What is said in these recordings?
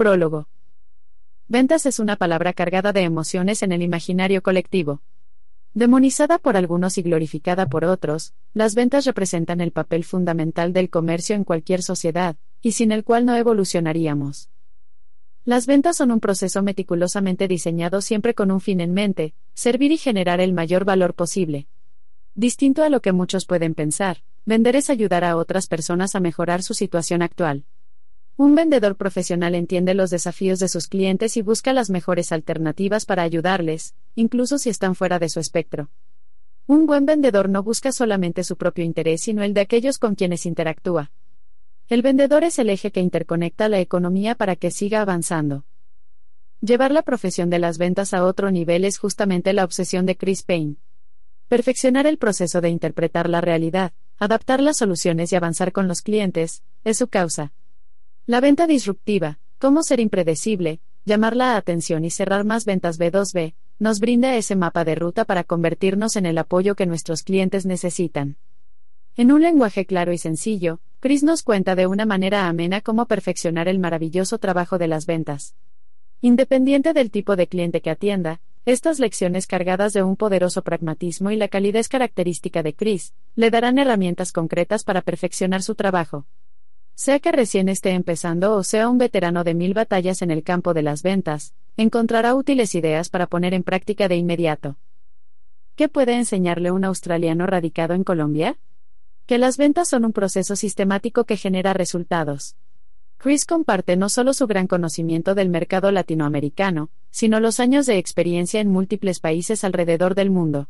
Prólogo. Ventas es una palabra cargada de emociones en el imaginario colectivo. Demonizada por algunos y glorificada por otros, las ventas representan el papel fundamental del comercio en cualquier sociedad, y sin el cual no evolucionaríamos. Las ventas son un proceso meticulosamente diseñado siempre con un fin en mente, servir y generar el mayor valor posible. Distinto a lo que muchos pueden pensar, vender es ayudar a otras personas a mejorar su situación actual. Un vendedor profesional entiende los desafíos de sus clientes y busca las mejores alternativas para ayudarles, incluso si están fuera de su espectro. Un buen vendedor no busca solamente su propio interés, sino el de aquellos con quienes interactúa. El vendedor es el eje que interconecta la economía para que siga avanzando. Llevar la profesión de las ventas a otro nivel es justamente la obsesión de Chris Payne. Perfeccionar el proceso de interpretar la realidad, adaptar las soluciones y avanzar con los clientes, es su causa. La venta disruptiva, cómo ser impredecible, llamar la atención y cerrar más ventas B2B, nos brinda ese mapa de ruta para convertirnos en el apoyo que nuestros clientes necesitan. En un lenguaje claro y sencillo, Chris nos cuenta de una manera amena cómo perfeccionar el maravilloso trabajo de las ventas. Independiente del tipo de cliente que atienda, estas lecciones cargadas de un poderoso pragmatismo y la calidez característica de Chris, le darán herramientas concretas para perfeccionar su trabajo. Sea que recién esté empezando o sea un veterano de mil batallas en el campo de las ventas, encontrará útiles ideas para poner en práctica de inmediato. ¿Qué puede enseñarle un australiano radicado en Colombia? Que las ventas son un proceso sistemático que genera resultados. Chris comparte no solo su gran conocimiento del mercado latinoamericano, sino los años de experiencia en múltiples países alrededor del mundo.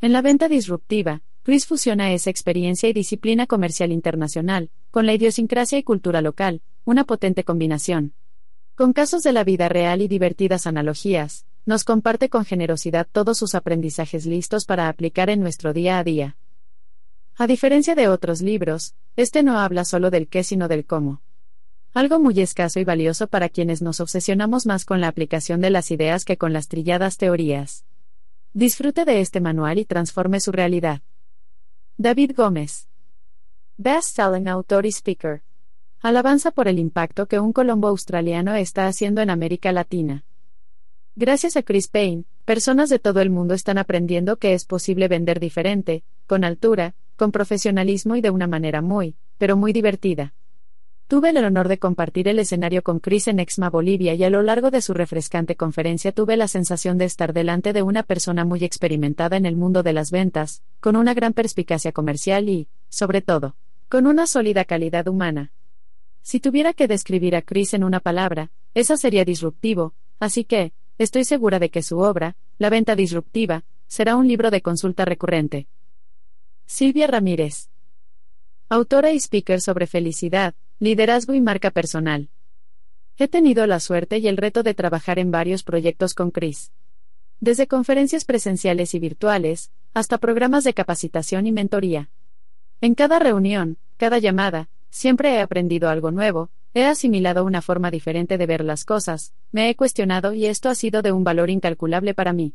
En la venta disruptiva, Chris fusiona esa experiencia y disciplina comercial internacional, con la idiosincrasia y cultura local, una potente combinación. Con casos de la vida real y divertidas analogías, nos comparte con generosidad todos sus aprendizajes listos para aplicar en nuestro día a día. A diferencia de otros libros, este no habla solo del qué sino del cómo. Algo muy escaso y valioso para quienes nos obsesionamos más con la aplicación de las ideas que con las trilladas teorías. Disfrute de este manual y transforme su realidad. David Gómez. Best-selling autor y speaker. Alabanza por el impacto que un colombo australiano está haciendo en América Latina. Gracias a Chris Payne, personas de todo el mundo están aprendiendo que es posible vender diferente, con altura, con profesionalismo y de una manera muy, pero muy divertida. Tuve el honor de compartir el escenario con Chris en Exma Bolivia y a lo largo de su refrescante conferencia tuve la sensación de estar delante de una persona muy experimentada en el mundo de las ventas, con una gran perspicacia comercial y, sobre todo, con una sólida calidad humana. Si tuviera que describir a Chris en una palabra, esa sería disruptivo, así que, estoy segura de que su obra, La venta disruptiva, será un libro de consulta recurrente. Silvia Ramírez. Autora y speaker sobre felicidad, Liderazgo y marca personal. He tenido la suerte y el reto de trabajar en varios proyectos con Chris. Desde conferencias presenciales y virtuales, hasta programas de capacitación y mentoría. En cada reunión, cada llamada, siempre he aprendido algo nuevo, he asimilado una forma diferente de ver las cosas, me he cuestionado y esto ha sido de un valor incalculable para mí.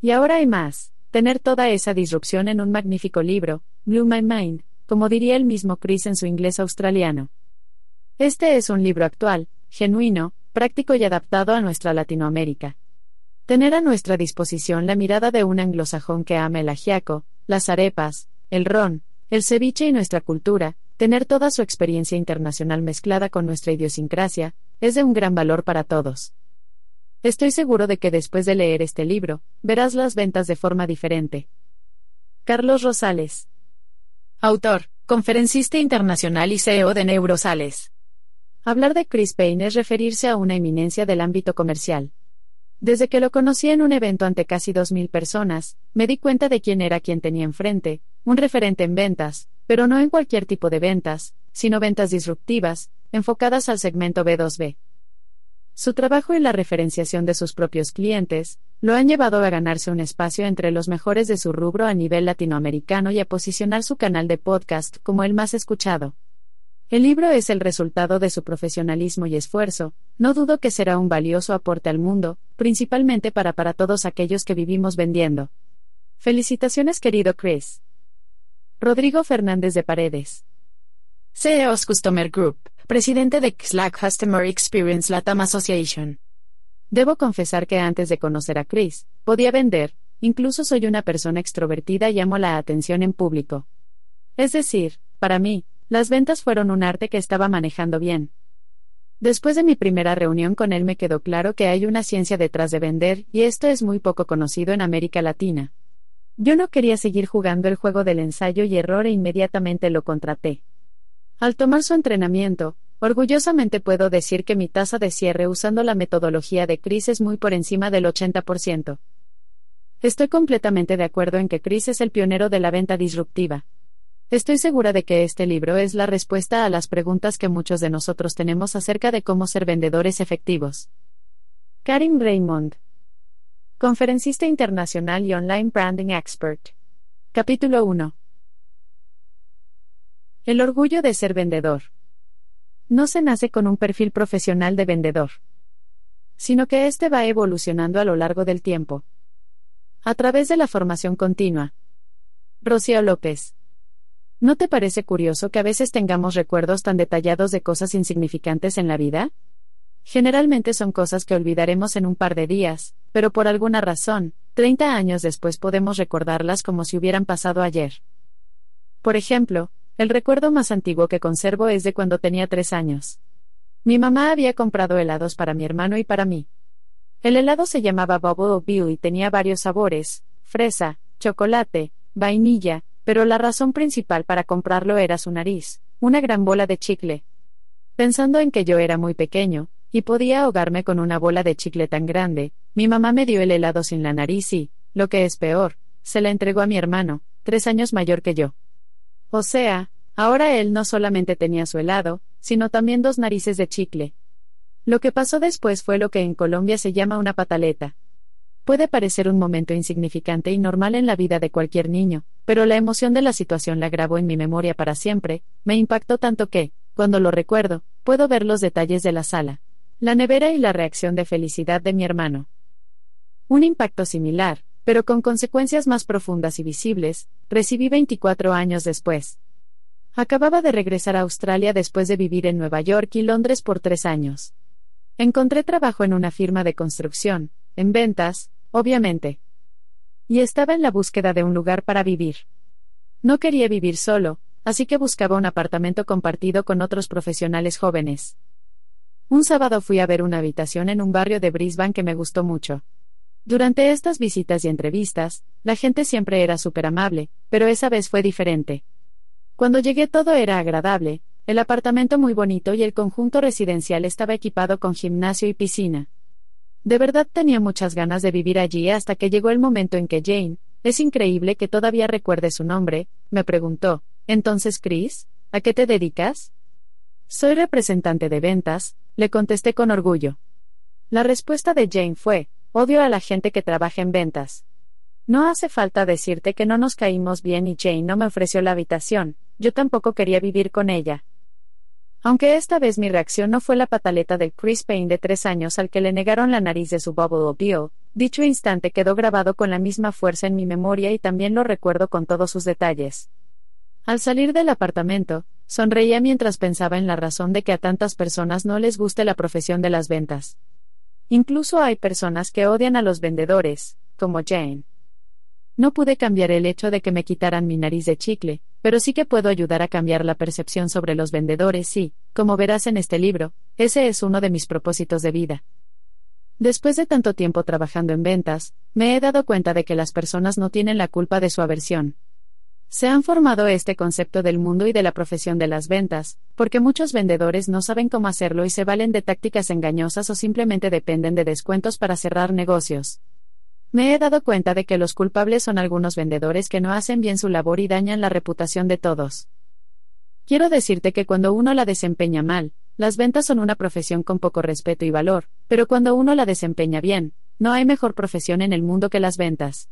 Y ahora hay más, tener toda esa disrupción en un magnífico libro, Blue My Mind, como diría el mismo Chris en su inglés australiano. Este es un libro actual, genuino, práctico y adaptado a nuestra Latinoamérica. Tener a nuestra disposición la mirada de un anglosajón que ama el ajiaco, las arepas, el ron, el ceviche y nuestra cultura, tener toda su experiencia internacional mezclada con nuestra idiosincrasia, es de un gran valor para todos. Estoy seguro de que después de leer este libro, verás las ventas de forma diferente. Carlos Rosales. Autor, conferencista internacional y CEO de Neurosales. Hablar de Chris Payne es referirse a una eminencia del ámbito comercial. Desde que lo conocí en un evento ante casi 2.000 personas, me di cuenta de quién era quien tenía enfrente, un referente en ventas, pero no en cualquier tipo de ventas, sino ventas disruptivas, enfocadas al segmento B2B. Su trabajo y la referenciación de sus propios clientes, lo han llevado a ganarse un espacio entre los mejores de su rubro a nivel latinoamericano y a posicionar su canal de podcast como el más escuchado. El libro es el resultado de su profesionalismo y esfuerzo, no dudo que será un valioso aporte al mundo, principalmente para para todos aquellos que vivimos vendiendo. Felicitaciones querido Chris. Rodrigo Fernández de Paredes. CEOs Customer Group presidente de Slack Customer Experience Latam Association. Debo confesar que antes de conocer a Chris, podía vender, incluso soy una persona extrovertida y amo la atención en público. Es decir, para mí, las ventas fueron un arte que estaba manejando bien. Después de mi primera reunión con él me quedó claro que hay una ciencia detrás de vender, y esto es muy poco conocido en América Latina. Yo no quería seguir jugando el juego del ensayo y error e inmediatamente lo contraté. Al tomar su entrenamiento, orgullosamente puedo decir que mi tasa de cierre usando la metodología de Chris es muy por encima del 80%. Estoy completamente de acuerdo en que Chris es el pionero de la venta disruptiva. Estoy segura de que este libro es la respuesta a las preguntas que muchos de nosotros tenemos acerca de cómo ser vendedores efectivos. Karim Raymond Conferencista internacional y online branding expert. Capítulo 1. El orgullo de ser vendedor. No se nace con un perfil profesional de vendedor, sino que éste va evolucionando a lo largo del tiempo. A través de la formación continua. Rocío López. ¿No te parece curioso que a veces tengamos recuerdos tan detallados de cosas insignificantes en la vida? Generalmente son cosas que olvidaremos en un par de días, pero por alguna razón, 30 años después podemos recordarlas como si hubieran pasado ayer. Por ejemplo, el recuerdo más antiguo que conservo es de cuando tenía tres años. Mi mamá había comprado helados para mi hermano y para mí. El helado se llamaba Bubble Bill y tenía varios sabores, fresa, chocolate, vainilla, pero la razón principal para comprarlo era su nariz, una gran bola de chicle. Pensando en que yo era muy pequeño, y podía ahogarme con una bola de chicle tan grande, mi mamá me dio el helado sin la nariz y, lo que es peor, se la entregó a mi hermano, tres años mayor que yo. O sea, ahora él no solamente tenía su helado, sino también dos narices de chicle. Lo que pasó después fue lo que en Colombia se llama una pataleta. Puede parecer un momento insignificante y normal en la vida de cualquier niño, pero la emoción de la situación la grabó en mi memoria para siempre, me impactó tanto que, cuando lo recuerdo, puedo ver los detalles de la sala, la nevera y la reacción de felicidad de mi hermano. Un impacto similar, pero con consecuencias más profundas y visibles, recibí 24 años después. Acababa de regresar a Australia después de vivir en Nueva York y Londres por tres años. Encontré trabajo en una firma de construcción, en ventas, obviamente. Y estaba en la búsqueda de un lugar para vivir. No quería vivir solo, así que buscaba un apartamento compartido con otros profesionales jóvenes. Un sábado fui a ver una habitación en un barrio de Brisbane que me gustó mucho. Durante estas visitas y entrevistas, la gente siempre era súper amable, pero esa vez fue diferente. Cuando llegué todo era agradable, el apartamento muy bonito y el conjunto residencial estaba equipado con gimnasio y piscina. De verdad tenía muchas ganas de vivir allí hasta que llegó el momento en que Jane, es increíble que todavía recuerde su nombre, me preguntó, entonces Chris, ¿a qué te dedicas? Soy representante de ventas, le contesté con orgullo. La respuesta de Jane fue, odio a la gente que trabaja en ventas. No hace falta decirte que no nos caímos bien y Jane no me ofreció la habitación, yo tampoco quería vivir con ella. Aunque esta vez mi reacción no fue la pataleta del Chris Payne de tres años al que le negaron la nariz de su Bubble Bill, dicho instante quedó grabado con la misma fuerza en mi memoria y también lo recuerdo con todos sus detalles. Al salir del apartamento, sonreía mientras pensaba en la razón de que a tantas personas no les guste la profesión de las ventas. Incluso hay personas que odian a los vendedores, como Jane. No pude cambiar el hecho de que me quitaran mi nariz de chicle, pero sí que puedo ayudar a cambiar la percepción sobre los vendedores y, como verás en este libro, ese es uno de mis propósitos de vida. Después de tanto tiempo trabajando en ventas, me he dado cuenta de que las personas no tienen la culpa de su aversión, se han formado este concepto del mundo y de la profesión de las ventas, porque muchos vendedores no saben cómo hacerlo y se valen de tácticas engañosas o simplemente dependen de descuentos para cerrar negocios. Me he dado cuenta de que los culpables son algunos vendedores que no hacen bien su labor y dañan la reputación de todos. Quiero decirte que cuando uno la desempeña mal, las ventas son una profesión con poco respeto y valor, pero cuando uno la desempeña bien, no hay mejor profesión en el mundo que las ventas.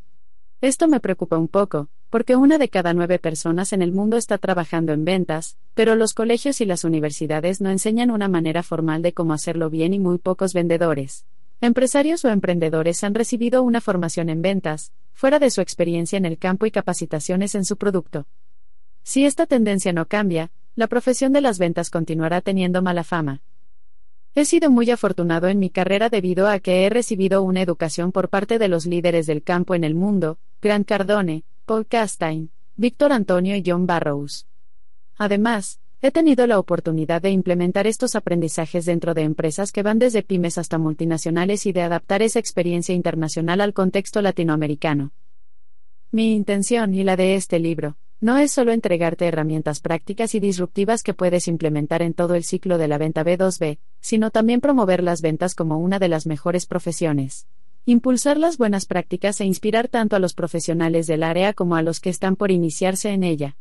Esto me preocupa un poco, porque una de cada nueve personas en el mundo está trabajando en ventas, pero los colegios y las universidades no enseñan una manera formal de cómo hacerlo bien y muy pocos vendedores. Empresarios o emprendedores han recibido una formación en ventas, fuera de su experiencia en el campo y capacitaciones en su producto. Si esta tendencia no cambia, la profesión de las ventas continuará teniendo mala fama. He sido muy afortunado en mi carrera debido a que he recibido una educación por parte de los líderes del campo en el mundo, Grant Cardone, Paul Castine, Víctor Antonio y John Barrows. Además, he tenido la oportunidad de implementar estos aprendizajes dentro de empresas que van desde pymes hasta multinacionales y de adaptar esa experiencia internacional al contexto latinoamericano. Mi intención y la de este libro, no es solo entregarte herramientas prácticas y disruptivas que puedes implementar en todo el ciclo de la venta B2B, sino también promover las ventas como una de las mejores profesiones. Impulsar las buenas prácticas e inspirar tanto a los profesionales del área como a los que están por iniciarse en ella.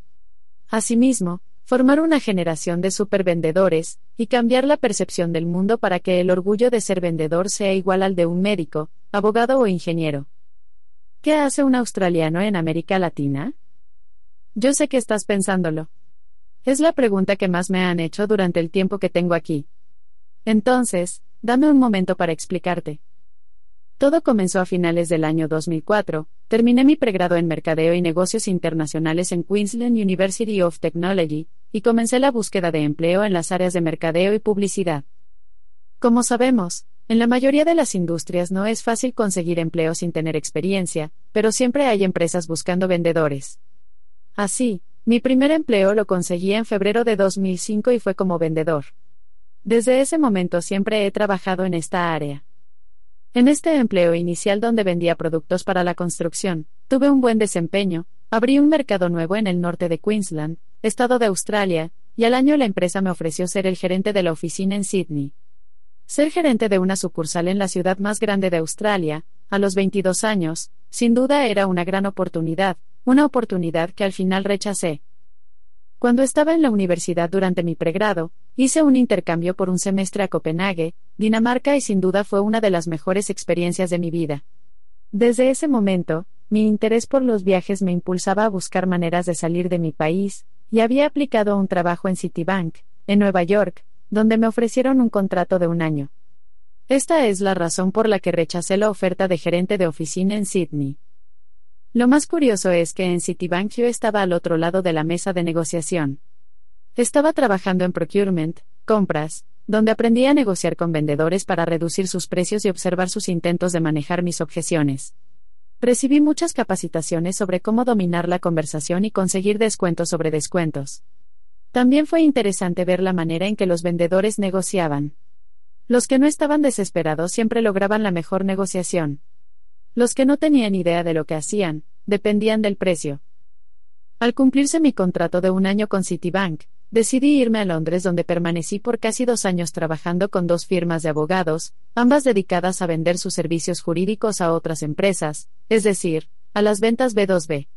Asimismo, formar una generación de supervendedores, y cambiar la percepción del mundo para que el orgullo de ser vendedor sea igual al de un médico, abogado o ingeniero. ¿Qué hace un australiano en América Latina? Yo sé que estás pensándolo. Es la pregunta que más me han hecho durante el tiempo que tengo aquí. Entonces, dame un momento para explicarte. Todo comenzó a finales del año 2004, terminé mi pregrado en Mercadeo y Negocios Internacionales en Queensland University of Technology, y comencé la búsqueda de empleo en las áreas de mercadeo y publicidad. Como sabemos, en la mayoría de las industrias no es fácil conseguir empleo sin tener experiencia, pero siempre hay empresas buscando vendedores. Así, mi primer empleo lo conseguí en febrero de 2005 y fue como vendedor. Desde ese momento siempre he trabajado en esta área. En este empleo inicial donde vendía productos para la construcción, tuve un buen desempeño, abrí un mercado nuevo en el norte de Queensland, estado de Australia, y al año la empresa me ofreció ser el gerente de la oficina en Sydney. Ser gerente de una sucursal en la ciudad más grande de Australia, a los 22 años, sin duda era una gran oportunidad, una oportunidad que al final rechacé. Cuando estaba en la universidad durante mi pregrado, hice un intercambio por un semestre a Copenhague, Dinamarca y sin duda fue una de las mejores experiencias de mi vida. Desde ese momento, mi interés por los viajes me impulsaba a buscar maneras de salir de mi país, y había aplicado a un trabajo en Citibank, en Nueva York, donde me ofrecieron un contrato de un año. Esta es la razón por la que rechacé la oferta de gerente de oficina en Sydney. Lo más curioso es que en Citibank yo estaba al otro lado de la mesa de negociación. Estaba trabajando en procurement, compras, donde aprendí a negociar con vendedores para reducir sus precios y observar sus intentos de manejar mis objeciones. Recibí muchas capacitaciones sobre cómo dominar la conversación y conseguir descuentos sobre descuentos. También fue interesante ver la manera en que los vendedores negociaban. Los que no estaban desesperados siempre lograban la mejor negociación. Los que no tenían idea de lo que hacían, dependían del precio. Al cumplirse mi contrato de un año con Citibank, decidí irme a Londres donde permanecí por casi dos años trabajando con dos firmas de abogados, ambas dedicadas a vender sus servicios jurídicos a otras empresas, es decir, a las ventas B2B.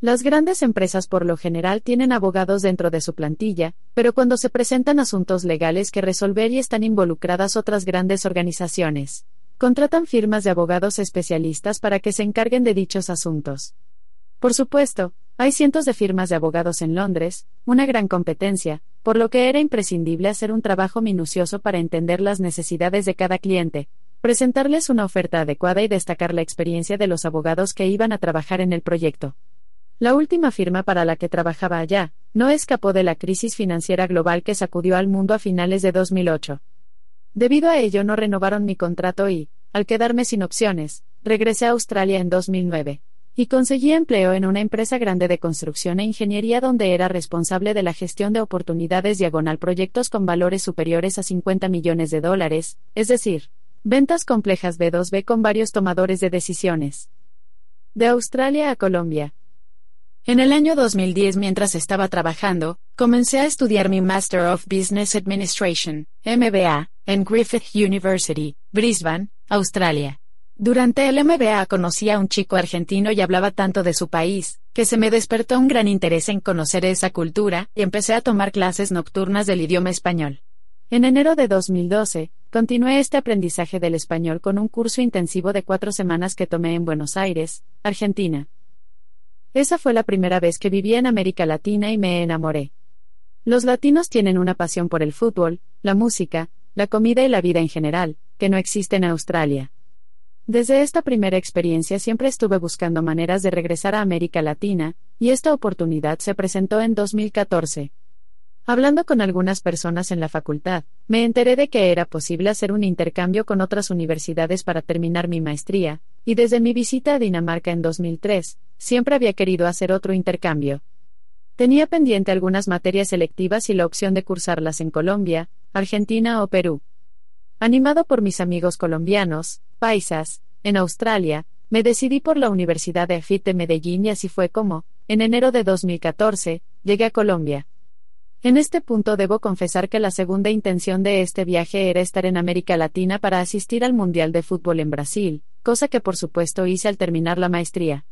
Las grandes empresas por lo general tienen abogados dentro de su plantilla, pero cuando se presentan asuntos legales que resolver y están involucradas otras grandes organizaciones, Contratan firmas de abogados especialistas para que se encarguen de dichos asuntos. Por supuesto, hay cientos de firmas de abogados en Londres, una gran competencia, por lo que era imprescindible hacer un trabajo minucioso para entender las necesidades de cada cliente, presentarles una oferta adecuada y destacar la experiencia de los abogados que iban a trabajar en el proyecto. La última firma para la que trabajaba allá, no escapó de la crisis financiera global que sacudió al mundo a finales de 2008. Debido a ello no renovaron mi contrato y, al quedarme sin opciones, regresé a Australia en 2009. Y conseguí empleo en una empresa grande de construcción e ingeniería donde era responsable de la gestión de oportunidades diagonal proyectos con valores superiores a 50 millones de dólares, es decir, ventas complejas B2B con varios tomadores de decisiones. De Australia a Colombia, en el año 2010, mientras estaba trabajando, comencé a estudiar mi Master of Business Administration, MBA, en Griffith University, Brisbane, Australia. Durante el MBA conocí a un chico argentino y hablaba tanto de su país, que se me despertó un gran interés en conocer esa cultura, y empecé a tomar clases nocturnas del idioma español. En enero de 2012, continué este aprendizaje del español con un curso intensivo de cuatro semanas que tomé en Buenos Aires, Argentina. Esa fue la primera vez que viví en América Latina y me enamoré. Los latinos tienen una pasión por el fútbol, la música, la comida y la vida en general, que no existe en Australia. Desde esta primera experiencia siempre estuve buscando maneras de regresar a América Latina, y esta oportunidad se presentó en 2014. Hablando con algunas personas en la facultad, me enteré de que era posible hacer un intercambio con otras universidades para terminar mi maestría, y desde mi visita a Dinamarca en 2003, siempre había querido hacer otro intercambio. Tenía pendiente algunas materias selectivas y la opción de cursarlas en Colombia, Argentina o Perú. Animado por mis amigos colombianos, paisas, en Australia, me decidí por la Universidad de AFIT de Medellín y así fue como, en enero de 2014, llegué a Colombia. En este punto debo confesar que la segunda intención de este viaje era estar en América Latina para asistir al Mundial de Fútbol en Brasil, cosa que por supuesto hice al terminar la maestría.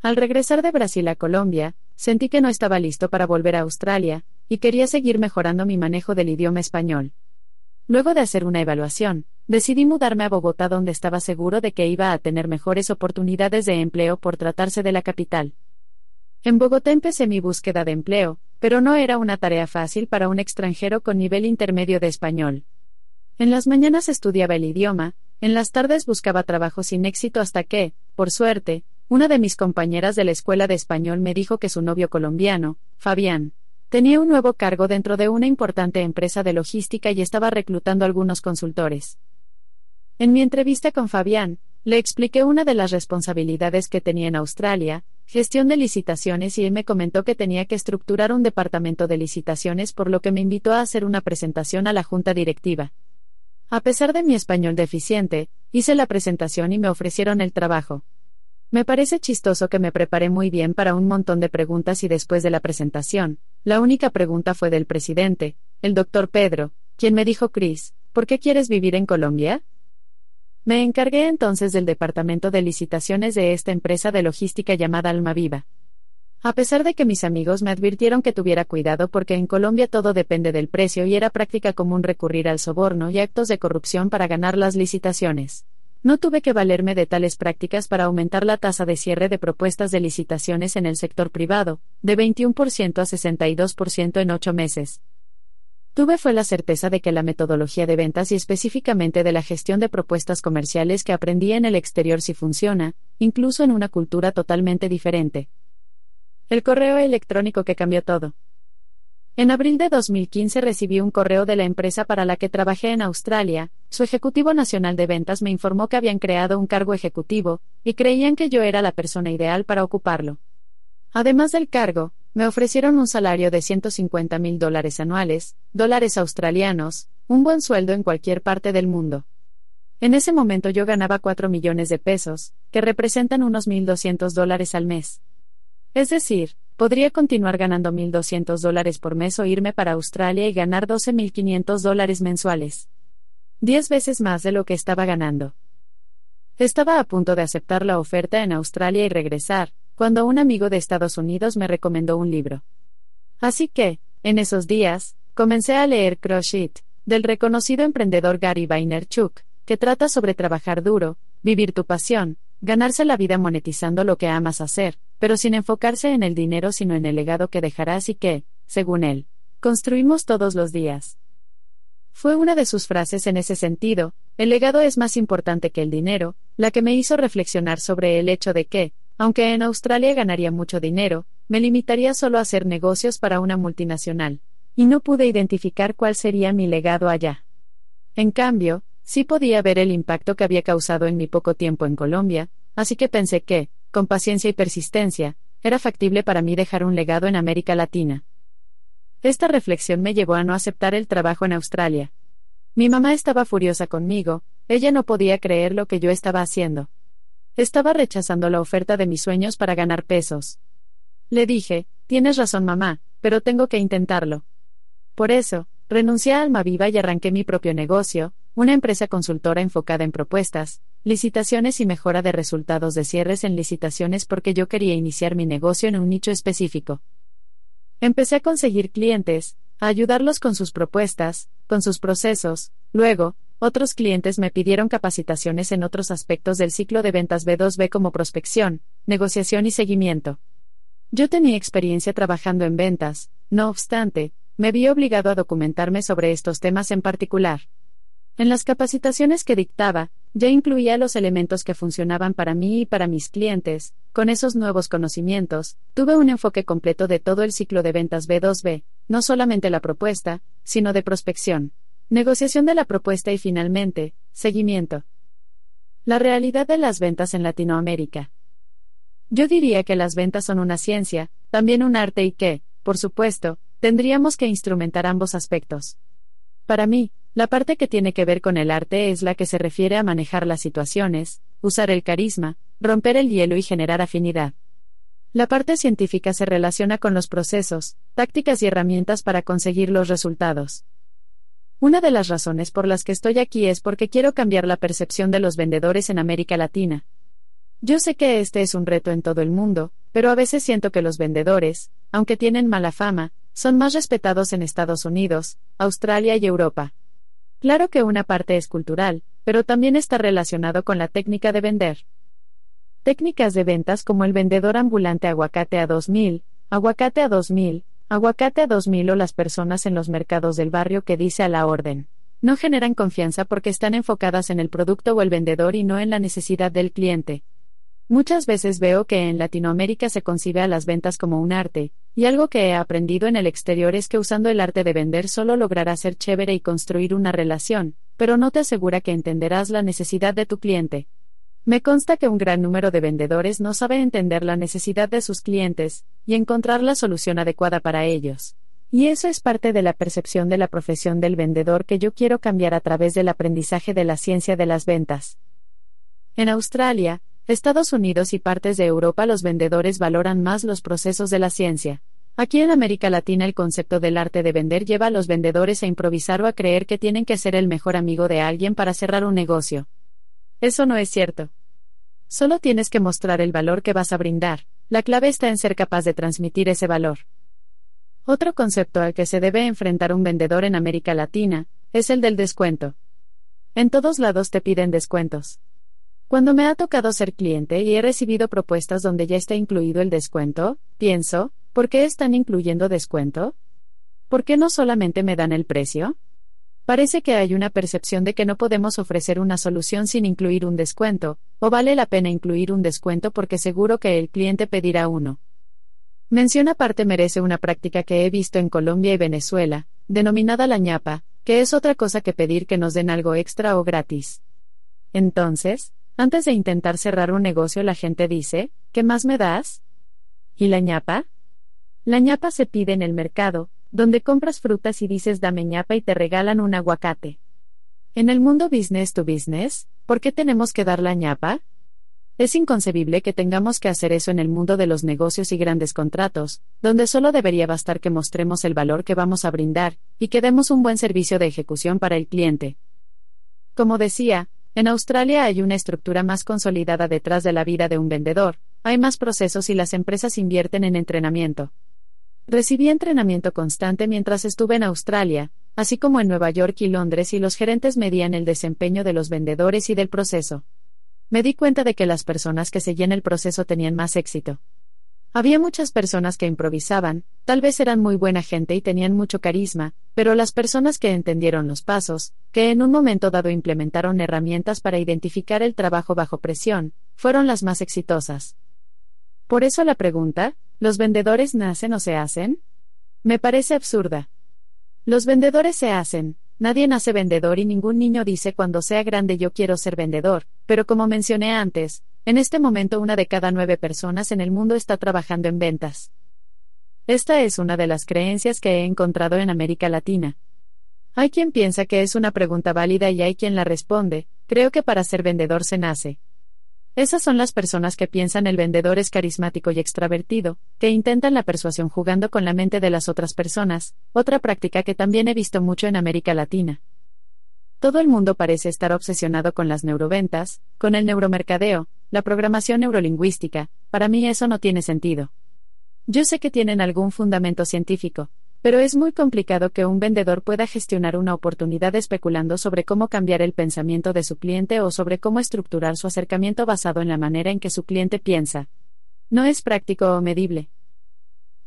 Al regresar de Brasil a Colombia, sentí que no estaba listo para volver a Australia, y quería seguir mejorando mi manejo del idioma español. Luego de hacer una evaluación, decidí mudarme a Bogotá donde estaba seguro de que iba a tener mejores oportunidades de empleo por tratarse de la capital. En Bogotá empecé mi búsqueda de empleo, pero no era una tarea fácil para un extranjero con nivel intermedio de español. En las mañanas estudiaba el idioma, en las tardes buscaba trabajo sin éxito hasta que, por suerte, una de mis compañeras de la escuela de español me dijo que su novio colombiano, Fabián, tenía un nuevo cargo dentro de una importante empresa de logística y estaba reclutando algunos consultores. En mi entrevista con Fabián, le expliqué una de las responsabilidades que tenía en Australia, gestión de licitaciones y él me comentó que tenía que estructurar un departamento de licitaciones por lo que me invitó a hacer una presentación a la junta directiva. A pesar de mi español deficiente, hice la presentación y me ofrecieron el trabajo. Me parece chistoso que me preparé muy bien para un montón de preguntas y después de la presentación, la única pregunta fue del presidente, el doctor Pedro, quien me dijo Chris, ¿por qué quieres vivir en Colombia? Me encargué entonces del departamento de licitaciones de esta empresa de logística llamada Almaviva. A pesar de que mis amigos me advirtieron que tuviera cuidado porque en Colombia todo depende del precio y era práctica común recurrir al soborno y actos de corrupción para ganar las licitaciones. No tuve que valerme de tales prácticas para aumentar la tasa de cierre de propuestas de licitaciones en el sector privado, de 21% a 62% en ocho meses. Tuve fue la certeza de que la metodología de ventas y específicamente de la gestión de propuestas comerciales que aprendí en el exterior sí funciona, incluso en una cultura totalmente diferente. El correo electrónico que cambió todo. En abril de 2015 recibí un correo de la empresa para la que trabajé en Australia, su ejecutivo nacional de ventas me informó que habían creado un cargo ejecutivo, y creían que yo era la persona ideal para ocuparlo. Además del cargo, me ofrecieron un salario de 150 mil dólares anuales, dólares australianos, un buen sueldo en cualquier parte del mundo. En ese momento yo ganaba 4 millones de pesos, que representan unos 1.200 dólares al mes. Es decir, podría continuar ganando 1.200 dólares por mes o irme para Australia y ganar 12.500 dólares mensuales. Diez veces más de lo que estaba ganando. Estaba a punto de aceptar la oferta en Australia y regresar, cuando un amigo de Estados Unidos me recomendó un libro. Así que, en esos días, comencé a leer Crush It, del reconocido emprendedor Gary Vaynerchuk, que trata sobre trabajar duro, vivir tu pasión, ganarse la vida monetizando lo que amas hacer, pero sin enfocarse en el dinero sino en el legado que dejarás y que, según él, construimos todos los días. Fue una de sus frases en ese sentido, el legado es más importante que el dinero, la que me hizo reflexionar sobre el hecho de que, aunque en Australia ganaría mucho dinero, me limitaría solo a hacer negocios para una multinacional, y no pude identificar cuál sería mi legado allá. En cambio, sí podía ver el impacto que había causado en mi poco tiempo en Colombia, así que pensé que, con paciencia y persistencia, era factible para mí dejar un legado en América Latina. Esta reflexión me llevó a no aceptar el trabajo en Australia. Mi mamá estaba furiosa conmigo, ella no podía creer lo que yo estaba haciendo. Estaba rechazando la oferta de mis sueños para ganar pesos. Le dije, tienes razón mamá, pero tengo que intentarlo. Por eso, renuncié a Almaviva y arranqué mi propio negocio, una empresa consultora enfocada en propuestas, licitaciones y mejora de resultados de cierres en licitaciones porque yo quería iniciar mi negocio en un nicho específico. Empecé a conseguir clientes, a ayudarlos con sus propuestas, con sus procesos, luego, otros clientes me pidieron capacitaciones en otros aspectos del ciclo de ventas B2B como prospección, negociación y seguimiento. Yo tenía experiencia trabajando en ventas, no obstante, me vi obligado a documentarme sobre estos temas en particular. En las capacitaciones que dictaba, ya incluía los elementos que funcionaban para mí y para mis clientes. Con esos nuevos conocimientos, tuve un enfoque completo de todo el ciclo de ventas B2B, no solamente la propuesta, sino de prospección, negociación de la propuesta y finalmente, seguimiento. La realidad de las ventas en Latinoamérica. Yo diría que las ventas son una ciencia, también un arte y que, por supuesto, tendríamos que instrumentar ambos aspectos. Para mí, la parte que tiene que ver con el arte es la que se refiere a manejar las situaciones, usar el carisma, romper el hielo y generar afinidad. La parte científica se relaciona con los procesos, tácticas y herramientas para conseguir los resultados. Una de las razones por las que estoy aquí es porque quiero cambiar la percepción de los vendedores en América Latina. Yo sé que este es un reto en todo el mundo, pero a veces siento que los vendedores, aunque tienen mala fama, son más respetados en Estados Unidos, Australia y Europa. Claro que una parte es cultural, pero también está relacionado con la técnica de vender. Técnicas de ventas como el vendedor ambulante aguacate a 2000, aguacate a 2000, aguacate a 2000 o las personas en los mercados del barrio que dice a la orden. No generan confianza porque están enfocadas en el producto o el vendedor y no en la necesidad del cliente. Muchas veces veo que en Latinoamérica se concibe a las ventas como un arte, y algo que he aprendido en el exterior es que usando el arte de vender solo lograrás ser chévere y construir una relación, pero no te asegura que entenderás la necesidad de tu cliente. Me consta que un gran número de vendedores no sabe entender la necesidad de sus clientes, y encontrar la solución adecuada para ellos. Y eso es parte de la percepción de la profesión del vendedor que yo quiero cambiar a través del aprendizaje de la ciencia de las ventas. En Australia, Estados Unidos y partes de Europa los vendedores valoran más los procesos de la ciencia. Aquí en América Latina el concepto del arte de vender lleva a los vendedores a improvisar o a creer que tienen que ser el mejor amigo de alguien para cerrar un negocio. Eso no es cierto. Solo tienes que mostrar el valor que vas a brindar, la clave está en ser capaz de transmitir ese valor. Otro concepto al que se debe enfrentar un vendedor en América Latina, es el del descuento. En todos lados te piden descuentos. Cuando me ha tocado ser cliente y he recibido propuestas donde ya está incluido el descuento, pienso, ¿por qué están incluyendo descuento? ¿Por qué no solamente me dan el precio? Parece que hay una percepción de que no podemos ofrecer una solución sin incluir un descuento, o vale la pena incluir un descuento porque seguro que el cliente pedirá uno. Mención aparte merece una práctica que he visto en Colombia y Venezuela, denominada la ñapa, que es otra cosa que pedir que nos den algo extra o gratis. Entonces, antes de intentar cerrar un negocio la gente dice, ¿qué más me das? ¿Y la ñapa? La ñapa se pide en el mercado, donde compras frutas y dices dame ñapa y te regalan un aguacate. En el mundo business to business, ¿por qué tenemos que dar la ñapa? Es inconcebible que tengamos que hacer eso en el mundo de los negocios y grandes contratos, donde solo debería bastar que mostremos el valor que vamos a brindar, y que demos un buen servicio de ejecución para el cliente. Como decía, en Australia hay una estructura más consolidada detrás de la vida de un vendedor, hay más procesos y las empresas invierten en entrenamiento. Recibí entrenamiento constante mientras estuve en Australia, así como en Nueva York y Londres y los gerentes medían el desempeño de los vendedores y del proceso. Me di cuenta de que las personas que seguían el proceso tenían más éxito. Había muchas personas que improvisaban, tal vez eran muy buena gente y tenían mucho carisma, pero las personas que entendieron los pasos, que en un momento dado implementaron herramientas para identificar el trabajo bajo presión, fueron las más exitosas. Por eso la pregunta, ¿los vendedores nacen o se hacen? Me parece absurda. Los vendedores se hacen, nadie nace vendedor y ningún niño dice cuando sea grande yo quiero ser vendedor, pero como mencioné antes, en este momento una de cada nueve personas en el mundo está trabajando en ventas. Esta es una de las creencias que he encontrado en América Latina. Hay quien piensa que es una pregunta válida y hay quien la responde, creo que para ser vendedor se nace. Esas son las personas que piensan el vendedor es carismático y extravertido, que intentan la persuasión jugando con la mente de las otras personas, otra práctica que también he visto mucho en América Latina. Todo el mundo parece estar obsesionado con las neuroventas, con el neuromercadeo, la programación neurolingüística, para mí eso no tiene sentido. Yo sé que tienen algún fundamento científico, pero es muy complicado que un vendedor pueda gestionar una oportunidad especulando sobre cómo cambiar el pensamiento de su cliente o sobre cómo estructurar su acercamiento basado en la manera en que su cliente piensa. No es práctico o medible.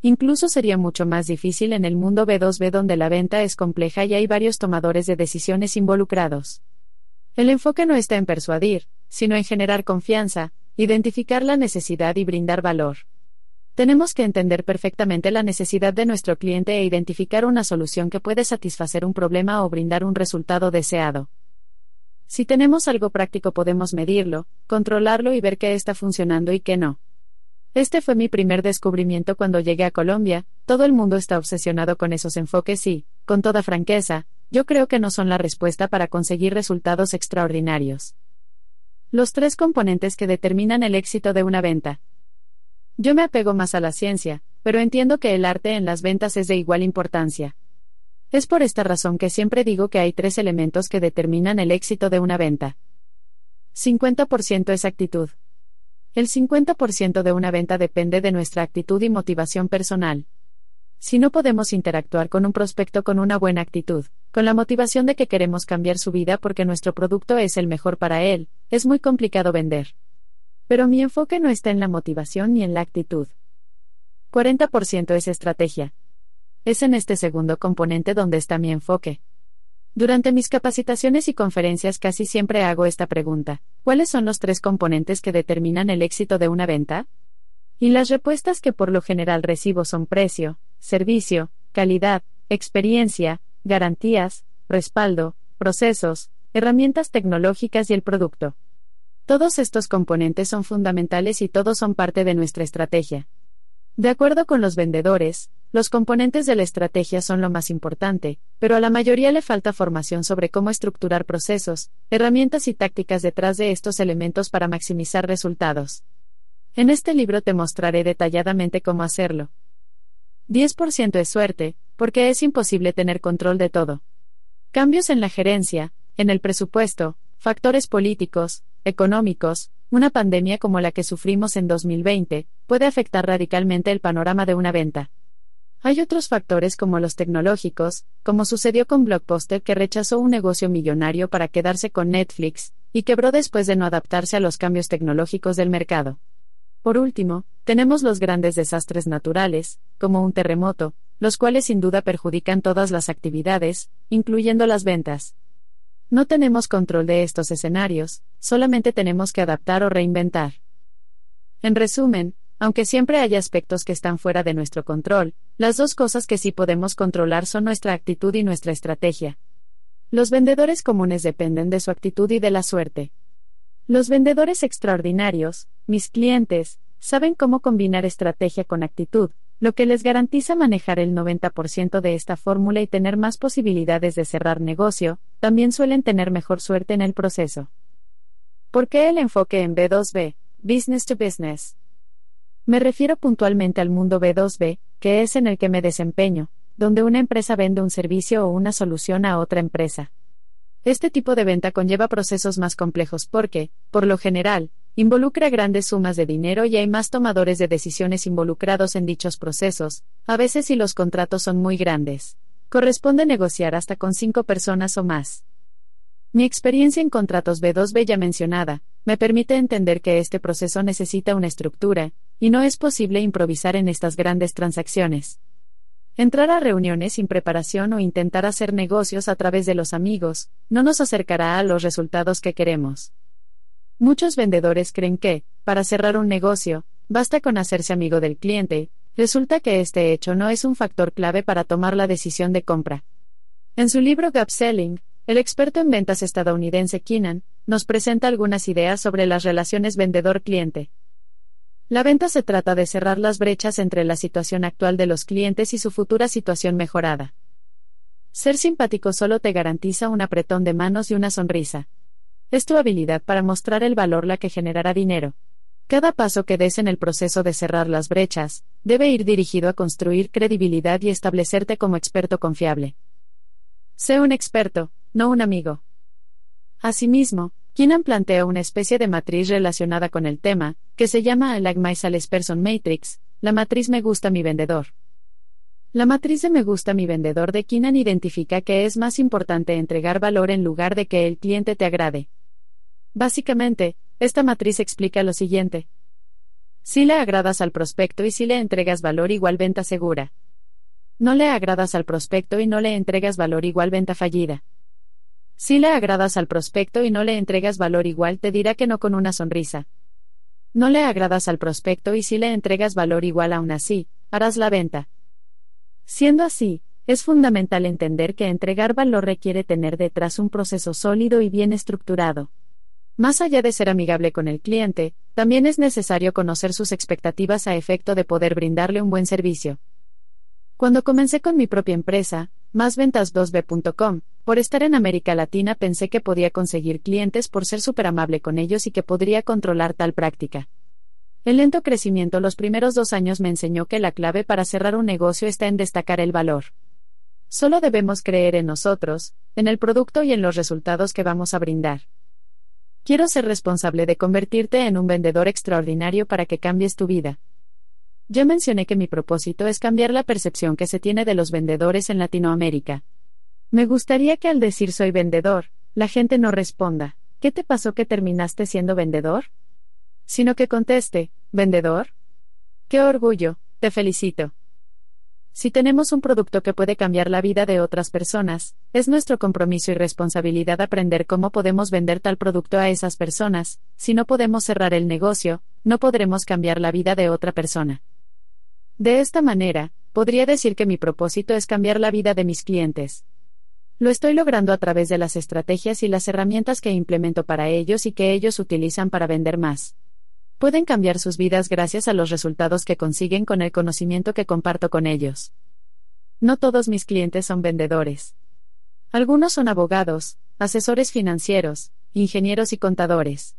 Incluso sería mucho más difícil en el mundo B2B donde la venta es compleja y hay varios tomadores de decisiones involucrados. El enfoque no está en persuadir, sino en generar confianza, identificar la necesidad y brindar valor. Tenemos que entender perfectamente la necesidad de nuestro cliente e identificar una solución que puede satisfacer un problema o brindar un resultado deseado. Si tenemos algo práctico podemos medirlo, controlarlo y ver qué está funcionando y qué no. Este fue mi primer descubrimiento cuando llegué a Colombia, todo el mundo está obsesionado con esos enfoques y, con toda franqueza, yo creo que no son la respuesta para conseguir resultados extraordinarios. Los tres componentes que determinan el éxito de una venta. Yo me apego más a la ciencia, pero entiendo que el arte en las ventas es de igual importancia. Es por esta razón que siempre digo que hay tres elementos que determinan el éxito de una venta. 50% es actitud. El 50% de una venta depende de nuestra actitud y motivación personal. Si no podemos interactuar con un prospecto con una buena actitud, con la motivación de que queremos cambiar su vida porque nuestro producto es el mejor para él, es muy complicado vender. Pero mi enfoque no está en la motivación ni en la actitud. 40% es estrategia. Es en este segundo componente donde está mi enfoque. Durante mis capacitaciones y conferencias casi siempre hago esta pregunta, ¿cuáles son los tres componentes que determinan el éxito de una venta? Y las respuestas que por lo general recibo son precio, servicio, calidad, experiencia, garantías, respaldo, procesos, herramientas tecnológicas y el producto. Todos estos componentes son fundamentales y todos son parte de nuestra estrategia. De acuerdo con los vendedores, los componentes de la estrategia son lo más importante, pero a la mayoría le falta formación sobre cómo estructurar procesos, herramientas y tácticas detrás de estos elementos para maximizar resultados. En este libro te mostraré detalladamente cómo hacerlo. 10% es suerte, porque es imposible tener control de todo. Cambios en la gerencia, en el presupuesto, factores políticos, económicos, una pandemia como la que sufrimos en 2020, puede afectar radicalmente el panorama de una venta. Hay otros factores como los tecnológicos, como sucedió con Blockbuster que rechazó un negocio millonario para quedarse con Netflix, y quebró después de no adaptarse a los cambios tecnológicos del mercado. Por último, tenemos los grandes desastres naturales, como un terremoto, los cuales sin duda perjudican todas las actividades, incluyendo las ventas. No tenemos control de estos escenarios, solamente tenemos que adaptar o reinventar. En resumen, aunque siempre hay aspectos que están fuera de nuestro control, las dos cosas que sí podemos controlar son nuestra actitud y nuestra estrategia. Los vendedores comunes dependen de su actitud y de la suerte. Los vendedores extraordinarios, mis clientes, saben cómo combinar estrategia con actitud, lo que les garantiza manejar el 90% de esta fórmula y tener más posibilidades de cerrar negocio, también suelen tener mejor suerte en el proceso. ¿Por qué el enfoque en B2B, Business to Business? Me refiero puntualmente al mundo B2B, que es en el que me desempeño, donde una empresa vende un servicio o una solución a otra empresa. Este tipo de venta conlleva procesos más complejos porque, por lo general, involucra grandes sumas de dinero y hay más tomadores de decisiones involucrados en dichos procesos, a veces si los contratos son muy grandes. Corresponde negociar hasta con cinco personas o más. Mi experiencia en contratos B2B ya mencionada, me permite entender que este proceso necesita una estructura, y no es posible improvisar en estas grandes transacciones. Entrar a reuniones sin preparación o intentar hacer negocios a través de los amigos, no nos acercará a los resultados que queremos. Muchos vendedores creen que, para cerrar un negocio, basta con hacerse amigo del cliente, resulta que este hecho no es un factor clave para tomar la decisión de compra. En su libro Gap Selling, el experto en ventas estadounidense Keenan, nos presenta algunas ideas sobre las relaciones vendedor-cliente. La venta se trata de cerrar las brechas entre la situación actual de los clientes y su futura situación mejorada. Ser simpático solo te garantiza un apretón de manos y una sonrisa. Es tu habilidad para mostrar el valor la que generará dinero. Cada paso que des en el proceso de cerrar las brechas, debe ir dirigido a construir credibilidad y establecerte como experto confiable. Sé un experto, no un amigo. Asimismo, Keenan plantea una especie de matriz relacionada con el tema, que se llama Like My Salesperson Matrix, la matriz Me gusta mi vendedor. La matriz de Me gusta mi vendedor de Keenan identifica que es más importante entregar valor en lugar de que el cliente te agrade. Básicamente, esta matriz explica lo siguiente. Si le agradas al prospecto y si le entregas valor igual venta segura. No le agradas al prospecto y no le entregas valor igual venta fallida. Si le agradas al prospecto y no le entregas valor igual te dirá que no con una sonrisa. No le agradas al prospecto y si le entregas valor igual aún así, harás la venta. Siendo así, es fundamental entender que entregar valor requiere tener detrás un proceso sólido y bien estructurado. Más allá de ser amigable con el cliente, también es necesario conocer sus expectativas a efecto de poder brindarle un buen servicio. Cuando comencé con mi propia empresa, másventas2b.com, por estar en América Latina pensé que podía conseguir clientes por ser súper amable con ellos y que podría controlar tal práctica. El lento crecimiento los primeros dos años me enseñó que la clave para cerrar un negocio está en destacar el valor. Solo debemos creer en nosotros, en el producto y en los resultados que vamos a brindar. Quiero ser responsable de convertirte en un vendedor extraordinario para que cambies tu vida. Ya mencioné que mi propósito es cambiar la percepción que se tiene de los vendedores en Latinoamérica. Me gustaría que al decir soy vendedor, la gente no responda, ¿qué te pasó que terminaste siendo vendedor? Sino que conteste, ¿vendedor? ¡Qué orgullo! Te felicito. Si tenemos un producto que puede cambiar la vida de otras personas, es nuestro compromiso y responsabilidad aprender cómo podemos vender tal producto a esas personas, si no podemos cerrar el negocio, no podremos cambiar la vida de otra persona. De esta manera, podría decir que mi propósito es cambiar la vida de mis clientes. Lo estoy logrando a través de las estrategias y las herramientas que implemento para ellos y que ellos utilizan para vender más. Pueden cambiar sus vidas gracias a los resultados que consiguen con el conocimiento que comparto con ellos. No todos mis clientes son vendedores. Algunos son abogados, asesores financieros, ingenieros y contadores.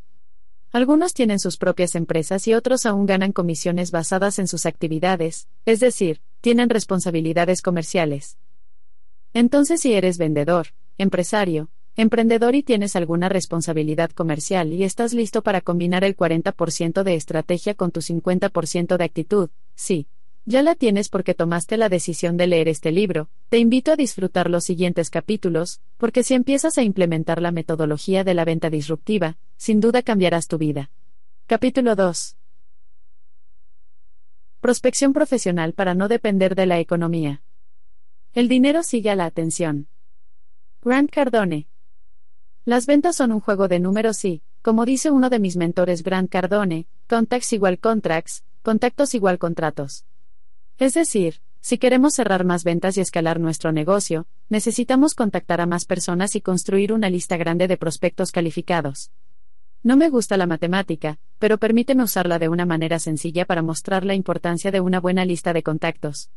Algunos tienen sus propias empresas y otros aún ganan comisiones basadas en sus actividades, es decir, tienen responsabilidades comerciales. Entonces si eres vendedor, empresario, emprendedor y tienes alguna responsabilidad comercial y estás listo para combinar el 40% de estrategia con tu 50% de actitud, sí, ya la tienes porque tomaste la decisión de leer este libro, te invito a disfrutar los siguientes capítulos, porque si empiezas a implementar la metodología de la venta disruptiva, sin duda cambiarás tu vida. Capítulo 2. Prospección profesional para no depender de la economía. El dinero sigue a la atención. Grant Cardone. Las ventas son un juego de números y, como dice uno de mis mentores Grant Cardone, contacts igual contracts, contactos igual contratos. Es decir, si queremos cerrar más ventas y escalar nuestro negocio, necesitamos contactar a más personas y construir una lista grande de prospectos calificados. No me gusta la matemática, pero permíteme usarla de una manera sencilla para mostrar la importancia de una buena lista de contactos.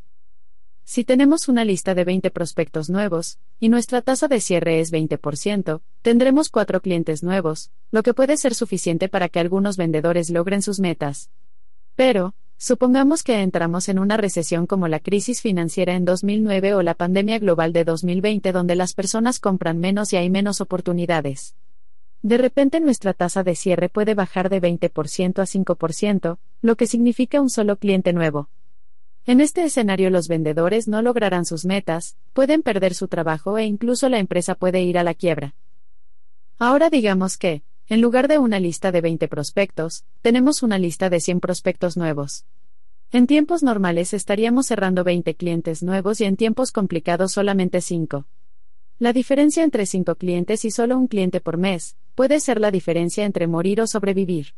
Si tenemos una lista de 20 prospectos nuevos, y nuestra tasa de cierre es 20%, tendremos cuatro clientes nuevos, lo que puede ser suficiente para que algunos vendedores logren sus metas. Pero, Supongamos que entramos en una recesión como la crisis financiera en 2009 o la pandemia global de 2020 donde las personas compran menos y hay menos oportunidades. De repente nuestra tasa de cierre puede bajar de 20% a 5%, lo que significa un solo cliente nuevo. En este escenario los vendedores no lograrán sus metas, pueden perder su trabajo e incluso la empresa puede ir a la quiebra. Ahora digamos que, en lugar de una lista de 20 prospectos, tenemos una lista de 100 prospectos nuevos. En tiempos normales estaríamos cerrando 20 clientes nuevos y en tiempos complicados solamente 5. La diferencia entre 5 clientes y solo un cliente por mes puede ser la diferencia entre morir o sobrevivir.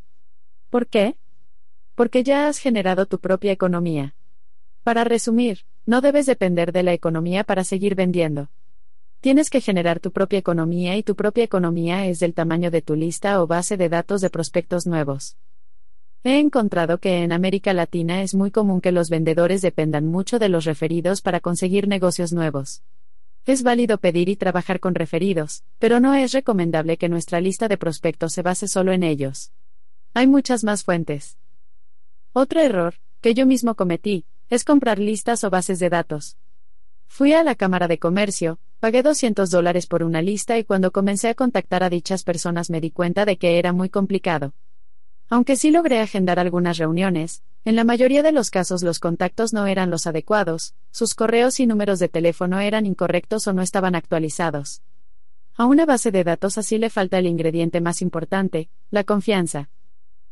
¿Por qué? Porque ya has generado tu propia economía. Para resumir, no debes depender de la economía para seguir vendiendo. Tienes que generar tu propia economía y tu propia economía es del tamaño de tu lista o base de datos de prospectos nuevos. He encontrado que en América Latina es muy común que los vendedores dependan mucho de los referidos para conseguir negocios nuevos. Es válido pedir y trabajar con referidos, pero no es recomendable que nuestra lista de prospectos se base solo en ellos. Hay muchas más fuentes. Otro error, que yo mismo cometí, es comprar listas o bases de datos. Fui a la Cámara de Comercio, Pagué 200 dólares por una lista y cuando comencé a contactar a dichas personas me di cuenta de que era muy complicado. Aunque sí logré agendar algunas reuniones, en la mayoría de los casos los contactos no eran los adecuados, sus correos y números de teléfono eran incorrectos o no estaban actualizados. A una base de datos así le falta el ingrediente más importante, la confianza.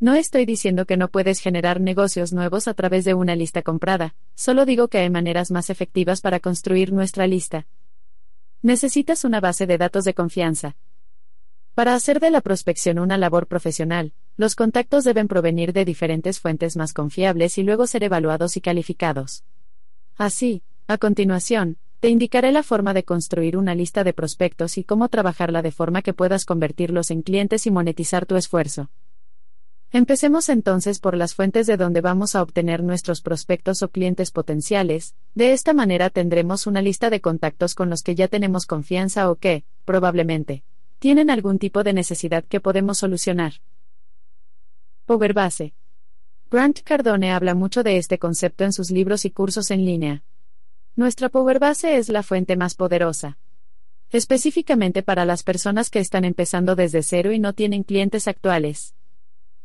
No estoy diciendo que no puedes generar negocios nuevos a través de una lista comprada, solo digo que hay maneras más efectivas para construir nuestra lista. Necesitas una base de datos de confianza. Para hacer de la prospección una labor profesional, los contactos deben provenir de diferentes fuentes más confiables y luego ser evaluados y calificados. Así, a continuación, te indicaré la forma de construir una lista de prospectos y cómo trabajarla de forma que puedas convertirlos en clientes y monetizar tu esfuerzo. Empecemos entonces por las fuentes de donde vamos a obtener nuestros prospectos o clientes potenciales, de esta manera tendremos una lista de contactos con los que ya tenemos confianza o que, probablemente, tienen algún tipo de necesidad que podemos solucionar. Power Base. Grant Cardone habla mucho de este concepto en sus libros y cursos en línea. Nuestra Power Base es la fuente más poderosa. Específicamente para las personas que están empezando desde cero y no tienen clientes actuales.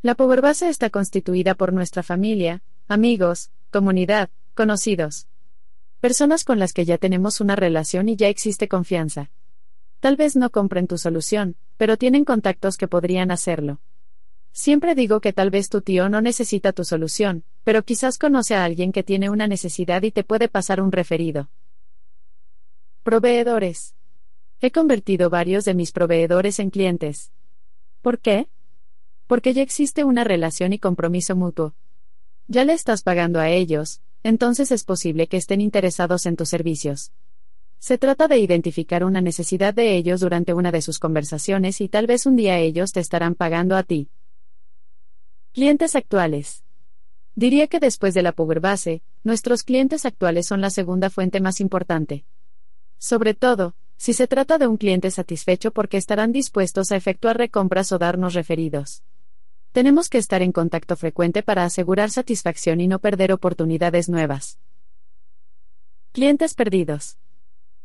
La Power Base está constituida por nuestra familia, amigos, comunidad, conocidos. Personas con las que ya tenemos una relación y ya existe confianza. Tal vez no compren tu solución, pero tienen contactos que podrían hacerlo. Siempre digo que tal vez tu tío no necesita tu solución, pero quizás conoce a alguien que tiene una necesidad y te puede pasar un referido. Proveedores. He convertido varios de mis proveedores en clientes. ¿Por qué? Porque ya existe una relación y compromiso mutuo. Ya le estás pagando a ellos, entonces es posible que estén interesados en tus servicios. Se trata de identificar una necesidad de ellos durante una de sus conversaciones y tal vez un día ellos te estarán pagando a ti. Clientes actuales. Diría que después de la Power Base, nuestros clientes actuales son la segunda fuente más importante. Sobre todo, si se trata de un cliente satisfecho porque estarán dispuestos a efectuar recompras o darnos referidos. Tenemos que estar en contacto frecuente para asegurar satisfacción y no perder oportunidades nuevas. Clientes perdidos.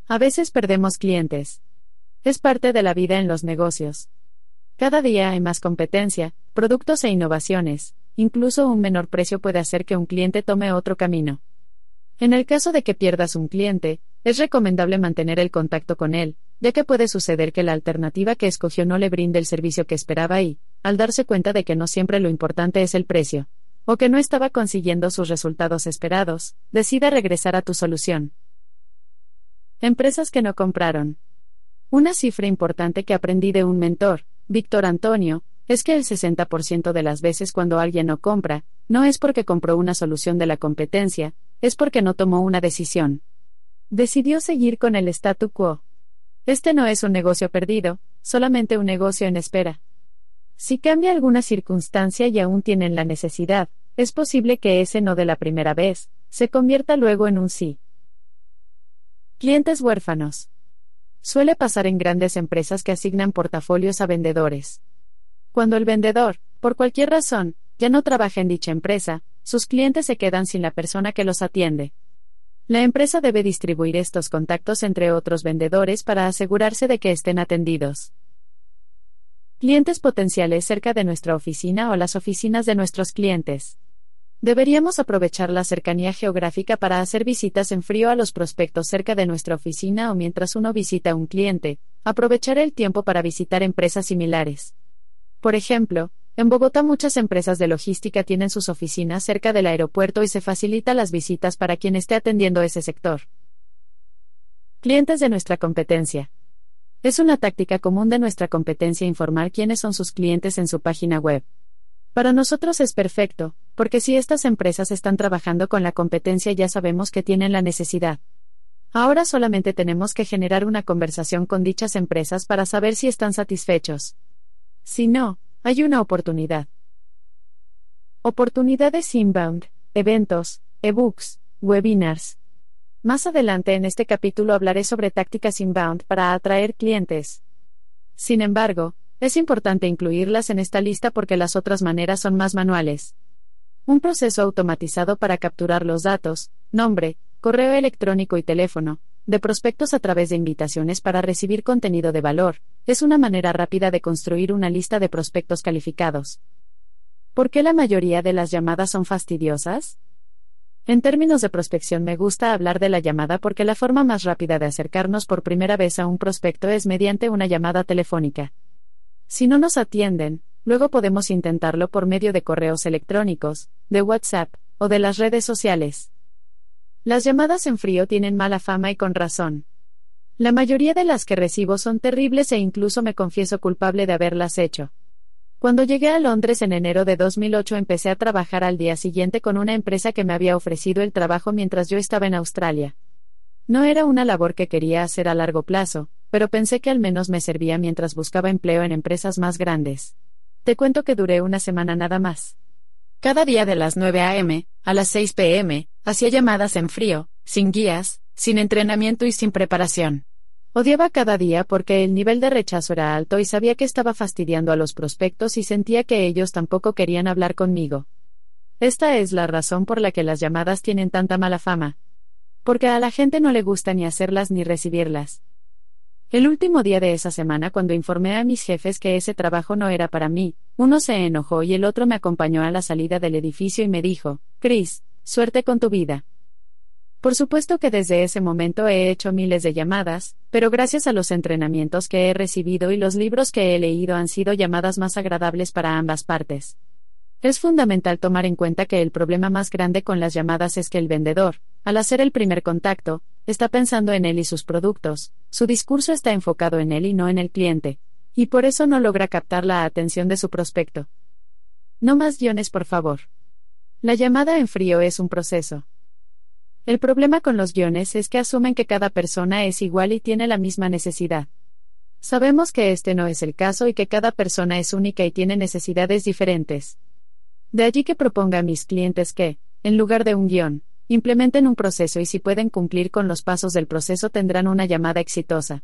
A veces perdemos clientes. Es parte de la vida en los negocios. Cada día hay más competencia, productos e innovaciones, incluso un menor precio puede hacer que un cliente tome otro camino. En el caso de que pierdas un cliente, es recomendable mantener el contacto con él, ya que puede suceder que la alternativa que escogió no le brinde el servicio que esperaba y, al darse cuenta de que no siempre lo importante es el precio, o que no estaba consiguiendo sus resultados esperados, decida regresar a tu solución. Empresas que no compraron. Una cifra importante que aprendí de un mentor, Víctor Antonio, es que el 60% de las veces cuando alguien no compra, no es porque compró una solución de la competencia, es porque no tomó una decisión. Decidió seguir con el statu quo. Este no es un negocio perdido, solamente un negocio en espera. Si cambia alguna circunstancia y aún tienen la necesidad, es posible que ese no de la primera vez, se convierta luego en un sí. Clientes huérfanos. Suele pasar en grandes empresas que asignan portafolios a vendedores. Cuando el vendedor, por cualquier razón, ya no trabaja en dicha empresa, sus clientes se quedan sin la persona que los atiende. La empresa debe distribuir estos contactos entre otros vendedores para asegurarse de que estén atendidos. Clientes potenciales cerca de nuestra oficina o las oficinas de nuestros clientes. Deberíamos aprovechar la cercanía geográfica para hacer visitas en frío a los prospectos cerca de nuestra oficina o mientras uno visita a un cliente, aprovechar el tiempo para visitar empresas similares. Por ejemplo, en Bogotá muchas empresas de logística tienen sus oficinas cerca del aeropuerto y se facilita las visitas para quien esté atendiendo ese sector. Clientes de nuestra competencia. Es una táctica común de nuestra competencia informar quiénes son sus clientes en su página web. Para nosotros es perfecto, porque si estas empresas están trabajando con la competencia ya sabemos que tienen la necesidad. Ahora solamente tenemos que generar una conversación con dichas empresas para saber si están satisfechos. Si no, hay una oportunidad. Oportunidades inbound, eventos, ebooks, webinars. Más adelante en este capítulo hablaré sobre tácticas inbound para atraer clientes. Sin embargo, es importante incluirlas en esta lista porque las otras maneras son más manuales. Un proceso automatizado para capturar los datos, nombre, correo electrónico y teléfono, de prospectos a través de invitaciones para recibir contenido de valor, es una manera rápida de construir una lista de prospectos calificados. ¿Por qué la mayoría de las llamadas son fastidiosas? En términos de prospección me gusta hablar de la llamada porque la forma más rápida de acercarnos por primera vez a un prospecto es mediante una llamada telefónica. Si no nos atienden, luego podemos intentarlo por medio de correos electrónicos, de WhatsApp, o de las redes sociales. Las llamadas en frío tienen mala fama y con razón. La mayoría de las que recibo son terribles e incluso me confieso culpable de haberlas hecho. Cuando llegué a Londres en enero de 2008 empecé a trabajar al día siguiente con una empresa que me había ofrecido el trabajo mientras yo estaba en Australia. No era una labor que quería hacer a largo plazo, pero pensé que al menos me servía mientras buscaba empleo en empresas más grandes. Te cuento que duré una semana nada más. Cada día de las 9 a.m. a las 6 p.m., hacía llamadas en frío, sin guías, sin entrenamiento y sin preparación. Odiaba cada día porque el nivel de rechazo era alto y sabía que estaba fastidiando a los prospectos y sentía que ellos tampoco querían hablar conmigo. Esta es la razón por la que las llamadas tienen tanta mala fama. Porque a la gente no le gusta ni hacerlas ni recibirlas. El último día de esa semana cuando informé a mis jefes que ese trabajo no era para mí, uno se enojó y el otro me acompañó a la salida del edificio y me dijo, Chris, suerte con tu vida. Por supuesto que desde ese momento he hecho miles de llamadas, pero gracias a los entrenamientos que he recibido y los libros que he leído han sido llamadas más agradables para ambas partes. Es fundamental tomar en cuenta que el problema más grande con las llamadas es que el vendedor, al hacer el primer contacto, está pensando en él y sus productos, su discurso está enfocado en él y no en el cliente, y por eso no logra captar la atención de su prospecto. No más guiones, por favor. La llamada en frío es un proceso. El problema con los guiones es que asumen que cada persona es igual y tiene la misma necesidad. Sabemos que este no es el caso y que cada persona es única y tiene necesidades diferentes. De allí que proponga a mis clientes que, en lugar de un guion, implementen un proceso y si pueden cumplir con los pasos del proceso tendrán una llamada exitosa.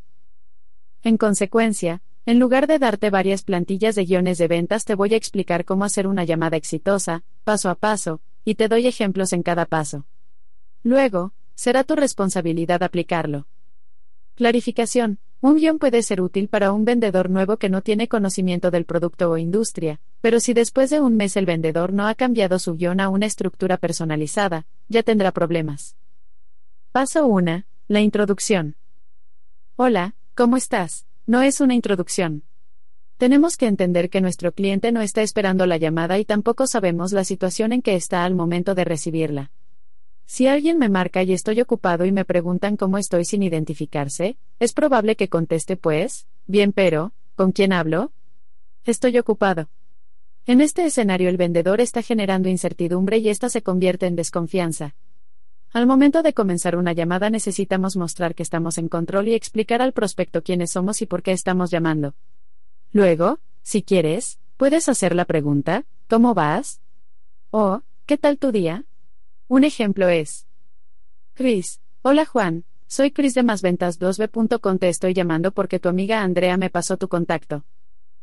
En consecuencia, en lugar de darte varias plantillas de guiones de ventas te voy a explicar cómo hacer una llamada exitosa, paso a paso, y te doy ejemplos en cada paso. Luego, será tu responsabilidad aplicarlo. Clarificación. Un guion puede ser útil para un vendedor nuevo que no tiene conocimiento del producto o industria, pero si después de un mes el vendedor no ha cambiado su guion a una estructura personalizada, ya tendrá problemas. Paso 1. La introducción. Hola, ¿cómo estás? No es una introducción. Tenemos que entender que nuestro cliente no está esperando la llamada y tampoco sabemos la situación en que está al momento de recibirla. Si alguien me marca y estoy ocupado y me preguntan cómo estoy sin identificarse, es probable que conteste pues, bien pero, ¿con quién hablo? Estoy ocupado. En este escenario el vendedor está generando incertidumbre y esta se convierte en desconfianza. Al momento de comenzar una llamada necesitamos mostrar que estamos en control y explicar al prospecto quiénes somos y por qué estamos llamando. Luego, si quieres, puedes hacer la pregunta, ¿cómo vas? O, ¿qué tal tu día? Un ejemplo es. Chris, hola Juan, soy Chris de Ventas 2B.com. Te estoy llamando porque tu amiga Andrea me pasó tu contacto.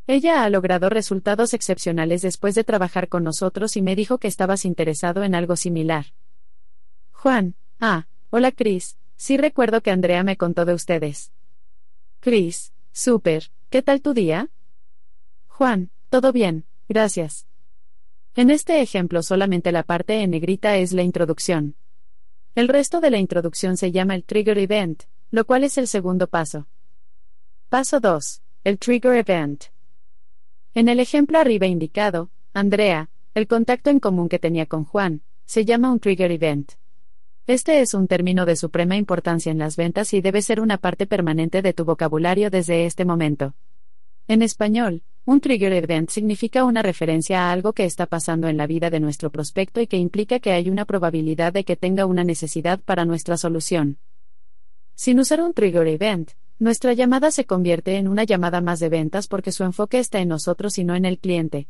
Ella ha logrado resultados excepcionales después de trabajar con nosotros y me dijo que estabas interesado en algo similar. Juan, ah, hola Chris, sí recuerdo que Andrea me contó de ustedes. Chris, súper, ¿qué tal tu día? Juan, todo bien, gracias. En este ejemplo solamente la parte en negrita es la introducción. El resto de la introducción se llama el trigger event, lo cual es el segundo paso. Paso 2. El trigger event. En el ejemplo arriba indicado, Andrea, el contacto en común que tenía con Juan, se llama un trigger event. Este es un término de suprema importancia en las ventas y debe ser una parte permanente de tu vocabulario desde este momento. En español, un trigger event significa una referencia a algo que está pasando en la vida de nuestro prospecto y que implica que hay una probabilidad de que tenga una necesidad para nuestra solución. Sin usar un trigger event, nuestra llamada se convierte en una llamada más de ventas porque su enfoque está en nosotros y no en el cliente.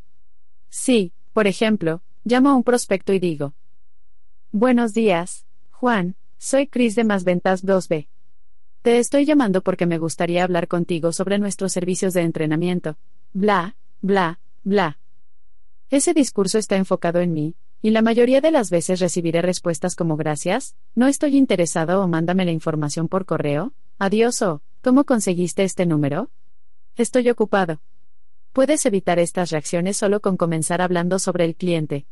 Sí, por ejemplo, llamo a un prospecto y digo, Buenos días, Juan, soy Chris de Más Ventas 2B. Te estoy llamando porque me gustaría hablar contigo sobre nuestros servicios de entrenamiento, bla, bla, bla. Ese discurso está enfocado en mí, y la mayoría de las veces recibiré respuestas como gracias, no estoy interesado o mándame la información por correo, adiós o, ¿cómo conseguiste este número? Estoy ocupado. Puedes evitar estas reacciones solo con comenzar hablando sobre el cliente.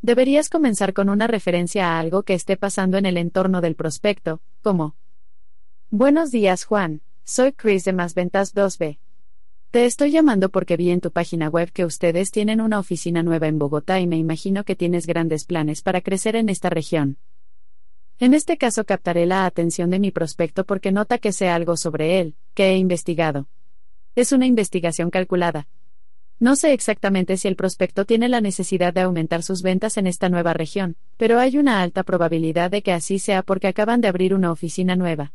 Deberías comenzar con una referencia a algo que esté pasando en el entorno del prospecto, como Buenos días Juan, soy Chris de Más Ventas 2B. Te estoy llamando porque vi en tu página web que ustedes tienen una oficina nueva en Bogotá y me imagino que tienes grandes planes para crecer en esta región. En este caso captaré la atención de mi prospecto porque nota que sé algo sobre él, que he investigado. Es una investigación calculada. No sé exactamente si el prospecto tiene la necesidad de aumentar sus ventas en esta nueva región, pero hay una alta probabilidad de que así sea porque acaban de abrir una oficina nueva.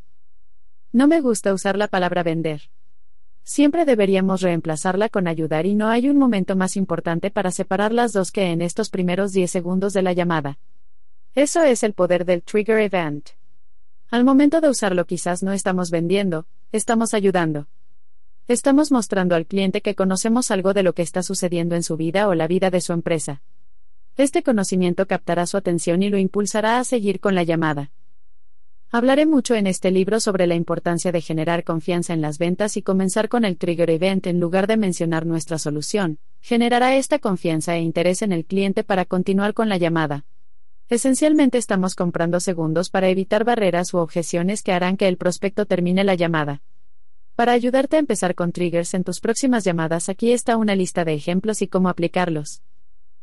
No me gusta usar la palabra vender. Siempre deberíamos reemplazarla con ayudar y no hay un momento más importante para separar las dos que en estos primeros 10 segundos de la llamada. Eso es el poder del trigger event. Al momento de usarlo quizás no estamos vendiendo, estamos ayudando. Estamos mostrando al cliente que conocemos algo de lo que está sucediendo en su vida o la vida de su empresa. Este conocimiento captará su atención y lo impulsará a seguir con la llamada. Hablaré mucho en este libro sobre la importancia de generar confianza en las ventas y comenzar con el trigger event en lugar de mencionar nuestra solución. Generará esta confianza e interés en el cliente para continuar con la llamada. Esencialmente estamos comprando segundos para evitar barreras u objeciones que harán que el prospecto termine la llamada. Para ayudarte a empezar con triggers en tus próximas llamadas, aquí está una lista de ejemplos y cómo aplicarlos.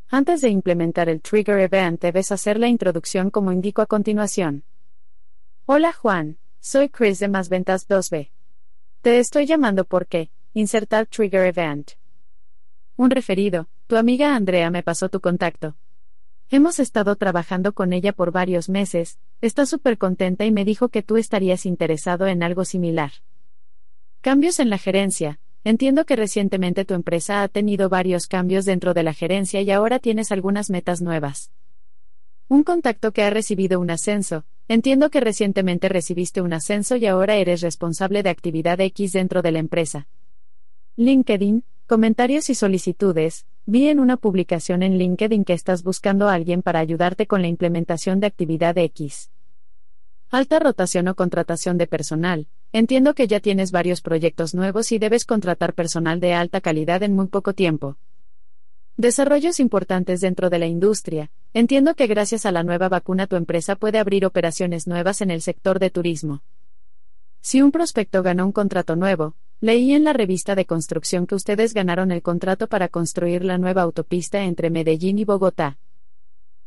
Antes de implementar el trigger event, debes hacer la introducción como indico a continuación. Hola Juan, soy Chris de Más Ventas 2B. Te estoy llamando porque, insertar trigger event. Un referido, tu amiga Andrea me pasó tu contacto. Hemos estado trabajando con ella por varios meses, está súper contenta y me dijo que tú estarías interesado en algo similar. Cambios en la gerencia. Entiendo que recientemente tu empresa ha tenido varios cambios dentro de la gerencia y ahora tienes algunas metas nuevas. Un contacto que ha recibido un ascenso. Entiendo que recientemente recibiste un ascenso y ahora eres responsable de actividad X dentro de la empresa. LinkedIn, comentarios y solicitudes. Vi en una publicación en LinkedIn que estás buscando a alguien para ayudarte con la implementación de actividad X. Alta rotación o contratación de personal. Entiendo que ya tienes varios proyectos nuevos y debes contratar personal de alta calidad en muy poco tiempo. Desarrollos importantes dentro de la industria. Entiendo que gracias a la nueva vacuna tu empresa puede abrir operaciones nuevas en el sector de turismo. Si un prospecto ganó un contrato nuevo, leí en la revista de construcción que ustedes ganaron el contrato para construir la nueva autopista entre Medellín y Bogotá.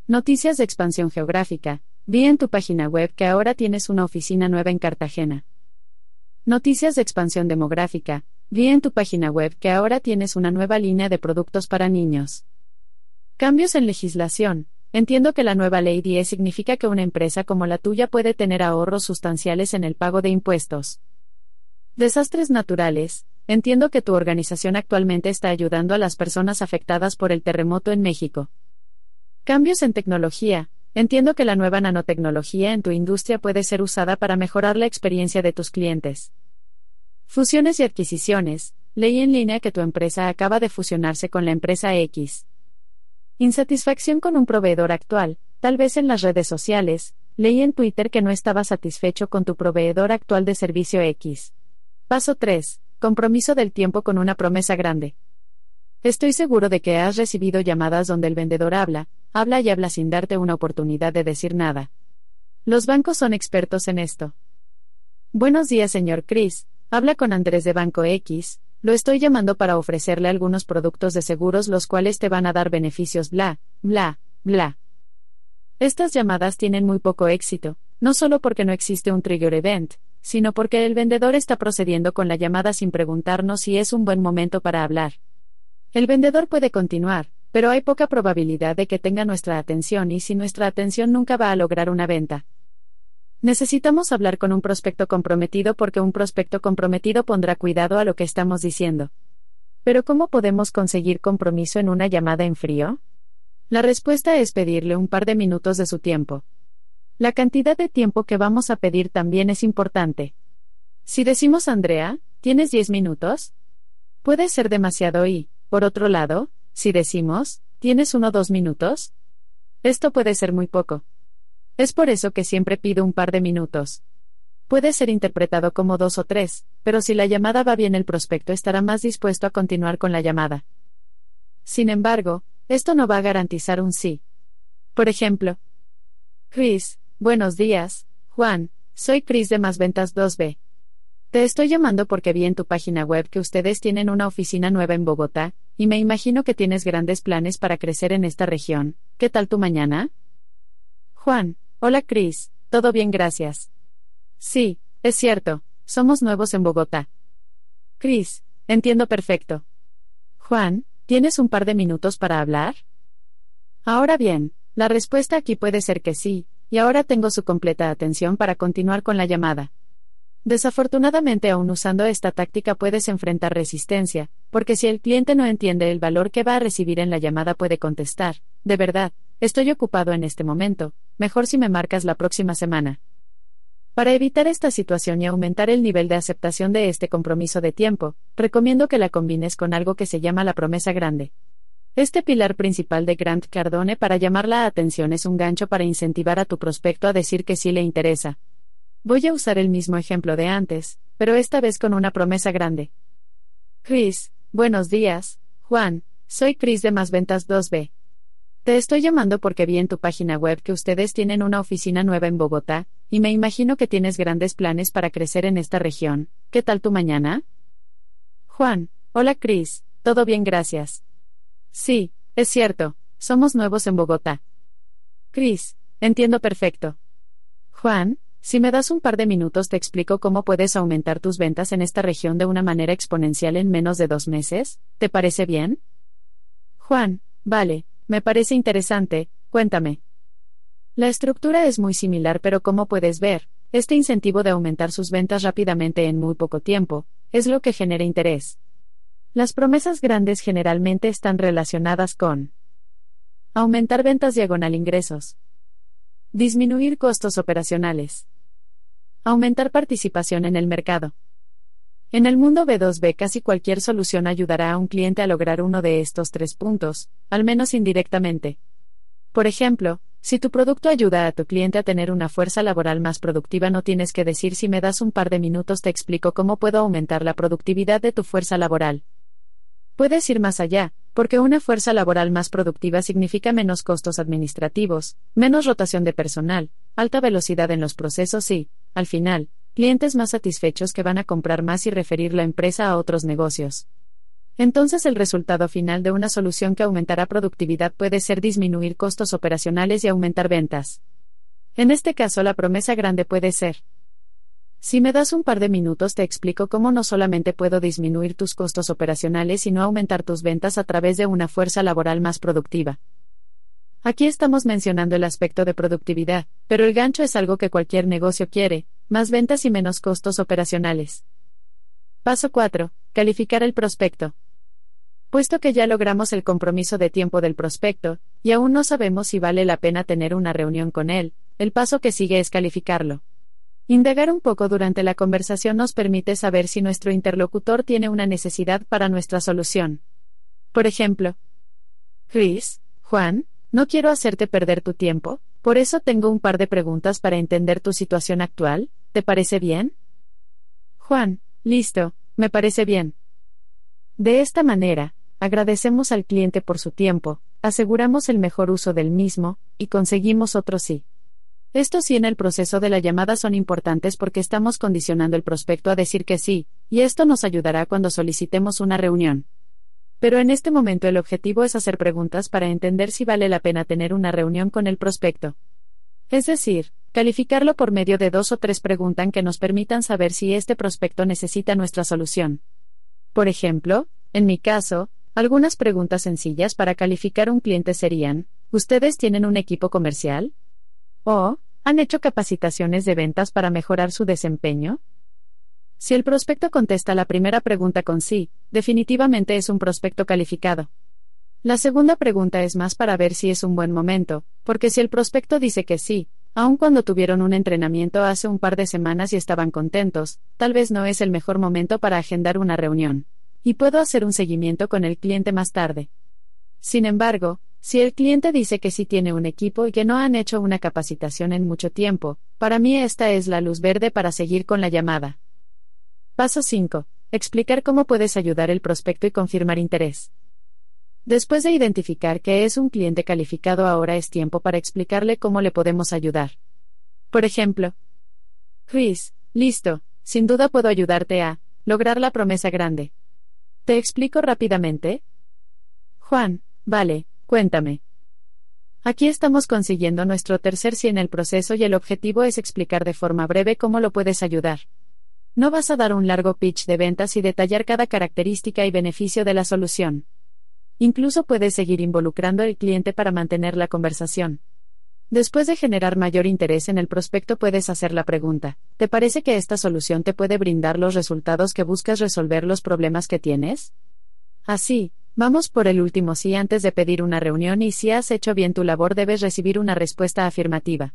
Noticias de expansión geográfica. Vi en tu página web que ahora tienes una oficina nueva en Cartagena. Noticias de expansión demográfica. Vi en tu página web que ahora tienes una nueva línea de productos para niños. Cambios en legislación. Entiendo que la nueva ley 10 significa que una empresa como la tuya puede tener ahorros sustanciales en el pago de impuestos. Desastres naturales. Entiendo que tu organización actualmente está ayudando a las personas afectadas por el terremoto en México. Cambios en tecnología. Entiendo que la nueva nanotecnología en tu industria puede ser usada para mejorar la experiencia de tus clientes. Fusiones y adquisiciones. Leí en línea que tu empresa acaba de fusionarse con la empresa X. Insatisfacción con un proveedor actual, tal vez en las redes sociales. Leí en Twitter que no estaba satisfecho con tu proveedor actual de servicio X. Paso 3. Compromiso del tiempo con una promesa grande. Estoy seguro de que has recibido llamadas donde el vendedor habla, habla y habla sin darte una oportunidad de decir nada. Los bancos son expertos en esto. Buenos días, señor Chris. Habla con Andrés de Banco X. Lo estoy llamando para ofrecerle algunos productos de seguros los cuales te van a dar beneficios bla, bla, bla. Estas llamadas tienen muy poco éxito, no solo porque no existe un trigger event, sino porque el vendedor está procediendo con la llamada sin preguntarnos si es un buen momento para hablar. El vendedor puede continuar, pero hay poca probabilidad de que tenga nuestra atención y si nuestra atención nunca va a lograr una venta. Necesitamos hablar con un prospecto comprometido porque un prospecto comprometido pondrá cuidado a lo que estamos diciendo. Pero ¿cómo podemos conseguir compromiso en una llamada en frío? La respuesta es pedirle un par de minutos de su tiempo. La cantidad de tiempo que vamos a pedir también es importante. Si decimos Andrea, ¿tienes 10 minutos? Puede ser demasiado y, por otro lado, si decimos, ¿tienes uno o dos minutos? Esto puede ser muy poco. Es por eso que siempre pido un par de minutos. Puede ser interpretado como dos o tres, pero si la llamada va bien el prospecto estará más dispuesto a continuar con la llamada. Sin embargo, esto no va a garantizar un sí. Por ejemplo, Chris, buenos días, Juan, soy Chris de Más Ventas 2B. Te estoy llamando porque vi en tu página web que ustedes tienen una oficina nueva en Bogotá, y me imagino que tienes grandes planes para crecer en esta región. ¿Qué tal tu mañana? Juan, hola Chris, todo bien gracias. Sí, es cierto, somos nuevos en Bogotá. Chris, entiendo perfecto. Juan, ¿Tienes un par de minutos para hablar? Ahora bien, la respuesta aquí puede ser que sí, y ahora tengo su completa atención para continuar con la llamada. Desafortunadamente, aún usando esta táctica puedes enfrentar resistencia, porque si el cliente no entiende el valor que va a recibir en la llamada puede contestar, de verdad, estoy ocupado en este momento, mejor si me marcas la próxima semana. Para evitar esta situación y aumentar el nivel de aceptación de este compromiso de tiempo, recomiendo que la combines con algo que se llama la promesa grande. Este pilar principal de Grant Cardone para llamar la atención es un gancho para incentivar a tu prospecto a decir que sí le interesa, Voy a usar el mismo ejemplo de antes, pero esta vez con una promesa grande. Chris, buenos días, Juan, soy Chris de Más Ventas 2B. Te estoy llamando porque vi en tu página web que ustedes tienen una oficina nueva en Bogotá, y me imagino que tienes grandes planes para crecer en esta región. ¿Qué tal tu mañana? Juan, hola Chris, todo bien gracias. Sí, es cierto, somos nuevos en Bogotá. Chris, entiendo perfecto. Juan, si me das un par de minutos te explico cómo puedes aumentar tus ventas en esta región de una manera exponencial en menos de dos meses, ¿te parece bien? Juan, vale, me parece interesante, cuéntame. La estructura es muy similar pero como puedes ver, este incentivo de aumentar sus ventas rápidamente en muy poco tiempo, es lo que genera interés. Las promesas grandes generalmente están relacionadas con aumentar ventas diagonal ingresos, disminuir costos operacionales, Aumentar participación en el mercado. En el mundo B2B casi cualquier solución ayudará a un cliente a lograr uno de estos tres puntos, al menos indirectamente. Por ejemplo, si tu producto ayuda a tu cliente a tener una fuerza laboral más productiva, no tienes que decir si me das un par de minutos te explico cómo puedo aumentar la productividad de tu fuerza laboral. Puedes ir más allá, porque una fuerza laboral más productiva significa menos costos administrativos, menos rotación de personal, alta velocidad en los procesos y, al final, clientes más satisfechos que van a comprar más y referir la empresa a otros negocios. Entonces el resultado final de una solución que aumentará productividad puede ser disminuir costos operacionales y aumentar ventas. En este caso la promesa grande puede ser. Si me das un par de minutos te explico cómo no solamente puedo disminuir tus costos operacionales sino aumentar tus ventas a través de una fuerza laboral más productiva. Aquí estamos mencionando el aspecto de productividad, pero el gancho es algo que cualquier negocio quiere, más ventas y menos costos operacionales. Paso 4. Calificar el prospecto. Puesto que ya logramos el compromiso de tiempo del prospecto, y aún no sabemos si vale la pena tener una reunión con él, el paso que sigue es calificarlo. Indagar un poco durante la conversación nos permite saber si nuestro interlocutor tiene una necesidad para nuestra solución. Por ejemplo, Chris, Juan, no quiero hacerte perder tu tiempo, por eso tengo un par de preguntas para entender tu situación actual, ¿te parece bien? Juan, listo, me parece bien. De esta manera, agradecemos al cliente por su tiempo, aseguramos el mejor uso del mismo, y conseguimos otro sí. Estos sí en el proceso de la llamada son importantes porque estamos condicionando el prospecto a decir que sí, y esto nos ayudará cuando solicitemos una reunión. Pero en este momento el objetivo es hacer preguntas para entender si vale la pena tener una reunión con el prospecto. Es decir, calificarlo por medio de dos o tres preguntas que nos permitan saber si este prospecto necesita nuestra solución. Por ejemplo, en mi caso, algunas preguntas sencillas para calificar un cliente serían, ¿ustedes tienen un equipo comercial? ¿O, han hecho capacitaciones de ventas para mejorar su desempeño? Si el prospecto contesta la primera pregunta con sí, definitivamente es un prospecto calificado. La segunda pregunta es más para ver si es un buen momento, porque si el prospecto dice que sí, aun cuando tuvieron un entrenamiento hace un par de semanas y estaban contentos, tal vez no es el mejor momento para agendar una reunión. Y puedo hacer un seguimiento con el cliente más tarde. Sin embargo, si el cliente dice que sí tiene un equipo y que no han hecho una capacitación en mucho tiempo, para mí esta es la luz verde para seguir con la llamada. Paso 5. Explicar cómo puedes ayudar el prospecto y confirmar interés. Después de identificar que es un cliente calificado, ahora es tiempo para explicarle cómo le podemos ayudar. Por ejemplo, Chris, listo, sin duda puedo ayudarte a lograr la promesa grande. ¿Te explico rápidamente? Juan, vale, cuéntame. Aquí estamos consiguiendo nuestro tercer sí en el proceso y el objetivo es explicar de forma breve cómo lo puedes ayudar. No vas a dar un largo pitch de ventas y detallar cada característica y beneficio de la solución. Incluso puedes seguir involucrando al cliente para mantener la conversación. Después de generar mayor interés en el prospecto puedes hacer la pregunta, ¿te parece que esta solución te puede brindar los resultados que buscas resolver los problemas que tienes? Así, vamos por el último sí antes de pedir una reunión y si has hecho bien tu labor debes recibir una respuesta afirmativa.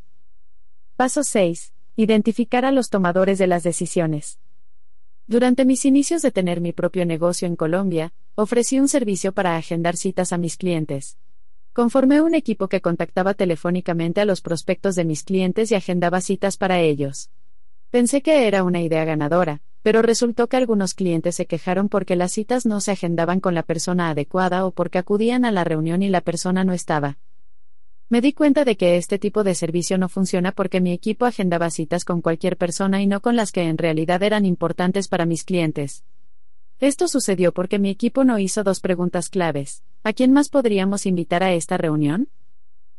Paso 6. Identificar a los tomadores de las decisiones. Durante mis inicios de tener mi propio negocio en Colombia, ofrecí un servicio para agendar citas a mis clientes. Conformé un equipo que contactaba telefónicamente a los prospectos de mis clientes y agendaba citas para ellos. Pensé que era una idea ganadora, pero resultó que algunos clientes se quejaron porque las citas no se agendaban con la persona adecuada o porque acudían a la reunión y la persona no estaba. Me di cuenta de que este tipo de servicio no funciona porque mi equipo agendaba citas con cualquier persona y no con las que en realidad eran importantes para mis clientes. Esto sucedió porque mi equipo no hizo dos preguntas claves. ¿A quién más podríamos invitar a esta reunión?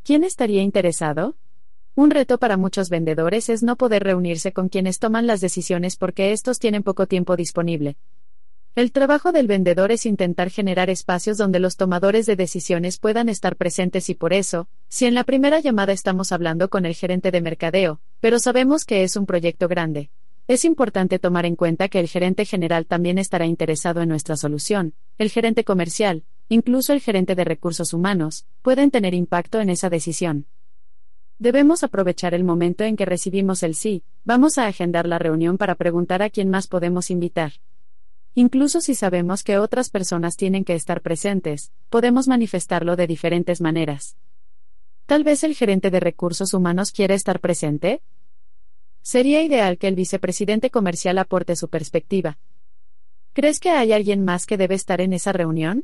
¿Quién estaría interesado? Un reto para muchos vendedores es no poder reunirse con quienes toman las decisiones porque estos tienen poco tiempo disponible. El trabajo del vendedor es intentar generar espacios donde los tomadores de decisiones puedan estar presentes y por eso, si en la primera llamada estamos hablando con el gerente de mercadeo, pero sabemos que es un proyecto grande, es importante tomar en cuenta que el gerente general también estará interesado en nuestra solución, el gerente comercial, incluso el gerente de recursos humanos, pueden tener impacto en esa decisión. Debemos aprovechar el momento en que recibimos el sí, vamos a agendar la reunión para preguntar a quién más podemos invitar. Incluso si sabemos que otras personas tienen que estar presentes, podemos manifestarlo de diferentes maneras. Tal vez el gerente de recursos humanos quiere estar presente, Sería ideal que el vicepresidente comercial aporte su perspectiva. ¿Crees que hay alguien más que debe estar en esa reunión?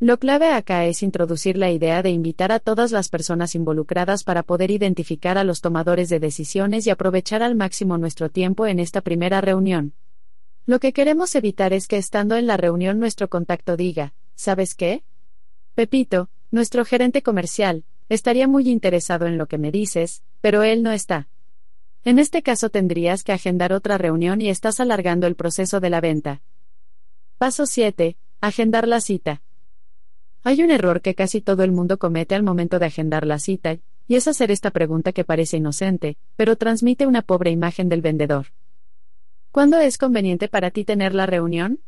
Lo clave acá es introducir la idea de invitar a todas las personas involucradas para poder identificar a los tomadores de decisiones y aprovechar al máximo nuestro tiempo en esta primera reunión. Lo que queremos evitar es que estando en la reunión nuestro contacto diga, ¿sabes qué? Pepito, nuestro gerente comercial, estaría muy interesado en lo que me dices, pero él no está. En este caso tendrías que agendar otra reunión y estás alargando el proceso de la venta. Paso 7. Agendar la cita. Hay un error que casi todo el mundo comete al momento de agendar la cita, y es hacer esta pregunta que parece inocente, pero transmite una pobre imagen del vendedor. ¿Cuándo es conveniente para ti tener la reunión?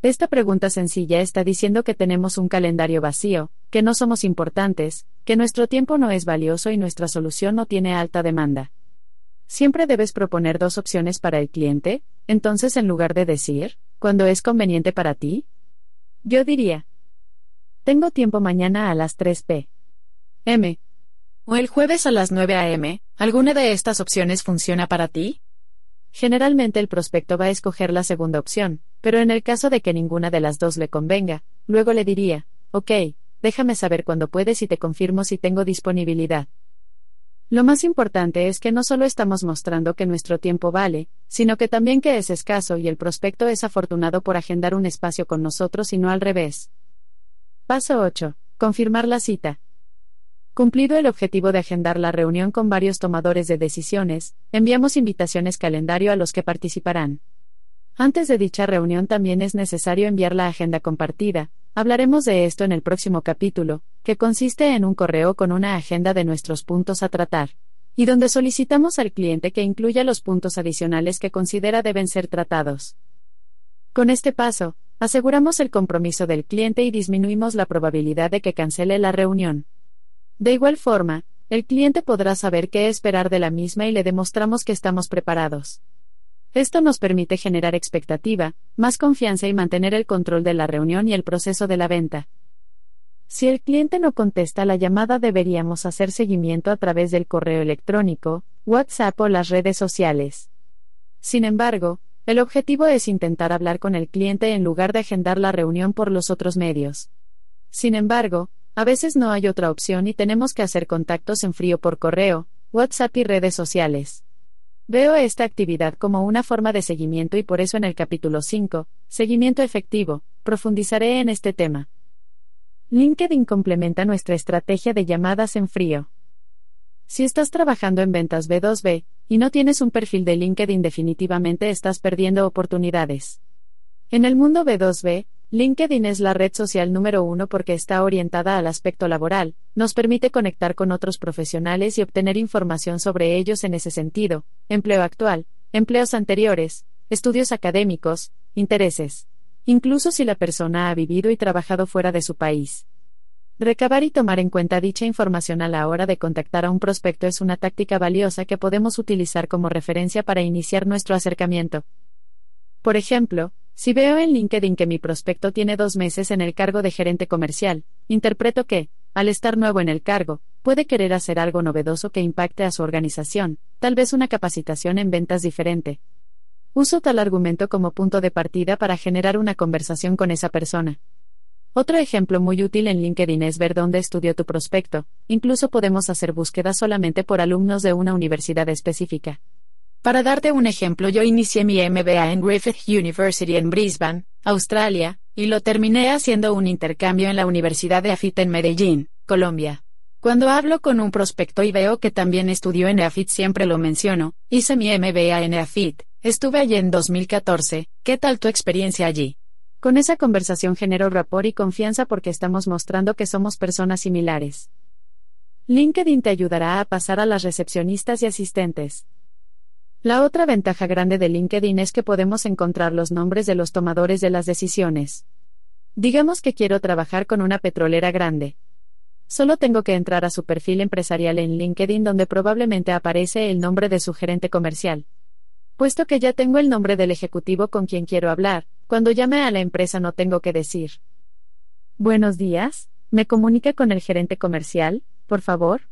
Esta pregunta sencilla está diciendo que tenemos un calendario vacío, que no somos importantes, que nuestro tiempo no es valioso y nuestra solución no tiene alta demanda. Siempre debes proponer dos opciones para el cliente, entonces en lugar de decir, ¿cuándo es conveniente para ti? Yo diría, tengo tiempo mañana a las 3 p.m. O el jueves a las 9 a.m. ¿Alguna de estas opciones funciona para ti? Generalmente el prospecto va a escoger la segunda opción, pero en el caso de que ninguna de las dos le convenga, luego le diría, ok, déjame saber cuándo puedes y te confirmo si tengo disponibilidad. Lo más importante es que no solo estamos mostrando que nuestro tiempo vale, sino que también que es escaso y el prospecto es afortunado por agendar un espacio con nosotros y no al revés. Paso 8. Confirmar la cita. Cumplido el objetivo de agendar la reunión con varios tomadores de decisiones, enviamos invitaciones calendario a los que participarán. Antes de dicha reunión también es necesario enviar la agenda compartida, Hablaremos de esto en el próximo capítulo, que consiste en un correo con una agenda de nuestros puntos a tratar, y donde solicitamos al cliente que incluya los puntos adicionales que considera deben ser tratados. Con este paso, aseguramos el compromiso del cliente y disminuimos la probabilidad de que cancele la reunión. De igual forma, el cliente podrá saber qué esperar de la misma y le demostramos que estamos preparados. Esto nos permite generar expectativa, más confianza y mantener el control de la reunión y el proceso de la venta. Si el cliente no contesta la llamada deberíamos hacer seguimiento a través del correo electrónico, WhatsApp o las redes sociales. Sin embargo, el objetivo es intentar hablar con el cliente en lugar de agendar la reunión por los otros medios. Sin embargo, a veces no hay otra opción y tenemos que hacer contactos en frío por correo, WhatsApp y redes sociales. Veo esta actividad como una forma de seguimiento y por eso en el capítulo 5, Seguimiento efectivo, profundizaré en este tema. LinkedIn complementa nuestra estrategia de llamadas en frío. Si estás trabajando en ventas B2B y no tienes un perfil de LinkedIn definitivamente estás perdiendo oportunidades. En el mundo B2B, LinkedIn es la red social número uno porque está orientada al aspecto laboral, nos permite conectar con otros profesionales y obtener información sobre ellos en ese sentido, empleo actual, empleos anteriores, estudios académicos, intereses. Incluso si la persona ha vivido y trabajado fuera de su país. Recabar y tomar en cuenta dicha información a la hora de contactar a un prospecto es una táctica valiosa que podemos utilizar como referencia para iniciar nuestro acercamiento. Por ejemplo, si veo en LinkedIn que mi prospecto tiene dos meses en el cargo de gerente comercial, interpreto que, al estar nuevo en el cargo, puede querer hacer algo novedoso que impacte a su organización, tal vez una capacitación en ventas diferente. Uso tal argumento como punto de partida para generar una conversación con esa persona. Otro ejemplo muy útil en LinkedIn es ver dónde estudió tu prospecto, incluso podemos hacer búsquedas solamente por alumnos de una universidad específica. Para darte un ejemplo, yo inicié mi MBA en Griffith University en Brisbane, Australia, y lo terminé haciendo un intercambio en la Universidad de AFIT en Medellín, Colombia. Cuando hablo con un prospecto y veo que también estudió en AFIT siempre lo menciono, hice mi MBA en AFIT, estuve allí en 2014, ¿qué tal tu experiencia allí? Con esa conversación genero rapport y confianza porque estamos mostrando que somos personas similares. LinkedIn te ayudará a pasar a las recepcionistas y asistentes. La otra ventaja grande de LinkedIn es que podemos encontrar los nombres de los tomadores de las decisiones. Digamos que quiero trabajar con una petrolera grande. Solo tengo que entrar a su perfil empresarial en LinkedIn donde probablemente aparece el nombre de su gerente comercial. Puesto que ya tengo el nombre del ejecutivo con quien quiero hablar, cuando llame a la empresa no tengo que decir. Buenos días, ¿me comunica con el gerente comercial, por favor?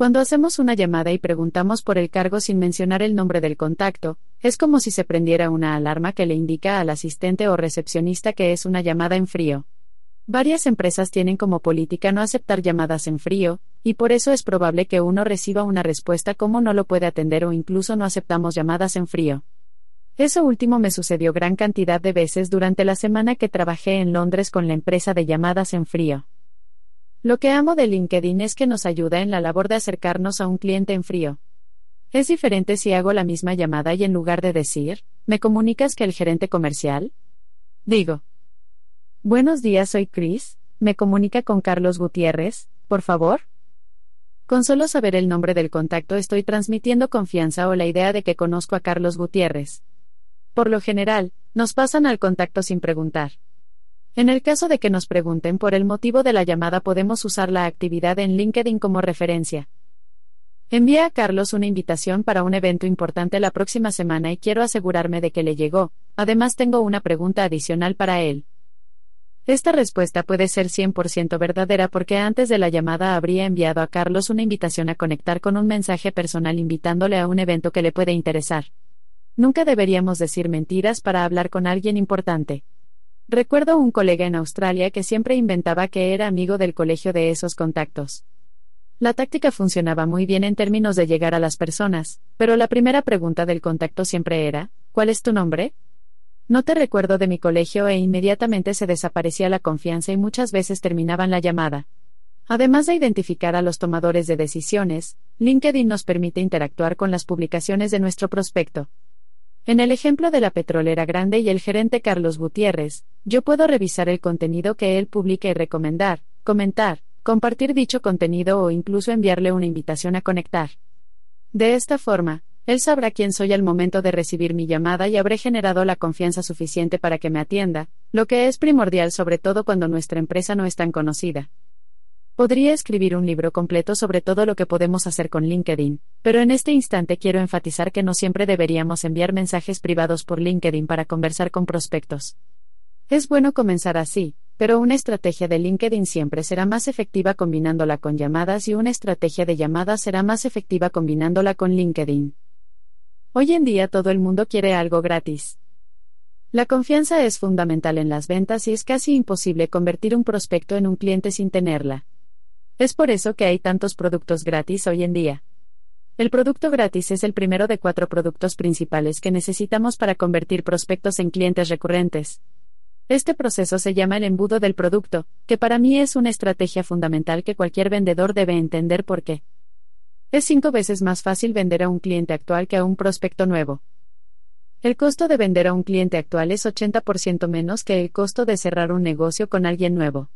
Cuando hacemos una llamada y preguntamos por el cargo sin mencionar el nombre del contacto, es como si se prendiera una alarma que le indica al asistente o recepcionista que es una llamada en frío. Varias empresas tienen como política no aceptar llamadas en frío, y por eso es probable que uno reciba una respuesta como no lo puede atender o incluso no aceptamos llamadas en frío. Eso último me sucedió gran cantidad de veces durante la semana que trabajé en Londres con la empresa de llamadas en frío. Lo que amo de LinkedIn es que nos ayuda en la labor de acercarnos a un cliente en frío. Es diferente si hago la misma llamada y en lugar de decir, ¿me comunicas que el gerente comercial? Digo. Buenos días, soy Chris, ¿me comunica con Carlos Gutiérrez, por favor? Con solo saber el nombre del contacto estoy transmitiendo confianza o la idea de que conozco a Carlos Gutiérrez. Por lo general, nos pasan al contacto sin preguntar. En el caso de que nos pregunten por el motivo de la llamada podemos usar la actividad en LinkedIn como referencia. Envía a Carlos una invitación para un evento importante la próxima semana y quiero asegurarme de que le llegó, además tengo una pregunta adicional para él. Esta respuesta puede ser 100% verdadera porque antes de la llamada habría enviado a Carlos una invitación a conectar con un mensaje personal invitándole a un evento que le puede interesar. Nunca deberíamos decir mentiras para hablar con alguien importante. Recuerdo un colega en Australia que siempre inventaba que era amigo del colegio de esos contactos. La táctica funcionaba muy bien en términos de llegar a las personas, pero la primera pregunta del contacto siempre era, ¿cuál es tu nombre? No te recuerdo de mi colegio e inmediatamente se desaparecía la confianza y muchas veces terminaban la llamada. Además de identificar a los tomadores de decisiones, LinkedIn nos permite interactuar con las publicaciones de nuestro prospecto. En el ejemplo de la petrolera grande y el gerente Carlos Gutiérrez, yo puedo revisar el contenido que él publique y recomendar, comentar, compartir dicho contenido o incluso enviarle una invitación a conectar. De esta forma, él sabrá quién soy al momento de recibir mi llamada y habré generado la confianza suficiente para que me atienda, lo que es primordial sobre todo cuando nuestra empresa no es tan conocida. Podría escribir un libro completo sobre todo lo que podemos hacer con LinkedIn, pero en este instante quiero enfatizar que no siempre deberíamos enviar mensajes privados por LinkedIn para conversar con prospectos. Es bueno comenzar así, pero una estrategia de LinkedIn siempre será más efectiva combinándola con llamadas y una estrategia de llamadas será más efectiva combinándola con LinkedIn. Hoy en día todo el mundo quiere algo gratis. La confianza es fundamental en las ventas y es casi imposible convertir un prospecto en un cliente sin tenerla. Es por eso que hay tantos productos gratis hoy en día. El producto gratis es el primero de cuatro productos principales que necesitamos para convertir prospectos en clientes recurrentes. Este proceso se llama el embudo del producto, que para mí es una estrategia fundamental que cualquier vendedor debe entender por qué. Es cinco veces más fácil vender a un cliente actual que a un prospecto nuevo. El costo de vender a un cliente actual es 80% menos que el costo de cerrar un negocio con alguien nuevo.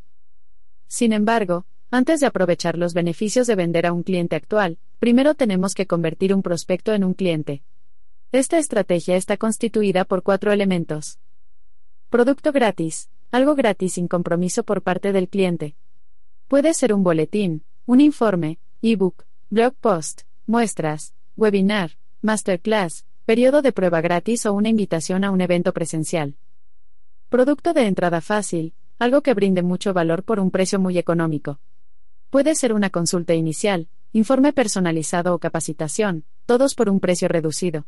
Sin embargo, antes de aprovechar los beneficios de vender a un cliente actual, primero tenemos que convertir un prospecto en un cliente. Esta estrategia está constituida por cuatro elementos. Producto gratis, algo gratis sin compromiso por parte del cliente. Puede ser un boletín, un informe, ebook, blog post, muestras, webinar, masterclass, periodo de prueba gratis o una invitación a un evento presencial. Producto de entrada fácil, algo que brinde mucho valor por un precio muy económico. Puede ser una consulta inicial, informe personalizado o capacitación, todos por un precio reducido.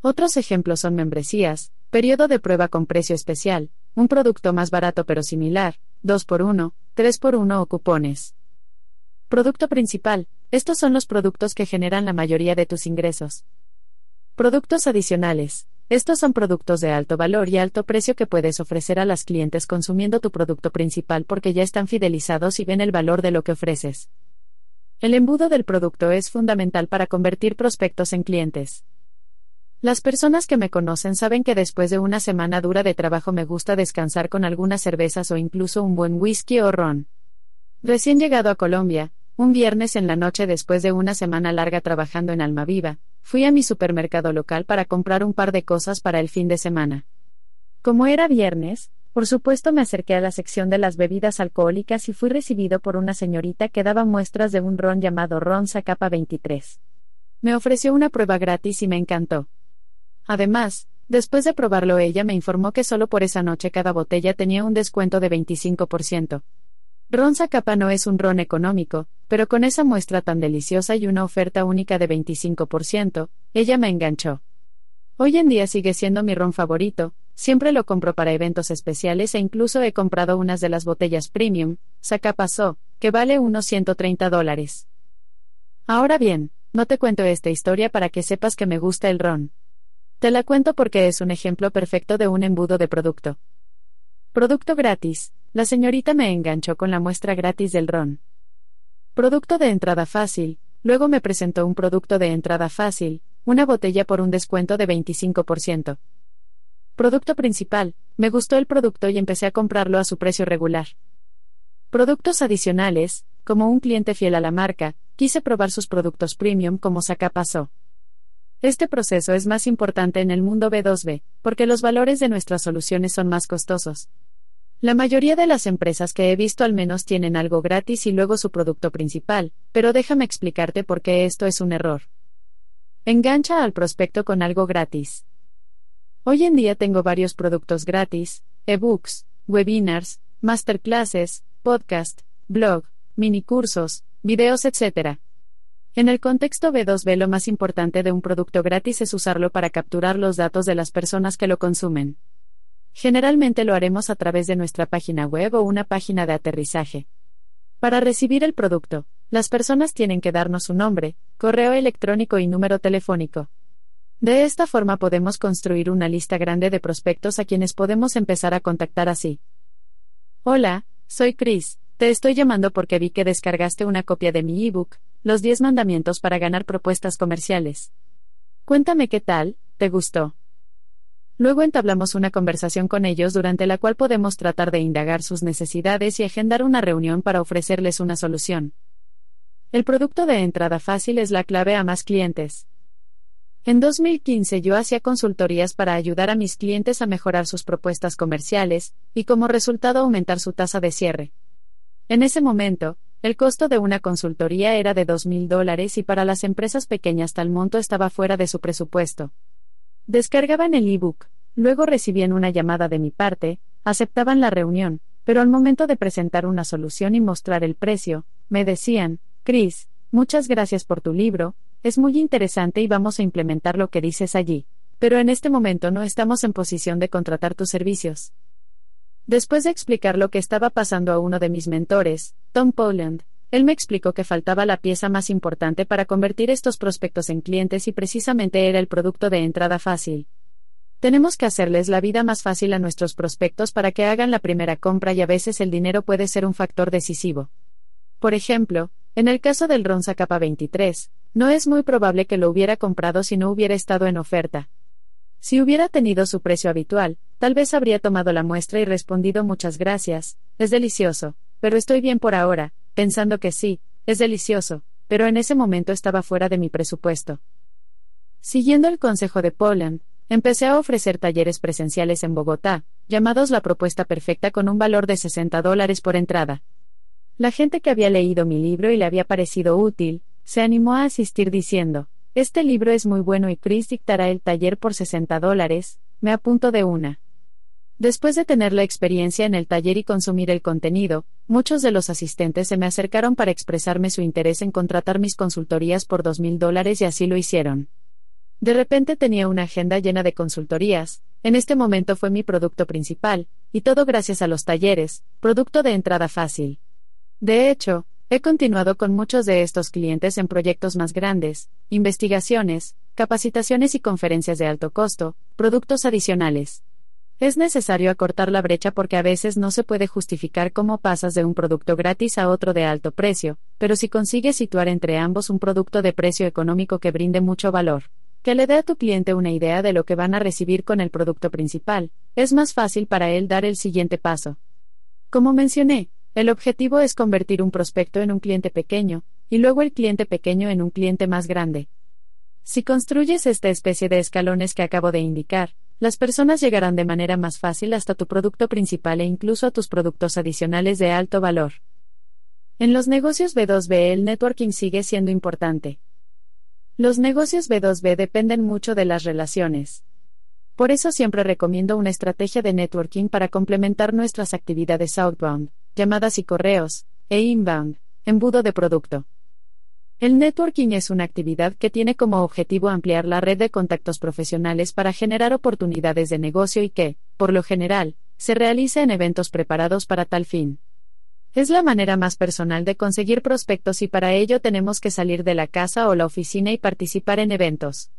Otros ejemplos son membresías, periodo de prueba con precio especial, un producto más barato pero similar, 2x1, 3x1 o cupones. Producto principal, estos son los productos que generan la mayoría de tus ingresos. Productos adicionales, estos son productos de alto valor y alto precio que puedes ofrecer a las clientes consumiendo tu producto principal porque ya están fidelizados y ven el valor de lo que ofreces. El embudo del producto es fundamental para convertir prospectos en clientes. Las personas que me conocen saben que después de una semana dura de trabajo me gusta descansar con algunas cervezas o incluso un buen whisky o ron. Recién llegado a Colombia, un viernes en la noche después de una semana larga trabajando en Almaviva, fui a mi supermercado local para comprar un par de cosas para el fin de semana. Como era viernes, por supuesto me acerqué a la sección de las bebidas alcohólicas y fui recibido por una señorita que daba muestras de un ron llamado Ron Zacapa 23. Me ofreció una prueba gratis y me encantó. Además, después de probarlo ella me informó que solo por esa noche cada botella tenía un descuento de 25%. Ron Zacapa no es un ron económico, pero con esa muestra tan deliciosa y una oferta única de 25%, ella me enganchó. Hoy en día sigue siendo mi ron favorito, siempre lo compro para eventos especiales e incluso he comprado unas de las botellas premium, Zacapa So, que vale unos 130 dólares. Ahora bien, no te cuento esta historia para que sepas que me gusta el ron. Te la cuento porque es un ejemplo perfecto de un embudo de producto. Producto gratis, la señorita me enganchó con la muestra gratis del ron. Producto de entrada fácil, luego me presentó un producto de entrada fácil, una botella por un descuento de 25%. Producto principal, me gustó el producto y empecé a comprarlo a su precio regular. Productos adicionales, como un cliente fiel a la marca, quise probar sus productos premium como Saca pasó. Este proceso es más importante en el mundo B2B, porque los valores de nuestras soluciones son más costosos. La mayoría de las empresas que he visto al menos tienen algo gratis y luego su producto principal, pero déjame explicarte por qué esto es un error. Engancha al prospecto con algo gratis. Hoy en día tengo varios productos gratis, ebooks, webinars, masterclasses, podcast, blog, minicursos, videos, etc. En el contexto B2B lo más importante de un producto gratis es usarlo para capturar los datos de las personas que lo consumen. Generalmente lo haremos a través de nuestra página web o una página de aterrizaje. Para recibir el producto, las personas tienen que darnos su nombre, correo electrónico y número telefónico. De esta forma podemos construir una lista grande de prospectos a quienes podemos empezar a contactar así. Hola, soy Chris, te estoy llamando porque vi que descargaste una copia de mi ebook, Los 10 mandamientos para ganar propuestas comerciales. Cuéntame qué tal, ¿te gustó? Luego entablamos una conversación con ellos durante la cual podemos tratar de indagar sus necesidades y agendar una reunión para ofrecerles una solución. El producto de entrada fácil es la clave a más clientes. En 2015 yo hacía consultorías para ayudar a mis clientes a mejorar sus propuestas comerciales, y como resultado aumentar su tasa de cierre. En ese momento, el costo de una consultoría era de $2,000 dólares y para las empresas pequeñas tal monto estaba fuera de su presupuesto. Descargaban el ebook, luego recibían una llamada de mi parte, aceptaban la reunión, pero al momento de presentar una solución y mostrar el precio, me decían, Chris, muchas gracias por tu libro, es muy interesante y vamos a implementar lo que dices allí, pero en este momento no estamos en posición de contratar tus servicios. Después de explicar lo que estaba pasando a uno de mis mentores, Tom Poland, él me explicó que faltaba la pieza más importante para convertir estos prospectos en clientes y precisamente era el producto de entrada fácil. Tenemos que hacerles la vida más fácil a nuestros prospectos para que hagan la primera compra y a veces el dinero puede ser un factor decisivo. Por ejemplo, en el caso del Ronza Capa 23, no es muy probable que lo hubiera comprado si no hubiera estado en oferta. Si hubiera tenido su precio habitual, tal vez habría tomado la muestra y respondido muchas gracias, es delicioso, pero estoy bien por ahora, pensando que sí, es delicioso, pero en ese momento estaba fuera de mi presupuesto. Siguiendo el consejo de Poland, empecé a ofrecer talleres presenciales en Bogotá, llamados La Propuesta Perfecta con un valor de 60 dólares por entrada. La gente que había leído mi libro y le había parecido útil, se animó a asistir diciendo, este libro es muy bueno y Chris dictará el taller por 60 dólares, me apunto de una. Después de tener la experiencia en el taller y consumir el contenido, muchos de los asistentes se me acercaron para expresarme su interés en contratar mis consultorías por dos mil dólares y así lo hicieron. De repente tenía una agenda llena de consultorías, en este momento fue mi producto principal, y todo gracias a los talleres, producto de entrada fácil. De hecho, He continuado con muchos de estos clientes en proyectos más grandes, investigaciones, capacitaciones y conferencias de alto costo, productos adicionales. Es necesario acortar la brecha porque a veces no se puede justificar cómo pasas de un producto gratis a otro de alto precio, pero si consigues situar entre ambos un producto de precio económico que brinde mucho valor, que le dé a tu cliente una idea de lo que van a recibir con el producto principal, es más fácil para él dar el siguiente paso. Como mencioné, el objetivo es convertir un prospecto en un cliente pequeño, y luego el cliente pequeño en un cliente más grande. Si construyes esta especie de escalones que acabo de indicar, las personas llegarán de manera más fácil hasta tu producto principal e incluso a tus productos adicionales de alto valor. En los negocios B2B el networking sigue siendo importante. Los negocios B2B dependen mucho de las relaciones. Por eso siempre recomiendo una estrategia de networking para complementar nuestras actividades outbound llamadas y correos, e inbound, embudo de producto. El networking es una actividad que tiene como objetivo ampliar la red de contactos profesionales para generar oportunidades de negocio y que, por lo general, se realiza en eventos preparados para tal fin. Es la manera más personal de conseguir prospectos y para ello tenemos que salir de la casa o la oficina y participar en eventos.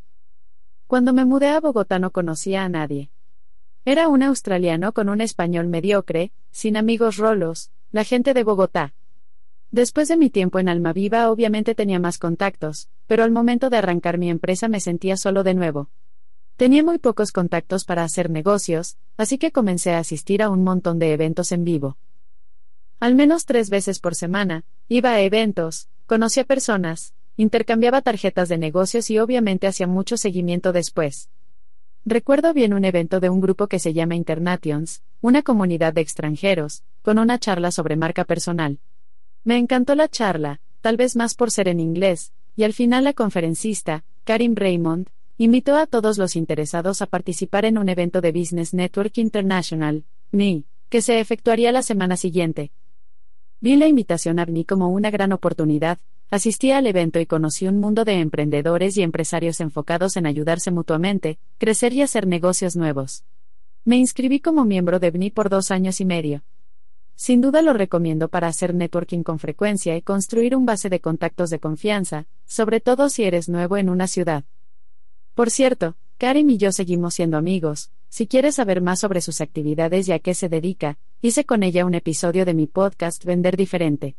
Cuando me mudé a Bogotá no conocía a nadie. Era un australiano con un español mediocre, sin amigos rolos, la gente de Bogotá. Después de mi tiempo en Almaviva obviamente tenía más contactos, pero al momento de arrancar mi empresa me sentía solo de nuevo. Tenía muy pocos contactos para hacer negocios, así que comencé a asistir a un montón de eventos en vivo. Al menos tres veces por semana, iba a eventos, conocía personas, intercambiaba tarjetas de negocios y obviamente hacía mucho seguimiento después. Recuerdo bien un evento de un grupo que se llama Internations, una comunidad de extranjeros, con una charla sobre marca personal. Me encantó la charla, tal vez más por ser en inglés, y al final la conferencista, Karim Raymond, invitó a todos los interesados a participar en un evento de Business Network International, NI, que se efectuaría la semana siguiente. Vi la invitación a BNI como una gran oportunidad, Asistí al evento y conocí un mundo de emprendedores y empresarios enfocados en ayudarse mutuamente, crecer y hacer negocios nuevos. Me inscribí como miembro de BNI por dos años y medio. Sin duda lo recomiendo para hacer networking con frecuencia y construir un base de contactos de confianza, sobre todo si eres nuevo en una ciudad. Por cierto, Karim y yo seguimos siendo amigos. Si quieres saber más sobre sus actividades y a qué se dedica, hice con ella un episodio de mi podcast Vender Diferente.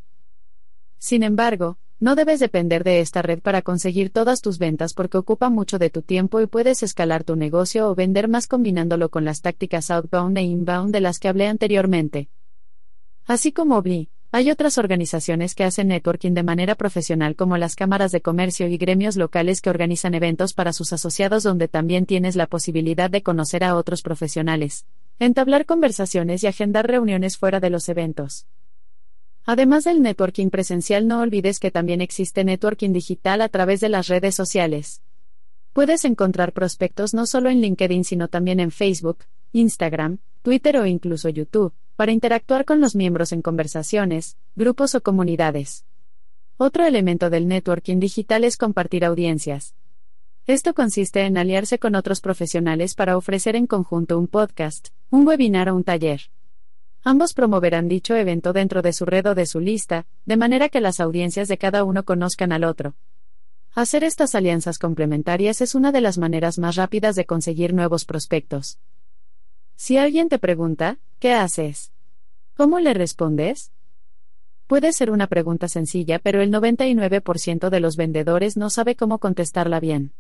Sin embargo, no debes depender de esta red para conseguir todas tus ventas porque ocupa mucho de tu tiempo y puedes escalar tu negocio o vender más combinándolo con las tácticas outbound e inbound de las que hablé anteriormente. Así como vi, hay otras organizaciones que hacen networking de manera profesional como las cámaras de comercio y gremios locales que organizan eventos para sus asociados donde también tienes la posibilidad de conocer a otros profesionales, entablar conversaciones y agendar reuniones fuera de los eventos. Además del networking presencial, no olvides que también existe networking digital a través de las redes sociales. Puedes encontrar prospectos no solo en LinkedIn, sino también en Facebook, Instagram, Twitter o incluso YouTube, para interactuar con los miembros en conversaciones, grupos o comunidades. Otro elemento del networking digital es compartir audiencias. Esto consiste en aliarse con otros profesionales para ofrecer en conjunto un podcast, un webinar o un taller. Ambos promoverán dicho evento dentro de su red o de su lista, de manera que las audiencias de cada uno conozcan al otro. Hacer estas alianzas complementarias es una de las maneras más rápidas de conseguir nuevos prospectos. Si alguien te pregunta, ¿qué haces? ¿Cómo le respondes? Puede ser una pregunta sencilla, pero el 99% de los vendedores no sabe cómo contestarla bien.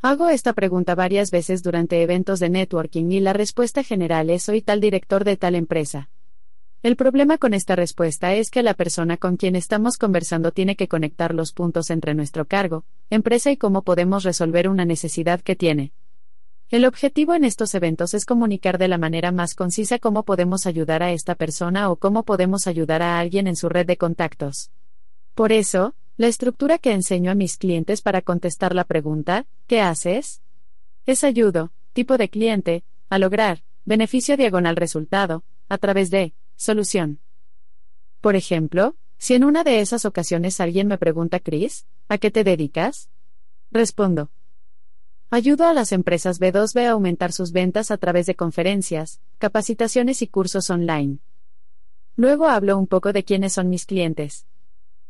Hago esta pregunta varias veces durante eventos de networking y la respuesta general es soy tal director de tal empresa. El problema con esta respuesta es que la persona con quien estamos conversando tiene que conectar los puntos entre nuestro cargo, empresa y cómo podemos resolver una necesidad que tiene. El objetivo en estos eventos es comunicar de la manera más concisa cómo podemos ayudar a esta persona o cómo podemos ayudar a alguien en su red de contactos. Por eso, la estructura que enseño a mis clientes para contestar la pregunta, ¿qué haces? Es ayudo, tipo de cliente, a lograr, beneficio diagonal resultado, a través de, solución. Por ejemplo, si en una de esas ocasiones alguien me pregunta, Chris, ¿a qué te dedicas? Respondo. Ayudo a las empresas B2B a aumentar sus ventas a través de conferencias, capacitaciones y cursos online. Luego hablo un poco de quiénes son mis clientes.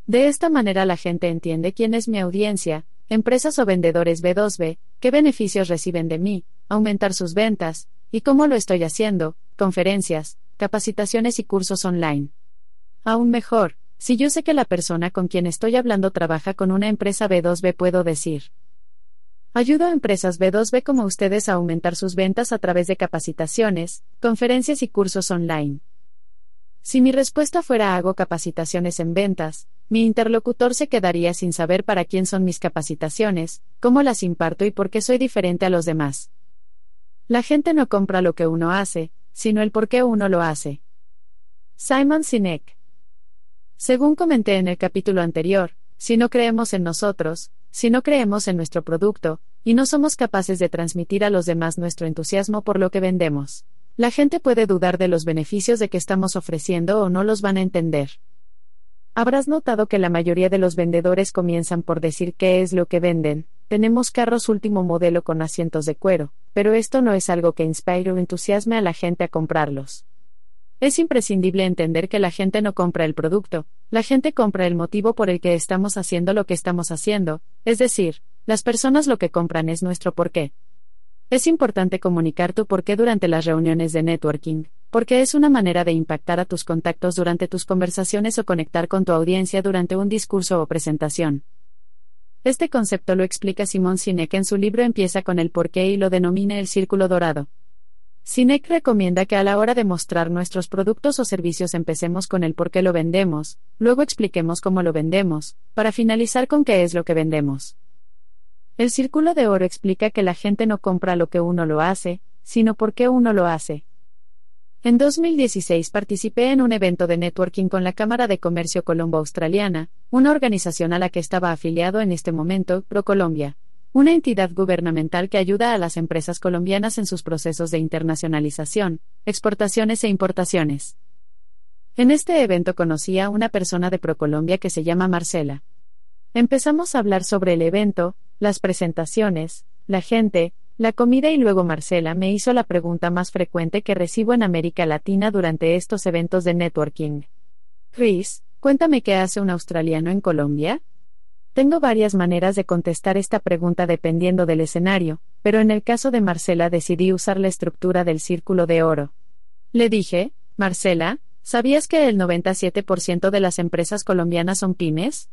De esta manera la gente entiende quién es mi audiencia, empresas o vendedores B2B, qué beneficios reciben de mí, aumentar sus ventas, y cómo lo estoy haciendo, conferencias, capacitaciones y cursos online. Aún mejor, si yo sé que la persona con quien estoy hablando trabaja con una empresa B2B puedo decir. Ayudo a empresas B2B como ustedes a aumentar sus ventas a través de capacitaciones, conferencias y cursos online. Si mi respuesta fuera hago capacitaciones en ventas, mi interlocutor se quedaría sin saber para quién son mis capacitaciones, cómo las imparto y por qué soy diferente a los demás. La gente no compra lo que uno hace, sino el por qué uno lo hace. Simon Sinek. Según comenté en el capítulo anterior, si no creemos en nosotros, si no creemos en nuestro producto, y no somos capaces de transmitir a los demás nuestro entusiasmo por lo que vendemos, la gente puede dudar de los beneficios de que estamos ofreciendo o no los van a entender. Habrás notado que la mayoría de los vendedores comienzan por decir qué es lo que venden. Tenemos carros último modelo con asientos de cuero, pero esto no es algo que inspire o entusiasme a la gente a comprarlos. Es imprescindible entender que la gente no compra el producto, la gente compra el motivo por el que estamos haciendo lo que estamos haciendo, es decir, las personas lo que compran es nuestro porqué. Es importante comunicar tu por qué durante las reuniones de networking, porque es una manera de impactar a tus contactos durante tus conversaciones o conectar con tu audiencia durante un discurso o presentación. Este concepto lo explica Simón Sinek en su libro Empieza con el porqué y lo denomina el círculo dorado. Sinek recomienda que a la hora de mostrar nuestros productos o servicios empecemos con el por qué lo vendemos, luego expliquemos cómo lo vendemos, para finalizar con qué es lo que vendemos. El círculo de oro explica que la gente no compra lo que uno lo hace, sino por qué uno lo hace. En 2016 participé en un evento de networking con la Cámara de Comercio Colombo Australiana, una organización a la que estaba afiliado en este momento, ProColombia, una entidad gubernamental que ayuda a las empresas colombianas en sus procesos de internacionalización, exportaciones e importaciones. En este evento conocí a una persona de ProColombia que se llama Marcela. Empezamos a hablar sobre el evento, las presentaciones, la gente, la comida y luego Marcela me hizo la pregunta más frecuente que recibo en América Latina durante estos eventos de networking. Chris, cuéntame qué hace un australiano en Colombia. Tengo varias maneras de contestar esta pregunta dependiendo del escenario, pero en el caso de Marcela decidí usar la estructura del círculo de oro. Le dije, Marcela, ¿sabías que el 97% de las empresas colombianas son pymes?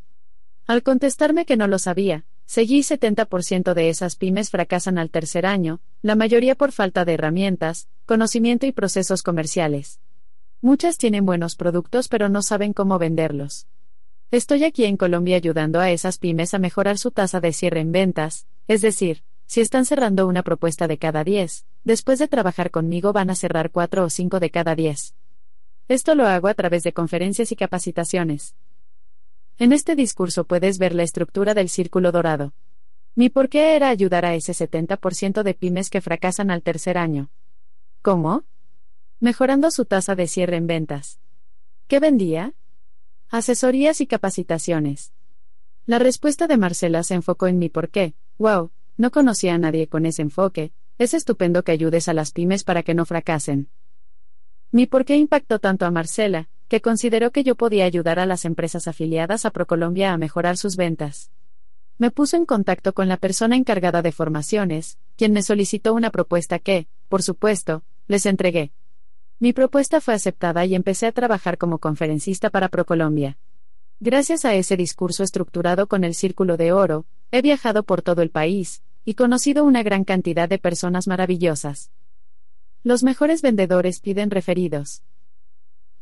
Al contestarme que no lo sabía, seguí 70% de esas pymes fracasan al tercer año, la mayoría por falta de herramientas, conocimiento y procesos comerciales. Muchas tienen buenos productos pero no saben cómo venderlos. Estoy aquí en Colombia ayudando a esas pymes a mejorar su tasa de cierre en ventas, es decir, si están cerrando una propuesta de cada 10, después de trabajar conmigo van a cerrar 4 o 5 de cada 10. Esto lo hago a través de conferencias y capacitaciones. En este discurso puedes ver la estructura del círculo dorado. Mi porqué era ayudar a ese 70% de pymes que fracasan al tercer año. ¿Cómo? Mejorando su tasa de cierre en ventas. ¿Qué vendía? Asesorías y capacitaciones. La respuesta de Marcela se enfocó en mi porqué. Wow, no conocía a nadie con ese enfoque. Es estupendo que ayudes a las pymes para que no fracasen. Mi porqué impactó tanto a Marcela, que consideró que yo podía ayudar a las empresas afiliadas a ProColombia a mejorar sus ventas. Me puso en contacto con la persona encargada de formaciones, quien me solicitó una propuesta que, por supuesto, les entregué. Mi propuesta fue aceptada y empecé a trabajar como conferencista para ProColombia. Gracias a ese discurso estructurado con el círculo de oro, he viajado por todo el país, y conocido una gran cantidad de personas maravillosas. Los mejores vendedores piden referidos.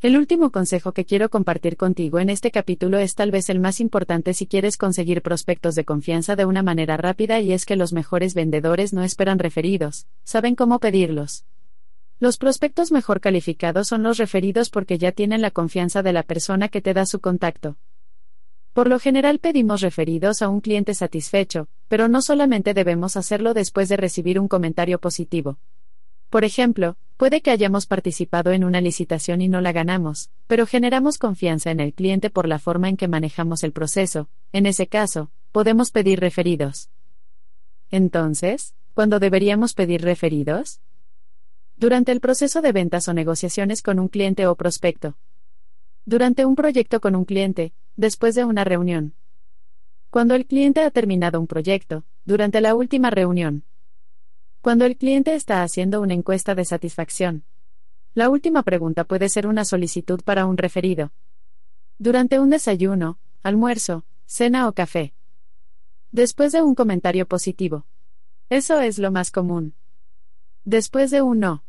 El último consejo que quiero compartir contigo en este capítulo es tal vez el más importante si quieres conseguir prospectos de confianza de una manera rápida y es que los mejores vendedores no esperan referidos, saben cómo pedirlos. Los prospectos mejor calificados son los referidos porque ya tienen la confianza de la persona que te da su contacto. Por lo general pedimos referidos a un cliente satisfecho, pero no solamente debemos hacerlo después de recibir un comentario positivo. Por ejemplo, puede que hayamos participado en una licitación y no la ganamos, pero generamos confianza en el cliente por la forma en que manejamos el proceso, en ese caso, podemos pedir referidos. Entonces, ¿cuándo deberíamos pedir referidos? Durante el proceso de ventas o negociaciones con un cliente o prospecto. Durante un proyecto con un cliente, después de una reunión. Cuando el cliente ha terminado un proyecto, durante la última reunión. Cuando el cliente está haciendo una encuesta de satisfacción. La última pregunta puede ser una solicitud para un referido. Durante un desayuno, almuerzo, cena o café. Después de un comentario positivo. Eso es lo más común. Después de un no.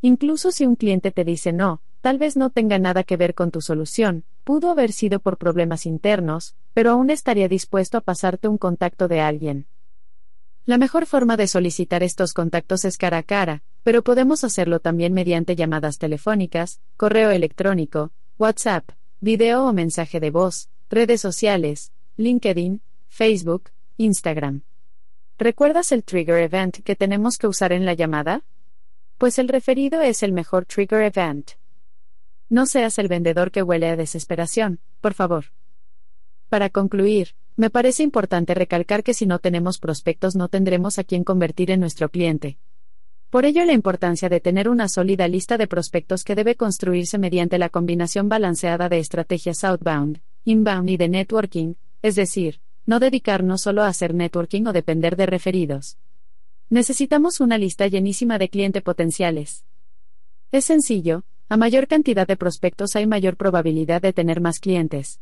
Incluso si un cliente te dice no, tal vez no tenga nada que ver con tu solución, pudo haber sido por problemas internos, pero aún estaría dispuesto a pasarte un contacto de alguien. La mejor forma de solicitar estos contactos es cara a cara, pero podemos hacerlo también mediante llamadas telefónicas, correo electrónico, WhatsApp, video o mensaje de voz, redes sociales, LinkedIn, Facebook, Instagram. ¿Recuerdas el trigger event que tenemos que usar en la llamada? Pues el referido es el mejor trigger event. No seas el vendedor que huele a desesperación, por favor. Para concluir, me parece importante recalcar que si no tenemos prospectos no tendremos a quién convertir en nuestro cliente. Por ello la importancia de tener una sólida lista de prospectos que debe construirse mediante la combinación balanceada de estrategias outbound, inbound y de networking, es decir, no dedicarnos solo a hacer networking o depender de referidos. Necesitamos una lista llenísima de clientes potenciales. Es sencillo, a mayor cantidad de prospectos hay mayor probabilidad de tener más clientes.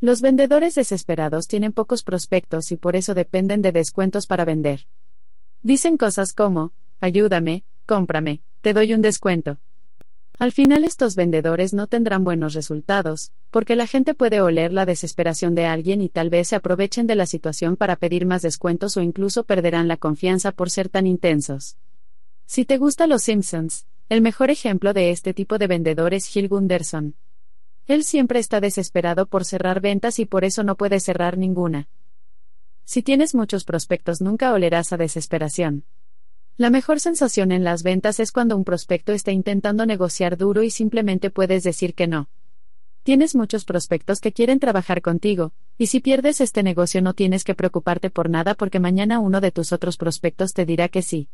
Los vendedores desesperados tienen pocos prospectos y por eso dependen de descuentos para vender. Dicen cosas como, ayúdame, cómprame, te doy un descuento. Al final estos vendedores no tendrán buenos resultados, porque la gente puede oler la desesperación de alguien y tal vez se aprovechen de la situación para pedir más descuentos o incluso perderán la confianza por ser tan intensos. Si te gusta Los Simpsons, el mejor ejemplo de este tipo de vendedor es Gil Gunderson. Él siempre está desesperado por cerrar ventas y por eso no puede cerrar ninguna. Si tienes muchos prospectos nunca olerás a desesperación. La mejor sensación en las ventas es cuando un prospecto está intentando negociar duro y simplemente puedes decir que no. Tienes muchos prospectos que quieren trabajar contigo, y si pierdes este negocio no tienes que preocuparte por nada porque mañana uno de tus otros prospectos te dirá que sí.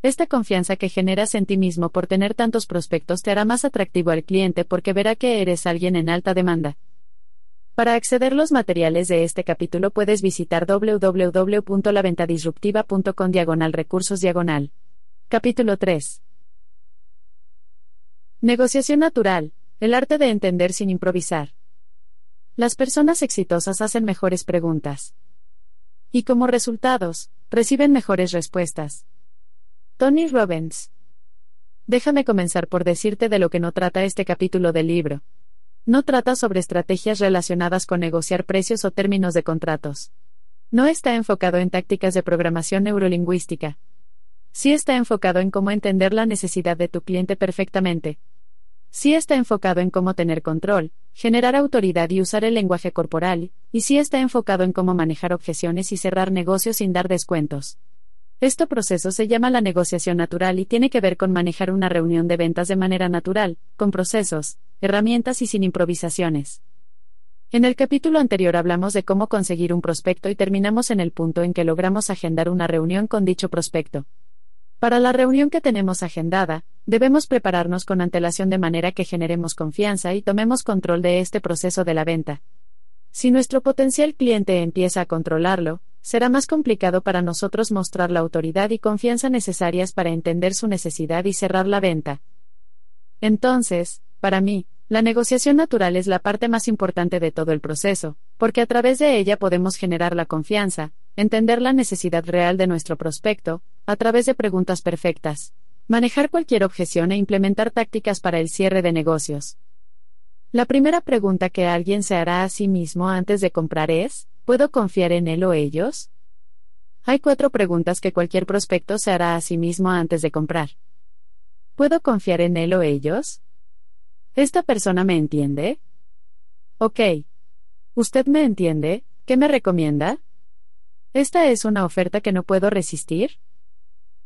Esta confianza que generas en ti mismo por tener tantos prospectos te hará más atractivo al cliente porque verá que eres alguien en alta demanda. Para acceder los materiales de este capítulo puedes visitar www.laventadisruptiva.com diagonal recursos diagonal. Capítulo 3. Negociación natural, el arte de entender sin improvisar. Las personas exitosas hacen mejores preguntas. Y como resultados, reciben mejores respuestas. Tony Robbins. Déjame comenzar por decirte de lo que no trata este capítulo del libro. No trata sobre estrategias relacionadas con negociar precios o términos de contratos. No está enfocado en tácticas de programación neurolingüística. Sí está enfocado en cómo entender la necesidad de tu cliente perfectamente. Sí está enfocado en cómo tener control, generar autoridad y usar el lenguaje corporal, y sí está enfocado en cómo manejar objeciones y cerrar negocios sin dar descuentos. Este proceso se llama la negociación natural y tiene que ver con manejar una reunión de ventas de manera natural, con procesos, herramientas y sin improvisaciones. En el capítulo anterior hablamos de cómo conseguir un prospecto y terminamos en el punto en que logramos agendar una reunión con dicho prospecto. Para la reunión que tenemos agendada, debemos prepararnos con antelación de manera que generemos confianza y tomemos control de este proceso de la venta. Si nuestro potencial cliente empieza a controlarlo, será más complicado para nosotros mostrar la autoridad y confianza necesarias para entender su necesidad y cerrar la venta. Entonces, para mí, la negociación natural es la parte más importante de todo el proceso, porque a través de ella podemos generar la confianza, entender la necesidad real de nuestro prospecto, a través de preguntas perfectas, manejar cualquier objeción e implementar tácticas para el cierre de negocios. La primera pregunta que alguien se hará a sí mismo antes de comprar es, ¿puedo confiar en él o ellos? Hay cuatro preguntas que cualquier prospecto se hará a sí mismo antes de comprar. ¿Puedo confiar en él o ellos? ¿Esta persona me entiende? Ok. ¿Usted me entiende? ¿Qué me recomienda? ¿Esta es una oferta que no puedo resistir?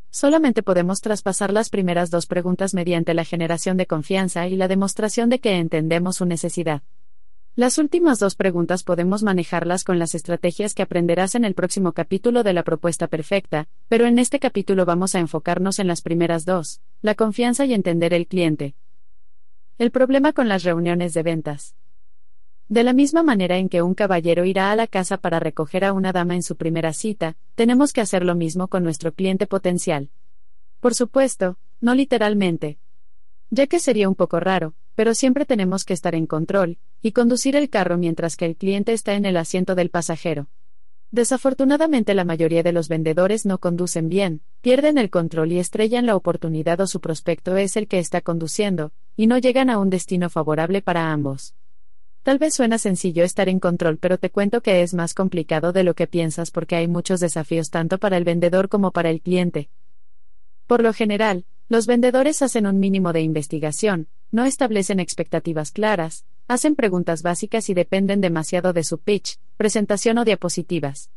Solamente podemos traspasar las primeras dos preguntas mediante la generación de confianza y la demostración de que entendemos su necesidad. Las últimas dos preguntas podemos manejarlas con las estrategias que aprenderás en el próximo capítulo de la propuesta perfecta, pero en este capítulo vamos a enfocarnos en las primeras dos, la confianza y entender el cliente. El problema con las reuniones de ventas. De la misma manera en que un caballero irá a la casa para recoger a una dama en su primera cita, tenemos que hacer lo mismo con nuestro cliente potencial. Por supuesto, no literalmente. Ya que sería un poco raro, pero siempre tenemos que estar en control, y conducir el carro mientras que el cliente está en el asiento del pasajero. Desafortunadamente la mayoría de los vendedores no conducen bien, pierden el control y estrellan la oportunidad o su prospecto es el que está conduciendo, y no llegan a un destino favorable para ambos. Tal vez suena sencillo estar en control, pero te cuento que es más complicado de lo que piensas porque hay muchos desafíos tanto para el vendedor como para el cliente. Por lo general, los vendedores hacen un mínimo de investigación, no establecen expectativas claras, hacen preguntas básicas y dependen demasiado de su pitch, presentación o diapositivas.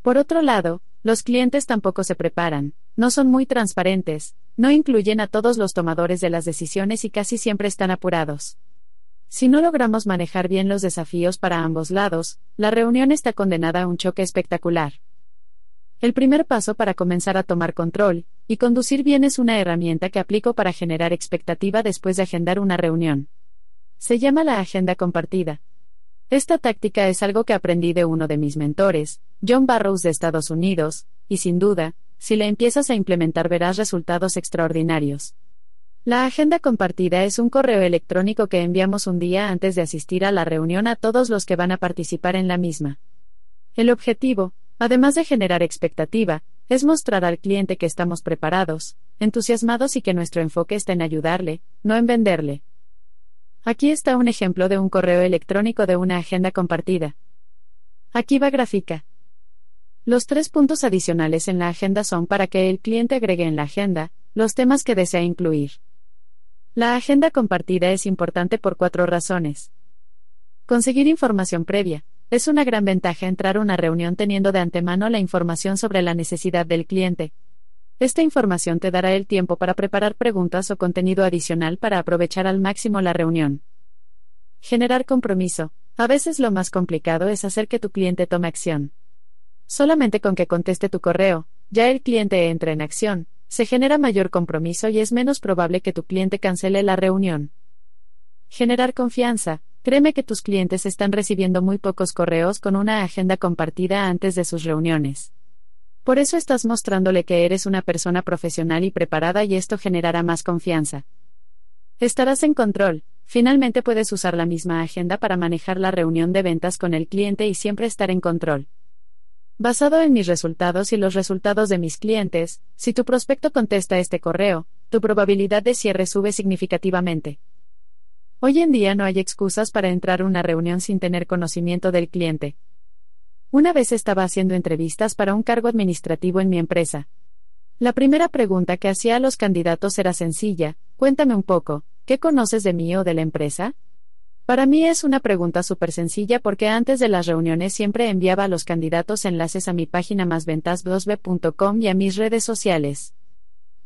Por otro lado, los clientes tampoco se preparan, no son muy transparentes, no incluyen a todos los tomadores de las decisiones y casi siempre están apurados. Si no logramos manejar bien los desafíos para ambos lados, la reunión está condenada a un choque espectacular. El primer paso para comenzar a tomar control y conducir bien es una herramienta que aplico para generar expectativa después de agendar una reunión. Se llama la agenda compartida. Esta táctica es algo que aprendí de uno de mis mentores, John Barrows de Estados Unidos, y sin duda, si la empiezas a implementar verás resultados extraordinarios. La agenda compartida es un correo electrónico que enviamos un día antes de asistir a la reunión a todos los que van a participar en la misma. El objetivo, Además de generar expectativa, es mostrar al cliente que estamos preparados, entusiasmados y que nuestro enfoque está en ayudarle, no en venderle. Aquí está un ejemplo de un correo electrónico de una agenda compartida. Aquí va gráfica. Los tres puntos adicionales en la agenda son para que el cliente agregue en la agenda los temas que desea incluir. La agenda compartida es importante por cuatro razones. Conseguir información previa. Es una gran ventaja entrar a una reunión teniendo de antemano la información sobre la necesidad del cliente. Esta información te dará el tiempo para preparar preguntas o contenido adicional para aprovechar al máximo la reunión. Generar compromiso. A veces lo más complicado es hacer que tu cliente tome acción. Solamente con que conteste tu correo, ya el cliente entra en acción, se genera mayor compromiso y es menos probable que tu cliente cancele la reunión. Generar confianza. Créeme que tus clientes están recibiendo muy pocos correos con una agenda compartida antes de sus reuniones. Por eso estás mostrándole que eres una persona profesional y preparada y esto generará más confianza. Estarás en control. Finalmente puedes usar la misma agenda para manejar la reunión de ventas con el cliente y siempre estar en control. Basado en mis resultados y los resultados de mis clientes, si tu prospecto contesta este correo, tu probabilidad de cierre sube significativamente. Hoy en día no hay excusas para entrar a una reunión sin tener conocimiento del cliente. Una vez estaba haciendo entrevistas para un cargo administrativo en mi empresa. La primera pregunta que hacía a los candidatos era sencilla, cuéntame un poco, ¿qué conoces de mí o de la empresa? Para mí es una pregunta súper sencilla porque antes de las reuniones siempre enviaba a los candidatos enlaces a mi página másventas2b.com y a mis redes sociales.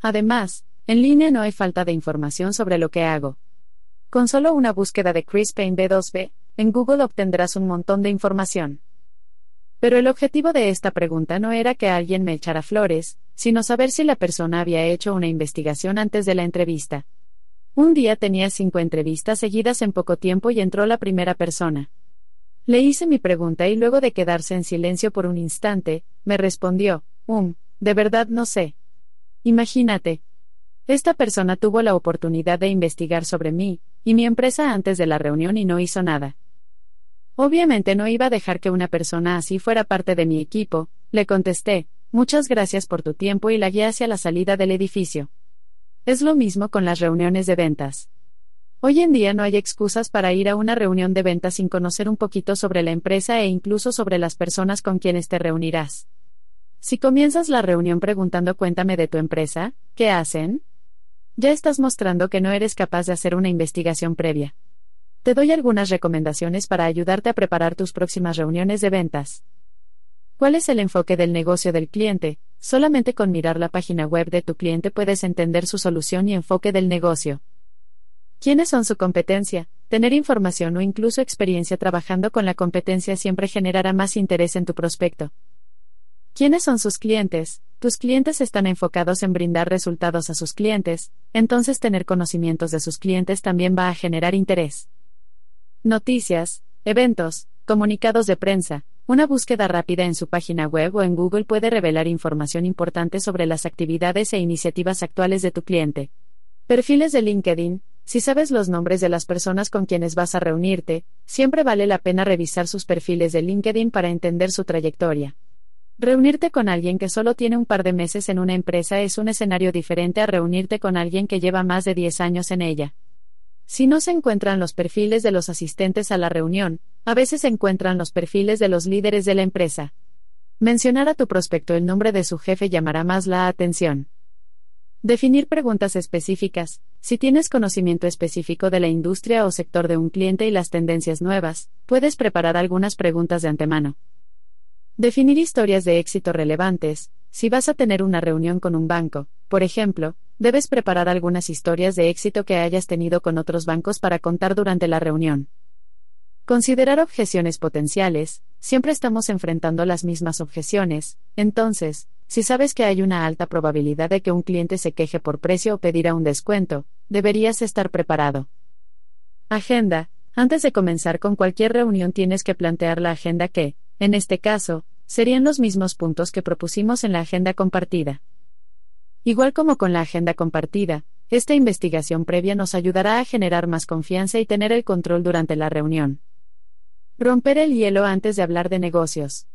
Además, en línea no hay falta de información sobre lo que hago. Con solo una búsqueda de Chris Payne B2B, en Google obtendrás un montón de información. Pero el objetivo de esta pregunta no era que alguien me echara flores, sino saber si la persona había hecho una investigación antes de la entrevista. Un día tenía cinco entrevistas seguidas en poco tiempo y entró la primera persona. Le hice mi pregunta y luego de quedarse en silencio por un instante, me respondió, um, de verdad no sé. Imagínate, esta persona tuvo la oportunidad de investigar sobre mí y mi empresa antes de la reunión y no hizo nada. Obviamente no iba a dejar que una persona así fuera parte de mi equipo, le contesté, muchas gracias por tu tiempo y la guía hacia la salida del edificio. Es lo mismo con las reuniones de ventas. Hoy en día no hay excusas para ir a una reunión de ventas sin conocer un poquito sobre la empresa e incluso sobre las personas con quienes te reunirás. Si comienzas la reunión preguntando cuéntame de tu empresa, ¿qué hacen? Ya estás mostrando que no eres capaz de hacer una investigación previa. Te doy algunas recomendaciones para ayudarte a preparar tus próximas reuniones de ventas. ¿Cuál es el enfoque del negocio del cliente? Solamente con mirar la página web de tu cliente puedes entender su solución y enfoque del negocio. ¿Quiénes son su competencia? Tener información o incluso experiencia trabajando con la competencia siempre generará más interés en tu prospecto. ¿Quiénes son sus clientes? Tus clientes están enfocados en brindar resultados a sus clientes, entonces tener conocimientos de sus clientes también va a generar interés. Noticias, eventos, comunicados de prensa. Una búsqueda rápida en su página web o en Google puede revelar información importante sobre las actividades e iniciativas actuales de tu cliente. Perfiles de LinkedIn, si sabes los nombres de las personas con quienes vas a reunirte, siempre vale la pena revisar sus perfiles de LinkedIn para entender su trayectoria. Reunirte con alguien que solo tiene un par de meses en una empresa es un escenario diferente a reunirte con alguien que lleva más de 10 años en ella. Si no se encuentran los perfiles de los asistentes a la reunión, a veces se encuentran los perfiles de los líderes de la empresa. Mencionar a tu prospecto el nombre de su jefe llamará más la atención. Definir preguntas específicas. Si tienes conocimiento específico de la industria o sector de un cliente y las tendencias nuevas, puedes preparar algunas preguntas de antemano. Definir historias de éxito relevantes. Si vas a tener una reunión con un banco, por ejemplo, debes preparar algunas historias de éxito que hayas tenido con otros bancos para contar durante la reunión. Considerar objeciones potenciales. Siempre estamos enfrentando las mismas objeciones, entonces, si sabes que hay una alta probabilidad de que un cliente se queje por precio o pedirá un descuento, deberías estar preparado. Agenda. Antes de comenzar con cualquier reunión tienes que plantear la agenda que, en este caso, serían los mismos puntos que propusimos en la agenda compartida. Igual como con la agenda compartida, esta investigación previa nos ayudará a generar más confianza y tener el control durante la reunión. Romper el hielo antes de hablar de negocios.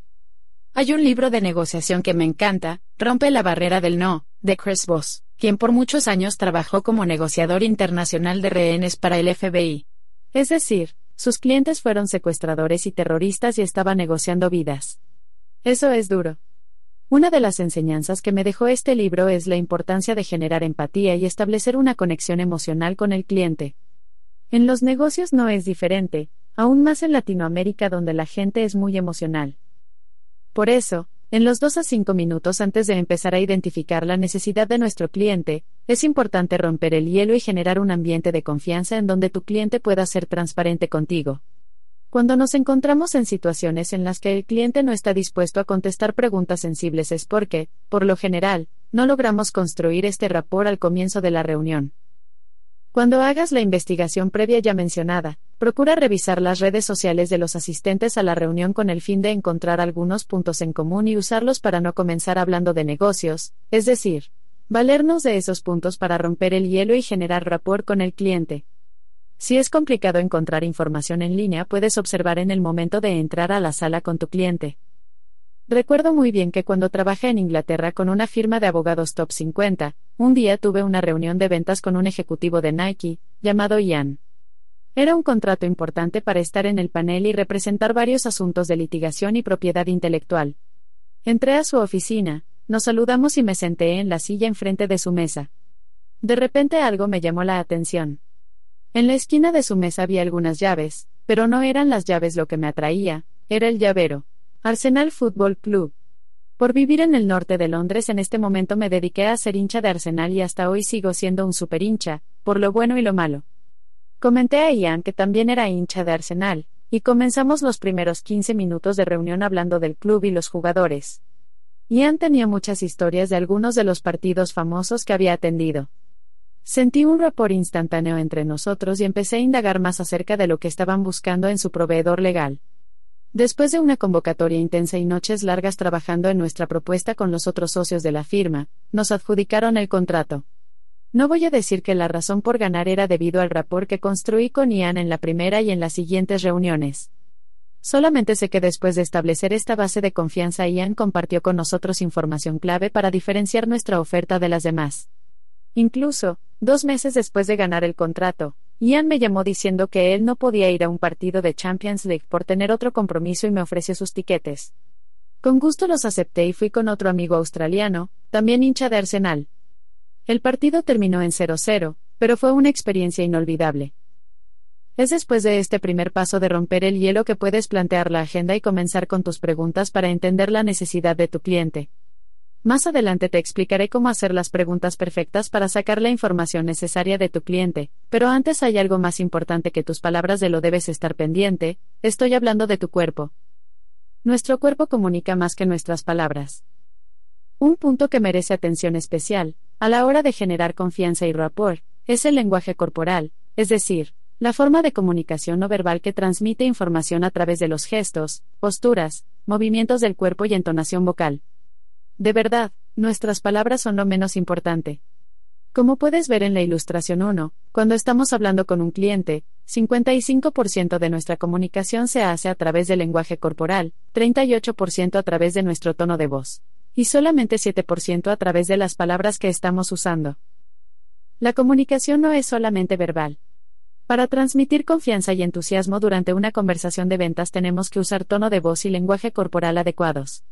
Hay un libro de negociación que me encanta, Rompe la barrera del no, de Chris Voss, quien por muchos años trabajó como negociador internacional de rehenes para el FBI. Es decir, sus clientes fueron secuestradores y terroristas y estaba negociando vidas. Eso es duro. Una de las enseñanzas que me dejó este libro es la importancia de generar empatía y establecer una conexión emocional con el cliente. En los negocios no es diferente, aún más en Latinoamérica donde la gente es muy emocional. Por eso, en los 2 a 5 minutos antes de empezar a identificar la necesidad de nuestro cliente, es importante romper el hielo y generar un ambiente de confianza en donde tu cliente pueda ser transparente contigo. Cuando nos encontramos en situaciones en las que el cliente no está dispuesto a contestar preguntas sensibles es porque, por lo general, no logramos construir este rapport al comienzo de la reunión. Cuando hagas la investigación previa ya mencionada, procura revisar las redes sociales de los asistentes a la reunión con el fin de encontrar algunos puntos en común y usarlos para no comenzar hablando de negocios, es decir, valernos de esos puntos para romper el hielo y generar rapport con el cliente. Si es complicado encontrar información en línea, puedes observar en el momento de entrar a la sala con tu cliente. Recuerdo muy bien que cuando trabajé en Inglaterra con una firma de abogados top 50, un día tuve una reunión de ventas con un ejecutivo de Nike, llamado Ian. Era un contrato importante para estar en el panel y representar varios asuntos de litigación y propiedad intelectual. Entré a su oficina, nos saludamos y me senté en la silla enfrente de su mesa. De repente algo me llamó la atención. En la esquina de su mesa había algunas llaves, pero no eran las llaves lo que me atraía, era el llavero. Arsenal Football Club. Por vivir en el norte de Londres en este momento me dediqué a ser hincha de Arsenal y hasta hoy sigo siendo un super hincha, por lo bueno y lo malo. Comenté a Ian que también era hincha de Arsenal, y comenzamos los primeros 15 minutos de reunión hablando del club y los jugadores. Ian tenía muchas historias de algunos de los partidos famosos que había atendido. Sentí un rapor instantáneo entre nosotros y empecé a indagar más acerca de lo que estaban buscando en su proveedor legal. Después de una convocatoria intensa y noches largas trabajando en nuestra propuesta con los otros socios de la firma, nos adjudicaron el contrato. No voy a decir que la razón por ganar era debido al rapport que construí con Ian en la primera y en las siguientes reuniones. Solamente sé que después de establecer esta base de confianza, Ian compartió con nosotros información clave para diferenciar nuestra oferta de las demás. Incluso, dos meses después de ganar el contrato, Ian me llamó diciendo que él no podía ir a un partido de Champions League por tener otro compromiso y me ofreció sus tiquetes. Con gusto los acepté y fui con otro amigo australiano, también hincha de Arsenal. El partido terminó en 0-0, pero fue una experiencia inolvidable. Es después de este primer paso de romper el hielo que puedes plantear la agenda y comenzar con tus preguntas para entender la necesidad de tu cliente. Más adelante te explicaré cómo hacer las preguntas perfectas para sacar la información necesaria de tu cliente, pero antes hay algo más importante que tus palabras de lo debes estar pendiente, estoy hablando de tu cuerpo. Nuestro cuerpo comunica más que nuestras palabras. Un punto que merece atención especial, a la hora de generar confianza y rapport, es el lenguaje corporal, es decir, la forma de comunicación no verbal que transmite información a través de los gestos, posturas, movimientos del cuerpo y entonación vocal. De verdad, nuestras palabras son lo menos importante. Como puedes ver en la ilustración 1, cuando estamos hablando con un cliente, 55% de nuestra comunicación se hace a través del lenguaje corporal, 38% a través de nuestro tono de voz, y solamente 7% a través de las palabras que estamos usando. La comunicación no es solamente verbal, para transmitir confianza y entusiasmo durante una conversación de ventas tenemos que usar tono de voz y lenguaje corporal adecuados.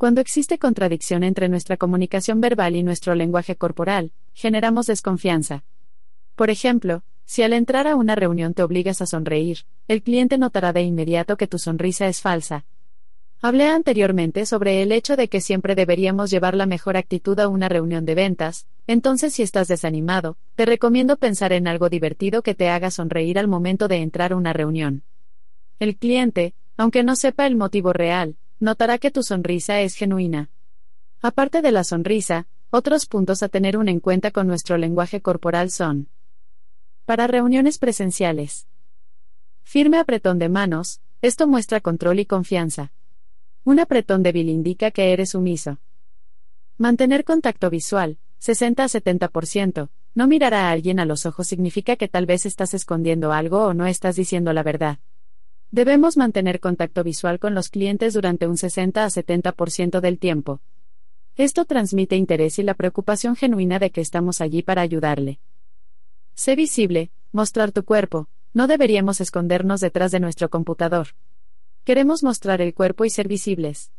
Cuando existe contradicción entre nuestra comunicación verbal y nuestro lenguaje corporal, generamos desconfianza. Por ejemplo, si al entrar a una reunión te obligas a sonreír, el cliente notará de inmediato que tu sonrisa es falsa, Hablé anteriormente sobre el hecho de que siempre deberíamos llevar la mejor actitud a una reunión de ventas, entonces si estás desanimado, te recomiendo pensar en algo divertido que te haga sonreír al momento de entrar a una reunión. El cliente, aunque no sepa el motivo real, notará que tu sonrisa es genuina. Aparte de la sonrisa, otros puntos a tener en cuenta con nuestro lenguaje corporal son para reuniones presenciales. Firme apretón de manos, esto muestra control y confianza. Un apretón débil indica que eres sumiso. Mantener contacto visual, 60 a 70%. No mirar a alguien a los ojos significa que tal vez estás escondiendo algo o no estás diciendo la verdad. Debemos mantener contacto visual con los clientes durante un 60 a 70% del tiempo. Esto transmite interés y la preocupación genuina de que estamos allí para ayudarle. Sé visible, mostrar tu cuerpo, no deberíamos escondernos detrás de nuestro computador. Queremos mostrar el cuerpo y ser visibles.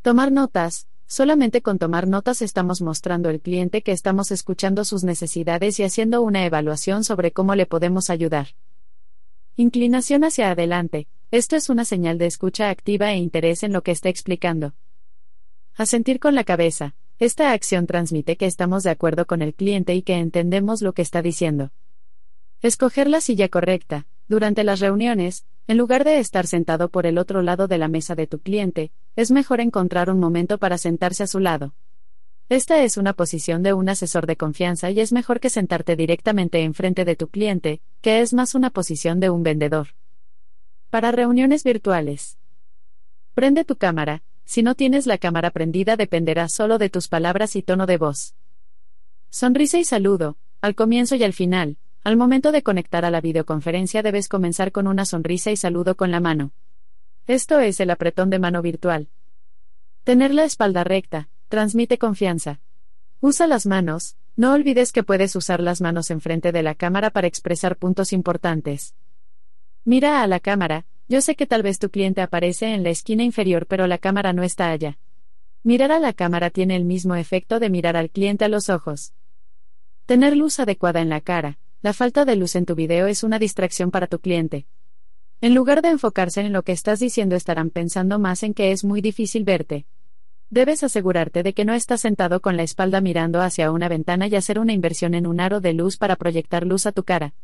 Tomar notas. Solamente con tomar notas estamos mostrando al cliente que estamos escuchando sus necesidades y haciendo una evaluación sobre cómo le podemos ayudar. Inclinación hacia adelante. Esto es una señal de escucha activa e interés en lo que está explicando. Asentir con la cabeza. Esta acción transmite que estamos de acuerdo con el cliente y que entendemos lo que está diciendo. Escoger la silla correcta. Durante las reuniones, en lugar de estar sentado por el otro lado de la mesa de tu cliente, es mejor encontrar un momento para sentarse a su lado. Esta es una posición de un asesor de confianza y es mejor que sentarte directamente enfrente de tu cliente, que es más una posición de un vendedor. Para reuniones virtuales. Prende tu cámara, si no tienes la cámara prendida dependerá solo de tus palabras y tono de voz. Sonrisa y saludo, al comienzo y al final, al momento de conectar a la videoconferencia debes comenzar con una sonrisa y saludo con la mano. Esto es el apretón de mano virtual. Tener la espalda recta, transmite confianza. Usa las manos, no olvides que puedes usar las manos enfrente de la cámara para expresar puntos importantes. Mira a la cámara, yo sé que tal vez tu cliente aparece en la esquina inferior pero la cámara no está allá. Mirar a la cámara tiene el mismo efecto de mirar al cliente a los ojos. Tener luz adecuada en la cara, la falta de luz en tu video es una distracción para tu cliente. En lugar de enfocarse en lo que estás diciendo estarán pensando más en que es muy difícil verte. Debes asegurarte de que no estás sentado con la espalda mirando hacia una ventana y hacer una inversión en un aro de luz para proyectar luz a tu cara.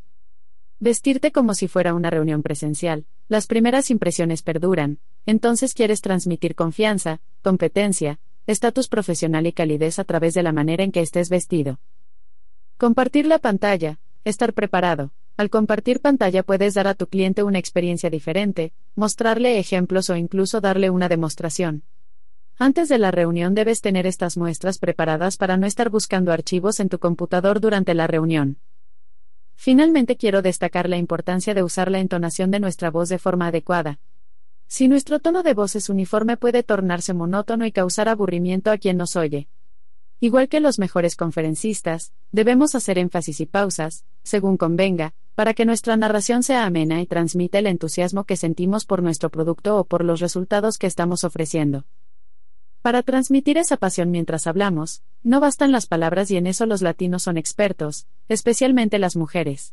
Vestirte como si fuera una reunión presencial. Las primeras impresiones perduran, entonces quieres transmitir confianza, competencia, estatus profesional y calidez a través de la manera en que estés vestido. Compartir la pantalla, Estar preparado. Al compartir pantalla puedes dar a tu cliente una experiencia diferente, mostrarle ejemplos o incluso darle una demostración. Antes de la reunión debes tener estas muestras preparadas para no estar buscando archivos en tu computador durante la reunión. Finalmente quiero destacar la importancia de usar la entonación de nuestra voz de forma adecuada. Si nuestro tono de voz es uniforme puede tornarse monótono y causar aburrimiento a quien nos oye. Igual que los mejores conferencistas, debemos hacer énfasis y pausas, según convenga, para que nuestra narración sea amena y transmita el entusiasmo que sentimos por nuestro producto o por los resultados que estamos ofreciendo. Para transmitir esa pasión mientras hablamos, no bastan las palabras y en eso los latinos son expertos, especialmente las mujeres.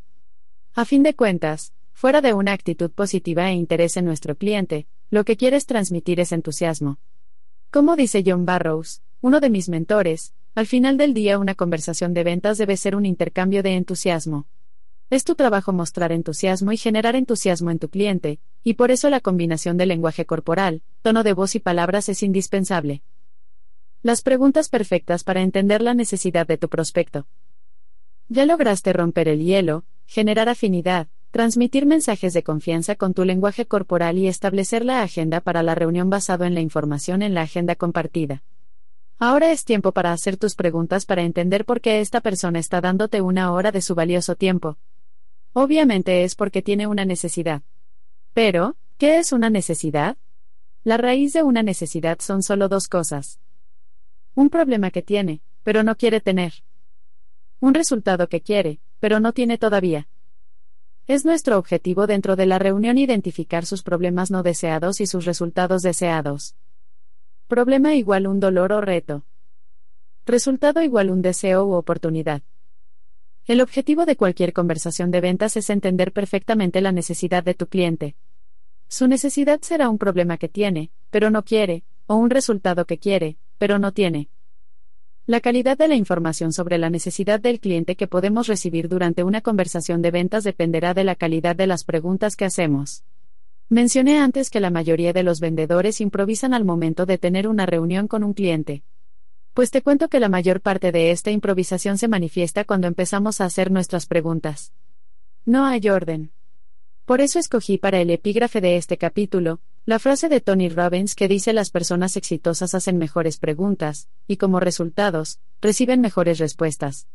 A fin de cuentas, fuera de una actitud positiva e interés en nuestro cliente, lo que quieres transmitir es entusiasmo. Como dice John Barrows, uno de mis mentores, al final del día una conversación de ventas debe ser un intercambio de entusiasmo. Es tu trabajo mostrar entusiasmo y generar entusiasmo en tu cliente, y por eso la combinación de lenguaje corporal, tono de voz y palabras es indispensable. Las preguntas perfectas para entender la necesidad de tu prospecto. Ya lograste romper el hielo, generar afinidad, transmitir mensajes de confianza con tu lenguaje corporal y establecer la agenda para la reunión basado en la información en la agenda compartida. Ahora es tiempo para hacer tus preguntas para entender por qué esta persona está dándote una hora de su valioso tiempo, Obviamente es porque tiene una necesidad. Pero, ¿qué es una necesidad? La raíz de una necesidad son solo dos cosas. Un problema que tiene, pero no quiere tener. Un resultado que quiere, pero no tiene todavía. Es nuestro objetivo dentro de la reunión identificar sus problemas no deseados y sus resultados deseados. Problema igual un dolor o reto. Resultado igual un deseo u oportunidad. El objetivo de cualquier conversación de ventas es entender perfectamente la necesidad de tu cliente. Su necesidad será un problema que tiene, pero no quiere, o un resultado que quiere, pero no tiene. La calidad de la información sobre la necesidad del cliente que podemos recibir durante una conversación de ventas dependerá de la calidad de las preguntas que hacemos. Mencioné antes que la mayoría de los vendedores improvisan al momento de tener una reunión con un cliente. Pues te cuento que la mayor parte de esta improvisación se manifiesta cuando empezamos a hacer nuestras preguntas. No hay orden. Por eso escogí para el epígrafe de este capítulo, la frase de Tony Robbins que dice las personas exitosas hacen mejores preguntas, y como resultados, reciben mejores respuestas.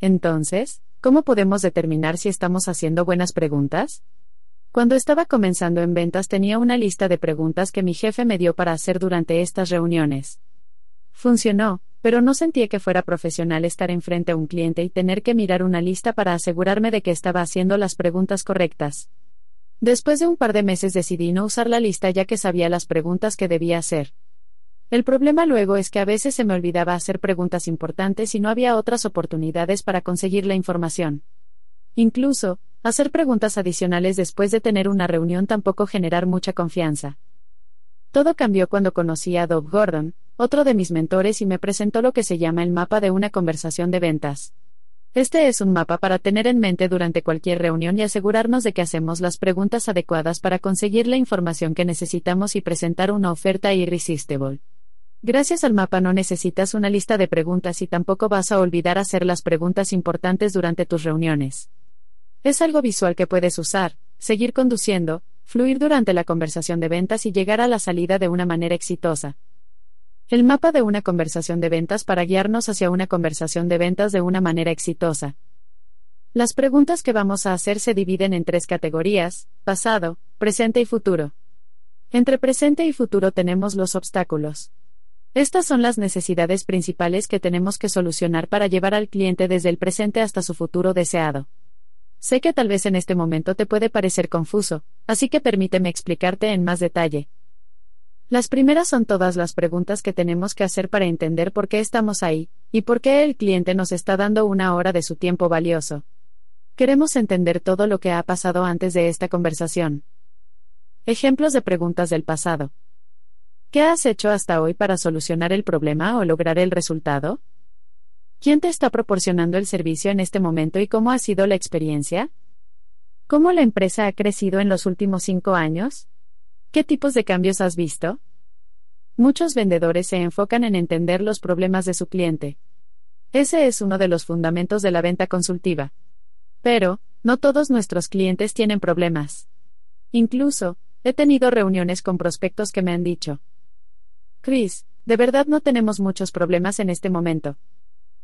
Entonces, ¿cómo podemos determinar si estamos haciendo buenas preguntas? Cuando estaba comenzando en ventas tenía una lista de preguntas que mi jefe me dio para hacer durante estas reuniones. Funcionó, pero no sentía que fuera profesional estar enfrente a un cliente y tener que mirar una lista para asegurarme de que estaba haciendo las preguntas correctas. Después de un par de meses decidí no usar la lista ya que sabía las preguntas que debía hacer. El problema luego es que a veces se me olvidaba hacer preguntas importantes y no había otras oportunidades para conseguir la información. Incluso, hacer preguntas adicionales después de tener una reunión tampoco generar mucha confianza. Todo cambió cuando conocí a Doug Gordon, otro de mis mentores, y me presentó lo que se llama el mapa de una conversación de ventas. Este es un mapa para tener en mente durante cualquier reunión y asegurarnos de que hacemos las preguntas adecuadas para conseguir la información que necesitamos y presentar una oferta irresistible. Gracias al mapa no necesitas una lista de preguntas y tampoco vas a olvidar hacer las preguntas importantes durante tus reuniones. Es algo visual que puedes usar, seguir conduciendo, fluir durante la conversación de ventas y llegar a la salida de una manera exitosa. El mapa de una conversación de ventas para guiarnos hacia una conversación de ventas de una manera exitosa. Las preguntas que vamos a hacer se dividen en tres categorías, pasado, presente y futuro. Entre presente y futuro tenemos los obstáculos. Estas son las necesidades principales que tenemos que solucionar para llevar al cliente desde el presente hasta su futuro deseado. Sé que tal vez en este momento te puede parecer confuso, así que permíteme explicarte en más detalle. Las primeras son todas las preguntas que tenemos que hacer para entender por qué estamos ahí, y por qué el cliente nos está dando una hora de su tiempo valioso. Queremos entender todo lo que ha pasado antes de esta conversación. Ejemplos de preguntas del pasado. ¿Qué has hecho hasta hoy para solucionar el problema o lograr el resultado? ¿Quién te está proporcionando el servicio en este momento y cómo ha sido la experiencia? ¿Cómo la empresa ha crecido en los últimos cinco años? ¿Qué tipos de cambios has visto? Muchos vendedores se enfocan en entender los problemas de su cliente. Ese es uno de los fundamentos de la venta consultiva. Pero, no todos nuestros clientes tienen problemas. Incluso, he tenido reuniones con prospectos que me han dicho, Chris, de verdad no tenemos muchos problemas en este momento.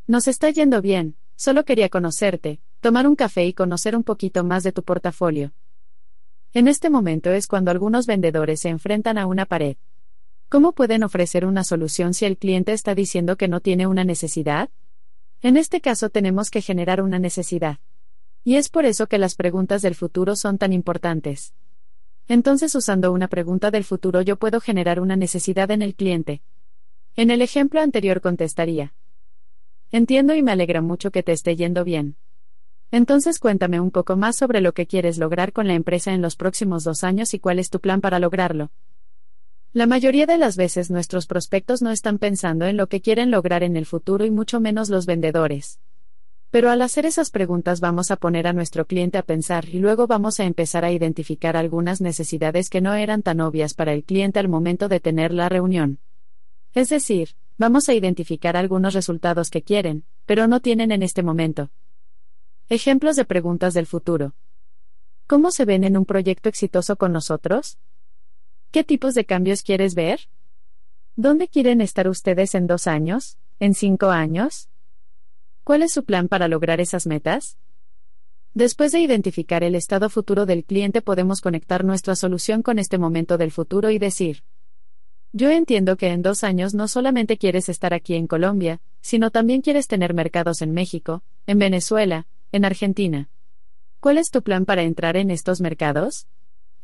Nos está yendo bien, solo quería conocerte, tomar un café y conocer un poquito más de tu portafolio. En este momento es cuando algunos vendedores se enfrentan a una pared. ¿Cómo pueden ofrecer una solución si el cliente está diciendo que no tiene una necesidad? En este caso tenemos que generar una necesidad. Y es por eso que las preguntas del futuro son tan importantes. Entonces usando una pregunta del futuro yo puedo generar una necesidad en el cliente. En el ejemplo anterior contestaría. Entiendo y me alegra mucho que te esté yendo bien. Entonces cuéntame un poco más sobre lo que quieres lograr con la empresa en los próximos dos años y cuál es tu plan para lograrlo. La mayoría de las veces nuestros prospectos no están pensando en lo que quieren lograr en el futuro y mucho menos los vendedores. Pero al hacer esas preguntas vamos a poner a nuestro cliente a pensar y luego vamos a empezar a identificar algunas necesidades que no eran tan obvias para el cliente al momento de tener la reunión. Es decir, vamos a identificar algunos resultados que quieren, pero no tienen en este momento. Ejemplos de preguntas del futuro. ¿Cómo se ven en un proyecto exitoso con nosotros? ¿Qué tipos de cambios quieres ver? ¿Dónde quieren estar ustedes en dos años? ¿En cinco años? ¿Cuál es su plan para lograr esas metas? Después de identificar el estado futuro del cliente podemos conectar nuestra solución con este momento del futuro y decir, yo entiendo que en dos años no solamente quieres estar aquí en Colombia, sino también quieres tener mercados en México, en Venezuela, en Argentina. ¿Cuál es tu plan para entrar en estos mercados?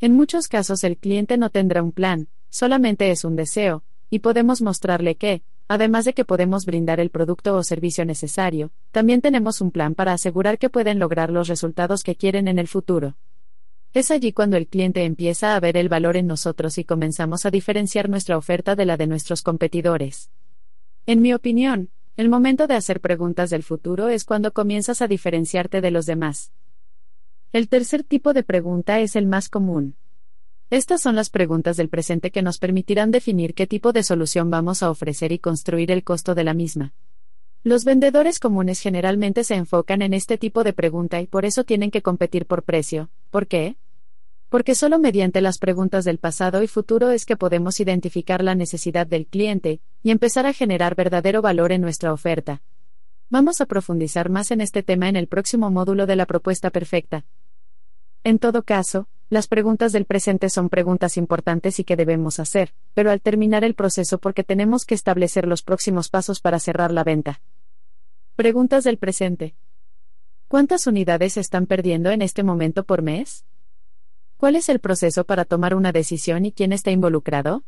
En muchos casos el cliente no tendrá un plan, solamente es un deseo, y podemos mostrarle que, además de que podemos brindar el producto o servicio necesario, también tenemos un plan para asegurar que pueden lograr los resultados que quieren en el futuro. Es allí cuando el cliente empieza a ver el valor en nosotros y comenzamos a diferenciar nuestra oferta de la de nuestros competidores. En mi opinión, el momento de hacer preguntas del futuro es cuando comienzas a diferenciarte de los demás. El tercer tipo de pregunta es el más común. Estas son las preguntas del presente que nos permitirán definir qué tipo de solución vamos a ofrecer y construir el costo de la misma. Los vendedores comunes generalmente se enfocan en este tipo de pregunta y por eso tienen que competir por precio. ¿Por qué? Porque solo mediante las preguntas del pasado y futuro es que podemos identificar la necesidad del cliente y empezar a generar verdadero valor en nuestra oferta. Vamos a profundizar más en este tema en el próximo módulo de la propuesta perfecta. En todo caso, las preguntas del presente son preguntas importantes y que debemos hacer, pero al terminar el proceso porque tenemos que establecer los próximos pasos para cerrar la venta. Preguntas del presente. ¿Cuántas unidades están perdiendo en este momento por mes? ¿Cuál es el proceso para tomar una decisión y quién está involucrado?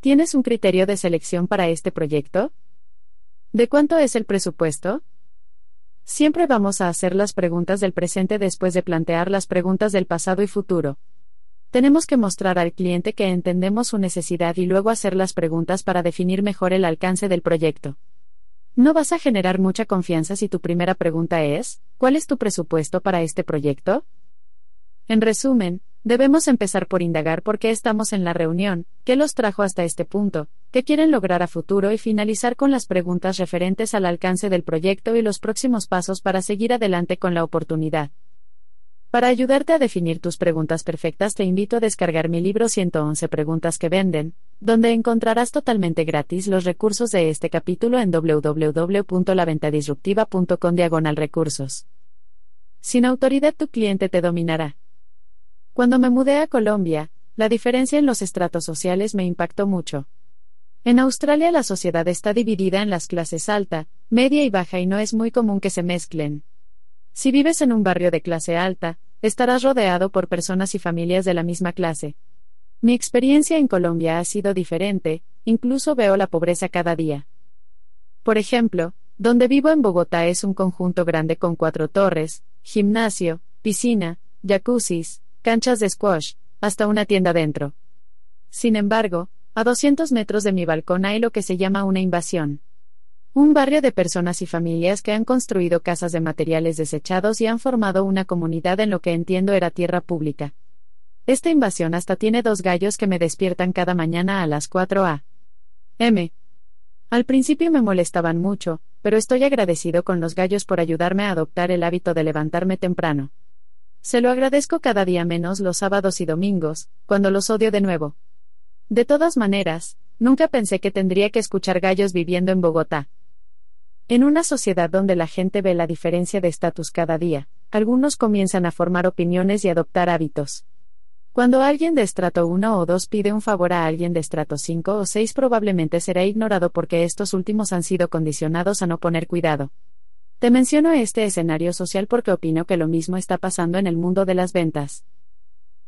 ¿Tienes un criterio de selección para este proyecto? ¿De cuánto es el presupuesto? Siempre vamos a hacer las preguntas del presente después de plantear las preguntas del pasado y futuro. Tenemos que mostrar al cliente que entendemos su necesidad y luego hacer las preguntas para definir mejor el alcance del proyecto. No vas a generar mucha confianza si tu primera pregunta es, ¿cuál es tu presupuesto para este proyecto? En resumen, Debemos empezar por indagar por qué estamos en la reunión, qué los trajo hasta este punto, qué quieren lograr a futuro y finalizar con las preguntas referentes al alcance del proyecto y los próximos pasos para seguir adelante con la oportunidad. Para ayudarte a definir tus preguntas perfectas te invito a descargar mi libro 111 Preguntas que Venden, donde encontrarás totalmente gratis los recursos de este capítulo en www.laventadisruptiva.com diagonal recursos. Sin autoridad tu cliente te dominará. Cuando me mudé a Colombia, la diferencia en los estratos sociales me impactó mucho. En Australia la sociedad está dividida en las clases alta, media y baja y no es muy común que se mezclen. Si vives en un barrio de clase alta, estarás rodeado por personas y familias de la misma clase. Mi experiencia en Colombia ha sido diferente, incluso veo la pobreza cada día. Por ejemplo, donde vivo en Bogotá es un conjunto grande con cuatro torres, gimnasio, piscina, jacuzzis, canchas de squash, hasta una tienda dentro. Sin embargo, a 200 metros de mi balcón hay lo que se llama una invasión. Un barrio de personas y familias que han construido casas de materiales desechados y han formado una comunidad en lo que entiendo era tierra pública. Esta invasión hasta tiene dos gallos que me despiertan cada mañana a las 4 a.m. Al principio me molestaban mucho, pero estoy agradecido con los gallos por ayudarme a adoptar el hábito de levantarme temprano. Se lo agradezco cada día menos los sábados y domingos, cuando los odio de nuevo. De todas maneras, nunca pensé que tendría que escuchar gallos viviendo en Bogotá. En una sociedad donde la gente ve la diferencia de estatus cada día, algunos comienzan a formar opiniones y adoptar hábitos. Cuando alguien de estrato 1 o 2 pide un favor a alguien de estrato 5 o 6 probablemente será ignorado porque estos últimos han sido condicionados a no poner cuidado. Te menciono este escenario social porque opino que lo mismo está pasando en el mundo de las ventas.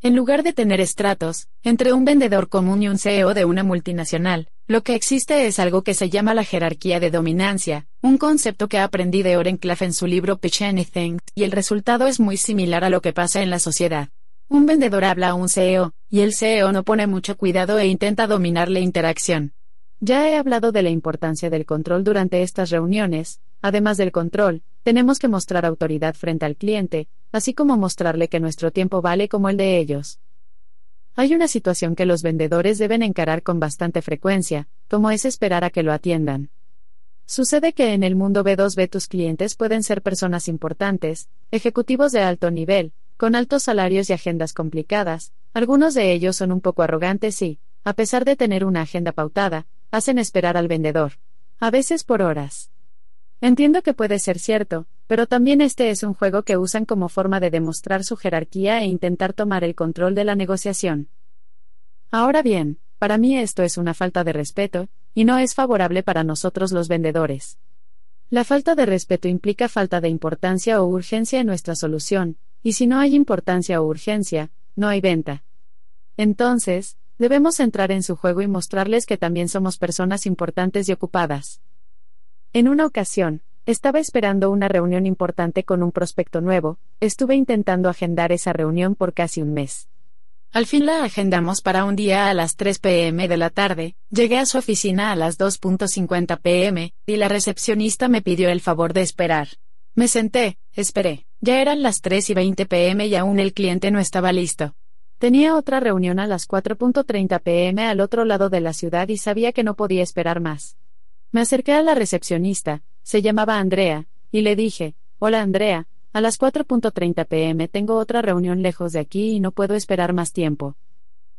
En lugar de tener estratos, entre un vendedor común y un CEO de una multinacional, lo que existe es algo que se llama la jerarquía de dominancia, un concepto que aprendí de Oren Klaff en su libro Pitch Anything, y el resultado es muy similar a lo que pasa en la sociedad. Un vendedor habla a un CEO, y el CEO no pone mucho cuidado e intenta dominar la interacción. Ya he hablado de la importancia del control durante estas reuniones, además del control, tenemos que mostrar autoridad frente al cliente, así como mostrarle que nuestro tiempo vale como el de ellos. Hay una situación que los vendedores deben encarar con bastante frecuencia, como es esperar a que lo atiendan. Sucede que en el mundo B2B tus clientes pueden ser personas importantes, ejecutivos de alto nivel, con altos salarios y agendas complicadas, algunos de ellos son un poco arrogantes y, a pesar de tener una agenda pautada, hacen esperar al vendedor. A veces por horas. Entiendo que puede ser cierto, pero también este es un juego que usan como forma de demostrar su jerarquía e intentar tomar el control de la negociación. Ahora bien, para mí esto es una falta de respeto, y no es favorable para nosotros los vendedores. La falta de respeto implica falta de importancia o urgencia en nuestra solución, y si no hay importancia o urgencia, no hay venta. Entonces, debemos entrar en su juego y mostrarles que también somos personas importantes y ocupadas. En una ocasión, estaba esperando una reunión importante con un prospecto nuevo, estuve intentando agendar esa reunión por casi un mes. Al fin la agendamos para un día a las 3 pm de la tarde, llegué a su oficina a las 2.50 pm, y la recepcionista me pidió el favor de esperar. Me senté, esperé, ya eran las 3 y 20 pm y aún el cliente no estaba listo. Tenía otra reunión a las 4.30 pm al otro lado de la ciudad y sabía que no podía esperar más. Me acerqué a la recepcionista, se llamaba Andrea, y le dije, Hola Andrea, a las 4.30 pm tengo otra reunión lejos de aquí y no puedo esperar más tiempo.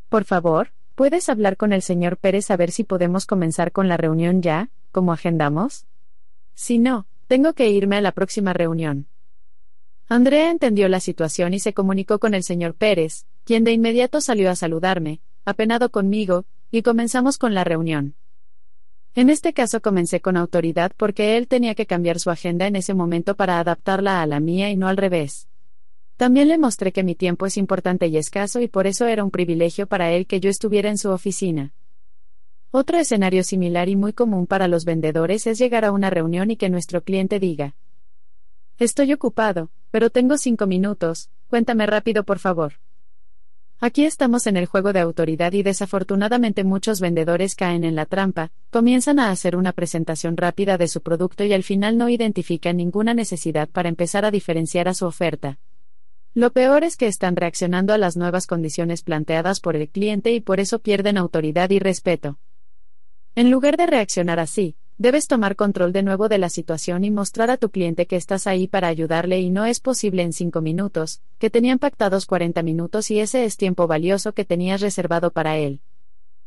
Por favor, ¿puedes hablar con el señor Pérez a ver si podemos comenzar con la reunión ya, como agendamos? Si no, tengo que irme a la próxima reunión. Andrea entendió la situación y se comunicó con el señor Pérez, quien de inmediato salió a saludarme, apenado conmigo, y comenzamos con la reunión. En este caso comencé con autoridad porque él tenía que cambiar su agenda en ese momento para adaptarla a la mía y no al revés. También le mostré que mi tiempo es importante y escaso y por eso era un privilegio para él que yo estuviera en su oficina. Otro escenario similar y muy común para los vendedores es llegar a una reunión y que nuestro cliente diga, Estoy ocupado, pero tengo cinco minutos, cuéntame rápido por favor. Aquí estamos en el juego de autoridad y desafortunadamente muchos vendedores caen en la trampa, comienzan a hacer una presentación rápida de su producto y al final no identifican ninguna necesidad para empezar a diferenciar a su oferta. Lo peor es que están reaccionando a las nuevas condiciones planteadas por el cliente y por eso pierden autoridad y respeto. En lugar de reaccionar así, Debes tomar control de nuevo de la situación y mostrar a tu cliente que estás ahí para ayudarle y no es posible en 5 minutos, que tenían pactados 40 minutos y ese es tiempo valioso que tenías reservado para él.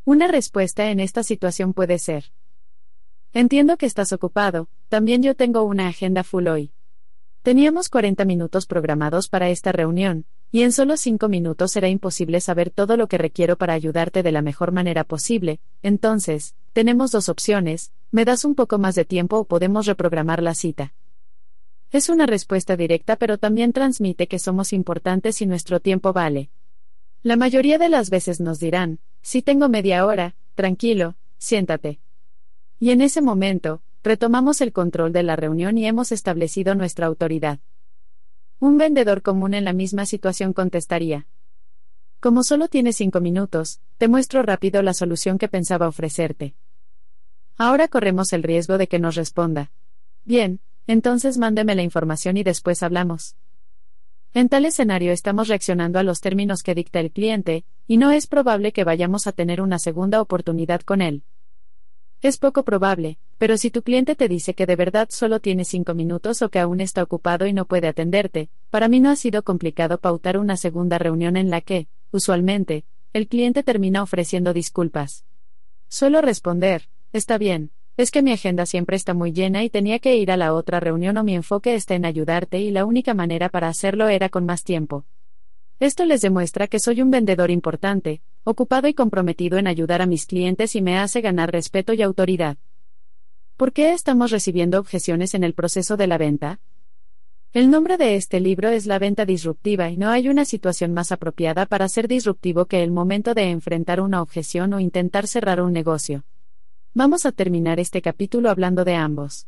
Una respuesta en esta situación puede ser. Entiendo que estás ocupado, también yo tengo una agenda full hoy. Teníamos 40 minutos programados para esta reunión, y en solo 5 minutos será imposible saber todo lo que requiero para ayudarte de la mejor manera posible, entonces, tenemos dos opciones, me das un poco más de tiempo o podemos reprogramar la cita. Es una respuesta directa pero también transmite que somos importantes y nuestro tiempo vale. La mayoría de las veces nos dirán, si tengo media hora, tranquilo, siéntate. Y en ese momento, retomamos el control de la reunión y hemos establecido nuestra autoridad. Un vendedor común en la misma situación contestaría. Como solo tienes cinco minutos, te muestro rápido la solución que pensaba ofrecerte. Ahora corremos el riesgo de que nos responda. Bien, entonces mándeme la información y después hablamos. En tal escenario estamos reaccionando a los términos que dicta el cliente, y no es probable que vayamos a tener una segunda oportunidad con él. Es poco probable, pero si tu cliente te dice que de verdad solo tiene cinco minutos o que aún está ocupado y no puede atenderte, para mí no ha sido complicado pautar una segunda reunión en la que, usualmente, el cliente termina ofreciendo disculpas. Suelo responder, está bien, es que mi agenda siempre está muy llena y tenía que ir a la otra reunión o mi enfoque está en ayudarte y la única manera para hacerlo era con más tiempo. Esto les demuestra que soy un vendedor importante, ocupado y comprometido en ayudar a mis clientes y me hace ganar respeto y autoridad. ¿Por qué estamos recibiendo objeciones en el proceso de la venta? El nombre de este libro es La venta disruptiva y no hay una situación más apropiada para ser disruptivo que el momento de enfrentar una objeción o intentar cerrar un negocio. Vamos a terminar este capítulo hablando de ambos.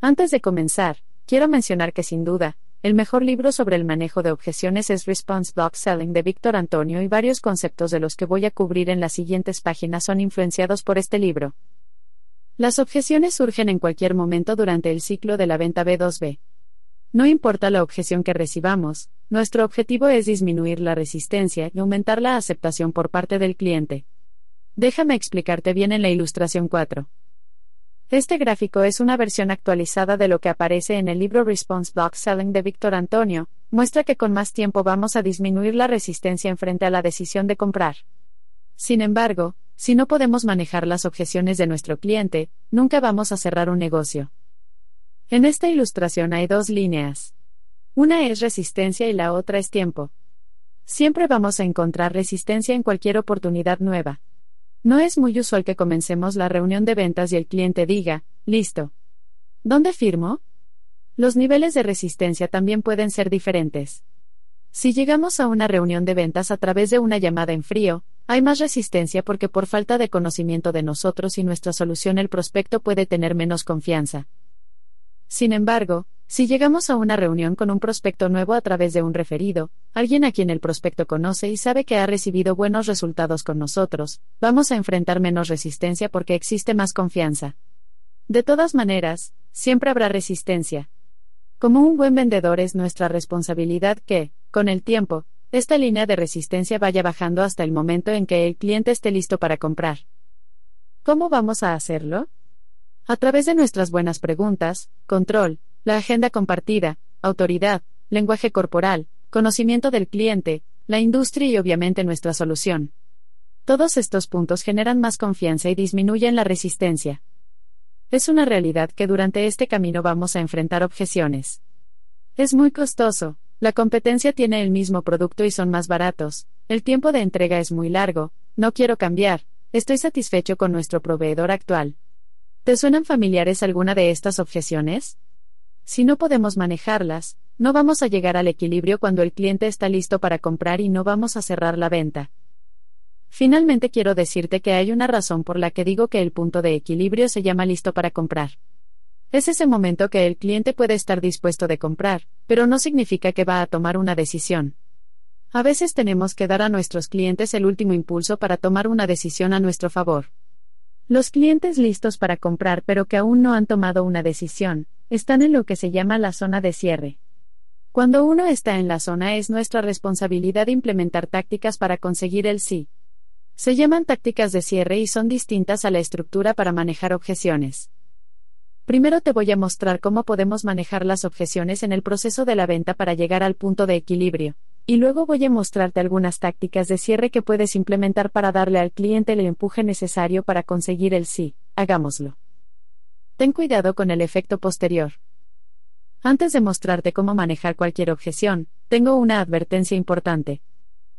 Antes de comenzar, quiero mencionar que sin duda, el mejor libro sobre el manejo de objeciones es Response Block Selling de Víctor Antonio y varios conceptos de los que voy a cubrir en las siguientes páginas son influenciados por este libro. Las objeciones surgen en cualquier momento durante el ciclo de la venta B2B. No importa la objeción que recibamos, nuestro objetivo es disminuir la resistencia y aumentar la aceptación por parte del cliente. Déjame explicarte bien en la ilustración 4. Este gráfico es una versión actualizada de lo que aparece en el libro Response Block Selling de Víctor Antonio, muestra que con más tiempo vamos a disminuir la resistencia en frente a la decisión de comprar. Sin embargo, si no podemos manejar las objeciones de nuestro cliente, nunca vamos a cerrar un negocio. En esta ilustración hay dos líneas. Una es resistencia y la otra es tiempo. Siempre vamos a encontrar resistencia en cualquier oportunidad nueva. No es muy usual que comencemos la reunión de ventas y el cliente diga, listo. ¿Dónde firmo? Los niveles de resistencia también pueden ser diferentes. Si llegamos a una reunión de ventas a través de una llamada en frío, hay más resistencia porque por falta de conocimiento de nosotros y nuestra solución el prospecto puede tener menos confianza. Sin embargo, si llegamos a una reunión con un prospecto nuevo a través de un referido, alguien a quien el prospecto conoce y sabe que ha recibido buenos resultados con nosotros, vamos a enfrentar menos resistencia porque existe más confianza. De todas maneras, siempre habrá resistencia. Como un buen vendedor es nuestra responsabilidad que, con el tiempo, esta línea de resistencia vaya bajando hasta el momento en que el cliente esté listo para comprar. ¿Cómo vamos a hacerlo? A través de nuestras buenas preguntas, control, la agenda compartida, autoridad, lenguaje corporal, conocimiento del cliente, la industria y obviamente nuestra solución. Todos estos puntos generan más confianza y disminuyen la resistencia. Es una realidad que durante este camino vamos a enfrentar objeciones. Es muy costoso, la competencia tiene el mismo producto y son más baratos, el tiempo de entrega es muy largo, no quiero cambiar, estoy satisfecho con nuestro proveedor actual. ¿Te suenan familiares alguna de estas objeciones? Si no podemos manejarlas, no vamos a llegar al equilibrio cuando el cliente está listo para comprar y no vamos a cerrar la venta. Finalmente quiero decirte que hay una razón por la que digo que el punto de equilibrio se llama listo para comprar. Es ese momento que el cliente puede estar dispuesto de comprar, pero no significa que va a tomar una decisión. A veces tenemos que dar a nuestros clientes el último impulso para tomar una decisión a nuestro favor. Los clientes listos para comprar pero que aún no han tomado una decisión, están en lo que se llama la zona de cierre. Cuando uno está en la zona es nuestra responsabilidad implementar tácticas para conseguir el sí. Se llaman tácticas de cierre y son distintas a la estructura para manejar objeciones. Primero te voy a mostrar cómo podemos manejar las objeciones en el proceso de la venta para llegar al punto de equilibrio, y luego voy a mostrarte algunas tácticas de cierre que puedes implementar para darle al cliente el empuje necesario para conseguir el sí. Hagámoslo. Ten cuidado con el efecto posterior. Antes de mostrarte cómo manejar cualquier objeción, tengo una advertencia importante.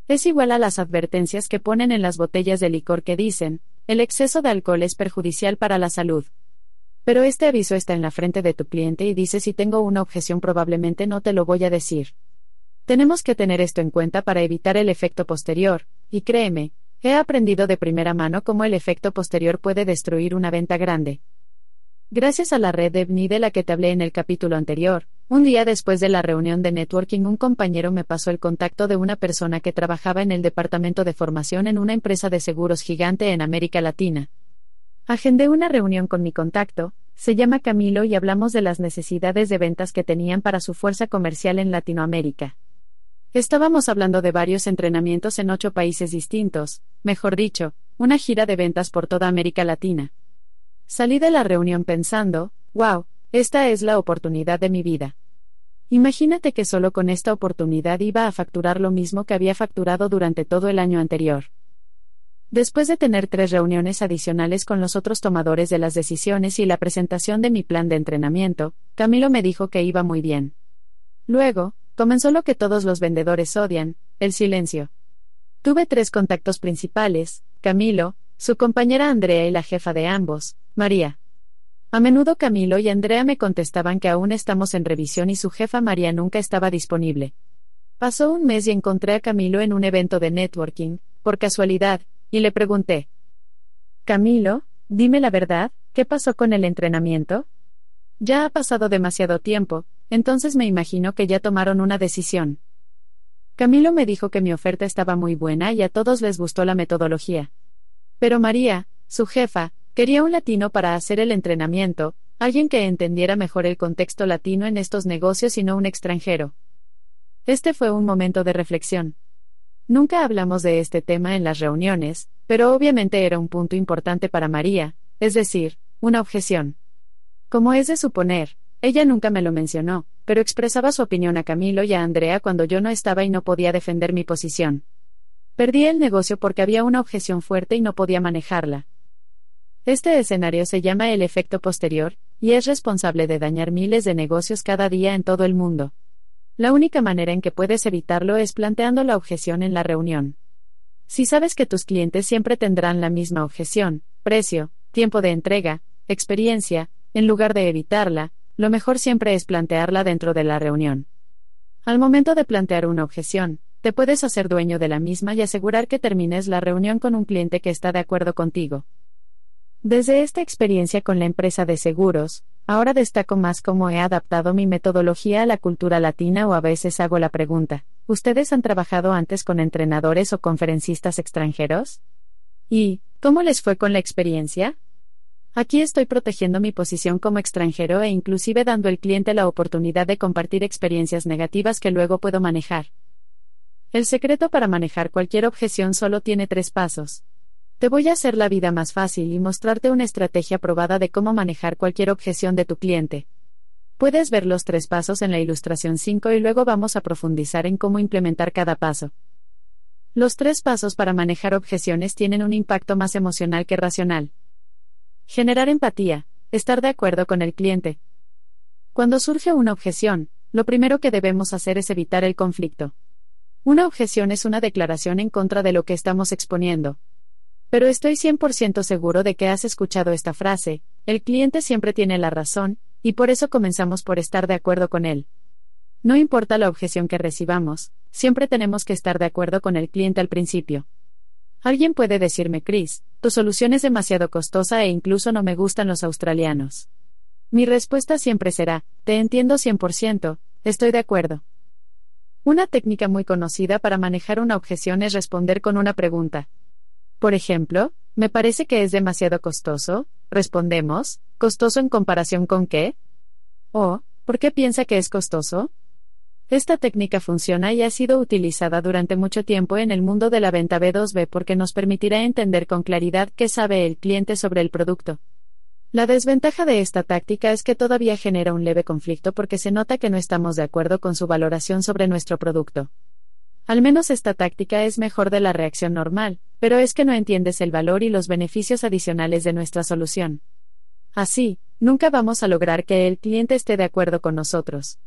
Es igual a las advertencias que ponen en las botellas de licor que dicen, el exceso de alcohol es perjudicial para la salud. Pero este aviso está en la frente de tu cliente y dice si tengo una objeción probablemente no te lo voy a decir. Tenemos que tener esto en cuenta para evitar el efecto posterior, y créeme, he aprendido de primera mano cómo el efecto posterior puede destruir una venta grande. Gracias a la red de de la que te hablé en el capítulo anterior, un día después de la reunión de networking un compañero me pasó el contacto de una persona que trabajaba en el departamento de formación en una empresa de seguros gigante en América Latina. Agendé una reunión con mi contacto, se llama Camilo y hablamos de las necesidades de ventas que tenían para su fuerza comercial en Latinoamérica. Estábamos hablando de varios entrenamientos en ocho países distintos, mejor dicho, una gira de ventas por toda América Latina. Salí de la reunión pensando, wow, esta es la oportunidad de mi vida. Imagínate que solo con esta oportunidad iba a facturar lo mismo que había facturado durante todo el año anterior. Después de tener tres reuniones adicionales con los otros tomadores de las decisiones y la presentación de mi plan de entrenamiento, Camilo me dijo que iba muy bien. Luego, comenzó lo que todos los vendedores odian, el silencio. Tuve tres contactos principales, Camilo, su compañera Andrea y la jefa de ambos, María. A menudo Camilo y Andrea me contestaban que aún estamos en revisión y su jefa María nunca estaba disponible. Pasó un mes y encontré a Camilo en un evento de networking, por casualidad, y le pregunté. Camilo, dime la verdad, ¿qué pasó con el entrenamiento? Ya ha pasado demasiado tiempo, entonces me imagino que ya tomaron una decisión. Camilo me dijo que mi oferta estaba muy buena y a todos les gustó la metodología. Pero María, su jefa, Quería un latino para hacer el entrenamiento, alguien que entendiera mejor el contexto latino en estos negocios y no un extranjero. Este fue un momento de reflexión. Nunca hablamos de este tema en las reuniones, pero obviamente era un punto importante para María, es decir, una objeción. Como es de suponer, ella nunca me lo mencionó, pero expresaba su opinión a Camilo y a Andrea cuando yo no estaba y no podía defender mi posición. Perdí el negocio porque había una objeción fuerte y no podía manejarla. Este escenario se llama el efecto posterior, y es responsable de dañar miles de negocios cada día en todo el mundo. La única manera en que puedes evitarlo es planteando la objeción en la reunión. Si sabes que tus clientes siempre tendrán la misma objeción, precio, tiempo de entrega, experiencia, en lugar de evitarla, lo mejor siempre es plantearla dentro de la reunión. Al momento de plantear una objeción, te puedes hacer dueño de la misma y asegurar que termines la reunión con un cliente que está de acuerdo contigo. Desde esta experiencia con la empresa de seguros, ahora destaco más cómo he adaptado mi metodología a la cultura latina o a veces hago la pregunta, ¿ustedes han trabajado antes con entrenadores o conferencistas extranjeros? ¿Y, cómo les fue con la experiencia? Aquí estoy protegiendo mi posición como extranjero e inclusive dando al cliente la oportunidad de compartir experiencias negativas que luego puedo manejar. El secreto para manejar cualquier objeción solo tiene tres pasos. Te voy a hacer la vida más fácil y mostrarte una estrategia probada de cómo manejar cualquier objeción de tu cliente. Puedes ver los tres pasos en la ilustración 5 y luego vamos a profundizar en cómo implementar cada paso. Los tres pasos para manejar objeciones tienen un impacto más emocional que racional. Generar empatía, estar de acuerdo con el cliente. Cuando surge una objeción, lo primero que debemos hacer es evitar el conflicto. Una objeción es una declaración en contra de lo que estamos exponiendo, pero estoy 100% seguro de que has escuchado esta frase, el cliente siempre tiene la razón, y por eso comenzamos por estar de acuerdo con él. No importa la objeción que recibamos, siempre tenemos que estar de acuerdo con el cliente al principio. Alguien puede decirme, Chris, tu solución es demasiado costosa e incluso no me gustan los australianos. Mi respuesta siempre será, te entiendo 100%, estoy de acuerdo. Una técnica muy conocida para manejar una objeción es responder con una pregunta, por ejemplo, me parece que es demasiado costoso, respondemos, ¿costoso en comparación con qué? O, ¿por qué piensa que es costoso? Esta técnica funciona y ha sido utilizada durante mucho tiempo en el mundo de la venta B2B porque nos permitirá entender con claridad qué sabe el cliente sobre el producto. La desventaja de esta táctica es que todavía genera un leve conflicto porque se nota que no estamos de acuerdo con su valoración sobre nuestro producto. Al menos esta táctica es mejor de la reacción normal, pero es que no entiendes el valor y los beneficios adicionales de nuestra solución. Así, nunca vamos a lograr que el cliente esté de acuerdo con nosotros.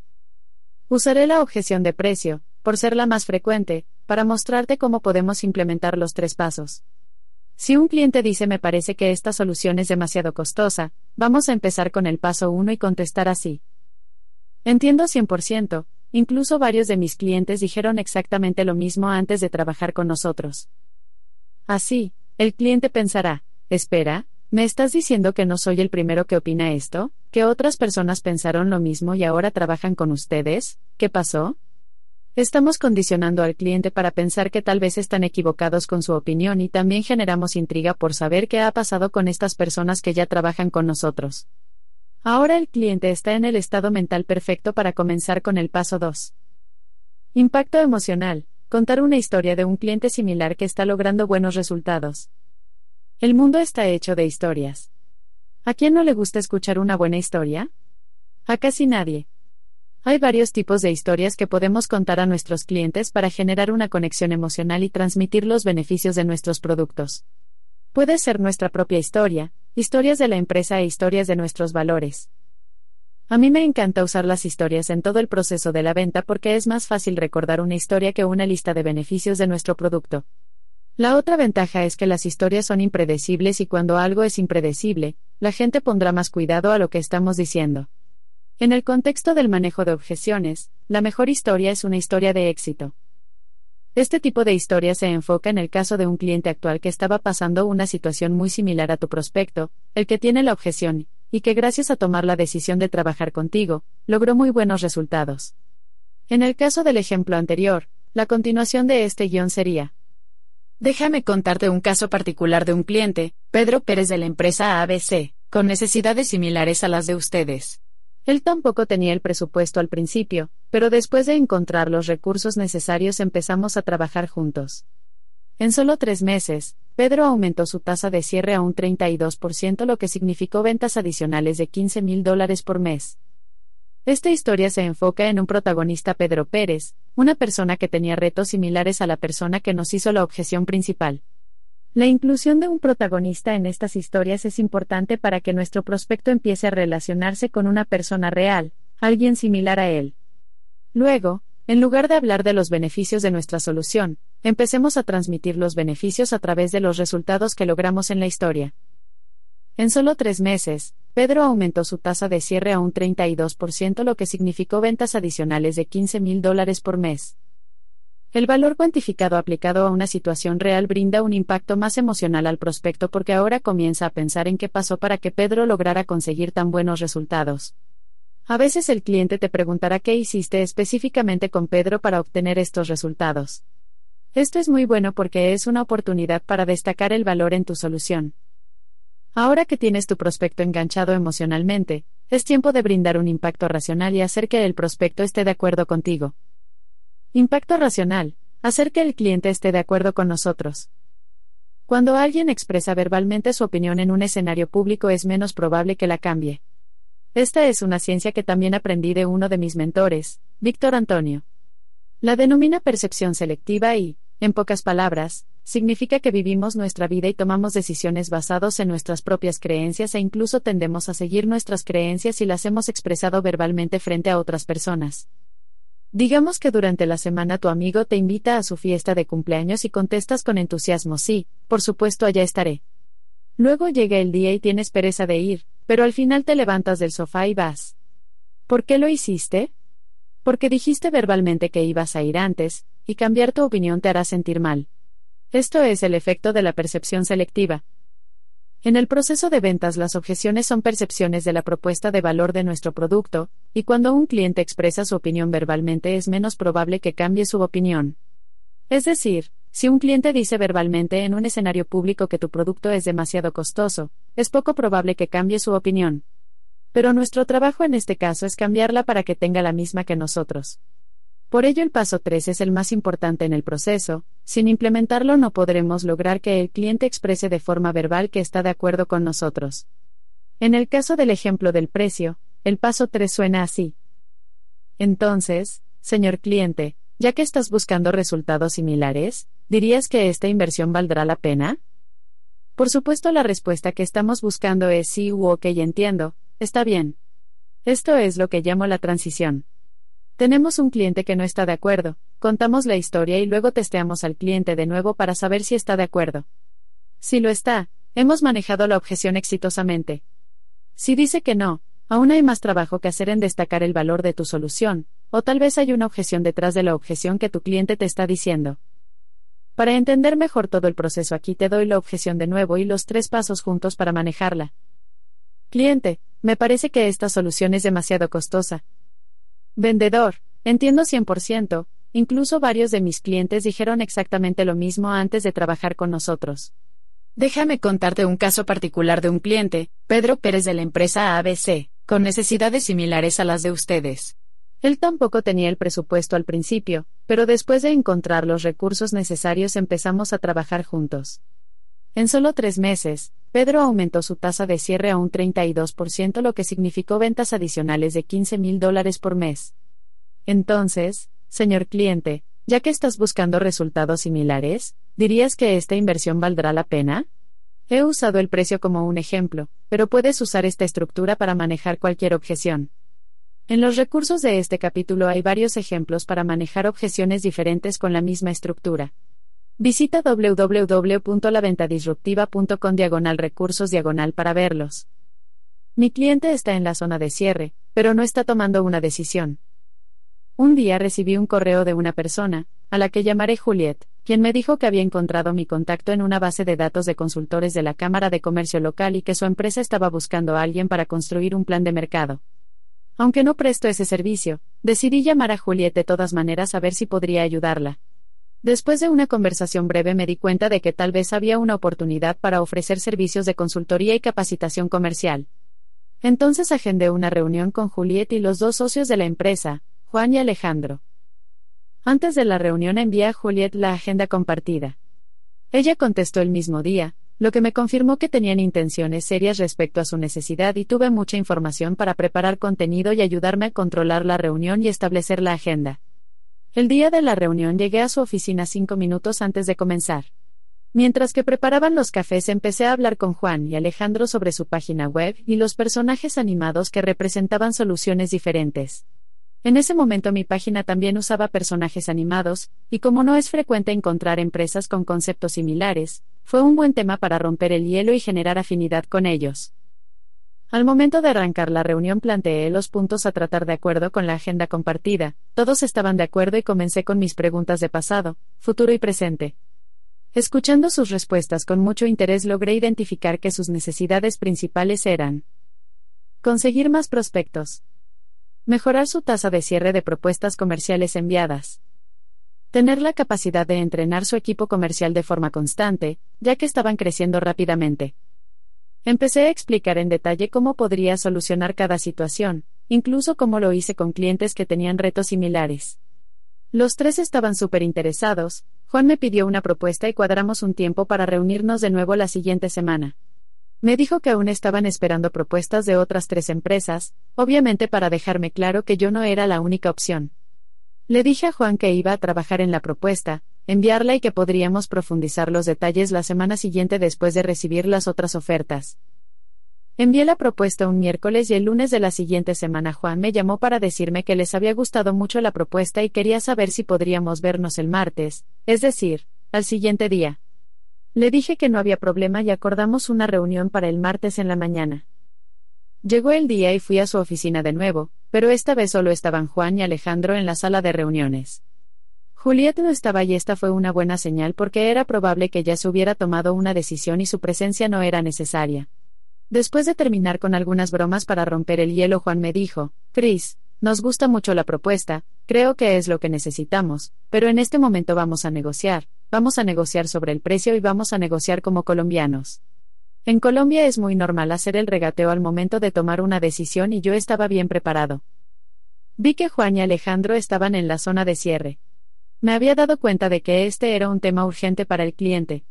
Usaré la objeción de precio, por ser la más frecuente, para mostrarte cómo podemos implementar los tres pasos. Si un cliente dice me parece que esta solución es demasiado costosa, vamos a empezar con el paso 1 y contestar así. Entiendo 100%, Incluso varios de mis clientes dijeron exactamente lo mismo antes de trabajar con nosotros. Así, el cliente pensará, espera, ¿me estás diciendo que no soy el primero que opina esto? ¿Que otras personas pensaron lo mismo y ahora trabajan con ustedes? ¿Qué pasó? Estamos condicionando al cliente para pensar que tal vez están equivocados con su opinión y también generamos intriga por saber qué ha pasado con estas personas que ya trabajan con nosotros. Ahora el cliente está en el estado mental perfecto para comenzar con el paso 2. Impacto emocional. Contar una historia de un cliente similar que está logrando buenos resultados. El mundo está hecho de historias. ¿A quién no le gusta escuchar una buena historia? A casi nadie. Hay varios tipos de historias que podemos contar a nuestros clientes para generar una conexión emocional y transmitir los beneficios de nuestros productos. Puede ser nuestra propia historia, historias de la empresa e historias de nuestros valores. A mí me encanta usar las historias en todo el proceso de la venta porque es más fácil recordar una historia que una lista de beneficios de nuestro producto. La otra ventaja es que las historias son impredecibles y cuando algo es impredecible, la gente pondrá más cuidado a lo que estamos diciendo. En el contexto del manejo de objeciones, la mejor historia es una historia de éxito. Este tipo de historia se enfoca en el caso de un cliente actual que estaba pasando una situación muy similar a tu prospecto, el que tiene la objeción, y que gracias a tomar la decisión de trabajar contigo, logró muy buenos resultados. En el caso del ejemplo anterior, la continuación de este guion sería, Déjame contarte un caso particular de un cliente, Pedro Pérez de la empresa ABC, con necesidades similares a las de ustedes. Él tampoco tenía el presupuesto al principio, pero después de encontrar los recursos necesarios empezamos a trabajar juntos. En solo tres meses, Pedro aumentó su tasa de cierre a un 32%, lo que significó ventas adicionales de 15 mil dólares por mes. Esta historia se enfoca en un protagonista Pedro Pérez, una persona que tenía retos similares a la persona que nos hizo la objeción principal. La inclusión de un protagonista en estas historias es importante para que nuestro prospecto empiece a relacionarse con una persona real, alguien similar a él. Luego, en lugar de hablar de los beneficios de nuestra solución, empecemos a transmitir los beneficios a través de los resultados que logramos en la historia. En solo tres meses, Pedro aumentó su tasa de cierre a un 32%, lo que significó ventas adicionales de 15 mil dólares por mes. El valor cuantificado aplicado a una situación real brinda un impacto más emocional al prospecto porque ahora comienza a pensar en qué pasó para que Pedro lograra conseguir tan buenos resultados. A veces el cliente te preguntará qué hiciste específicamente con Pedro para obtener estos resultados. Esto es muy bueno porque es una oportunidad para destacar el valor en tu solución. Ahora que tienes tu prospecto enganchado emocionalmente, es tiempo de brindar un impacto racional y hacer que el prospecto esté de acuerdo contigo. Impacto racional. Hacer que el cliente esté de acuerdo con nosotros. Cuando alguien expresa verbalmente su opinión en un escenario público es menos probable que la cambie. Esta es una ciencia que también aprendí de uno de mis mentores, Víctor Antonio. La denomina percepción selectiva y, en pocas palabras, significa que vivimos nuestra vida y tomamos decisiones basados en nuestras propias creencias e incluso tendemos a seguir nuestras creencias si las hemos expresado verbalmente frente a otras personas. Digamos que durante la semana tu amigo te invita a su fiesta de cumpleaños y contestas con entusiasmo sí, por supuesto allá estaré. Luego llega el día y tienes pereza de ir, pero al final te levantas del sofá y vas. ¿Por qué lo hiciste? Porque dijiste verbalmente que ibas a ir antes, y cambiar tu opinión te hará sentir mal. Esto es el efecto de la percepción selectiva. En el proceso de ventas las objeciones son percepciones de la propuesta de valor de nuestro producto, y cuando un cliente expresa su opinión verbalmente es menos probable que cambie su opinión. Es decir, si un cliente dice verbalmente en un escenario público que tu producto es demasiado costoso, es poco probable que cambie su opinión. Pero nuestro trabajo en este caso es cambiarla para que tenga la misma que nosotros. Por ello el paso 3 es el más importante en el proceso, sin implementarlo no podremos lograr que el cliente exprese de forma verbal que está de acuerdo con nosotros. En el caso del ejemplo del precio, el paso 3 suena así. Entonces, señor cliente, ya que estás buscando resultados similares, ¿dirías que esta inversión valdrá la pena? Por supuesto la respuesta que estamos buscando es sí u ok entiendo, está bien. Esto es lo que llamo la transición. Tenemos un cliente que no está de acuerdo, contamos la historia y luego testeamos al cliente de nuevo para saber si está de acuerdo. Si lo está, hemos manejado la objeción exitosamente. Si dice que no, aún hay más trabajo que hacer en destacar el valor de tu solución, o tal vez hay una objeción detrás de la objeción que tu cliente te está diciendo. Para entender mejor todo el proceso aquí te doy la objeción de nuevo y los tres pasos juntos para manejarla. Cliente, me parece que esta solución es demasiado costosa, Vendedor, entiendo 100%, incluso varios de mis clientes dijeron exactamente lo mismo antes de trabajar con nosotros. Déjame contarte un caso particular de un cliente, Pedro Pérez de la empresa ABC, con necesidades similares a las de ustedes. Él tampoco tenía el presupuesto al principio, pero después de encontrar los recursos necesarios empezamos a trabajar juntos. En solo tres meses, Pedro aumentó su tasa de cierre a un 32%, lo que significó ventas adicionales de 15 mil dólares por mes. Entonces, señor cliente, ya que estás buscando resultados similares, ¿dirías que esta inversión valdrá la pena? He usado el precio como un ejemplo, pero puedes usar esta estructura para manejar cualquier objeción. En los recursos de este capítulo hay varios ejemplos para manejar objeciones diferentes con la misma estructura. Visita www.laventadisruptiva.com diagonal recursos diagonal para verlos. Mi cliente está en la zona de cierre, pero no está tomando una decisión. Un día recibí un correo de una persona, a la que llamaré Juliet, quien me dijo que había encontrado mi contacto en una base de datos de consultores de la Cámara de Comercio local y que su empresa estaba buscando a alguien para construir un plan de mercado. Aunque no presto ese servicio, decidí llamar a Juliet de todas maneras a ver si podría ayudarla. Después de una conversación breve me di cuenta de que tal vez había una oportunidad para ofrecer servicios de consultoría y capacitación comercial. Entonces agendé una reunión con Juliet y los dos socios de la empresa, Juan y Alejandro. Antes de la reunión envié a Juliet la agenda compartida. Ella contestó el mismo día, lo que me confirmó que tenían intenciones serias respecto a su necesidad y tuve mucha información para preparar contenido y ayudarme a controlar la reunión y establecer la agenda. El día de la reunión llegué a su oficina cinco minutos antes de comenzar. Mientras que preparaban los cafés empecé a hablar con Juan y Alejandro sobre su página web y los personajes animados que representaban soluciones diferentes. En ese momento mi página también usaba personajes animados, y como no es frecuente encontrar empresas con conceptos similares, fue un buen tema para romper el hielo y generar afinidad con ellos. Al momento de arrancar la reunión planteé los puntos a tratar de acuerdo con la agenda compartida, todos estaban de acuerdo y comencé con mis preguntas de pasado, futuro y presente. Escuchando sus respuestas con mucho interés logré identificar que sus necesidades principales eran conseguir más prospectos, mejorar su tasa de cierre de propuestas comerciales enviadas, tener la capacidad de entrenar su equipo comercial de forma constante, ya que estaban creciendo rápidamente, Empecé a explicar en detalle cómo podría solucionar cada situación, incluso cómo lo hice con clientes que tenían retos similares. Los tres estaban súper interesados, Juan me pidió una propuesta y cuadramos un tiempo para reunirnos de nuevo la siguiente semana. Me dijo que aún estaban esperando propuestas de otras tres empresas, obviamente para dejarme claro que yo no era la única opción. Le dije a Juan que iba a trabajar en la propuesta, enviarla y que podríamos profundizar los detalles la semana siguiente después de recibir las otras ofertas. Envié la propuesta un miércoles y el lunes de la siguiente semana Juan me llamó para decirme que les había gustado mucho la propuesta y quería saber si podríamos vernos el martes, es decir, al siguiente día. Le dije que no había problema y acordamos una reunión para el martes en la mañana. Llegó el día y fui a su oficina de nuevo, pero esta vez solo estaban Juan y Alejandro en la sala de reuniones. Juliet no estaba y esta fue una buena señal porque era probable que ya se hubiera tomado una decisión y su presencia no era necesaria. Después de terminar con algunas bromas para romper el hielo, Juan me dijo, Chris, nos gusta mucho la propuesta, creo que es lo que necesitamos, pero en este momento vamos a negociar, vamos a negociar sobre el precio y vamos a negociar como colombianos. En Colombia es muy normal hacer el regateo al momento de tomar una decisión y yo estaba bien preparado. Vi que Juan y Alejandro estaban en la zona de cierre, me había dado cuenta de que este era un tema urgente para el cliente.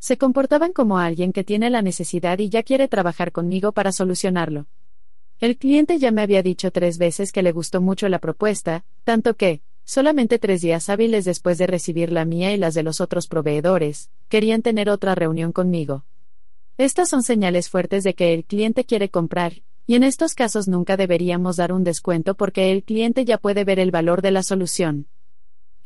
Se comportaban como alguien que tiene la necesidad y ya quiere trabajar conmigo para solucionarlo. El cliente ya me había dicho tres veces que le gustó mucho la propuesta, tanto que, solamente tres días hábiles después de recibir la mía y las de los otros proveedores, querían tener otra reunión conmigo. Estas son señales fuertes de que el cliente quiere comprar, y en estos casos nunca deberíamos dar un descuento porque el cliente ya puede ver el valor de la solución.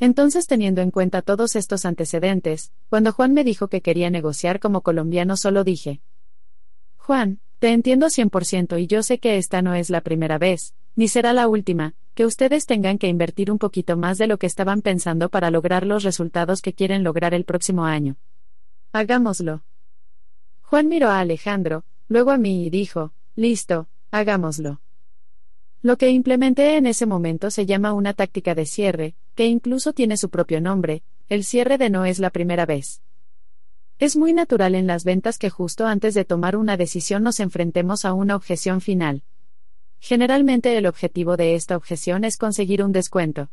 Entonces, teniendo en cuenta todos estos antecedentes, cuando Juan me dijo que quería negociar como colombiano, solo dije, Juan, te entiendo 100% y yo sé que esta no es la primera vez, ni será la última, que ustedes tengan que invertir un poquito más de lo que estaban pensando para lograr los resultados que quieren lograr el próximo año. Hagámoslo. Juan miró a Alejandro, luego a mí y dijo, listo, hagámoslo. Lo que implementé en ese momento se llama una táctica de cierre, que incluso tiene su propio nombre, el cierre de no es la primera vez. Es muy natural en las ventas que justo antes de tomar una decisión nos enfrentemos a una objeción final. Generalmente el objetivo de esta objeción es conseguir un descuento.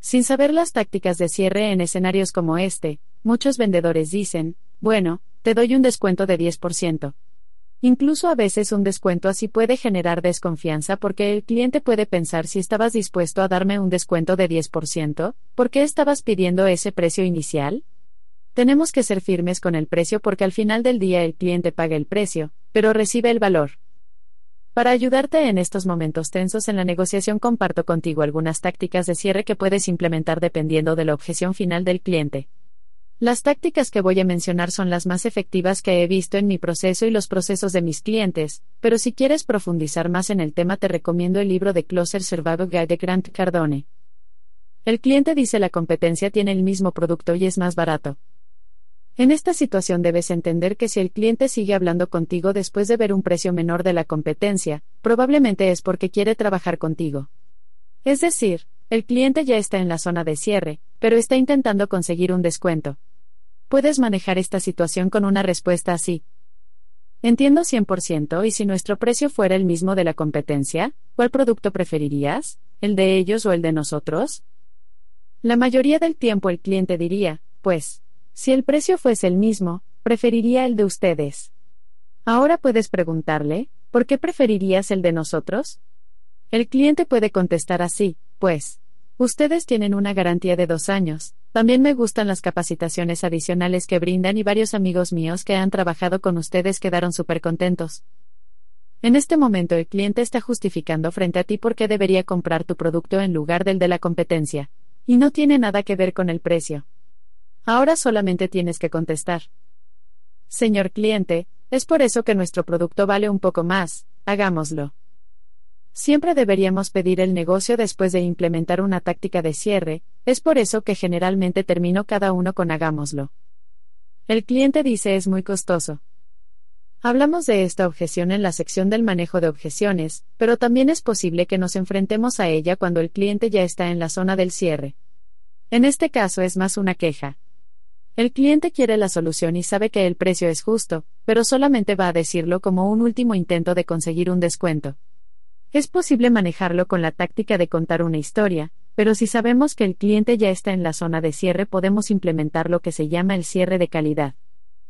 Sin saber las tácticas de cierre en escenarios como este, muchos vendedores dicen, bueno, te doy un descuento de 10%. Incluso a veces un descuento así puede generar desconfianza porque el cliente puede pensar si estabas dispuesto a darme un descuento de 10%, ¿por qué estabas pidiendo ese precio inicial? Tenemos que ser firmes con el precio porque al final del día el cliente paga el precio, pero recibe el valor. Para ayudarte en estos momentos tensos en la negociación comparto contigo algunas tácticas de cierre que puedes implementar dependiendo de la objeción final del cliente. Las tácticas que voy a mencionar son las más efectivas que he visto en mi proceso y los procesos de mis clientes, pero si quieres profundizar más en el tema te recomiendo el libro de Closer Survival Guide de Grant Cardone. El cliente dice la competencia tiene el mismo producto y es más barato. En esta situación debes entender que si el cliente sigue hablando contigo después de ver un precio menor de la competencia, probablemente es porque quiere trabajar contigo. Es decir, el cliente ya está en la zona de cierre, pero está intentando conseguir un descuento. Puedes manejar esta situación con una respuesta así. Entiendo 100% y si nuestro precio fuera el mismo de la competencia, ¿cuál producto preferirías? ¿El de ellos o el de nosotros? La mayoría del tiempo el cliente diría, pues, si el precio fuese el mismo, preferiría el de ustedes. Ahora puedes preguntarle, ¿por qué preferirías el de nosotros? El cliente puede contestar así, pues, ustedes tienen una garantía de dos años, también me gustan las capacitaciones adicionales que brindan y varios amigos míos que han trabajado con ustedes quedaron súper contentos. En este momento el cliente está justificando frente a ti por qué debería comprar tu producto en lugar del de la competencia. Y no tiene nada que ver con el precio. Ahora solamente tienes que contestar. Señor cliente, es por eso que nuestro producto vale un poco más, hagámoslo. Siempre deberíamos pedir el negocio después de implementar una táctica de cierre, es por eso que generalmente termino cada uno con hagámoslo. El cliente dice es muy costoso. Hablamos de esta objeción en la sección del manejo de objeciones, pero también es posible que nos enfrentemos a ella cuando el cliente ya está en la zona del cierre. En este caso es más una queja. El cliente quiere la solución y sabe que el precio es justo, pero solamente va a decirlo como un último intento de conseguir un descuento. Es posible manejarlo con la táctica de contar una historia, pero si sabemos que el cliente ya está en la zona de cierre podemos implementar lo que se llama el cierre de calidad.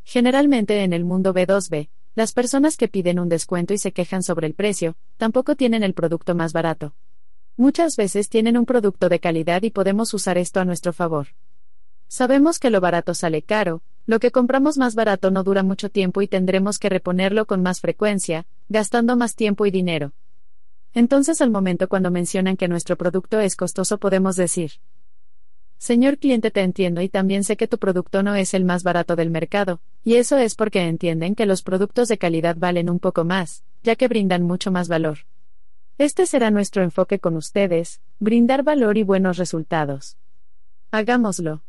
Generalmente en el mundo B2B, las personas que piden un descuento y se quejan sobre el precio, tampoco tienen el producto más barato. Muchas veces tienen un producto de calidad y podemos usar esto a nuestro favor. Sabemos que lo barato sale caro, lo que compramos más barato no dura mucho tiempo y tendremos que reponerlo con más frecuencia, gastando más tiempo y dinero. Entonces al momento cuando mencionan que nuestro producto es costoso podemos decir, Señor cliente te entiendo y también sé que tu producto no es el más barato del mercado, y eso es porque entienden que los productos de calidad valen un poco más, ya que brindan mucho más valor. Este será nuestro enfoque con ustedes, brindar valor y buenos resultados. Hagámoslo.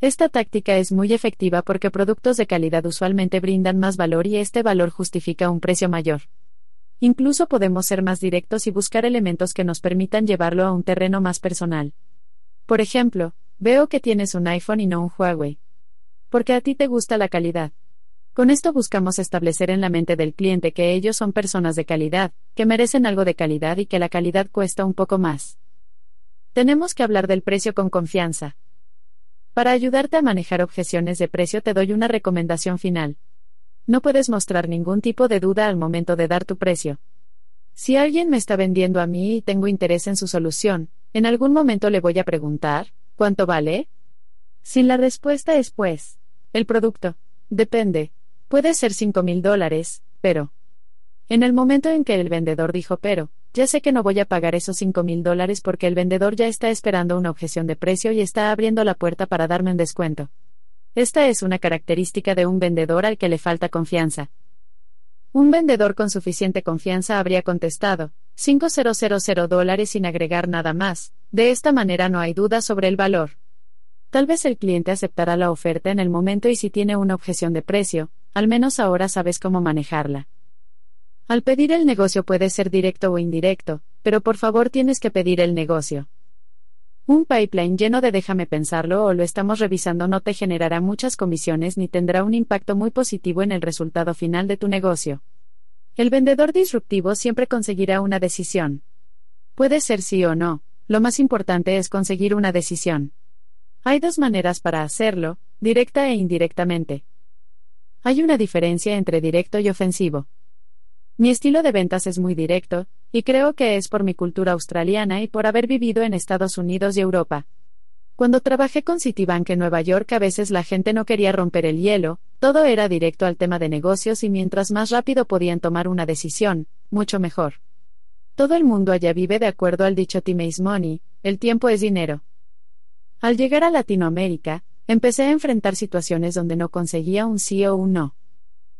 Esta táctica es muy efectiva porque productos de calidad usualmente brindan más valor y este valor justifica un precio mayor. Incluso podemos ser más directos y buscar elementos que nos permitan llevarlo a un terreno más personal. Por ejemplo, veo que tienes un iPhone y no un Huawei. Porque a ti te gusta la calidad. Con esto buscamos establecer en la mente del cliente que ellos son personas de calidad, que merecen algo de calidad y que la calidad cuesta un poco más. Tenemos que hablar del precio con confianza, para ayudarte a manejar objeciones de precio te doy una recomendación final. No puedes mostrar ningún tipo de duda al momento de dar tu precio. Si alguien me está vendiendo a mí y tengo interés en su solución, en algún momento le voy a preguntar, ¿cuánto vale? Si la respuesta es pues, el producto, depende, puede ser 5 mil dólares, pero... En el momento en que el vendedor dijo pero, ya sé que no voy a pagar esos 5 mil dólares porque el vendedor ya está esperando una objeción de precio y está abriendo la puerta para darme un descuento. Esta es una característica de un vendedor al que le falta confianza. Un vendedor con suficiente confianza habría contestado, 5.000 dólares sin agregar nada más, de esta manera no hay duda sobre el valor. Tal vez el cliente aceptará la oferta en el momento y si tiene una objeción de precio, al menos ahora sabes cómo manejarla. Al pedir el negocio puede ser directo o indirecto, pero por favor tienes que pedir el negocio. Un pipeline lleno de déjame pensarlo o lo estamos revisando no te generará muchas comisiones ni tendrá un impacto muy positivo en el resultado final de tu negocio. El vendedor disruptivo siempre conseguirá una decisión. Puede ser sí o no, lo más importante es conseguir una decisión. Hay dos maneras para hacerlo, directa e indirectamente. Hay una diferencia entre directo y ofensivo. Mi estilo de ventas es muy directo, y creo que es por mi cultura australiana y por haber vivido en Estados Unidos y Europa. Cuando trabajé con Citibank en Nueva York a veces la gente no quería romper el hielo, todo era directo al tema de negocios y mientras más rápido podían tomar una decisión, mucho mejor. Todo el mundo allá vive de acuerdo al dicho time is money, el tiempo es dinero. Al llegar a Latinoamérica, empecé a enfrentar situaciones donde no conseguía un sí o un no.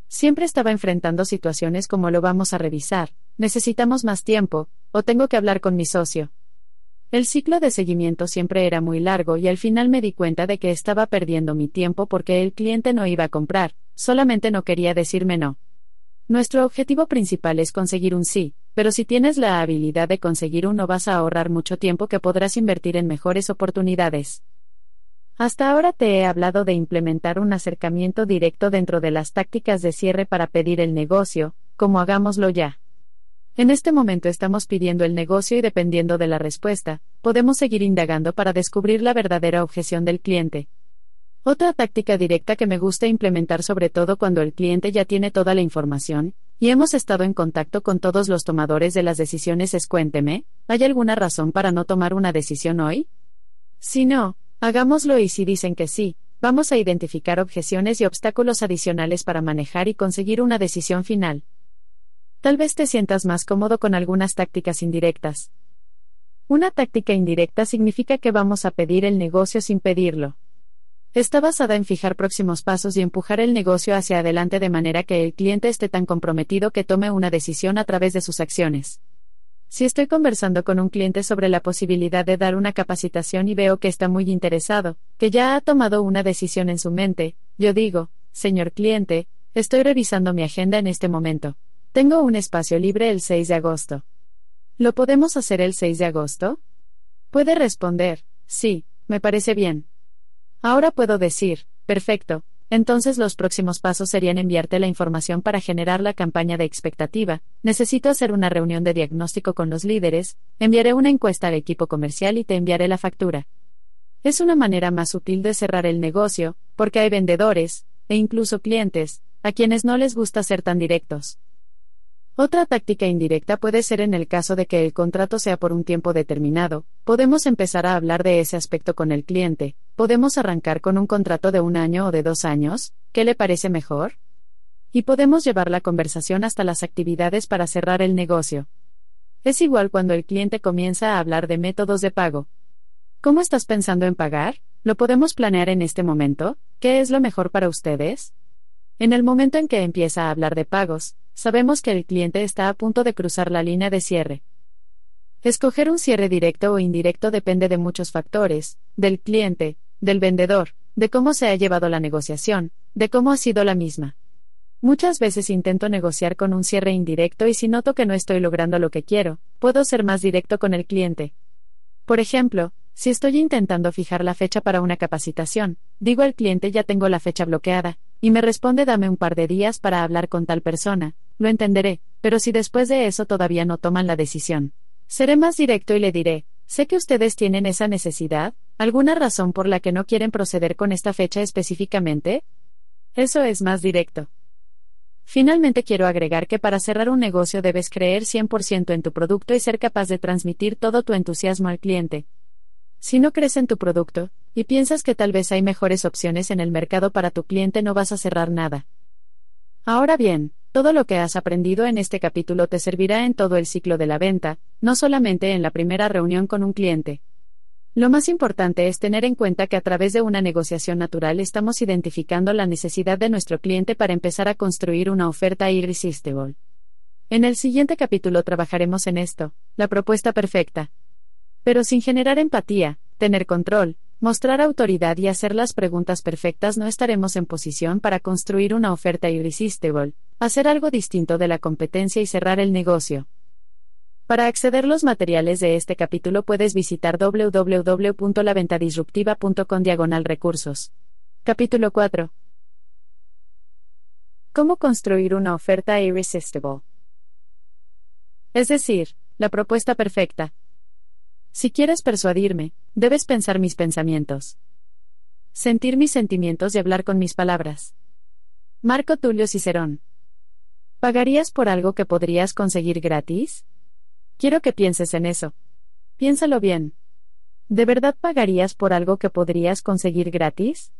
Siempre estaba enfrentando situaciones como lo vamos a revisar, necesitamos más tiempo, o tengo que hablar con mi socio. El ciclo de seguimiento siempre era muy largo y al final me di cuenta de que estaba perdiendo mi tiempo porque el cliente no iba a comprar, solamente no quería decirme no. Nuestro objetivo principal es conseguir un sí, pero si tienes la habilidad de conseguir uno vas a ahorrar mucho tiempo que podrás invertir en mejores oportunidades. Hasta ahora te he hablado de implementar un acercamiento directo dentro de las tácticas de cierre para pedir el negocio, como hagámoslo ya. En este momento estamos pidiendo el negocio y dependiendo de la respuesta, podemos seguir indagando para descubrir la verdadera objeción del cliente. Otra táctica directa que me gusta implementar sobre todo cuando el cliente ya tiene toda la información, y hemos estado en contacto con todos los tomadores de las decisiones es cuénteme, ¿hay alguna razón para no tomar una decisión hoy? Si no, Hagámoslo y si dicen que sí, vamos a identificar objeciones y obstáculos adicionales para manejar y conseguir una decisión final. Tal vez te sientas más cómodo con algunas tácticas indirectas. Una táctica indirecta significa que vamos a pedir el negocio sin pedirlo. Está basada en fijar próximos pasos y empujar el negocio hacia adelante de manera que el cliente esté tan comprometido que tome una decisión a través de sus acciones. Si estoy conversando con un cliente sobre la posibilidad de dar una capacitación y veo que está muy interesado, que ya ha tomado una decisión en su mente, yo digo, señor cliente, estoy revisando mi agenda en este momento. Tengo un espacio libre el 6 de agosto. ¿Lo podemos hacer el 6 de agosto? Puede responder, sí, me parece bien. Ahora puedo decir, perfecto, entonces los próximos pasos serían enviarte la información para generar la campaña de expectativa, necesito hacer una reunión de diagnóstico con los líderes, enviaré una encuesta al equipo comercial y te enviaré la factura. Es una manera más útil de cerrar el negocio, porque hay vendedores, e incluso clientes, a quienes no les gusta ser tan directos. Otra táctica indirecta puede ser en el caso de que el contrato sea por un tiempo determinado, podemos empezar a hablar de ese aspecto con el cliente, podemos arrancar con un contrato de un año o de dos años, ¿qué le parece mejor? Y podemos llevar la conversación hasta las actividades para cerrar el negocio. Es igual cuando el cliente comienza a hablar de métodos de pago. ¿Cómo estás pensando en pagar? ¿Lo podemos planear en este momento? ¿Qué es lo mejor para ustedes? En el momento en que empieza a hablar de pagos, sabemos que el cliente está a punto de cruzar la línea de cierre. Escoger un cierre directo o indirecto depende de muchos factores, del cliente, del vendedor, de cómo se ha llevado la negociación, de cómo ha sido la misma. Muchas veces intento negociar con un cierre indirecto y si noto que no estoy logrando lo que quiero, puedo ser más directo con el cliente. Por ejemplo, si estoy intentando fijar la fecha para una capacitación, digo al cliente ya tengo la fecha bloqueada, y me responde dame un par de días para hablar con tal persona, lo entenderé, pero si después de eso todavía no toman la decisión. Seré más directo y le diré, sé que ustedes tienen esa necesidad, ¿alguna razón por la que no quieren proceder con esta fecha específicamente? Eso es más directo. Finalmente quiero agregar que para cerrar un negocio debes creer 100% en tu producto y ser capaz de transmitir todo tu entusiasmo al cliente. Si no crees en tu producto, y piensas que tal vez hay mejores opciones en el mercado para tu cliente, no vas a cerrar nada. Ahora bien, todo lo que has aprendido en este capítulo te servirá en todo el ciclo de la venta, no solamente en la primera reunión con un cliente. Lo más importante es tener en cuenta que a través de una negociación natural estamos identificando la necesidad de nuestro cliente para empezar a construir una oferta irresistible. En el siguiente capítulo trabajaremos en esto, la propuesta perfecta. Pero sin generar empatía, tener control, mostrar autoridad y hacer las preguntas perfectas no estaremos en posición para construir una oferta irresistible, hacer algo distinto de la competencia y cerrar el negocio. Para acceder los materiales de este capítulo puedes visitar www.laventadisruptiva.com diagonal recursos. Capítulo 4. ¿Cómo construir una oferta irresistible? Es decir, la propuesta perfecta, si quieres persuadirme, debes pensar mis pensamientos. Sentir mis sentimientos y hablar con mis palabras. Marco Tulio Cicerón. ¿Pagarías por algo que podrías conseguir gratis? Quiero que pienses en eso. Piénsalo bien. ¿De verdad pagarías por algo que podrías conseguir gratis?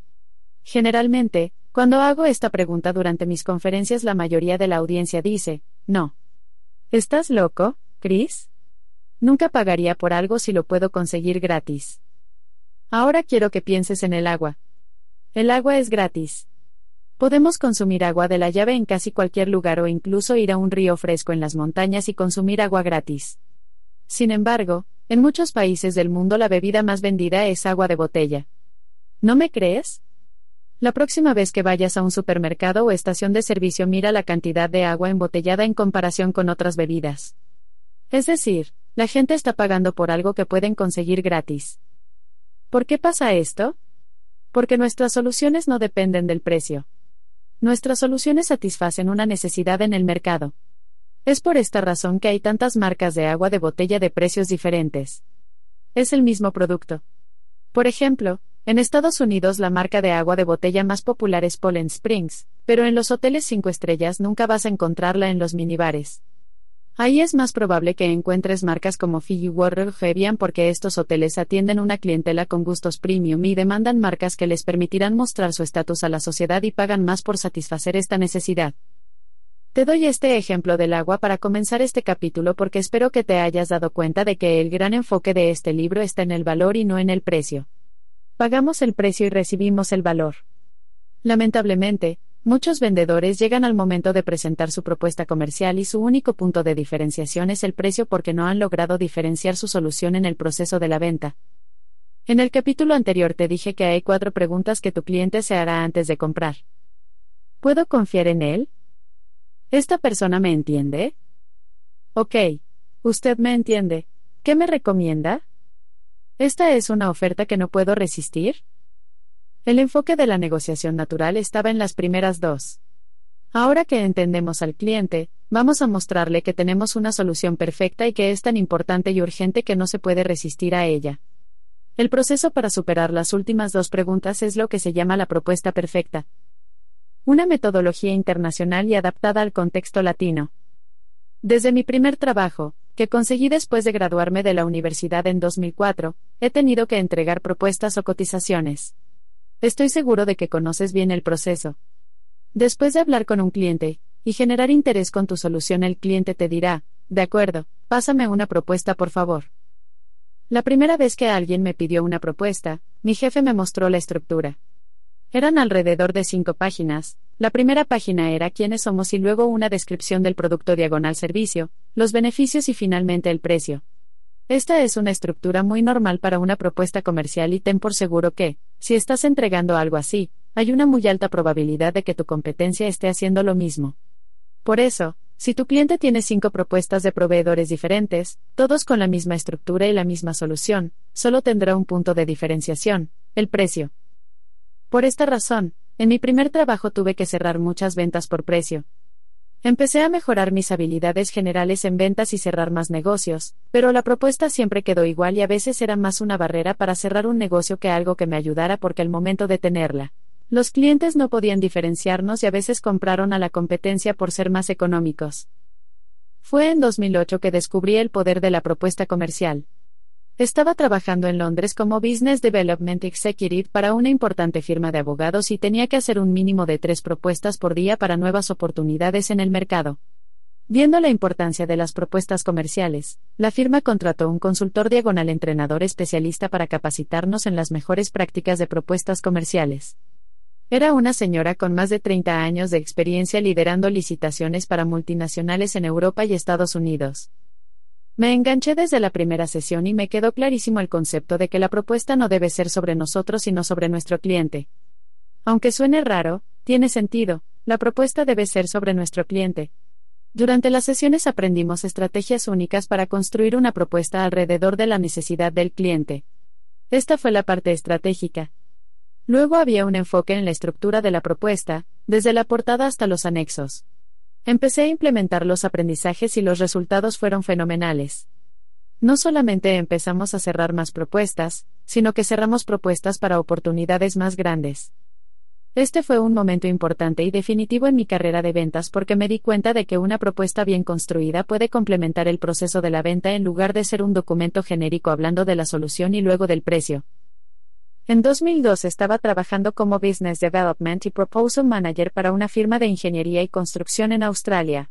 Generalmente, cuando hago esta pregunta durante mis conferencias la mayoría de la audiencia dice, no. ¿Estás loco, Chris? Nunca pagaría por algo si lo puedo conseguir gratis. Ahora quiero que pienses en el agua. El agua es gratis. Podemos consumir agua de la llave en casi cualquier lugar o incluso ir a un río fresco en las montañas y consumir agua gratis. Sin embargo, en muchos países del mundo la bebida más vendida es agua de botella. ¿No me crees? La próxima vez que vayas a un supermercado o estación de servicio mira la cantidad de agua embotellada en comparación con otras bebidas. Es decir, la gente está pagando por algo que pueden conseguir gratis. ¿Por qué pasa esto? Porque nuestras soluciones no dependen del precio. Nuestras soluciones satisfacen una necesidad en el mercado. Es por esta razón que hay tantas marcas de agua de botella de precios diferentes. Es el mismo producto. Por ejemplo, en Estados Unidos la marca de agua de botella más popular es Poland Springs, pero en los hoteles 5 estrellas nunca vas a encontrarla en los minibares. Ahí es más probable que encuentres marcas como Fiji Water o Evian porque estos hoteles atienden una clientela con gustos premium y demandan marcas que les permitirán mostrar su estatus a la sociedad y pagan más por satisfacer esta necesidad. Te doy este ejemplo del agua para comenzar este capítulo porque espero que te hayas dado cuenta de que el gran enfoque de este libro está en el valor y no en el precio. Pagamos el precio y recibimos el valor. Lamentablemente, muchos vendedores llegan al momento de presentar su propuesta comercial y su único punto de diferenciación es el precio porque no han logrado diferenciar su solución en el proceso de la venta. En el capítulo anterior te dije que hay cuatro preguntas que tu cliente se hará antes de comprar. ¿Puedo confiar en él? ¿Esta persona me entiende? Ok. Usted me entiende. ¿Qué me recomienda? ¿Esta es una oferta que no puedo resistir? El enfoque de la negociación natural estaba en las primeras dos. Ahora que entendemos al cliente, vamos a mostrarle que tenemos una solución perfecta y que es tan importante y urgente que no se puede resistir a ella. El proceso para superar las últimas dos preguntas es lo que se llama la propuesta perfecta. Una metodología internacional y adaptada al contexto latino. Desde mi primer trabajo, que conseguí después de graduarme de la universidad en 2004, he tenido que entregar propuestas o cotizaciones. Estoy seguro de que conoces bien el proceso. Después de hablar con un cliente, y generar interés con tu solución, el cliente te dirá, de acuerdo, pásame una propuesta por favor. La primera vez que alguien me pidió una propuesta, mi jefe me mostró la estructura. Eran alrededor de cinco páginas. La primera página era quiénes somos y luego una descripción del producto diagonal servicio, los beneficios y finalmente el precio. Esta es una estructura muy normal para una propuesta comercial y ten por seguro que, si estás entregando algo así, hay una muy alta probabilidad de que tu competencia esté haciendo lo mismo. Por eso, si tu cliente tiene cinco propuestas de proveedores diferentes, todos con la misma estructura y la misma solución, solo tendrá un punto de diferenciación, el precio. Por esta razón, en mi primer trabajo tuve que cerrar muchas ventas por precio. Empecé a mejorar mis habilidades generales en ventas y cerrar más negocios, pero la propuesta siempre quedó igual y a veces era más una barrera para cerrar un negocio que algo que me ayudara porque el momento de tenerla. Los clientes no podían diferenciarnos y a veces compraron a la competencia por ser más económicos. Fue en 2008 que descubrí el poder de la propuesta comercial. Estaba trabajando en Londres como Business Development Executive para una importante firma de abogados y tenía que hacer un mínimo de tres propuestas por día para nuevas oportunidades en el mercado. Viendo la importancia de las propuestas comerciales, la firma contrató un consultor diagonal entrenador especialista para capacitarnos en las mejores prácticas de propuestas comerciales. Era una señora con más de 30 años de experiencia liderando licitaciones para multinacionales en Europa y Estados Unidos. Me enganché desde la primera sesión y me quedó clarísimo el concepto de que la propuesta no debe ser sobre nosotros sino sobre nuestro cliente. Aunque suene raro, tiene sentido, la propuesta debe ser sobre nuestro cliente. Durante las sesiones aprendimos estrategias únicas para construir una propuesta alrededor de la necesidad del cliente. Esta fue la parte estratégica. Luego había un enfoque en la estructura de la propuesta, desde la portada hasta los anexos. Empecé a implementar los aprendizajes y los resultados fueron fenomenales. No solamente empezamos a cerrar más propuestas, sino que cerramos propuestas para oportunidades más grandes. Este fue un momento importante y definitivo en mi carrera de ventas porque me di cuenta de que una propuesta bien construida puede complementar el proceso de la venta en lugar de ser un documento genérico hablando de la solución y luego del precio. En 2002 estaba trabajando como Business Development y Proposal Manager para una firma de ingeniería y construcción en Australia.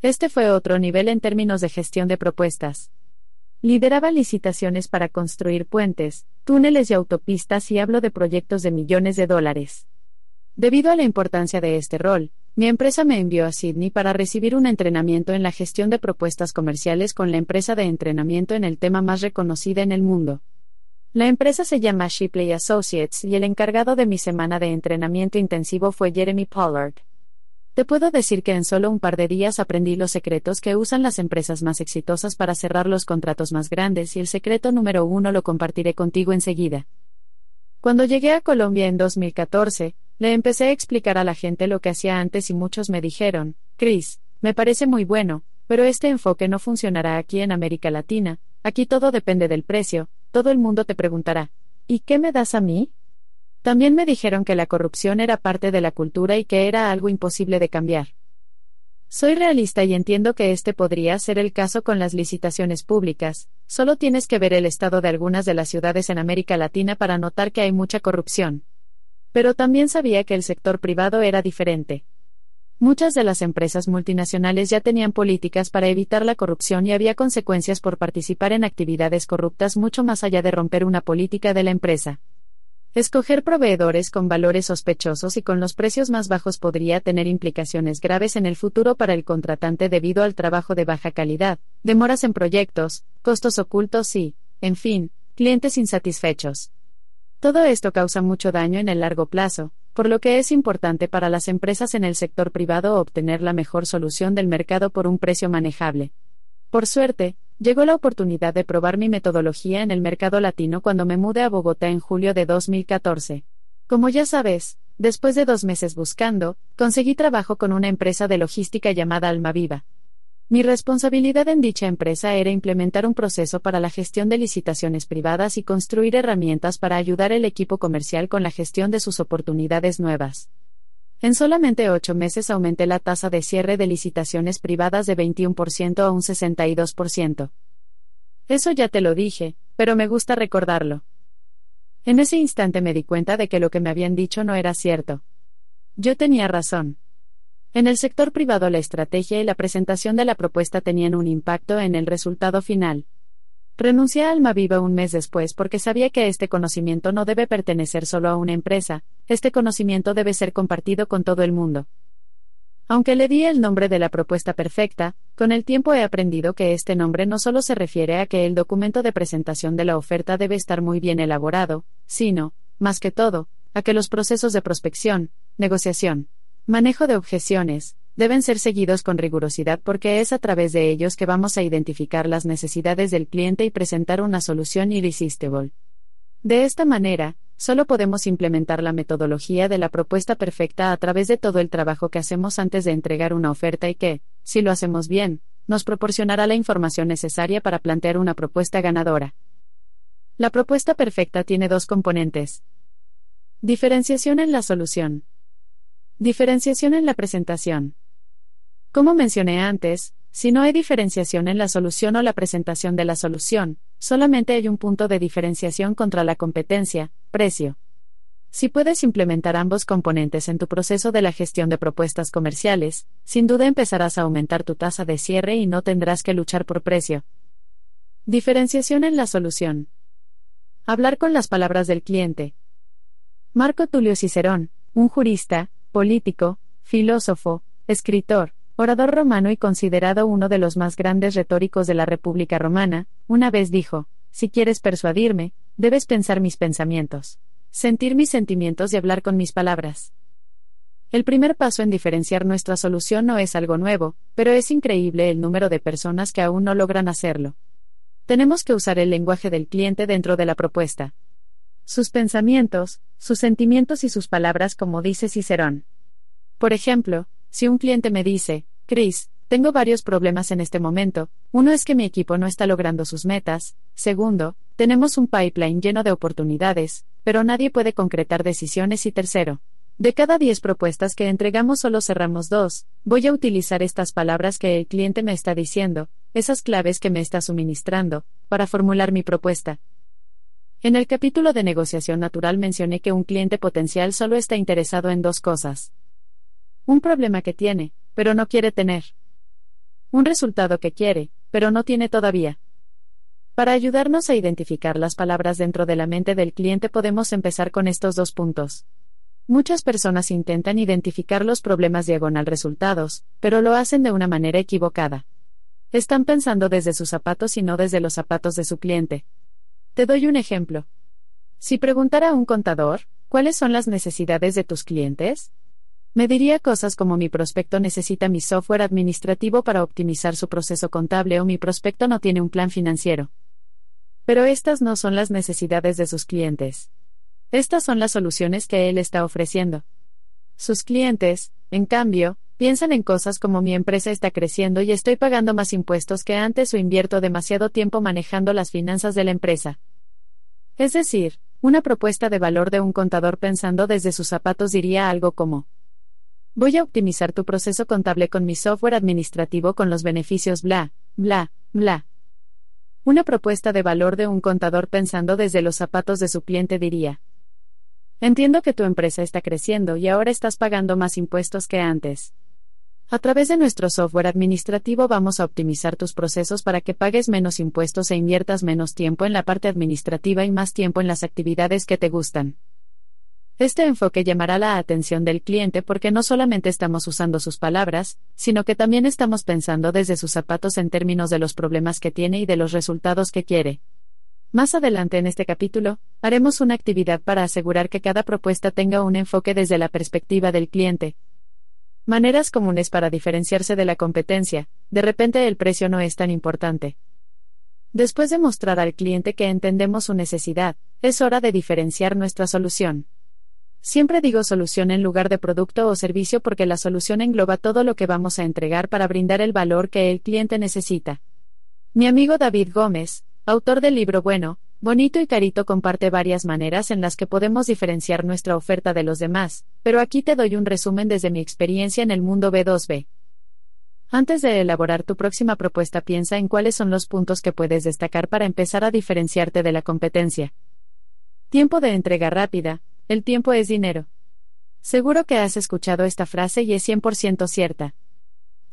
Este fue otro nivel en términos de gestión de propuestas. Lideraba licitaciones para construir puentes, túneles y autopistas y hablo de proyectos de millones de dólares. Debido a la importancia de este rol, mi empresa me envió a Sydney para recibir un entrenamiento en la gestión de propuestas comerciales con la empresa de entrenamiento en el tema más reconocida en el mundo. La empresa se llama Shipley Associates y el encargado de mi semana de entrenamiento intensivo fue Jeremy Pollard. Te puedo decir que en solo un par de días aprendí los secretos que usan las empresas más exitosas para cerrar los contratos más grandes y el secreto número uno lo compartiré contigo enseguida. Cuando llegué a Colombia en 2014, le empecé a explicar a la gente lo que hacía antes y muchos me dijeron, Chris, me parece muy bueno, pero este enfoque no funcionará aquí en América Latina, aquí todo depende del precio, todo el mundo te preguntará, ¿y qué me das a mí? También me dijeron que la corrupción era parte de la cultura y que era algo imposible de cambiar. Soy realista y entiendo que este podría ser el caso con las licitaciones públicas, solo tienes que ver el estado de algunas de las ciudades en América Latina para notar que hay mucha corrupción. Pero también sabía que el sector privado era diferente. Muchas de las empresas multinacionales ya tenían políticas para evitar la corrupción y había consecuencias por participar en actividades corruptas mucho más allá de romper una política de la empresa. Escoger proveedores con valores sospechosos y con los precios más bajos podría tener implicaciones graves en el futuro para el contratante debido al trabajo de baja calidad, demoras en proyectos, costos ocultos y, en fin, clientes insatisfechos. Todo esto causa mucho daño en el largo plazo, por lo que es importante para las empresas en el sector privado obtener la mejor solución del mercado por un precio manejable. Por suerte, llegó la oportunidad de probar mi metodología en el mercado latino cuando me mudé a Bogotá en julio de 2014. Como ya sabes, después de dos meses buscando, conseguí trabajo con una empresa de logística llamada Almaviva. Mi responsabilidad en dicha empresa era implementar un proceso para la gestión de licitaciones privadas y construir herramientas para ayudar al equipo comercial con la gestión de sus oportunidades nuevas. En solamente ocho meses aumenté la tasa de cierre de licitaciones privadas de 21% a un 62%. Eso ya te lo dije, pero me gusta recordarlo. En ese instante me di cuenta de que lo que me habían dicho no era cierto. Yo tenía razón. En el sector privado la estrategia y la presentación de la propuesta tenían un impacto en el resultado final. Renuncié a Almaviva un mes después porque sabía que este conocimiento no debe pertenecer solo a una empresa, este conocimiento debe ser compartido con todo el mundo. Aunque le di el nombre de la propuesta perfecta, con el tiempo he aprendido que este nombre no solo se refiere a que el documento de presentación de la oferta debe estar muy bien elaborado, sino, más que todo, a que los procesos de prospección, negociación, Manejo de objeciones, deben ser seguidos con rigurosidad porque es a través de ellos que vamos a identificar las necesidades del cliente y presentar una solución irresistible. De esta manera, solo podemos implementar la metodología de la propuesta perfecta a través de todo el trabajo que hacemos antes de entregar una oferta y que, si lo hacemos bien, nos proporcionará la información necesaria para plantear una propuesta ganadora. La propuesta perfecta tiene dos componentes. Diferenciación en la solución. Diferenciación en la presentación. Como mencioné antes, si no hay diferenciación en la solución o la presentación de la solución, solamente hay un punto de diferenciación contra la competencia, precio. Si puedes implementar ambos componentes en tu proceso de la gestión de propuestas comerciales, sin duda empezarás a aumentar tu tasa de cierre y no tendrás que luchar por precio. Diferenciación en la solución. Hablar con las palabras del cliente. Marco Tulio Cicerón, un jurista, político, filósofo, escritor, orador romano y considerado uno de los más grandes retóricos de la República Romana, una vez dijo, si quieres persuadirme, debes pensar mis pensamientos, sentir mis sentimientos y hablar con mis palabras. El primer paso en diferenciar nuestra solución no es algo nuevo, pero es increíble el número de personas que aún no logran hacerlo. Tenemos que usar el lenguaje del cliente dentro de la propuesta, sus pensamientos, sus sentimientos y sus palabras como dice Cicerón. Por ejemplo, si un cliente me dice, Chris, tengo varios problemas en este momento, uno es que mi equipo no está logrando sus metas, segundo, tenemos un pipeline lleno de oportunidades, pero nadie puede concretar decisiones y tercero, De cada 10 propuestas que entregamos solo cerramos dos, voy a utilizar estas palabras que el cliente me está diciendo, esas claves que me está suministrando, para formular mi propuesta. En el capítulo de negociación natural mencioné que un cliente potencial solo está interesado en dos cosas. Un problema que tiene, pero no quiere tener. Un resultado que quiere, pero no tiene todavía. Para ayudarnos a identificar las palabras dentro de la mente del cliente podemos empezar con estos dos puntos. Muchas personas intentan identificar los problemas diagonal resultados, pero lo hacen de una manera equivocada. Están pensando desde sus zapatos y no desde los zapatos de su cliente. Te doy un ejemplo. Si preguntara a un contador, ¿cuáles son las necesidades de tus clientes? Me diría cosas como mi prospecto necesita mi software administrativo para optimizar su proceso contable o mi prospecto no tiene un plan financiero. Pero estas no son las necesidades de sus clientes. Estas son las soluciones que él está ofreciendo. Sus clientes, en cambio, piensan en cosas como mi empresa está creciendo y estoy pagando más impuestos que antes o invierto demasiado tiempo manejando las finanzas de la empresa. Es decir, una propuesta de valor de un contador pensando desde sus zapatos diría algo como, voy a optimizar tu proceso contable con mi software administrativo con los beneficios bla, bla, bla. Una propuesta de valor de un contador pensando desde los zapatos de su cliente diría, entiendo que tu empresa está creciendo y ahora estás pagando más impuestos que antes. A través de nuestro software administrativo vamos a optimizar tus procesos para que pagues menos impuestos e inviertas menos tiempo en la parte administrativa y más tiempo en las actividades que te gustan. Este enfoque llamará la atención del cliente porque no solamente estamos usando sus palabras, sino que también estamos pensando desde sus zapatos en términos de los problemas que tiene y de los resultados que quiere. Más adelante en este capítulo, haremos una actividad para asegurar que cada propuesta tenga un enfoque desde la perspectiva del cliente. Maneras comunes para diferenciarse de la competencia, de repente el precio no es tan importante. Después de mostrar al cliente que entendemos su necesidad, es hora de diferenciar nuestra solución. Siempre digo solución en lugar de producto o servicio porque la solución engloba todo lo que vamos a entregar para brindar el valor que el cliente necesita. Mi amigo David Gómez, autor del libro Bueno, Bonito y Carito comparte varias maneras en las que podemos diferenciar nuestra oferta de los demás, pero aquí te doy un resumen desde mi experiencia en el mundo B2B. Antes de elaborar tu próxima propuesta piensa en cuáles son los puntos que puedes destacar para empezar a diferenciarte de la competencia. Tiempo de entrega rápida, el tiempo es dinero. Seguro que has escuchado esta frase y es 100% cierta.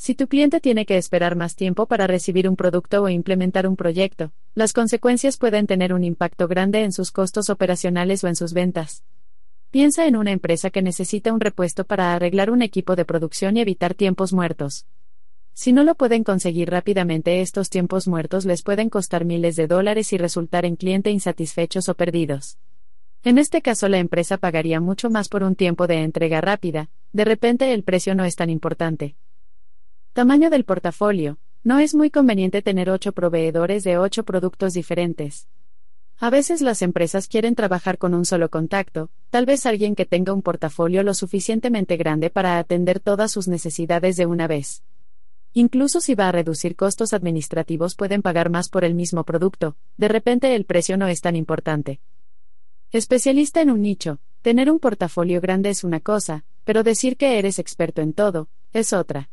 Si tu cliente tiene que esperar más tiempo para recibir un producto o implementar un proyecto, las consecuencias pueden tener un impacto grande en sus costos operacionales o en sus ventas. Piensa en una empresa que necesita un repuesto para arreglar un equipo de producción y evitar tiempos muertos. Si no lo pueden conseguir rápidamente, estos tiempos muertos les pueden costar miles de dólares y resultar en cliente insatisfechos o perdidos. En este caso la empresa pagaría mucho más por un tiempo de entrega rápida, de repente el precio no es tan importante. Tamaño del portafolio. No es muy conveniente tener ocho proveedores de ocho productos diferentes. A veces las empresas quieren trabajar con un solo contacto, tal vez alguien que tenga un portafolio lo suficientemente grande para atender todas sus necesidades de una vez. Incluso si va a reducir costos administrativos pueden pagar más por el mismo producto, de repente el precio no es tan importante. Especialista en un nicho, tener un portafolio grande es una cosa, pero decir que eres experto en todo, es otra.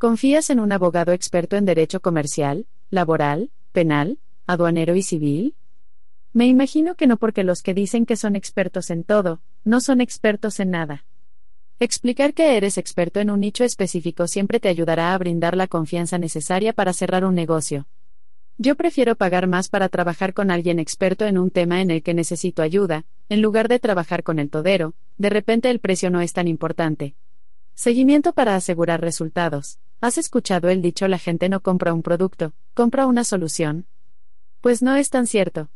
¿Confías en un abogado experto en derecho comercial, laboral, penal, aduanero y civil? Me imagino que no porque los que dicen que son expertos en todo, no son expertos en nada. Explicar que eres experto en un nicho específico siempre te ayudará a brindar la confianza necesaria para cerrar un negocio. Yo prefiero pagar más para trabajar con alguien experto en un tema en el que necesito ayuda, en lugar de trabajar con el todero, de repente el precio no es tan importante. Seguimiento para asegurar resultados. ¿Has escuchado el dicho la gente no compra un producto, compra una solución? Pues no es tan cierto.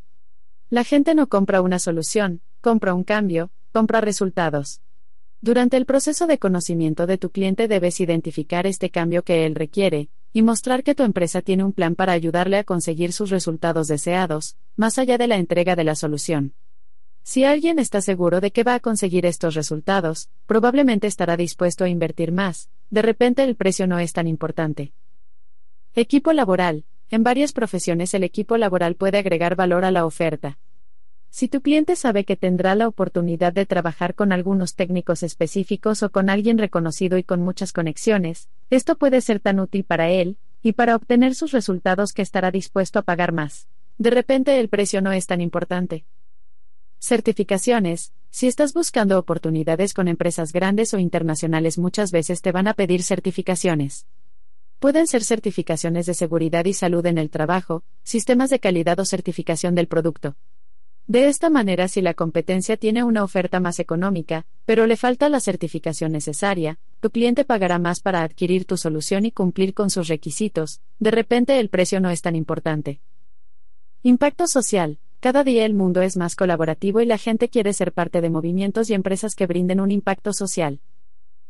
La gente no compra una solución, compra un cambio, compra resultados. Durante el proceso de conocimiento de tu cliente debes identificar este cambio que él requiere, y mostrar que tu empresa tiene un plan para ayudarle a conseguir sus resultados deseados, más allá de la entrega de la solución. Si alguien está seguro de que va a conseguir estos resultados, probablemente estará dispuesto a invertir más, de repente el precio no es tan importante. Equipo laboral. En varias profesiones el equipo laboral puede agregar valor a la oferta. Si tu cliente sabe que tendrá la oportunidad de trabajar con algunos técnicos específicos o con alguien reconocido y con muchas conexiones, esto puede ser tan útil para él, y para obtener sus resultados que estará dispuesto a pagar más. De repente el precio no es tan importante. Certificaciones. Si estás buscando oportunidades con empresas grandes o internacionales muchas veces te van a pedir certificaciones. Pueden ser certificaciones de seguridad y salud en el trabajo, sistemas de calidad o certificación del producto. De esta manera, si la competencia tiene una oferta más económica, pero le falta la certificación necesaria, tu cliente pagará más para adquirir tu solución y cumplir con sus requisitos, de repente el precio no es tan importante. Impacto social. Cada día el mundo es más colaborativo y la gente quiere ser parte de movimientos y empresas que brinden un impacto social.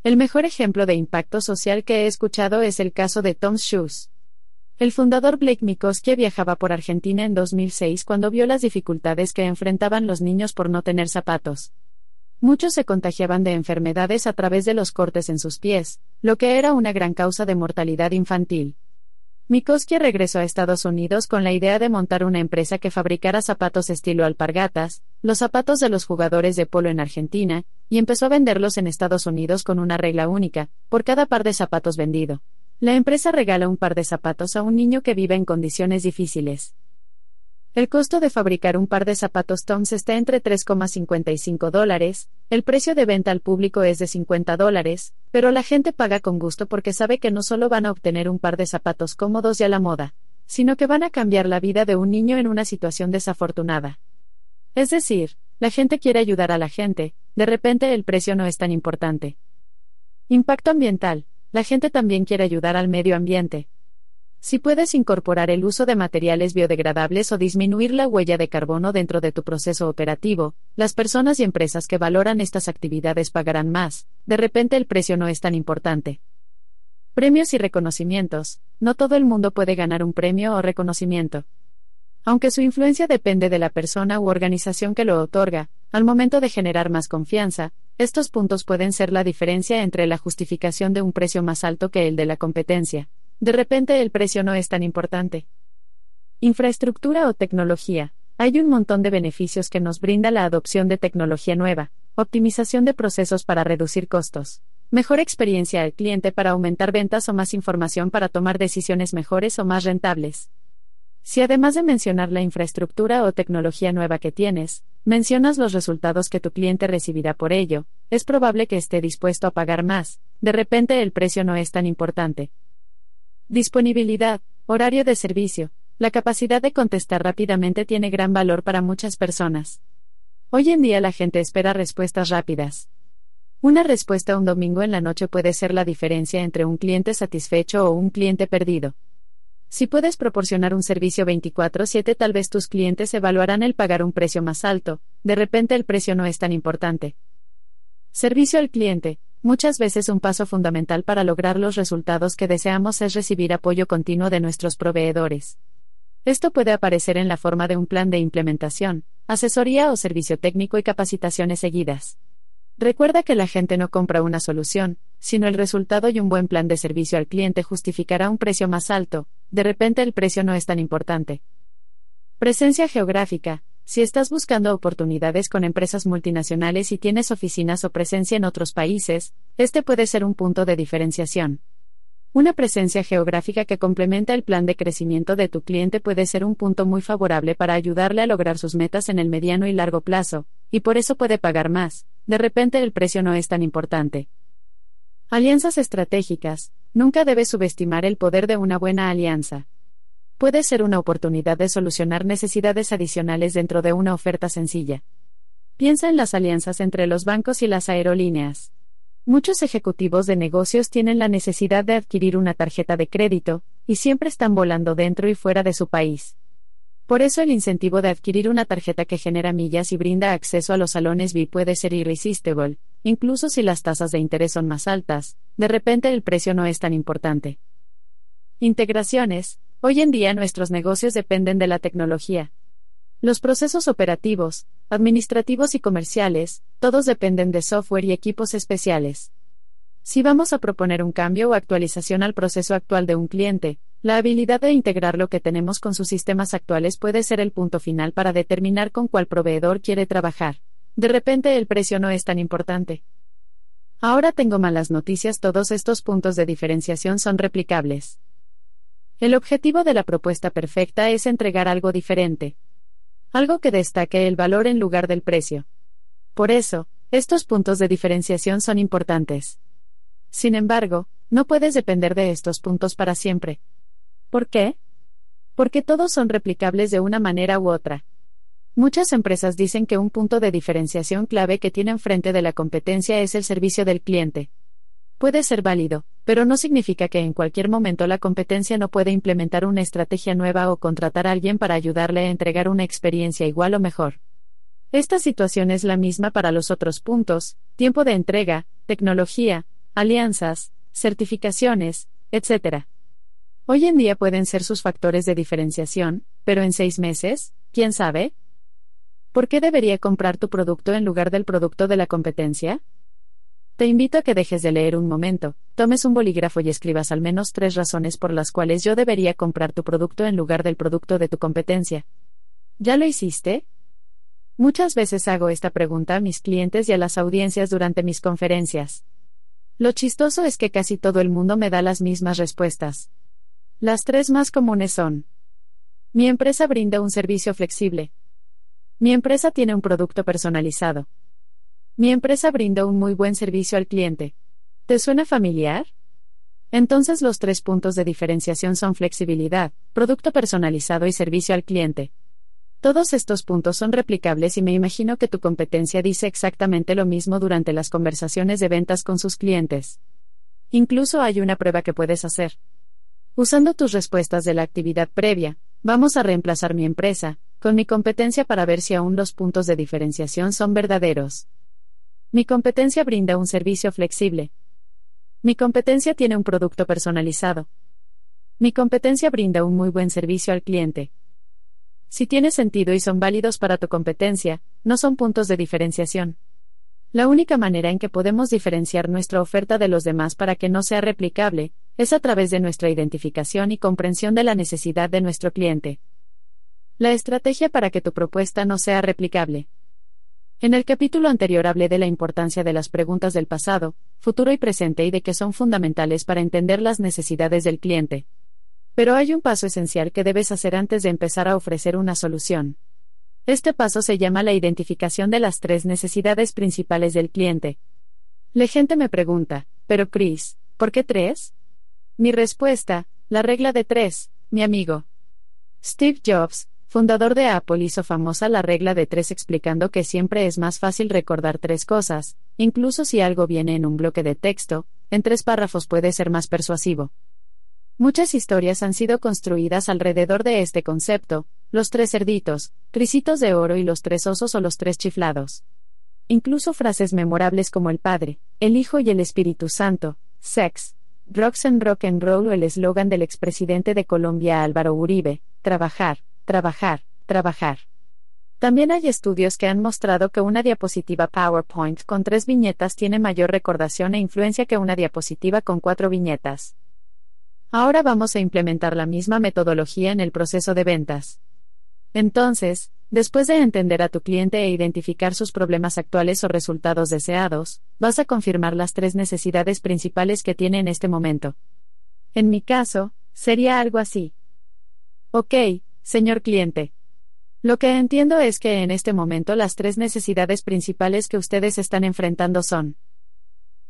El mejor ejemplo de impacto social que he escuchado es el caso de Tom's Shoes. El fundador Blake Mikoski viajaba por Argentina en 2006 cuando vio las dificultades que enfrentaban los niños por no tener zapatos. Muchos se contagiaban de enfermedades a través de los cortes en sus pies, lo que era una gran causa de mortalidad infantil. Mikoski regresó a Estados Unidos con la idea de montar una empresa que fabricara zapatos estilo alpargatas, los zapatos de los jugadores de polo en Argentina, y empezó a venderlos en Estados Unidos con una regla única, por cada par de zapatos vendido. La empresa regala un par de zapatos a un niño que vive en condiciones difíciles. El costo de fabricar un par de zapatos Toms está entre 3,55 dólares, el precio de venta al público es de 50 dólares, pero la gente paga con gusto porque sabe que no solo van a obtener un par de zapatos cómodos y a la moda, sino que van a cambiar la vida de un niño en una situación desafortunada. Es decir, la gente quiere ayudar a la gente, de repente el precio no es tan importante. Impacto ambiental la gente también quiere ayudar al medio ambiente. Si puedes incorporar el uso de materiales biodegradables o disminuir la huella de carbono dentro de tu proceso operativo, las personas y empresas que valoran estas actividades pagarán más, de repente el precio no es tan importante. Premios y reconocimientos. No todo el mundo puede ganar un premio o reconocimiento. Aunque su influencia depende de la persona u organización que lo otorga, al momento de generar más confianza, estos puntos pueden ser la diferencia entre la justificación de un precio más alto que el de la competencia. De repente el precio no es tan importante. Infraestructura o tecnología. Hay un montón de beneficios que nos brinda la adopción de tecnología nueva, optimización de procesos para reducir costos, mejor experiencia al cliente para aumentar ventas o más información para tomar decisiones mejores o más rentables. Si además de mencionar la infraestructura o tecnología nueva que tienes, mencionas los resultados que tu cliente recibirá por ello, es probable que esté dispuesto a pagar más, de repente el precio no es tan importante. Disponibilidad, horario de servicio, la capacidad de contestar rápidamente tiene gran valor para muchas personas. Hoy en día la gente espera respuestas rápidas. Una respuesta un domingo en la noche puede ser la diferencia entre un cliente satisfecho o un cliente perdido. Si puedes proporcionar un servicio 24/7 tal vez tus clientes evaluarán el pagar un precio más alto, de repente el precio no es tan importante. Servicio al cliente. Muchas veces un paso fundamental para lograr los resultados que deseamos es recibir apoyo continuo de nuestros proveedores. Esto puede aparecer en la forma de un plan de implementación, asesoría o servicio técnico y capacitaciones seguidas. Recuerda que la gente no compra una solución, sino el resultado y un buen plan de servicio al cliente justificará un precio más alto, de repente el precio no es tan importante. Presencia geográfica. Si estás buscando oportunidades con empresas multinacionales y tienes oficinas o presencia en otros países, este puede ser un punto de diferenciación. Una presencia geográfica que complementa el plan de crecimiento de tu cliente puede ser un punto muy favorable para ayudarle a lograr sus metas en el mediano y largo plazo, y por eso puede pagar más, de repente el precio no es tan importante. Alianzas estratégicas. Nunca debes subestimar el poder de una buena alianza. Puede ser una oportunidad de solucionar necesidades adicionales dentro de una oferta sencilla. Piensa en las alianzas entre los bancos y las aerolíneas. Muchos ejecutivos de negocios tienen la necesidad de adquirir una tarjeta de crédito, y siempre están volando dentro y fuera de su país. Por eso el incentivo de adquirir una tarjeta que genera millas y brinda acceso a los salones VIP puede ser irresistible, incluso si las tasas de interés son más altas, de repente el precio no es tan importante. Integraciones. Hoy en día nuestros negocios dependen de la tecnología. Los procesos operativos, administrativos y comerciales, todos dependen de software y equipos especiales. Si vamos a proponer un cambio o actualización al proceso actual de un cliente, La habilidad de integrar lo que tenemos con sus sistemas actuales puede ser el punto final para determinar con cuál proveedor quiere trabajar. De repente el precio no es tan importante. Ahora tengo malas noticias, todos estos puntos de diferenciación son replicables. El objetivo de la propuesta perfecta es entregar algo diferente. Algo que destaque el valor en lugar del precio. Por eso, estos puntos de diferenciación son importantes. Sin embargo, no puedes depender de estos puntos para siempre. ¿Por qué? Porque todos son replicables de una manera u otra. Muchas empresas dicen que un punto de diferenciación clave que tienen frente de la competencia es el servicio del cliente. Puede ser válido, pero no significa que en cualquier momento la competencia no puede implementar una estrategia nueva o contratar a alguien para ayudarle a entregar una experiencia igual o mejor. Esta situación es la misma para los otros puntos, tiempo de entrega, tecnología, alianzas, certificaciones, etc. Hoy en día pueden ser sus factores de diferenciación, pero en seis meses, ¿quién sabe? ¿Por qué debería comprar tu producto en lugar del producto de la competencia? Te invito a que dejes de leer un momento, tomes un bolígrafo y escribas al menos tres razones por las cuales yo debería comprar tu producto en lugar del producto de tu competencia. ¿Ya lo hiciste? Muchas veces hago esta pregunta a mis clientes y a las audiencias durante mis conferencias. Lo chistoso es que casi todo el mundo me da las mismas respuestas. Las tres más comunes son. Mi empresa brinda un servicio flexible. Mi empresa tiene un producto personalizado. Mi empresa brinda un muy buen servicio al cliente. ¿Te suena familiar? Entonces los tres puntos de diferenciación son flexibilidad, producto personalizado y servicio al cliente. Todos estos puntos son replicables y me imagino que tu competencia dice exactamente lo mismo durante las conversaciones de ventas con sus clientes. Incluso hay una prueba que puedes hacer. Usando tus respuestas de la actividad previa, vamos a reemplazar mi empresa, con mi competencia para ver si aún los puntos de diferenciación son verdaderos. Mi competencia brinda un servicio flexible. Mi competencia tiene un producto personalizado. Mi competencia brinda un muy buen servicio al cliente. Si tiene sentido y son válidos para tu competencia, no son puntos de diferenciación. La única manera en que podemos diferenciar nuestra oferta de los demás para que no sea replicable, es a través de nuestra identificación y comprensión de la necesidad de nuestro cliente. La estrategia para que tu propuesta no sea replicable. En el capítulo anterior hablé de la importancia de las preguntas del pasado, futuro y presente y de que son fundamentales para entender las necesidades del cliente. Pero hay un paso esencial que debes hacer antes de empezar a ofrecer una solución. Este paso se llama la identificación de las tres necesidades principales del cliente. La gente me pregunta, pero Chris, ¿por qué tres? Mi respuesta, la regla de tres, mi amigo. Steve Jobs, fundador de Apple, hizo famosa la regla de tres explicando que siempre es más fácil recordar tres cosas, incluso si algo viene en un bloque de texto, en tres párrafos puede ser más persuasivo. Muchas historias han sido construidas alrededor de este concepto, los tres cerditos, tricitos de oro y los tres osos o los tres chiflados. Incluso frases memorables como el Padre, el Hijo y el Espíritu Santo, sex, and rock and roll o el eslogan del expresidente de Colombia Álvaro Uribe, trabajar, trabajar, trabajar. También hay estudios que han mostrado que una diapositiva PowerPoint con tres viñetas tiene mayor recordación e influencia que una diapositiva con cuatro viñetas. Ahora vamos a implementar la misma metodología en el proceso de ventas. Entonces, después de entender a tu cliente e identificar sus problemas actuales o resultados deseados, vas a confirmar las tres necesidades principales que tiene en este momento. En mi caso, sería algo así. Ok, señor cliente. Lo que entiendo es que en este momento las tres necesidades principales que ustedes están enfrentando son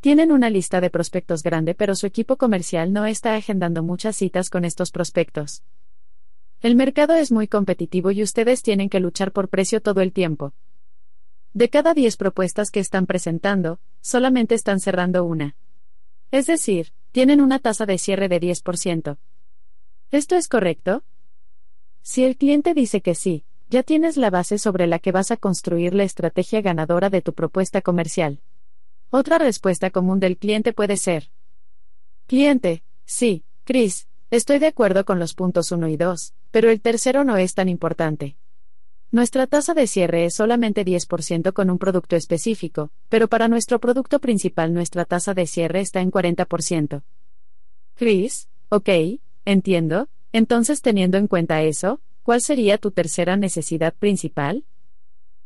tienen una lista de prospectos grande pero su equipo comercial no está agendando muchas citas con estos prospectos. El mercado es muy competitivo y ustedes tienen que luchar por precio todo el tiempo. De cada 10 propuestas que están presentando, solamente están cerrando una. Es decir, tienen una tasa de cierre de 10%. ¿Esto es correcto? Si el cliente dice que sí, ya tienes la base sobre la que vas a construir la estrategia ganadora de tu propuesta comercial. Otra respuesta común del cliente puede ser. Cliente, sí, Chris, estoy de acuerdo con los puntos 1 y 2, pero el tercero no es tan importante. Nuestra tasa de cierre es solamente 10% con un producto específico, pero para nuestro producto principal nuestra tasa de cierre está en 40%. Chris, ok, entiendo. Entonces, teniendo en cuenta eso, ¿cuál sería tu tercera necesidad principal?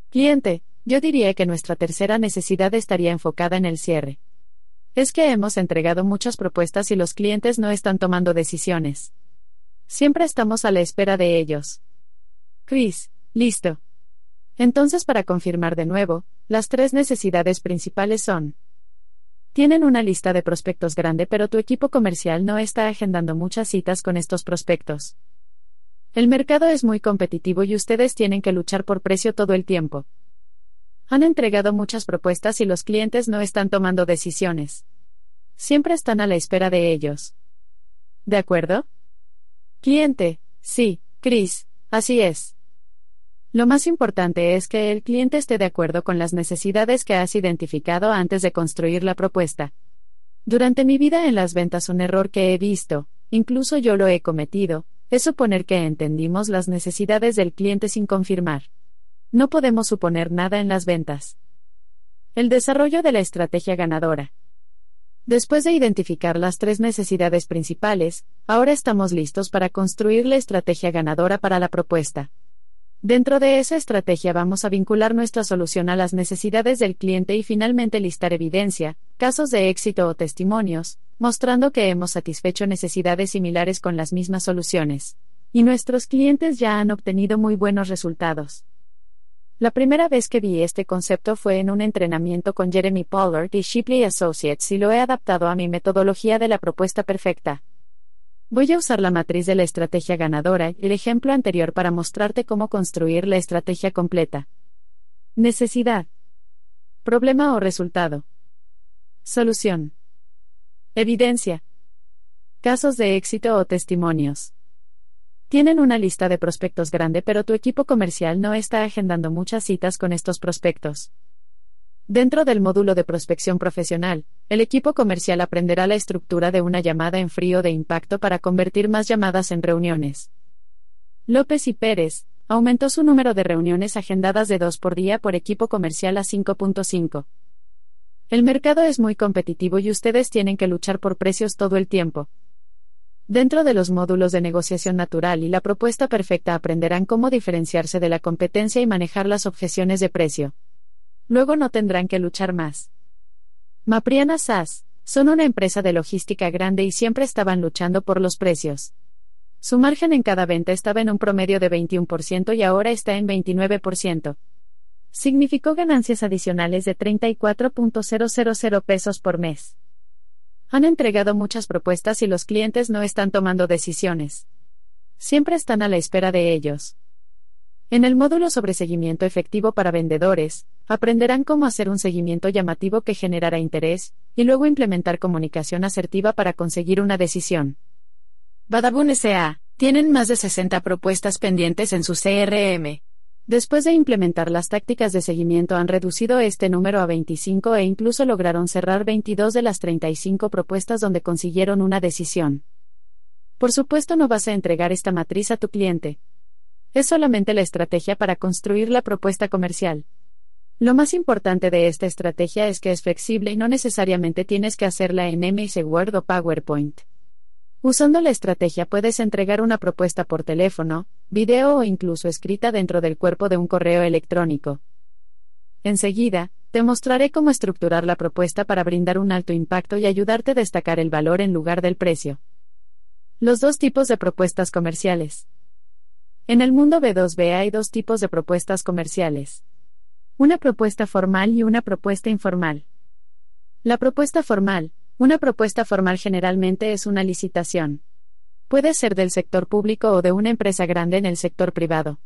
Cliente, yo diría que nuestra tercera necesidad estaría enfocada en el cierre. Es que hemos entregado muchas propuestas y los clientes no están tomando decisiones. Siempre estamos a la espera de ellos. Chris, listo. Entonces, para confirmar de nuevo, las tres necesidades principales son tienen una lista de prospectos grande, pero tu equipo comercial no está agendando muchas citas con estos prospectos. El mercado es muy competitivo y ustedes tienen que luchar por precio todo el tiempo. Han entregado muchas propuestas y los clientes no están tomando decisiones. Siempre están a la espera de ellos. ¿De acuerdo? Cliente, sí, Chris, así es. Lo más importante es que el cliente esté de acuerdo con las necesidades que has identificado antes de construir la propuesta. Durante mi vida en las ventas un error que he visto, incluso yo lo he cometido, es suponer que entendimos las necesidades del cliente sin confirmar. No podemos suponer nada en las ventas. El desarrollo de la estrategia ganadora. Después de identificar las tres necesidades principales, ahora estamos listos para construir la estrategia ganadora para la propuesta. Dentro de esa estrategia vamos a vincular nuestra solución a las necesidades del cliente y finalmente listar evidencia, casos de éxito o testimonios, mostrando que hemos satisfecho necesidades similares con las mismas soluciones. Y nuestros clientes ya han obtenido muy buenos resultados. La primera vez que vi este concepto fue en un entrenamiento con Jeremy Pollard y Shipley Associates y lo he adaptado a mi metodología de la propuesta perfecta. Voy a usar la matriz de la estrategia ganadora el ejemplo anterior para mostrarte cómo construir la estrategia completa. Necesidad. Problema o resultado. Solución. Evidencia. Casos de éxito o testimonios. Tienen una lista de prospectos grande pero tu equipo comercial no está agendando muchas citas con estos prospectos. Dentro del módulo de prospección profesional, el equipo comercial aprenderá la estructura de una llamada en frío de impacto para convertir más llamadas en reuniones. López y Pérez aumentó su número de reuniones agendadas de dos por día por equipo comercial a 5.5. El mercado es muy competitivo y ustedes tienen que luchar por precios todo el tiempo. Dentro de los módulos de negociación natural y la propuesta perfecta aprenderán cómo diferenciarse de la competencia y manejar las objeciones de precio. Luego no tendrán que luchar más. Mapriana SAS, son una empresa de logística grande y siempre estaban luchando por los precios. Su margen en cada venta estaba en un promedio de 21% y ahora está en 29%. Significó ganancias adicionales de 34.000 pesos por mes. Han entregado muchas propuestas y los clientes no están tomando decisiones. Siempre están a la espera de ellos. En el módulo sobre seguimiento efectivo para vendedores, aprenderán cómo hacer un seguimiento llamativo que generará interés, y luego implementar comunicación asertiva para conseguir una decisión. Badabun S.A. Tienen más de 60 propuestas pendientes en su CRM. Después de implementar las tácticas de seguimiento han reducido este número a 25 e incluso lograron cerrar 22 de las 35 propuestas donde consiguieron una decisión. Por supuesto no vas a entregar esta matriz a tu cliente, es solamente la estrategia para construir la propuesta comercial. Lo más importante de esta estrategia es que es flexible y no necesariamente tienes que hacerla en MS Word o PowerPoint. Usando la estrategia puedes entregar una propuesta por teléfono, video o incluso escrita dentro del cuerpo de un correo electrónico. Enseguida, te mostraré cómo estructurar la propuesta para brindar un alto impacto y ayudarte a destacar el valor en lugar del precio. Los dos tipos de propuestas comerciales. En el mundo B2B hay dos tipos de propuestas comerciales. Una propuesta formal y una propuesta informal. La propuesta formal, una propuesta formal generalmente es una licitación. Puede ser del sector público o de una empresa grande en el sector privado.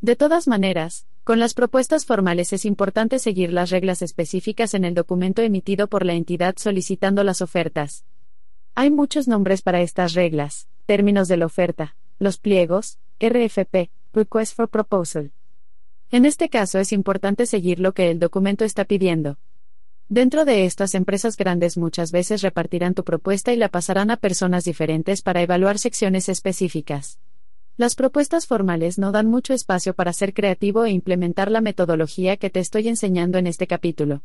De todas maneras, con las propuestas formales es importante seguir las reglas específicas en el documento emitido por la entidad solicitando las ofertas. Hay muchos nombres para estas reglas, términos de la oferta, los pliegos, RFP, Request for Proposal. En este caso es importante seguir lo que el documento está pidiendo. Dentro de estas empresas grandes muchas veces repartirán tu propuesta y la pasarán a personas diferentes para evaluar secciones específicas. Las propuestas formales no dan mucho espacio para ser creativo e implementar la metodología que te estoy enseñando en este capítulo.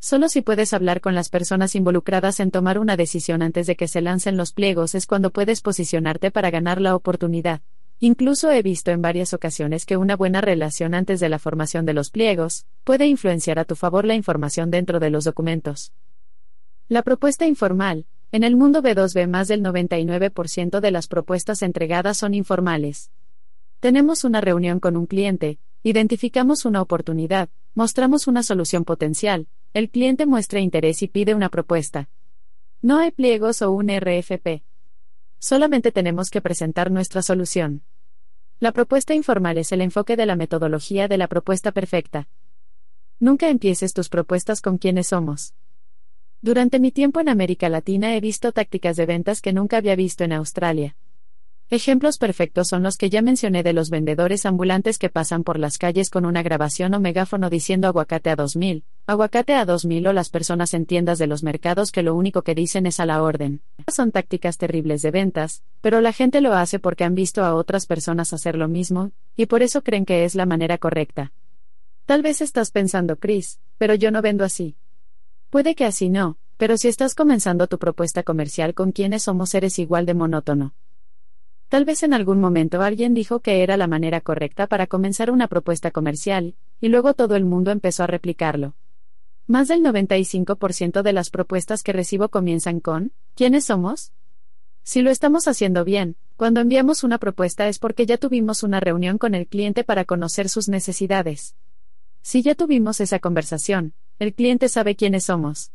Solo si puedes hablar con las personas involucradas en tomar una decisión antes de que se lancen los pliegos es cuando puedes posicionarte para ganar la oportunidad. Incluso he visto en varias ocasiones que una buena relación antes de la formación de los pliegos puede influenciar a tu favor la información dentro de los documentos. La propuesta informal. En el mundo B2B más del 99% de las propuestas entregadas son informales. Tenemos una reunión con un cliente, identificamos una oportunidad, mostramos una solución potencial, el cliente muestra interés y pide una propuesta. No hay pliegos o un RFP. Solamente tenemos que presentar nuestra solución. La propuesta informal es el enfoque de la metodología de la propuesta perfecta. Nunca empieces tus propuestas con quienes somos. Durante mi tiempo en América Latina he visto tácticas de ventas que nunca había visto en Australia. Ejemplos perfectos son los que ya mencioné de los vendedores ambulantes que pasan por las calles con una grabación o megáfono diciendo aguacate a 2000, aguacate a 2000 o las personas en tiendas de los mercados que lo único que dicen es a la orden. Son tácticas terribles de ventas, pero la gente lo hace porque han visto a otras personas hacer lo mismo, y por eso creen que es la manera correcta. Tal vez estás pensando, Chris, pero yo no vendo así. Puede que así no, pero si estás comenzando tu propuesta comercial con quienes somos eres igual de monótono. Tal vez en algún momento alguien dijo que era la manera correcta para comenzar una propuesta comercial, y luego todo el mundo empezó a replicarlo. Más del 95% de las propuestas que recibo comienzan con, ¿quiénes somos? Si lo estamos haciendo bien, cuando enviamos una propuesta es porque ya tuvimos una reunión con el cliente para conocer sus necesidades. Si ya tuvimos esa conversación, el cliente sabe quiénes somos.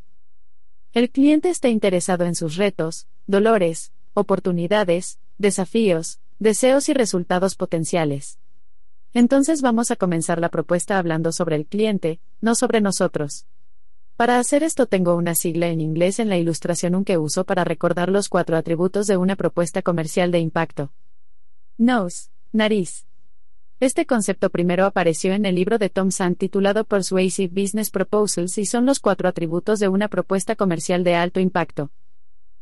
El cliente está interesado en sus retos, dolores, oportunidades, desafíos, deseos y resultados potenciales. Entonces vamos a comenzar la propuesta hablando sobre el cliente, no sobre nosotros. Para hacer esto tengo una sigla en inglés en la ilustración que uso para recordar los cuatro atributos de una propuesta comercial de impacto. Nose, nariz. Este concepto primero apareció en el libro de Tom Sand titulado Persuasive Business Proposals y son los cuatro atributos de una propuesta comercial de alto impacto.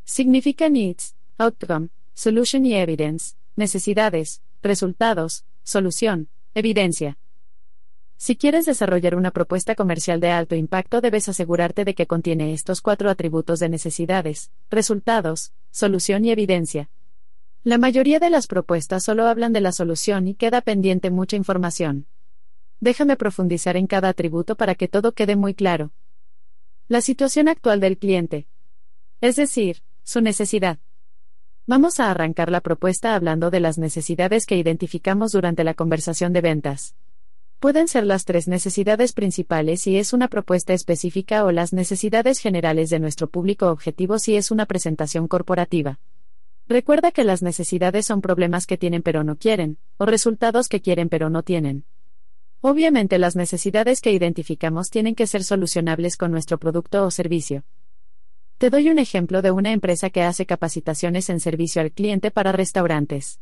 Significa needs, outcome, solution y evidence, necesidades, resultados, solución, evidencia. Si quieres desarrollar una propuesta comercial de alto impacto debes asegurarte de que contiene estos cuatro atributos de necesidades, resultados, solución y evidencia. La mayoría de las propuestas solo hablan de la solución y queda pendiente mucha información. Déjame profundizar en cada atributo para que todo quede muy claro. La situación actual del cliente. Es decir, su necesidad. Vamos a arrancar la propuesta hablando de las necesidades que identificamos durante la conversación de ventas. Pueden ser las tres necesidades principales si es una propuesta específica o las necesidades generales de nuestro público objetivo si es una presentación corporativa. Recuerda que las necesidades son problemas que tienen pero no quieren, o resultados que quieren pero no tienen. Obviamente las necesidades que identificamos tienen que ser solucionables con nuestro producto o servicio. Te doy un ejemplo de una empresa que hace capacitaciones en servicio al cliente para restaurantes.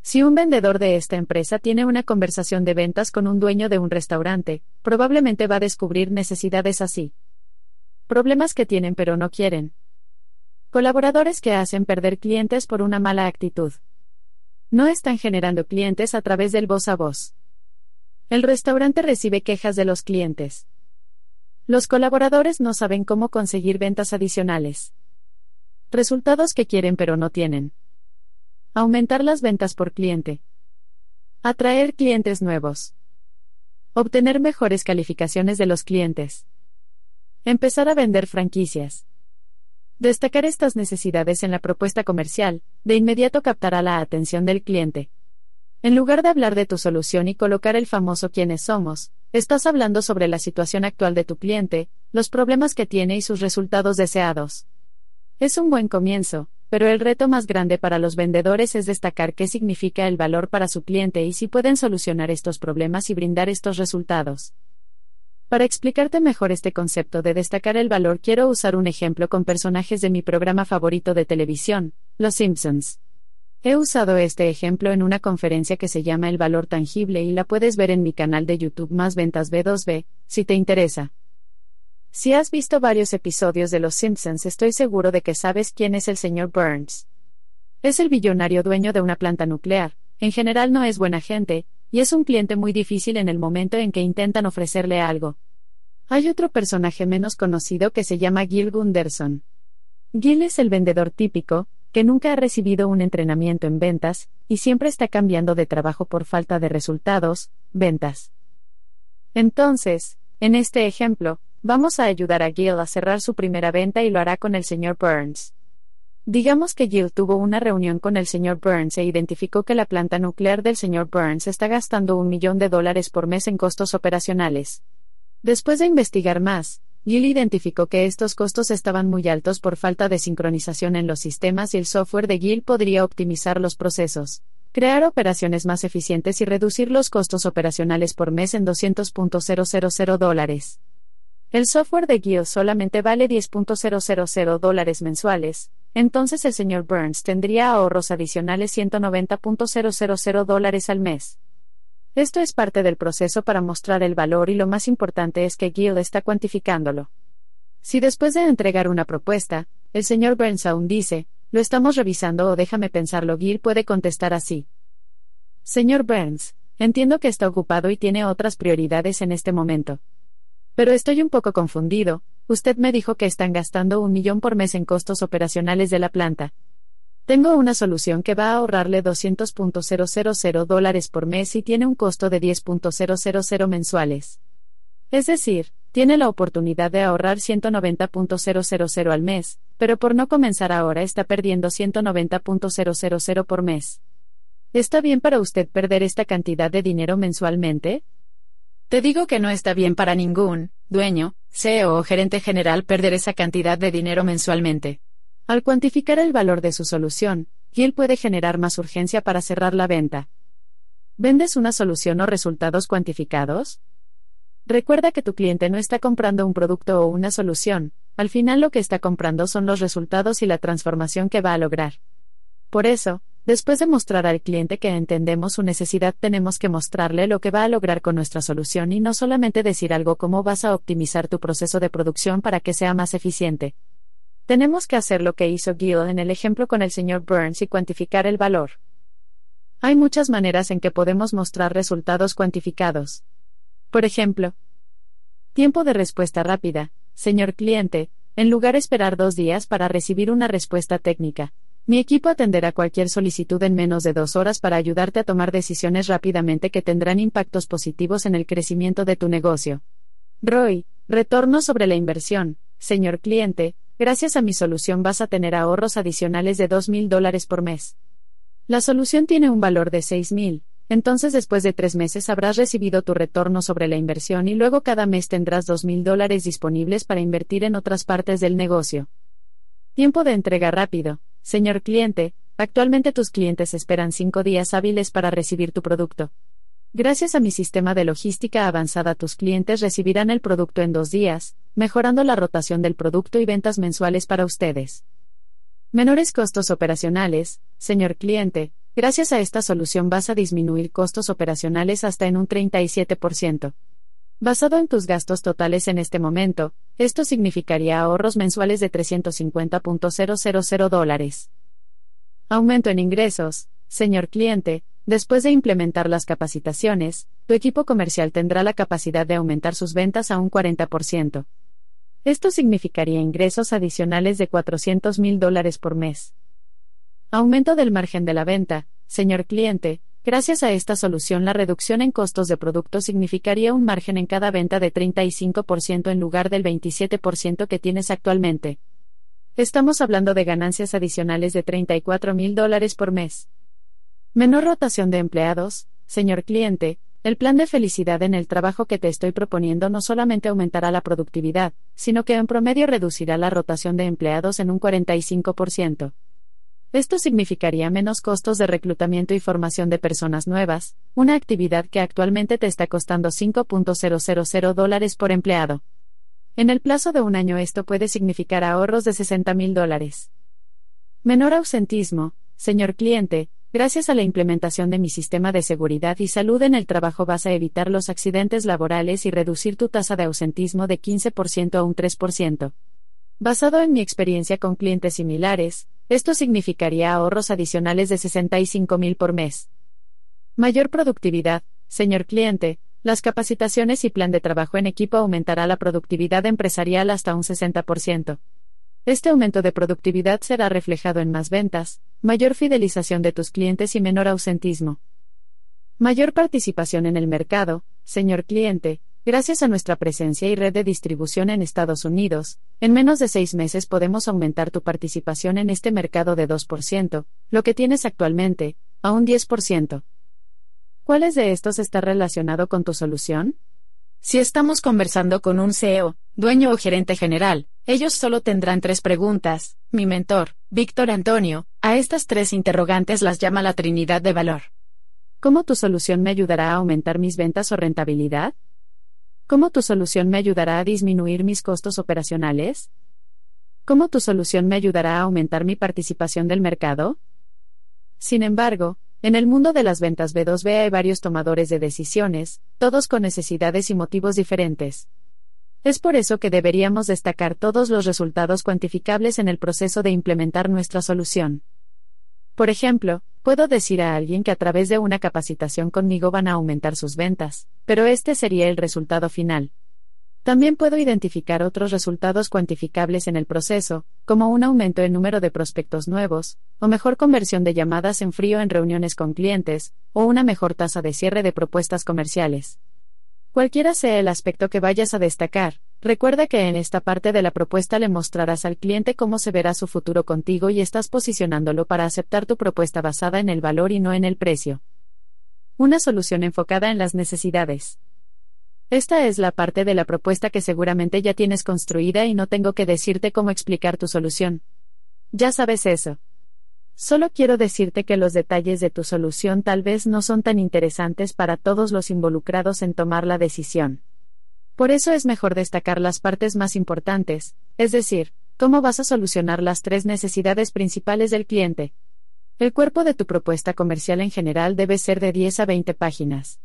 Si un vendedor de esta empresa tiene una conversación de ventas con un dueño de un restaurante, probablemente va a descubrir necesidades así. Problemas que tienen pero no quieren. Colaboradores que hacen perder clientes por una mala actitud. No están generando clientes a través del voz a voz. El restaurante recibe quejas de los clientes. Los colaboradores no saben cómo conseguir ventas adicionales. Resultados que quieren pero no tienen. Aumentar las ventas por cliente. Atraer clientes nuevos. Obtener mejores calificaciones de los clientes. Empezar a vender franquicias. Destacar estas necesidades en la propuesta comercial, de inmediato captará la atención del cliente. En lugar de hablar de tu solución y colocar el famoso quiénes somos, estás hablando sobre la situación actual de tu cliente, los problemas que tiene y sus resultados deseados. Es un buen comienzo, pero el reto más grande para los vendedores es destacar qué significa el valor para su cliente y si pueden solucionar estos problemas y brindar estos resultados. Para explicarte mejor este concepto de destacar el valor quiero usar un ejemplo con personajes de mi programa favorito de televisión, Los Simpsons. He usado este ejemplo en una conferencia que se llama El valor tangible y la puedes ver en mi canal de YouTube Más Ventas B2B, si te interesa. Si has visto varios episodios de Los Simpsons estoy seguro de que sabes quién es el señor Burns. Es el billonario dueño de una planta nuclear, en general no es buena gente, y es un cliente muy difícil en el momento en que intentan ofrecerle algo. Hay otro personaje menos conocido que se llama Gil Gunderson. Gil es el vendedor típico, que nunca ha recibido un entrenamiento en ventas, y siempre está cambiando de trabajo por falta de resultados, ventas. Entonces, en este ejemplo, vamos a ayudar a Gil a cerrar su primera venta y lo hará con el señor Burns. Digamos que Gil tuvo una reunión con el señor Burns e identificó que la planta nuclear del señor Burns está gastando un millón de dólares por mes en costos operacionales. Después de investigar más, Gil identificó que estos costos estaban muy altos por falta de sincronización en los sistemas y el software de Gil podría optimizar los procesos, crear operaciones más eficientes y reducir los costos operacionales por mes en 200.000 dólares. El software de Gil solamente vale 10.000 dólares mensuales, entonces el señor Burns tendría ahorros adicionales 190.000 dólares al mes. Esto es parte del proceso para mostrar el valor y lo más importante es que Gil está cuantificándolo. Si después de entregar una propuesta, el señor Burns aún dice, lo estamos revisando o déjame pensarlo, Gil puede contestar así. Señor Burns, entiendo que está ocupado y tiene otras prioridades en este momento. Pero estoy un poco confundido, usted me dijo que están gastando un millón por mes en costos operacionales de la planta, tengo una solución que va a ahorrarle 200.000 dólares por mes y tiene un costo de 10.000 mensuales. Es decir, tiene la oportunidad de ahorrar 190.000 al mes, pero por no comenzar ahora está perdiendo 190.000 por mes. ¿Está bien para usted perder esta cantidad de dinero mensualmente? Te digo que no está bien para ningún dueño, CEO o gerente general perder esa cantidad de dinero mensualmente. Al cuantificar el valor de su solución, Gil puede generar más urgencia para cerrar la venta. ¿Vendes una solución o resultados cuantificados? Recuerda que tu cliente no está comprando un producto o una solución, al final lo que está comprando son los resultados y la transformación que va a lograr. Por eso, después de mostrar al cliente que entendemos su necesidad, tenemos que mostrarle lo que va a lograr con nuestra solución y no solamente decir algo como vas a optimizar tu proceso de producción para que sea más eficiente. Tenemos que hacer lo que hizo Gil en el ejemplo con el señor Burns y cuantificar el valor. Hay muchas maneras en que podemos mostrar resultados cuantificados. Por ejemplo, tiempo de respuesta rápida, señor cliente, en lugar de esperar dos días para recibir una respuesta técnica. Mi equipo atenderá cualquier solicitud en menos de dos horas para ayudarte a tomar decisiones rápidamente que tendrán impactos positivos en el crecimiento de tu negocio. Roy, retorno sobre la inversión, señor cliente, Gracias a mi solución vas a tener ahorros adicionales de $2,000 dólares por mes. La solución tiene un valor de $6,000, entonces después de tres meses habrás recibido tu retorno sobre la inversión y luego cada mes tendrás $2,000 dólares disponibles para invertir en otras partes del negocio. Tiempo de entrega rápido. Señor cliente, actualmente tus clientes esperan cinco días hábiles para recibir tu producto. Gracias a mi sistema de logística avanzada tus clientes recibirán el producto en dos días, mejorando la rotación del producto y ventas mensuales para ustedes. Menores costos operacionales, señor cliente, gracias a esta solución vas a disminuir costos operacionales hasta en un 37%. Basado en tus gastos totales en este momento, esto significaría ahorros mensuales de 350.000 dólares. Aumento en ingresos, señor cliente, Después de implementar las capacitaciones, tu equipo comercial tendrá la capacidad de aumentar sus ventas a un 40%. Esto significaría ingresos adicionales de 400 mil dólares por mes. Aumento del margen de la venta, señor cliente. Gracias a esta solución la reducción en costos de producto significaría un margen en cada venta de 35% en lugar del 27% que tienes actualmente. Estamos hablando de ganancias adicionales de 34 mil dólares por mes. Menor rotación de empleados, señor cliente, el plan de felicidad en el trabajo que te estoy proponiendo no solamente aumentará la productividad, sino que en promedio reducirá la rotación de empleados en un 45%. Esto significaría menos costos de reclutamiento y formación de personas nuevas, una actividad que actualmente te está costando 5.000 dólares por empleado. En el plazo de un año esto puede significar ahorros de 60 mil dólares. Menor ausentismo, señor cliente, Gracias a la implementación de mi sistema de seguridad y salud en el trabajo vas a evitar los accidentes laborales y reducir tu tasa de ausentismo de 15% a un 3%. Basado en mi experiencia con clientes similares, esto significaría ahorros adicionales de 65 mil por mes. Mayor productividad, señor cliente, las capacitaciones y plan de trabajo en equipo aumentará la productividad empresarial hasta un 60%. Este aumento de productividad será reflejado en más ventas, mayor fidelización de tus clientes y menor ausentismo. Mayor participación en el mercado, señor cliente, gracias a nuestra presencia y red de distribución en Estados Unidos, en menos de seis meses podemos aumentar tu participación en este mercado de 2%, lo que tienes actualmente, a un 10%. ¿Cuáles de estos está relacionado con tu solución? Si estamos conversando con un CEO, dueño o gerente general, ellos solo tendrán tres preguntas. Mi mentor, Víctor Antonio, a estas tres interrogantes las llama la Trinidad de Valor. ¿Cómo tu solución me ayudará a aumentar mis ventas o rentabilidad? ¿Cómo tu solución me ayudará a disminuir mis costos operacionales? ¿Cómo tu solución me ayudará a aumentar mi participación del mercado? Sin embargo, en el mundo de las ventas B2B hay varios tomadores de decisiones, todos con necesidades y motivos diferentes. Es por eso que deberíamos destacar todos los resultados cuantificables en el proceso de implementar nuestra solución. Por ejemplo, puedo decir a alguien que a través de una capacitación conmigo van a aumentar sus ventas, pero este sería el resultado final. También puedo identificar otros resultados cuantificables en el proceso, como un aumento en número de prospectos nuevos, o mejor conversión de llamadas en frío en reuniones con clientes, o una mejor tasa de cierre de propuestas comerciales. Cualquiera sea el aspecto que vayas a destacar, recuerda que en esta parte de la propuesta le mostrarás al cliente cómo se verá su futuro contigo y estás posicionándolo para aceptar tu propuesta basada en el valor y no en el precio. Una solución enfocada en las necesidades. Esta es la parte de la propuesta que seguramente ya tienes construida y no tengo que decirte cómo explicar tu solución. Ya sabes eso. Solo quiero decirte que los detalles de tu solución tal vez no son tan interesantes para todos los involucrados en tomar la decisión. Por eso es mejor destacar las partes más importantes, es decir, cómo vas a solucionar las tres necesidades principales del cliente. El cuerpo de tu propuesta comercial en general debe ser de 10 a 20 páginas.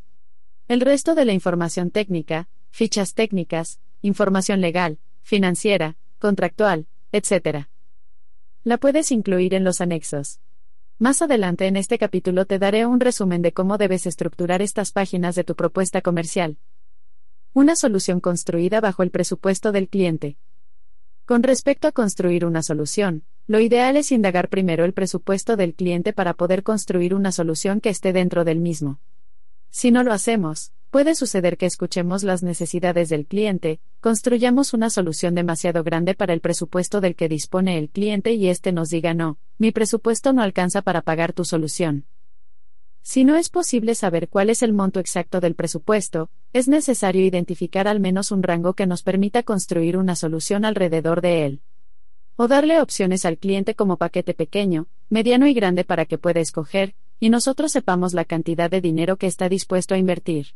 El resto de la información técnica, fichas técnicas, información legal, financiera, contractual, etc. La puedes incluir en los anexos. Más adelante en este capítulo te daré un resumen de cómo debes estructurar estas páginas de tu propuesta comercial. Una solución construida bajo el presupuesto del cliente. Con respecto a construir una solución, lo ideal es indagar primero el presupuesto del cliente para poder construir una solución que esté dentro del mismo. Si no lo hacemos, puede suceder que escuchemos las necesidades del cliente, construyamos una solución demasiado grande para el presupuesto del que dispone el cliente y éste nos diga no, mi presupuesto no alcanza para pagar tu solución. Si no es posible saber cuál es el monto exacto del presupuesto, es necesario identificar al menos un rango que nos permita construir una solución alrededor de él. O darle opciones al cliente como paquete pequeño, mediano y grande para que pueda escoger, y nosotros sepamos la cantidad de dinero que está dispuesto a invertir.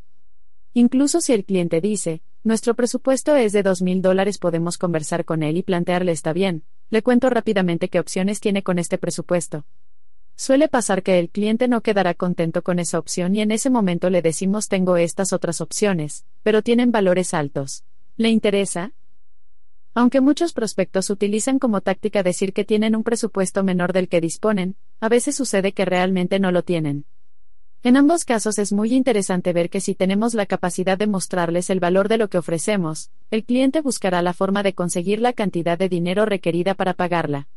Incluso si el cliente dice, nuestro presupuesto es de dos mil dólares, podemos conversar con él y plantearle está bien, le cuento rápidamente qué opciones tiene con este presupuesto. Suele pasar que el cliente no quedará contento con esa opción y en ese momento le decimos tengo estas otras opciones, pero tienen valores altos. ¿Le interesa? Aunque muchos prospectos utilizan como táctica decir que tienen un presupuesto menor del que disponen, a veces sucede que realmente no lo tienen. En ambos casos es muy interesante ver que si tenemos la capacidad de mostrarles el valor de lo que ofrecemos, el cliente buscará la forma de conseguir la cantidad de dinero requerida para pagarla.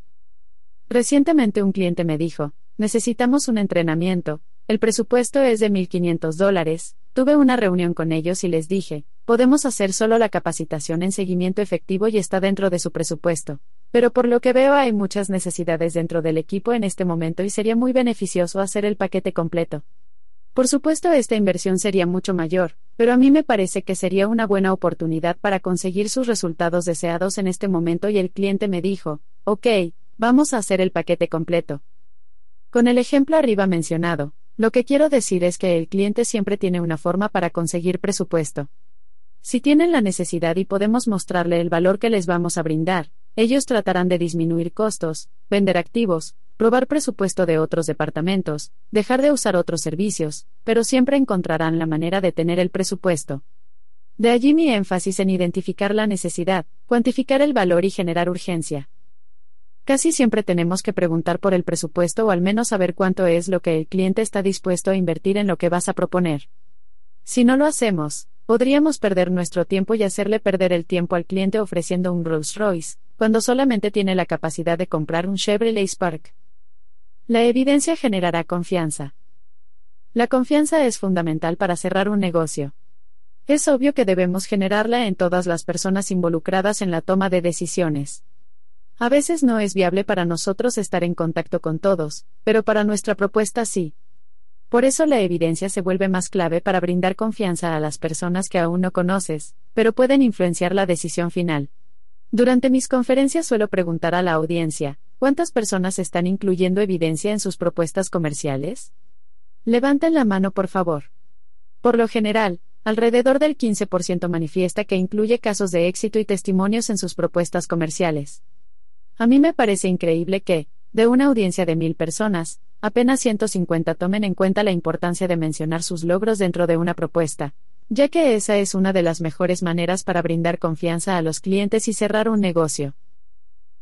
Recientemente un cliente me dijo, necesitamos un entrenamiento, el presupuesto es de 1.500 dólares, tuve una reunión con ellos y les dije, podemos hacer solo la capacitación en seguimiento efectivo y está dentro de su presupuesto. Pero por lo que veo hay muchas necesidades dentro del equipo en este momento y sería muy beneficioso hacer el paquete completo. Por supuesto esta inversión sería mucho mayor, pero a mí me parece que sería una buena oportunidad para conseguir sus resultados deseados en este momento y el cliente me dijo, ok, vamos a hacer el paquete completo. Con el ejemplo arriba mencionado, lo que quiero decir es que el cliente siempre tiene una forma para conseguir presupuesto. Si tienen la necesidad y podemos mostrarle el valor que les vamos a brindar, ellos tratarán de disminuir costos, vender activos, probar presupuesto de otros departamentos, dejar de usar otros servicios, pero siempre encontrarán la manera de tener el presupuesto. De allí mi énfasis en identificar la necesidad, cuantificar el valor y generar urgencia. Casi siempre tenemos que preguntar por el presupuesto o al menos saber cuánto es lo que el cliente está dispuesto a invertir en lo que vas a proponer. Si no lo hacemos, podríamos perder nuestro tiempo y hacerle perder el tiempo al cliente ofreciendo un Rolls Royce, cuando solamente tiene la capacidad de comprar un Chevrolet Spark. La evidencia generará confianza. La confianza es fundamental para cerrar un negocio. Es obvio que debemos generarla en todas las personas involucradas en la toma de decisiones. A veces no es viable para nosotros estar en contacto con todos, pero para nuestra propuesta sí. Por eso la evidencia se vuelve más clave para brindar confianza a las personas que aún no conoces, pero pueden influenciar la decisión final. Durante mis conferencias suelo preguntar a la audiencia, ¿cuántas personas están incluyendo evidencia en sus propuestas comerciales? Levanten la mano por favor. Por lo general, alrededor del 15% manifiesta que incluye casos de éxito y testimonios en sus propuestas comerciales. A mí me parece increíble que, de una audiencia de mil personas, apenas 150 tomen en cuenta la importancia de mencionar sus logros dentro de una propuesta, ya que esa es una de las mejores maneras para brindar confianza a los clientes y cerrar un negocio.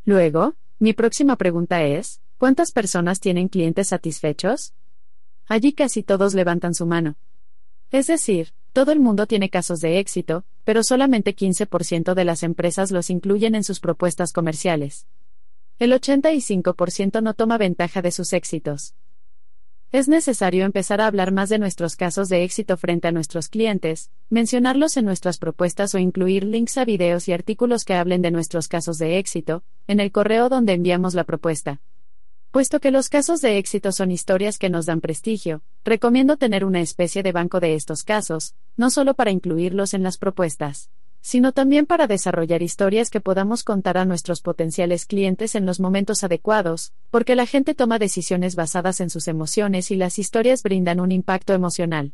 Luego, mi próxima pregunta es, ¿cuántas personas tienen clientes satisfechos? Allí casi todos levantan su mano. Es decir, todo el mundo tiene casos de éxito, pero solamente 15% de las empresas los incluyen en sus propuestas comerciales. El 85% no toma ventaja de sus éxitos. Es necesario empezar a hablar más de nuestros casos de éxito frente a nuestros clientes, mencionarlos en nuestras propuestas o incluir links a videos y artículos que hablen de nuestros casos de éxito, en el correo donde enviamos la propuesta. Puesto que los casos de éxito son historias que nos dan prestigio, recomiendo tener una especie de banco de estos casos, no solo para incluirlos en las propuestas sino también para desarrollar historias que podamos contar a nuestros potenciales clientes en los momentos adecuados, porque la gente toma decisiones basadas en sus emociones y las historias brindan un impacto emocional.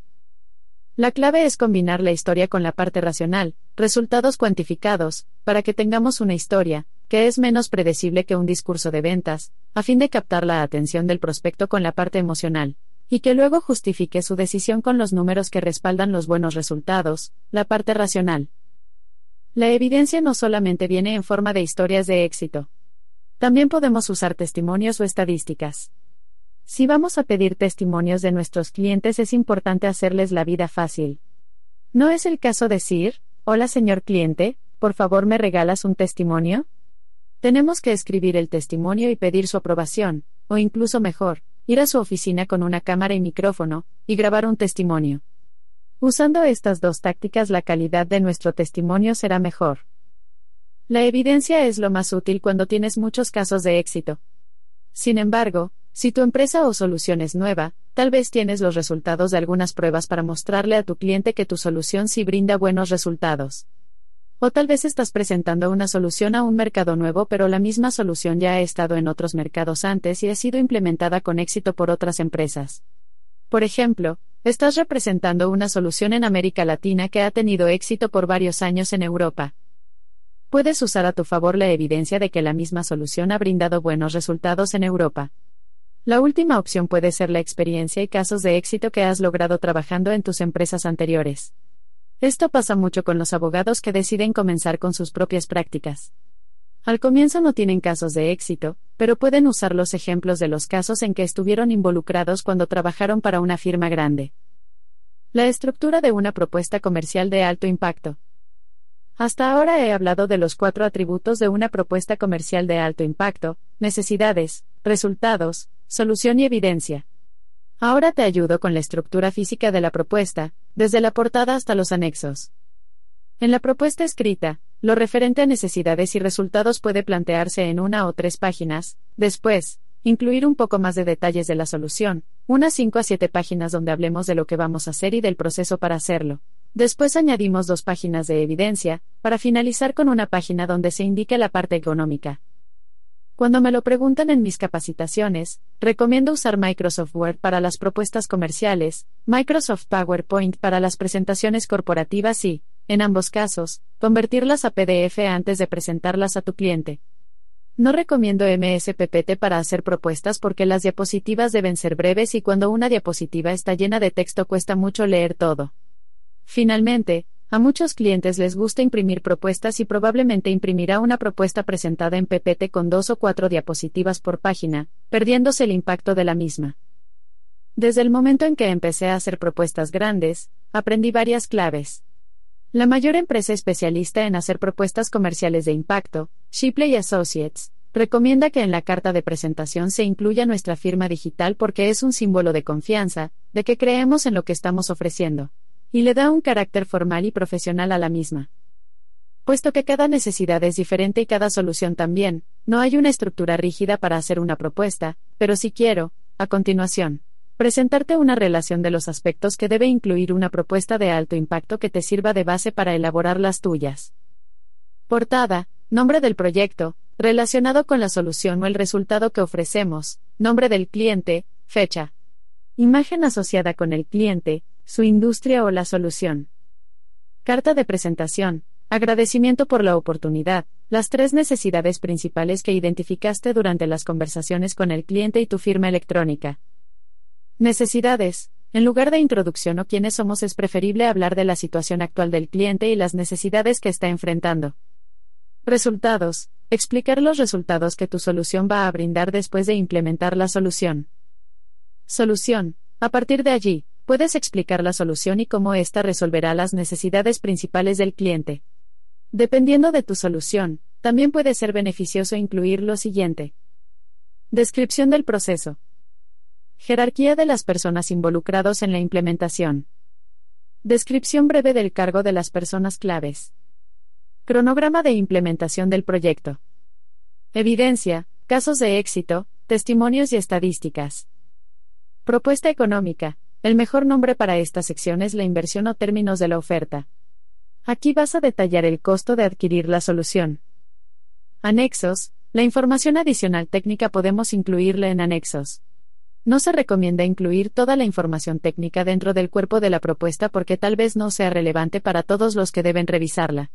La clave es combinar la historia con la parte racional, resultados cuantificados, para que tengamos una historia, que es menos predecible que un discurso de ventas, a fin de captar la atención del prospecto con la parte emocional, y que luego justifique su decisión con los números que respaldan los buenos resultados, la parte racional. La evidencia no solamente viene en forma de historias de éxito. También podemos usar testimonios o estadísticas. Si vamos a pedir testimonios de nuestros clientes es importante hacerles la vida fácil. ¿No es el caso decir, hola señor cliente, por favor me regalas un testimonio? Tenemos que escribir el testimonio y pedir su aprobación, o incluso mejor, ir a su oficina con una cámara y micrófono, y grabar un testimonio. Usando estas dos tácticas la calidad de nuestro testimonio será mejor. La evidencia es lo más útil cuando tienes muchos casos de éxito. Sin embargo, si tu empresa o solución es nueva, tal vez tienes los resultados de algunas pruebas para mostrarle a tu cliente que tu solución sí brinda buenos resultados. O tal vez estás presentando una solución a un mercado nuevo pero la misma solución ya ha estado en otros mercados antes y ha sido implementada con éxito por otras empresas. Por ejemplo, Estás representando una solución en América Latina que ha tenido éxito por varios años en Europa. Puedes usar a tu favor la evidencia de que la misma solución ha brindado buenos resultados en Europa. La última opción puede ser la experiencia y casos de éxito que has logrado trabajando en tus empresas anteriores. Esto pasa mucho con los abogados que deciden comenzar con sus propias prácticas. Al comienzo no tienen casos de éxito, pero pueden usar los ejemplos de los casos en que estuvieron involucrados cuando trabajaron para una firma grande. La estructura de una propuesta comercial de alto impacto. Hasta ahora he hablado de los cuatro atributos de una propuesta comercial de alto impacto, necesidades, resultados, solución y evidencia. Ahora te ayudo con la estructura física de la propuesta, desde la portada hasta los anexos. En la propuesta escrita, lo referente a necesidades y resultados puede plantearse en una o tres páginas. Después, incluir un poco más de detalles de la solución, unas 5 a 7 páginas donde hablemos de lo que vamos a hacer y del proceso para hacerlo. Después añadimos dos páginas de evidencia, para finalizar con una página donde se indique la parte económica. Cuando me lo preguntan en mis capacitaciones, recomiendo usar Microsoft Word para las propuestas comerciales, Microsoft PowerPoint para las presentaciones corporativas y, en ambos casos, convertirlas a PDF antes de presentarlas a tu cliente. No recomiendo MSPPT para hacer propuestas porque las diapositivas deben ser breves y cuando una diapositiva está llena de texto cuesta mucho leer todo. Finalmente, a muchos clientes les gusta imprimir propuestas y probablemente imprimirá una propuesta presentada en PPT con dos o cuatro diapositivas por página, perdiéndose el impacto de la misma. Desde el momento en que empecé a hacer propuestas grandes, aprendí varias claves. La mayor empresa especialista en hacer propuestas comerciales de impacto, Shipley Associates, recomienda que en la carta de presentación se incluya nuestra firma digital porque es un símbolo de confianza, de que creemos en lo que estamos ofreciendo. Y le da un carácter formal y profesional a la misma. Puesto que cada necesidad es diferente y cada solución también, no hay una estructura rígida para hacer una propuesta, pero si quiero, a continuación, presentarte una relación de los aspectos que debe incluir una propuesta de alto impacto que te sirva de base para elaborar las tuyas. Portada, nombre del proyecto, relacionado con la solución o el resultado que ofrecemos, nombre del cliente, fecha. Imagen asociada con el cliente, su industria o la solución. Carta de presentación, agradecimiento por la oportunidad, las tres necesidades principales que identificaste durante las conversaciones con el cliente y tu firma electrónica. Necesidades. En lugar de introducción o quiénes somos es preferible hablar de la situación actual del cliente y las necesidades que está enfrentando. Resultados. Explicar los resultados que tu solución va a brindar después de implementar la solución. Solución. A partir de allí, puedes explicar la solución y cómo ésta resolverá las necesidades principales del cliente. Dependiendo de tu solución, también puede ser beneficioso incluir lo siguiente. Descripción del proceso. Jerarquía de las personas involucrados en la implementación. Descripción breve del cargo de las personas claves. Cronograma de implementación del proyecto. Evidencia, casos de éxito, testimonios y estadísticas. Propuesta económica. El mejor nombre para esta sección es la inversión o términos de la oferta. Aquí vas a detallar el costo de adquirir la solución. Anexos. La información adicional técnica podemos incluirla en anexos. No se recomienda incluir toda la información técnica dentro del cuerpo de la propuesta porque tal vez no sea relevante para todos los que deben revisarla.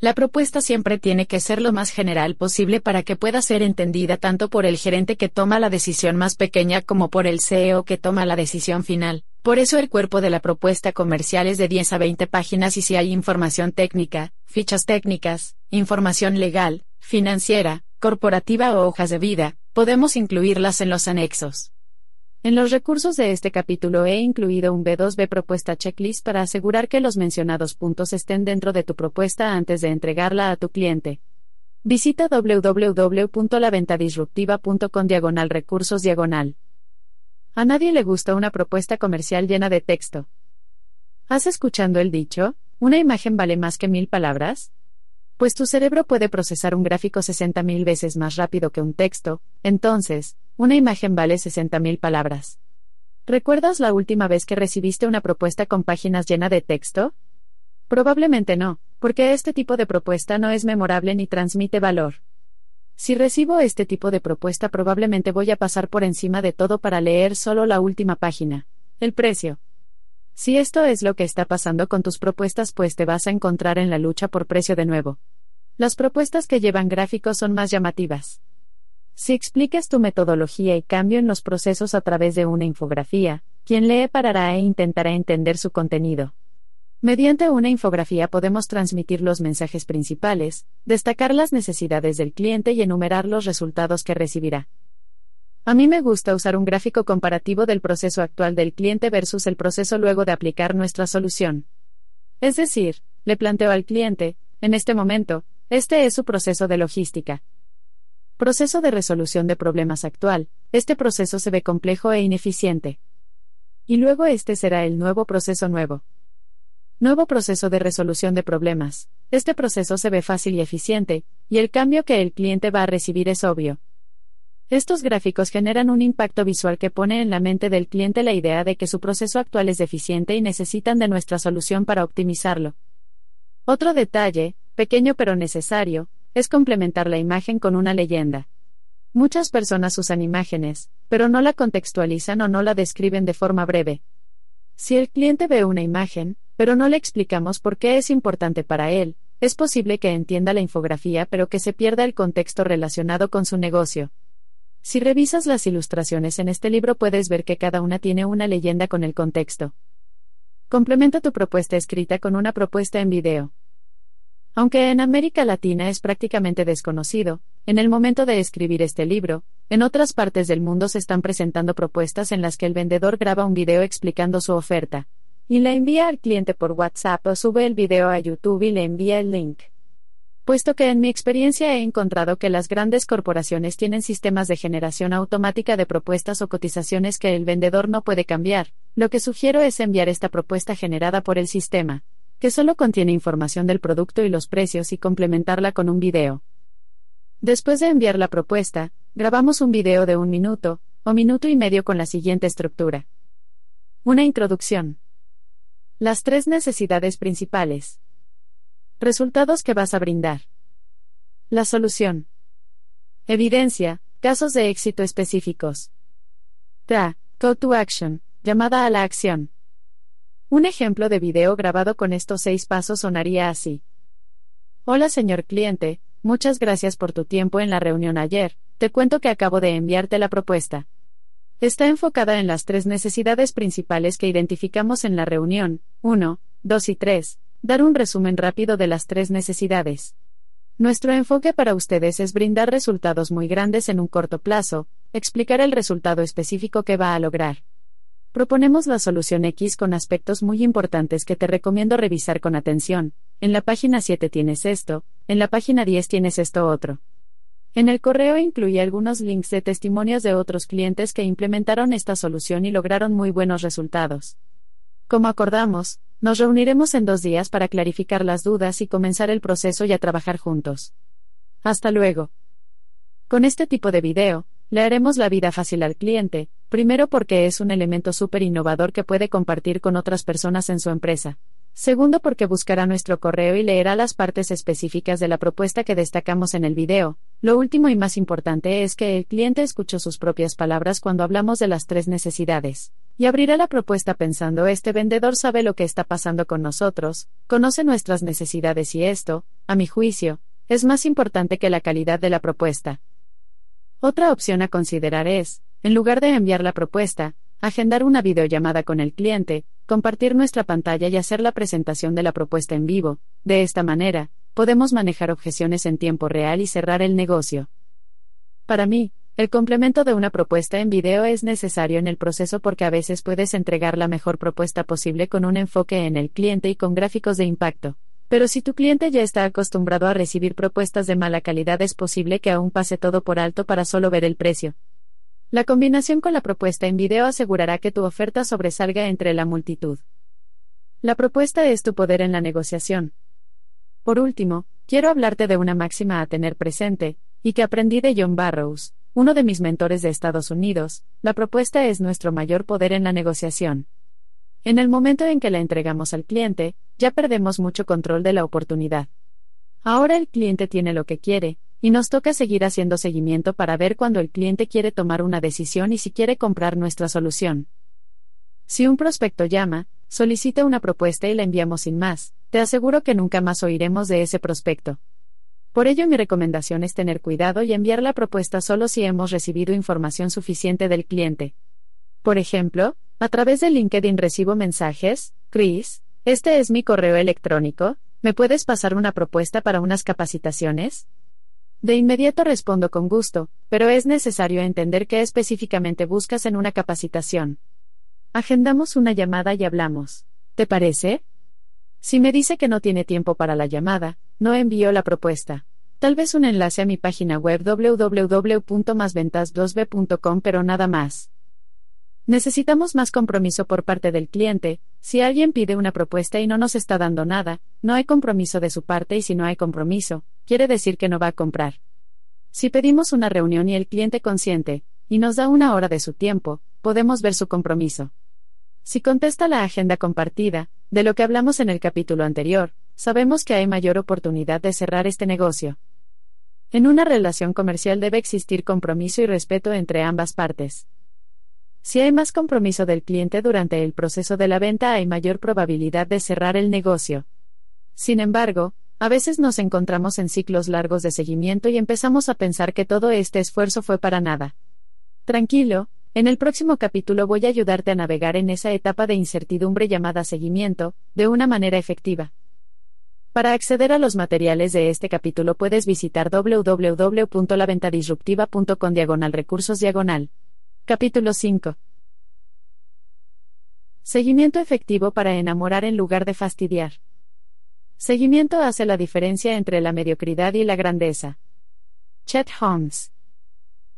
La propuesta siempre tiene que ser lo más general posible para que pueda ser entendida tanto por el gerente que toma la decisión más pequeña como por el CEO que toma la decisión final. Por eso el cuerpo de la propuesta comercial es de 10 a 20 páginas y si hay información técnica, fichas técnicas, información legal, financiera, corporativa o hojas de vida, podemos incluirlas en los anexos. En los recursos de este capítulo he incluido un B2B propuesta checklist para asegurar que los mencionados puntos estén dentro de tu propuesta antes de entregarla a tu cliente. Visita www.laventadisruptiva.com diagonal recursos diagonal. A nadie le gusta una propuesta comercial llena de texto. ¿Has escuchado el dicho? ¿Una imagen vale más que mil palabras? Pues tu cerebro puede procesar un gráfico 60.000 veces más rápido que un texto, entonces, una imagen vale 60.000 palabras. ¿Recuerdas la última vez que recibiste una propuesta con páginas llena de texto? Probablemente no, porque este tipo de propuesta no es memorable ni transmite valor. Si recibo este tipo de propuesta probablemente voy a pasar por encima de todo para leer solo la última página. El precio. Si esto es lo que está pasando con tus propuestas, pues te vas a encontrar en la lucha por precio de nuevo. Las propuestas que llevan gráficos son más llamativas. Si explicas tu metodología y cambio en los procesos a través de una infografía, quien lee parará e intentará entender su contenido. Mediante una infografía podemos transmitir los mensajes principales, destacar las necesidades del cliente y enumerar los resultados que recibirá. A mí me gusta usar un gráfico comparativo del proceso actual del cliente versus el proceso luego de aplicar nuestra solución. Es decir, le planteo al cliente, en este momento, este es su proceso de logística. Proceso de resolución de problemas actual, este proceso se ve complejo e ineficiente. Y luego este será el nuevo proceso nuevo. Nuevo proceso de resolución de problemas. Este proceso se ve fácil y eficiente, y el cambio que el cliente va a recibir es obvio. Estos gráficos generan un impacto visual que pone en la mente del cliente la idea de que su proceso actual es deficiente y necesitan de nuestra solución para optimizarlo. Otro detalle, pequeño pero necesario, es complementar la imagen con una leyenda. Muchas personas usan imágenes, pero no la contextualizan o no la describen de forma breve. Si el cliente ve una imagen, pero no le explicamos por qué es importante para él, es posible que entienda la infografía pero que se pierda el contexto relacionado con su negocio. Si revisas las ilustraciones en este libro puedes ver que cada una tiene una leyenda con el contexto. Complementa tu propuesta escrita con una propuesta en video. Aunque en América Latina es prácticamente desconocido, en el momento de escribir este libro, en otras partes del mundo se están presentando propuestas en las que el vendedor graba un video explicando su oferta. y la envía al cliente por WhatsApp o sube el video a YouTube y le envía el link. Puesto que en mi experiencia he encontrado que las grandes corporaciones tienen sistemas de generación automática de propuestas o cotizaciones que el vendedor no puede cambiar, lo que sugiero es enviar esta propuesta generada por el sistema, que solo contiene información del producto y los precios y complementarla con un video. Después de enviar la propuesta, grabamos un video de un minuto, o minuto y medio con la siguiente estructura. Una introducción. Las tres necesidades principales. Resultados que vas a brindar. La solución. Evidencia, casos de éxito específicos. TRA, Call to Action, llamada a la acción. Un ejemplo de video grabado con estos seis pasos sonaría así. Hola señor cliente, muchas gracias por tu tiempo en la reunión ayer, te cuento que acabo de enviarte la propuesta. Está enfocada en las tres necesidades principales que identificamos en la reunión, 1, 2 y 3. Dar un resumen rápido de las tres necesidades. Nuestro enfoque para ustedes es brindar resultados muy grandes en un corto plazo, explicar el resultado específico que va a lograr. Proponemos la solución X con aspectos muy importantes que te recomiendo revisar con atención. En la página 7 tienes esto, en la página 10 tienes esto otro. En el correo incluye algunos links de testimonios de otros clientes que implementaron esta solución y lograron muy buenos resultados. Como acordamos, nos reuniremos en dos días para clarificar las dudas y comenzar el proceso y a trabajar juntos. Hasta luego. Con este tipo de video, le haremos la vida fácil al cliente, primero porque es un elemento súper innovador que puede compartir con otras personas en su empresa. Segundo porque buscará nuestro correo y leerá las partes específicas de la propuesta que destacamos en el video. Lo último y más importante es que el cliente escuchó sus propias palabras cuando hablamos de las tres necesidades. Y abrirá la propuesta pensando este vendedor sabe lo que está pasando con nosotros, conoce nuestras necesidades y esto, a mi juicio, es más importante que la calidad de la propuesta. Otra opción a considerar es, en lugar de enviar la propuesta, agendar una videollamada con el cliente, compartir nuestra pantalla y hacer la presentación de la propuesta en vivo. De esta manera, podemos manejar objeciones en tiempo real y cerrar el negocio. Para mí, el complemento de una propuesta en video es necesario en el proceso porque a veces puedes entregar la mejor propuesta posible con un enfoque en el cliente y con gráficos de impacto. Pero si tu cliente ya está acostumbrado a recibir propuestas de mala calidad es posible que aún pase todo por alto para solo ver el precio. La combinación con la propuesta en video asegurará que tu oferta sobresalga entre la multitud. La propuesta es tu poder en la negociación. Por último, quiero hablarte de una máxima a tener presente, y que aprendí de John Barrows, uno de mis mentores de Estados Unidos, la propuesta es nuestro mayor poder en la negociación. En el momento en que la entregamos al cliente, ya perdemos mucho control de la oportunidad. Ahora el cliente tiene lo que quiere, y nos toca seguir haciendo seguimiento para ver cuando el cliente quiere tomar una decisión y si quiere comprar nuestra solución. Si un prospecto llama, solicita una propuesta y la enviamos sin más, te aseguro que nunca más oiremos de ese prospecto. Por ello mi recomendación es tener cuidado y enviar la propuesta solo si hemos recibido información suficiente del cliente. Por ejemplo, a través de LinkedIn recibo mensajes, Chris, este es mi correo electrónico, ¿me puedes pasar una propuesta para unas capacitaciones? De inmediato respondo con gusto, pero es necesario entender qué específicamente buscas en una capacitación. Agendamos una llamada y hablamos. ¿Te parece? Si me dice que no tiene tiempo para la llamada, no envío la propuesta. Tal vez un enlace a mi página web www.masventas2b.com pero nada más. Necesitamos más compromiso por parte del cliente, si alguien pide una propuesta y no nos está dando nada, no hay compromiso de su parte y si no hay compromiso, quiere decir que no va a comprar. Si pedimos una reunión y el cliente consiente, y nos da una hora de su tiempo, podemos ver su compromiso. Si contesta la agenda compartida, de lo que hablamos en el capítulo anterior, sabemos que hay mayor oportunidad de cerrar este negocio. En una relación comercial debe existir compromiso y respeto entre ambas partes. Si hay más compromiso del cliente durante el proceso de la venta hay mayor probabilidad de cerrar el negocio. Sin embargo, a veces nos encontramos en ciclos largos de seguimiento y empezamos a pensar que todo este esfuerzo fue para nada. Tranquilo, en el próximo capítulo voy a ayudarte a navegar en esa etapa de incertidumbre llamada seguimiento, de una manera efectiva. Para acceder a los materiales de este capítulo puedes visitar www.laventadisruptiva.com diagonal recursos diagonal. Capítulo 5. Seguimiento efectivo para enamorar en lugar de fastidiar. Seguimiento hace la diferencia entre la mediocridad y la grandeza. Chet Holmes.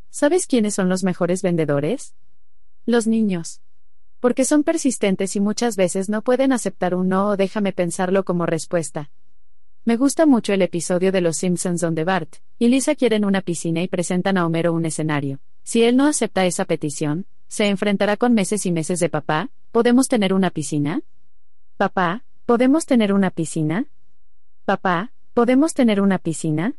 ¿Sabes quiénes son los mejores vendedores? Los niños. Porque son persistentes y muchas veces no pueden aceptar un no o déjame pensarlo como respuesta. Me gusta mucho el episodio de Los Simpsons donde Bart y Lisa quieren una piscina y presentan a Homero un escenario. Si él no acepta esa petición, se enfrentará con meses y meses de papá, ¿podemos tener una piscina? Papá, ¿podemos tener una piscina? Papá, ¿podemos tener una piscina?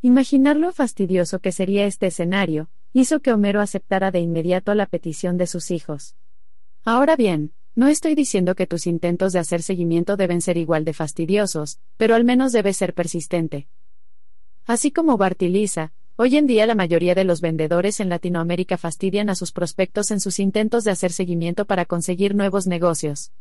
Imaginar lo fastidioso que sería este escenario, hizo que Homero aceptara de inmediato la petición de sus hijos. Ahora bien, no estoy diciendo que tus intentos de hacer seguimiento deben ser igual de fastidiosos, pero al menos debes ser persistente. Así como Bart y Lisa, hoy en día la mayoría de los vendedores en Latinoamérica fastidian a sus prospectos en sus intentos de hacer seguimiento para conseguir nuevos negocios.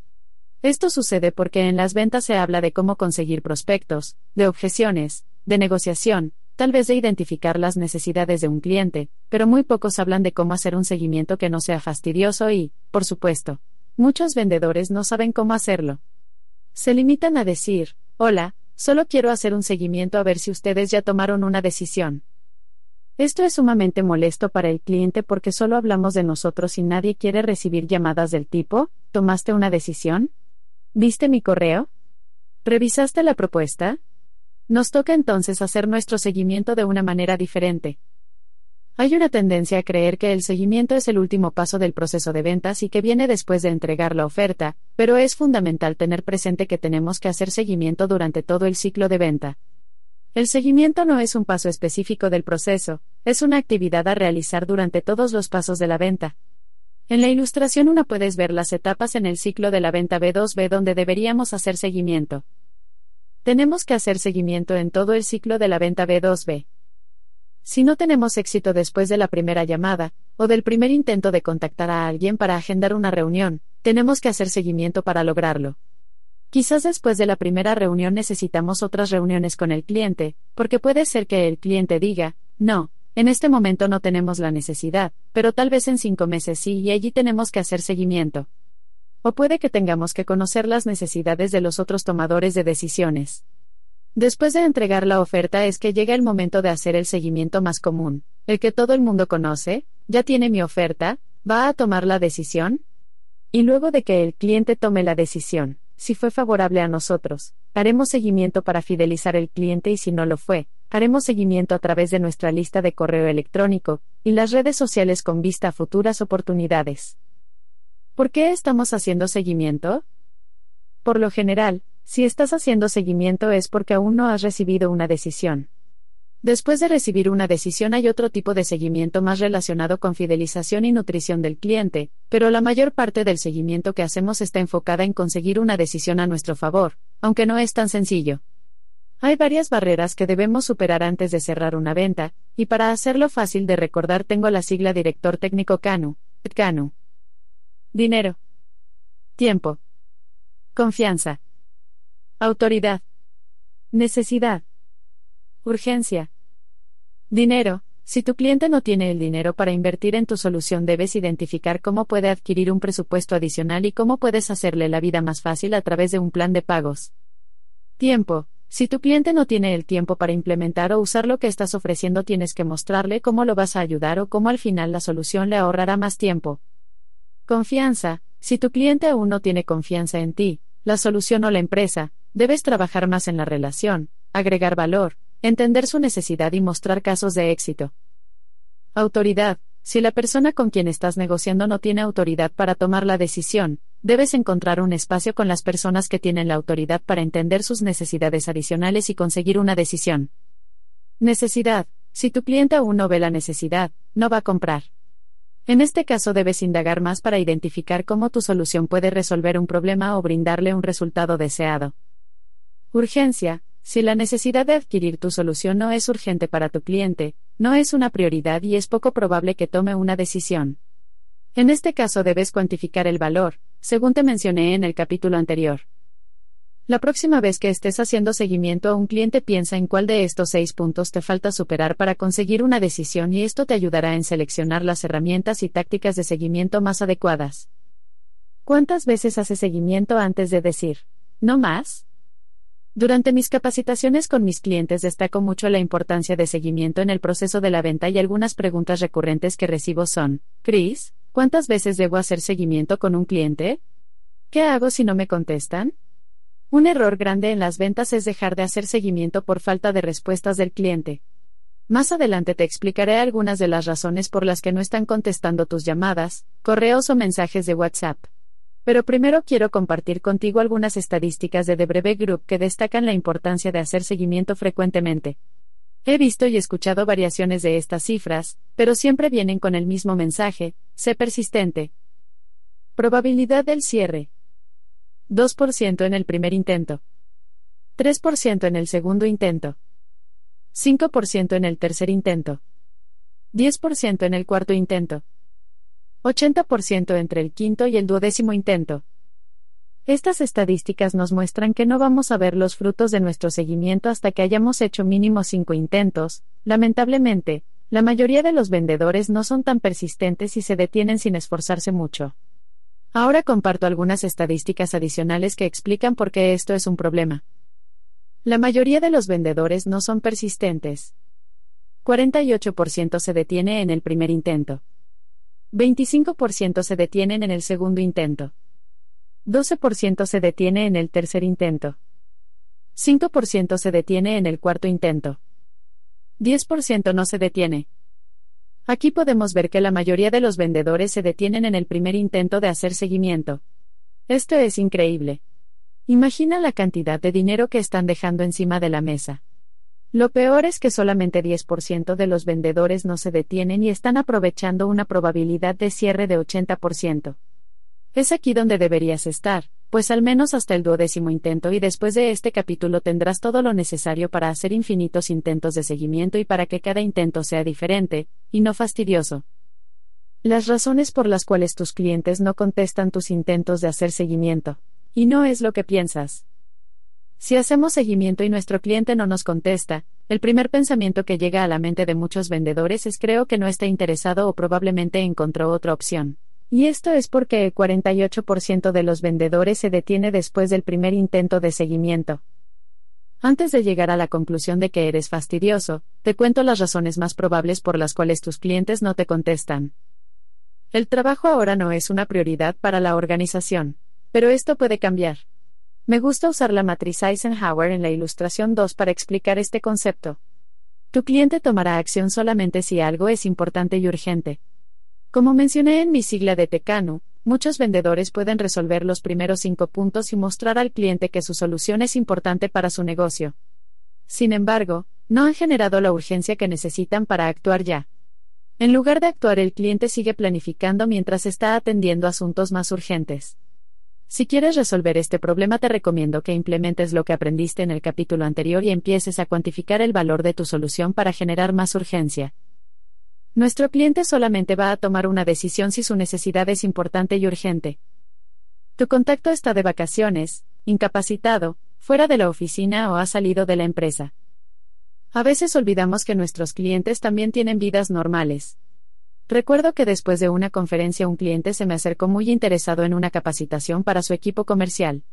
Esto sucede porque en las ventas se habla de cómo conseguir prospectos, de objeciones, de negociación, tal vez de identificar las necesidades de un cliente, pero muy pocos hablan de cómo hacer un seguimiento que no sea fastidioso y, por supuesto, Muchos vendedores no saben cómo hacerlo. Se limitan a decir, hola, solo quiero hacer un seguimiento a ver si ustedes ya tomaron una decisión. Esto es sumamente molesto para el cliente porque solo hablamos de nosotros y nadie quiere recibir llamadas del tipo, ¿tomaste una decisión? ¿Viste mi correo? ¿Revisaste la propuesta? Nos toca entonces hacer nuestro seguimiento de una manera diferente. Hay una tendencia a creer que el seguimiento es el último paso del proceso de ventas y que viene después de entregar la oferta, pero es fundamental tener presente que tenemos que hacer seguimiento durante todo el ciclo de venta. El seguimiento no es un paso específico del proceso, es una actividad a realizar durante todos los pasos de la venta. En la ilustración 1 puedes ver las etapas en el ciclo de la venta B2B donde deberíamos hacer seguimiento. Tenemos que hacer seguimiento en todo el ciclo de la venta B2B. Si no tenemos éxito después de la primera llamada, o del primer intento de contactar a alguien para agendar una reunión, tenemos que hacer seguimiento para lograrlo. Quizás después de la primera reunión necesitamos otras reuniones con el cliente, porque puede ser que el cliente diga, no, en este momento no tenemos la necesidad, pero tal vez en cinco meses sí y allí tenemos que hacer seguimiento. O puede que tengamos que conocer las necesidades de los otros tomadores de decisiones. Después de entregar la oferta es que llega el momento de hacer el seguimiento más común, el que todo el mundo conoce, ya tiene mi oferta, va a tomar la decisión. Y luego de que el cliente tome la decisión, si fue favorable a nosotros, haremos seguimiento para fidelizar el cliente y si no lo fue, haremos seguimiento a través de nuestra lista de correo electrónico y las redes sociales con vista a futuras oportunidades. ¿Por qué estamos haciendo seguimiento? Por lo general, si estás haciendo seguimiento es porque aún no has recibido una decisión. Después de recibir una decisión hay otro tipo de seguimiento más relacionado con fidelización y nutrición del cliente, pero la mayor parte del seguimiento que hacemos está enfocada en conseguir una decisión a nuestro favor, aunque no es tan sencillo. Hay varias barreras que debemos superar antes de cerrar una venta, y para hacerlo fácil de recordar tengo la sigla Director Técnico CANU. CANU. Dinero. Tiempo. Confianza. Autoridad. Necesidad. Urgencia. Dinero. Si tu cliente no tiene el dinero para invertir en tu solución, debes identificar cómo puede adquirir un presupuesto adicional y cómo puedes hacerle la vida más fácil a través de un plan de pagos. Tiempo. Si tu cliente no tiene el tiempo para implementar o usar lo que estás ofreciendo, tienes que mostrarle cómo lo vas a ayudar o cómo al final la solución le ahorrará más tiempo. Confianza. Si tu cliente aún no tiene confianza en ti, la solución o la empresa, Debes trabajar más en la relación, agregar valor, entender su necesidad y mostrar casos de éxito. Autoridad. Si la persona con quien estás negociando no tiene autoridad para tomar la decisión, debes encontrar un espacio con las personas que tienen la autoridad para entender sus necesidades adicionales y conseguir una decisión. Necesidad. Si tu cliente aún no ve la necesidad, no va a comprar. En este caso debes indagar más para identificar cómo tu solución puede resolver un problema o brindarle un resultado deseado. Urgencia. Si la necesidad de adquirir tu solución no es urgente para tu cliente, no es una prioridad y es poco probable que tome una decisión. En este caso debes cuantificar el valor, según te mencioné en el capítulo anterior. La próxima vez que estés haciendo seguimiento a un cliente piensa en cuál de estos seis puntos te falta superar para conseguir una decisión y esto te ayudará en seleccionar las herramientas y tácticas de seguimiento más adecuadas. ¿Cuántas veces hace seguimiento antes de decir, no más? Durante mis capacitaciones con mis clientes destaco mucho la importancia de seguimiento en el proceso de la venta y algunas preguntas recurrentes que recibo son, Chris, ¿cuántas veces debo hacer seguimiento con un cliente? ¿Qué hago si no me contestan? Un error grande en las ventas es dejar de hacer seguimiento por falta de respuestas del cliente. Más adelante te explicaré algunas de las razones por las que no están contestando tus llamadas, correos o mensajes de WhatsApp. Pero primero quiero compartir contigo algunas estadísticas de The Breve Group que destacan la importancia de hacer seguimiento frecuentemente. He visto y escuchado variaciones de estas cifras, pero siempre vienen con el mismo mensaje, sé persistente. Probabilidad del cierre. 2% en el primer intento. 3% en el segundo intento. 5% en el tercer intento. 10% en el cuarto intento. 80% entre el quinto y el duodécimo intento. Estas estadísticas nos muestran que no vamos a ver los frutos de nuestro seguimiento hasta que hayamos hecho mínimo cinco intentos. Lamentablemente, la mayoría de los vendedores no son tan persistentes y se detienen sin esforzarse mucho. Ahora comparto algunas estadísticas adicionales que explican por qué esto es un problema. La mayoría de los vendedores no son persistentes. 48% se detiene en el primer intento. 25% se detienen en el segundo intento. 12% se detiene en el tercer intento. 5% se detiene en el cuarto intento. 10% no se detiene. Aquí podemos ver que la mayoría de los vendedores se detienen en el primer intento de hacer seguimiento. Esto es increíble. Imagina la cantidad de dinero que están dejando encima de la mesa. Lo peor es que solamente 10% de los vendedores no se detienen y están aprovechando una probabilidad de cierre de 80%. Es aquí donde deberías estar, pues al menos hasta el duodécimo intento y después de este capítulo tendrás todo lo necesario para hacer infinitos intentos de seguimiento y para que cada intento sea diferente, y no fastidioso. Las razones por las cuales tus clientes no contestan tus intentos de hacer seguimiento. Y no es lo que piensas. Si hacemos seguimiento y nuestro cliente no nos contesta, el primer pensamiento que llega a la mente de muchos vendedores es creo que no está interesado o probablemente encontró otra opción. Y esto es porque el 48% de los vendedores se detiene después del primer intento de seguimiento. Antes de llegar a la conclusión de que eres fastidioso, te cuento las razones más probables por las cuales tus clientes no te contestan. El trabajo ahora no es una prioridad para la organización, pero esto puede cambiar. Me gusta usar la matriz Eisenhower en la ilustración 2 para explicar este concepto. Tu cliente tomará acción solamente si algo es importante y urgente. Como mencioné en mi sigla de Tecanu, muchos vendedores pueden resolver los primeros cinco puntos y mostrar al cliente que su solución es importante para su negocio. Sin embargo, no han generado la urgencia que necesitan para actuar ya. En lugar de actuar, el cliente sigue planificando mientras está atendiendo asuntos más urgentes. Si quieres resolver este problema te recomiendo que implementes lo que aprendiste en el capítulo anterior y empieces a cuantificar el valor de tu solución para generar más urgencia. Nuestro cliente solamente va a tomar una decisión si su necesidad es importante y urgente. Tu contacto está de vacaciones, incapacitado, fuera de la oficina o ha salido de la empresa. A veces olvidamos que nuestros clientes también tienen vidas normales. Recuerdo que después de una conferencia un cliente se me acercó muy interesado en una capacitación para su equipo comercial.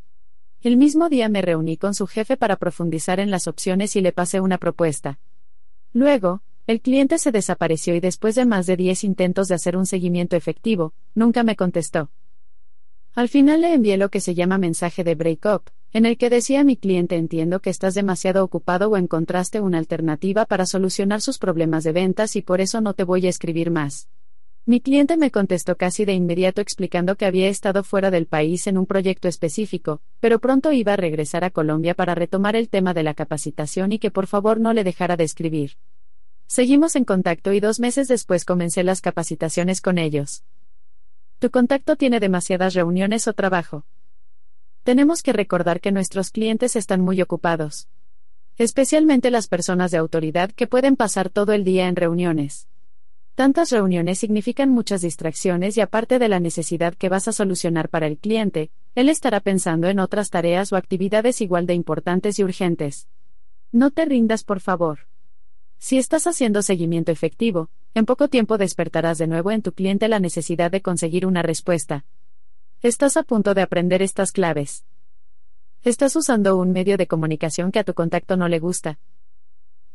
El mismo día me reuní con su jefe para profundizar en las opciones y le pasé una propuesta. Luego, el cliente se desapareció y después de más de 10 intentos de hacer un seguimiento efectivo, nunca me contestó. Al final le envié lo que se llama mensaje de break-up, en el que decía a mi cliente entiendo que estás demasiado ocupado o encontraste una alternativa para solucionar sus problemas de ventas y por eso no te voy a escribir más. Mi cliente me contestó casi de inmediato explicando que había estado fuera del país en un proyecto específico, pero pronto iba a regresar a Colombia para retomar el tema de la capacitación y que por favor no le dejara de escribir. Seguimos en contacto y dos meses después comencé las capacitaciones con ellos. Tu contacto tiene demasiadas reuniones o trabajo. Tenemos que recordar que nuestros clientes están muy ocupados. Especialmente las personas de autoridad que pueden pasar todo el día en reuniones. Tantas reuniones significan muchas distracciones y aparte de la necesidad que vas a solucionar para el cliente, él estará pensando en otras tareas o actividades igual de importantes y urgentes. No te rindas, por favor. Si estás haciendo seguimiento efectivo, en poco tiempo despertarás de nuevo en tu cliente la necesidad de conseguir una respuesta. Estás a punto de aprender estas claves. Estás usando un medio de comunicación que a tu contacto no le gusta.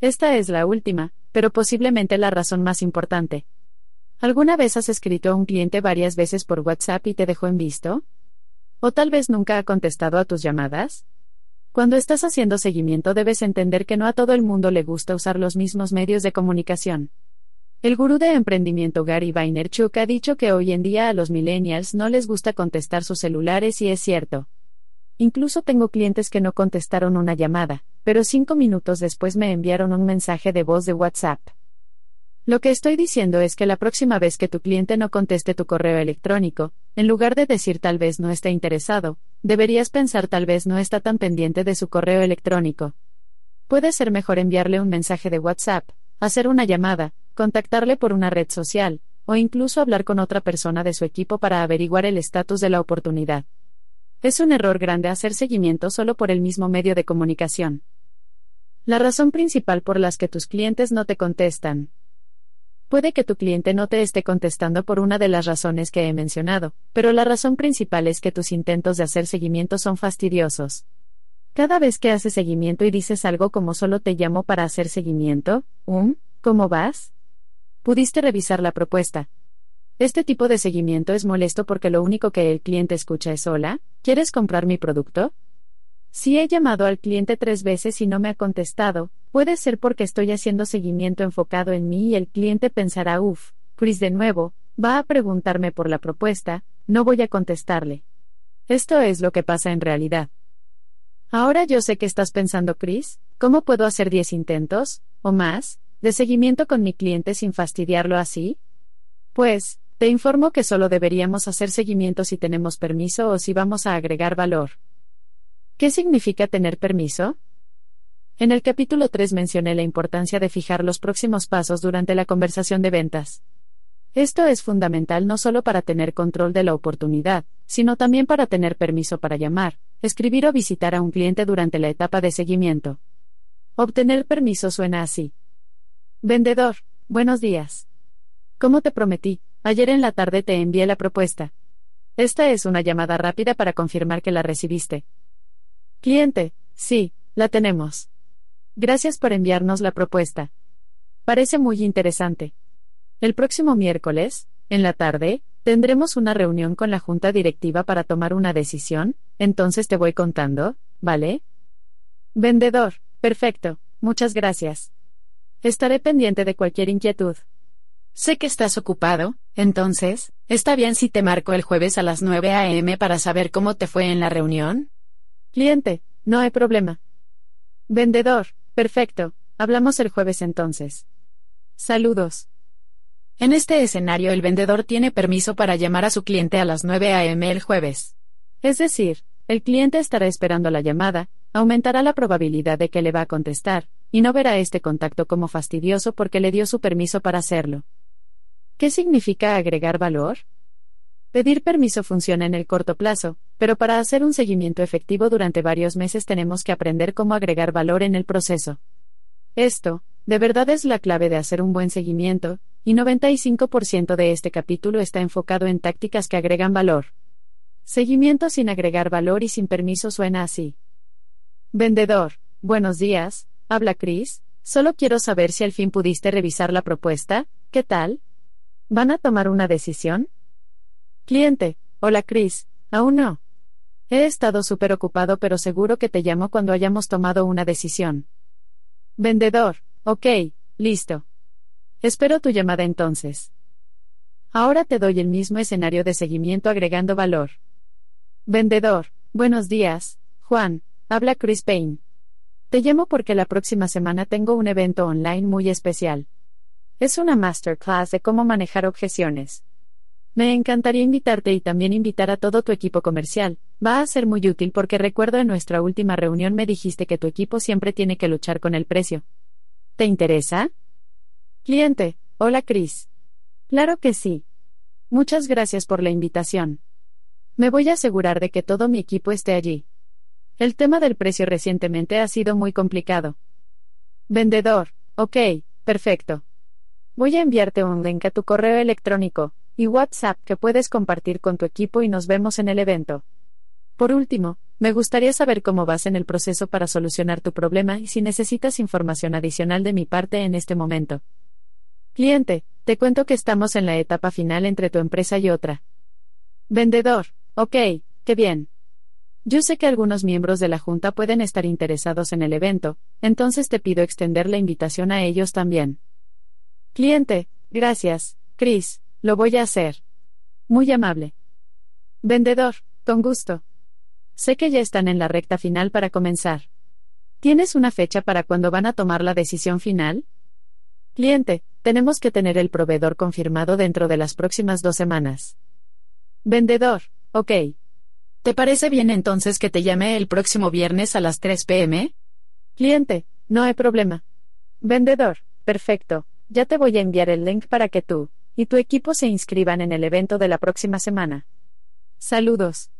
Esta es la última, pero posiblemente la razón más importante. ¿Alguna vez has escrito a un cliente varias veces por WhatsApp y te dejó en visto? ¿O tal vez nunca ha contestado a tus llamadas? Cuando estás haciendo seguimiento debes entender que no a todo el mundo le gusta usar los mismos medios de comunicación. El gurú de emprendimiento Gary Vaynerchuk ha dicho que hoy en día a los millennials no les gusta contestar sus celulares y es cierto. Incluso tengo clientes que no contestaron una llamada, pero cinco minutos después me enviaron un mensaje de voz de WhatsApp. Lo que estoy diciendo es que la próxima vez que tu cliente no conteste tu correo electrónico, en lugar de decir tal vez no está interesado, deberías pensar tal vez no está tan pendiente de su correo electrónico. Puede ser mejor enviarle un mensaje de WhatsApp, hacer una llamada, contactarle por una red social, o incluso hablar con otra persona de su equipo para averiguar el estatus de la oportunidad. Es un error grande hacer seguimiento solo por el mismo medio de comunicación. La razón principal por las que tus clientes no te contestan, Puede que tu cliente no te esté contestando por una de las razones que he mencionado, pero la razón principal es que tus intentos de hacer seguimiento son fastidiosos. Cada vez que haces seguimiento y dices algo como solo te llamo para hacer seguimiento, um, ¿cómo vas? Pudiste revisar la propuesta. Este tipo de seguimiento es molesto porque lo único que el cliente escucha es hola, ¿quieres comprar mi producto? Si he llamado al cliente tres veces y no me ha contestado, puede ser porque estoy haciendo seguimiento enfocado en mí y el cliente pensará, uff, Chris de nuevo, va a preguntarme por la propuesta, no voy a contestarle. Esto es lo que pasa en realidad. Ahora yo sé que estás pensando, Chris, ¿cómo puedo hacer 10 intentos, o más, de seguimiento con mi cliente sin fastidiarlo así? Pues, te informo que solo deberíamos hacer seguimiento si tenemos permiso o si vamos a agregar valor. ¿Qué significa tener permiso? En el capítulo 3 mencioné la importancia de fijar los próximos pasos durante la conversación de ventas. Esto es fundamental no solo para tener control de la oportunidad, sino también para tener permiso para llamar, escribir o visitar a un cliente durante la etapa de seguimiento. Obtener permiso suena así. Vendedor, buenos días. Como te prometí, ayer en la tarde te envié la propuesta. Esta es una llamada rápida para confirmar que la recibiste. Cliente, sí, la tenemos. Gracias por enviarnos la propuesta. Parece muy interesante. El próximo miércoles, en la tarde, tendremos una reunión con la junta directiva para tomar una decisión, entonces te voy contando, ¿vale? Vendedor, perfecto, muchas gracias. Estaré pendiente de cualquier inquietud. Sé que estás ocupado, entonces, ¿está bien si te marco el jueves a las 9 a.m. para saber cómo te fue en la reunión? Cliente, no hay problema. Vendedor, perfecto, hablamos el jueves entonces. Saludos. En este escenario el vendedor tiene permiso para llamar a su cliente a las 9 a.m. el jueves. Es decir, el cliente estará esperando la llamada, aumentará la probabilidad de que le va a contestar, y no verá este contacto como fastidioso porque le dio su permiso para hacerlo. ¿Qué significa agregar valor? Pedir permiso funciona en el corto plazo, pero para hacer un seguimiento efectivo durante varios meses tenemos que aprender cómo agregar valor en el proceso. Esto, de verdad es la clave de hacer un buen seguimiento, y 95% de este capítulo está enfocado en tácticas que agregan valor. Seguimiento sin agregar valor y sin permiso suena así. Vendedor, buenos días, habla Chris, solo quiero saber si al fin pudiste revisar la propuesta, ¿qué tal? ¿Van a tomar una decisión? Cliente, hola Chris, aún no. He estado súper ocupado pero seguro que te llamo cuando hayamos tomado una decisión. Vendedor, ok, listo. Espero tu llamada entonces. Ahora te doy el mismo escenario de seguimiento agregando valor. Vendedor, buenos días, Juan, habla Chris Payne. Te llamo porque la próxima semana tengo un evento online muy especial. Es una masterclass de cómo manejar objeciones. Me encantaría invitarte y también invitar a todo tu equipo comercial. Va a ser muy útil porque recuerdo en nuestra última reunión me dijiste que tu equipo siempre tiene que luchar con el precio. ¿Te interesa? Cliente, hola Chris. Claro que sí. Muchas gracias por la invitación. Me voy a asegurar de que todo mi equipo esté allí. El tema del precio recientemente ha sido muy complicado. Vendedor, ok, perfecto. Voy a enviarte un link a tu correo electrónico, y WhatsApp que puedes compartir con tu equipo y nos vemos en el evento. Por último, me gustaría saber cómo vas en el proceso para solucionar tu problema y si necesitas información adicional de mi parte en este momento. Cliente, te cuento que estamos en la etapa final entre tu empresa y otra. Vendedor, ok, qué bien. Yo sé que algunos miembros de la Junta pueden estar interesados en el evento, entonces te pido extender la invitación a ellos también. Cliente, gracias, Chris, lo voy a hacer. Muy amable. Vendedor, con gusto. Sé que ya están en la recta final para comenzar. ¿Tienes una fecha para cuando van a tomar la decisión final? Cliente, tenemos que tener el proveedor confirmado dentro de las próximas dos semanas. Vendedor, ok. ¿Te parece bien entonces que te llame el próximo viernes a las 3 pm? Cliente, no hay problema. Vendedor, perfecto, ya te voy a enviar el link para que tú y tu equipo se inscriban en el evento de la próxima semana. Saludos.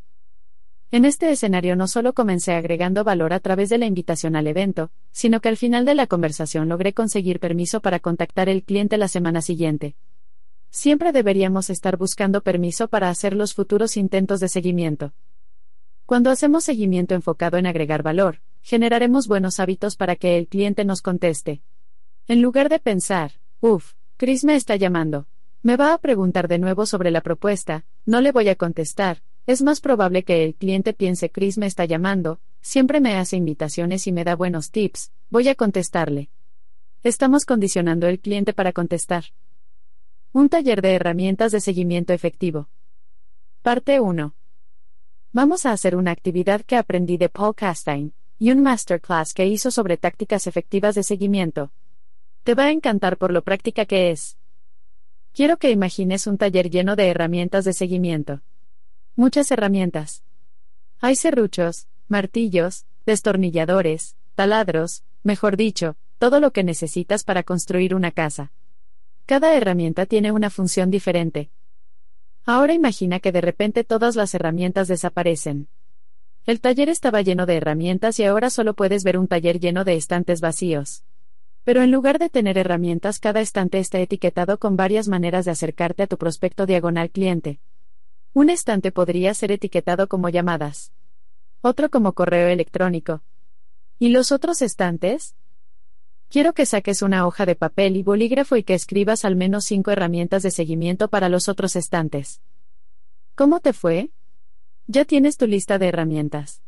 En este escenario no solo comencé agregando valor a través de la invitación al evento, sino que al final de la conversación logré conseguir permiso para contactar el cliente la semana siguiente. Siempre deberíamos estar buscando permiso para hacer los futuros intentos de seguimiento. Cuando hacemos seguimiento enfocado en agregar valor, generaremos buenos hábitos para que el cliente nos conteste. En lugar de pensar, uff, Chris me está llamando. Me va a preguntar de nuevo sobre la propuesta, no le voy a contestar, es más probable que el cliente piense Chris me está llamando, siempre me hace invitaciones y me da buenos tips, voy a contestarle. Estamos condicionando el cliente para contestar. Un taller de herramientas de seguimiento efectivo. Parte 1. Vamos a hacer una actividad que aprendí de Paul Castine, y un masterclass que hizo sobre tácticas efectivas de seguimiento. Te va a encantar por lo práctica que es. Quiero que imagines un taller lleno de herramientas de seguimiento. Muchas herramientas. Hay serruchos, martillos, destornilladores, taladros, mejor dicho, todo lo que necesitas para construir una casa. Cada herramienta tiene una función diferente. Ahora imagina que de repente todas las herramientas desaparecen. El taller estaba lleno de herramientas y ahora solo puedes ver un taller lleno de estantes vacíos. Pero en lugar de tener herramientas, cada estante está etiquetado con varias maneras de acercarte a tu prospecto diagonal cliente. Un estante podría ser etiquetado como llamadas. Otro como correo electrónico. ¿Y los otros estantes? Quiero que saques una hoja de papel y bolígrafo y que escribas al menos cinco herramientas de seguimiento para los otros estantes. ¿Cómo te fue? Ya tienes tu lista de herramientas.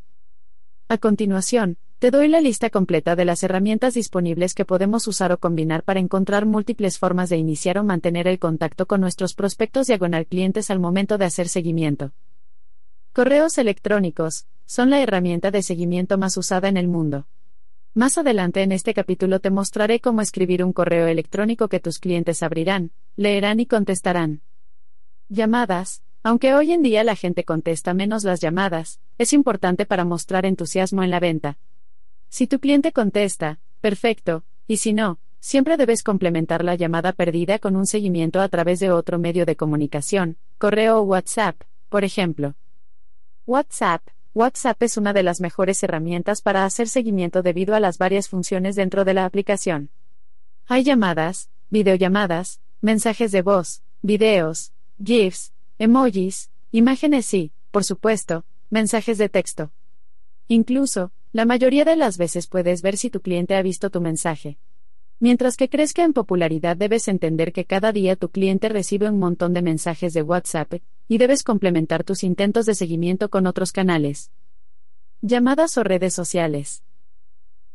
A continuación, te doy la lista completa de las herramientas disponibles que podemos usar o combinar para encontrar múltiples formas de iniciar o mantener el contacto con nuestros prospectos diagonal clientes al momento de hacer seguimiento. Correos electrónicos son la herramienta de seguimiento más usada en el mundo. Más adelante en este capítulo te mostraré cómo escribir un correo electrónico que tus clientes abrirán, leerán y contestarán. Llamadas, aunque hoy en día la gente contesta menos las llamadas, es importante para mostrar entusiasmo en la venta. Si tu cliente contesta, perfecto, y si no, siempre debes complementar la llamada perdida con un seguimiento a través de otro medio de comunicación, correo o WhatsApp, por ejemplo. WhatsApp. WhatsApp es una de las mejores herramientas para hacer seguimiento debido a las varias funciones dentro de la aplicación. Hay llamadas, videollamadas, mensajes de voz, videos, GIFs, emojis, imágenes y, por supuesto, mensajes de texto. Incluso, la mayoría de las veces puedes ver si tu cliente ha visto tu mensaje. Mientras que crezca en popularidad debes entender que cada día tu cliente recibe un montón de mensajes de WhatsApp, y debes complementar tus intentos de seguimiento con otros canales. Llamadas o redes sociales.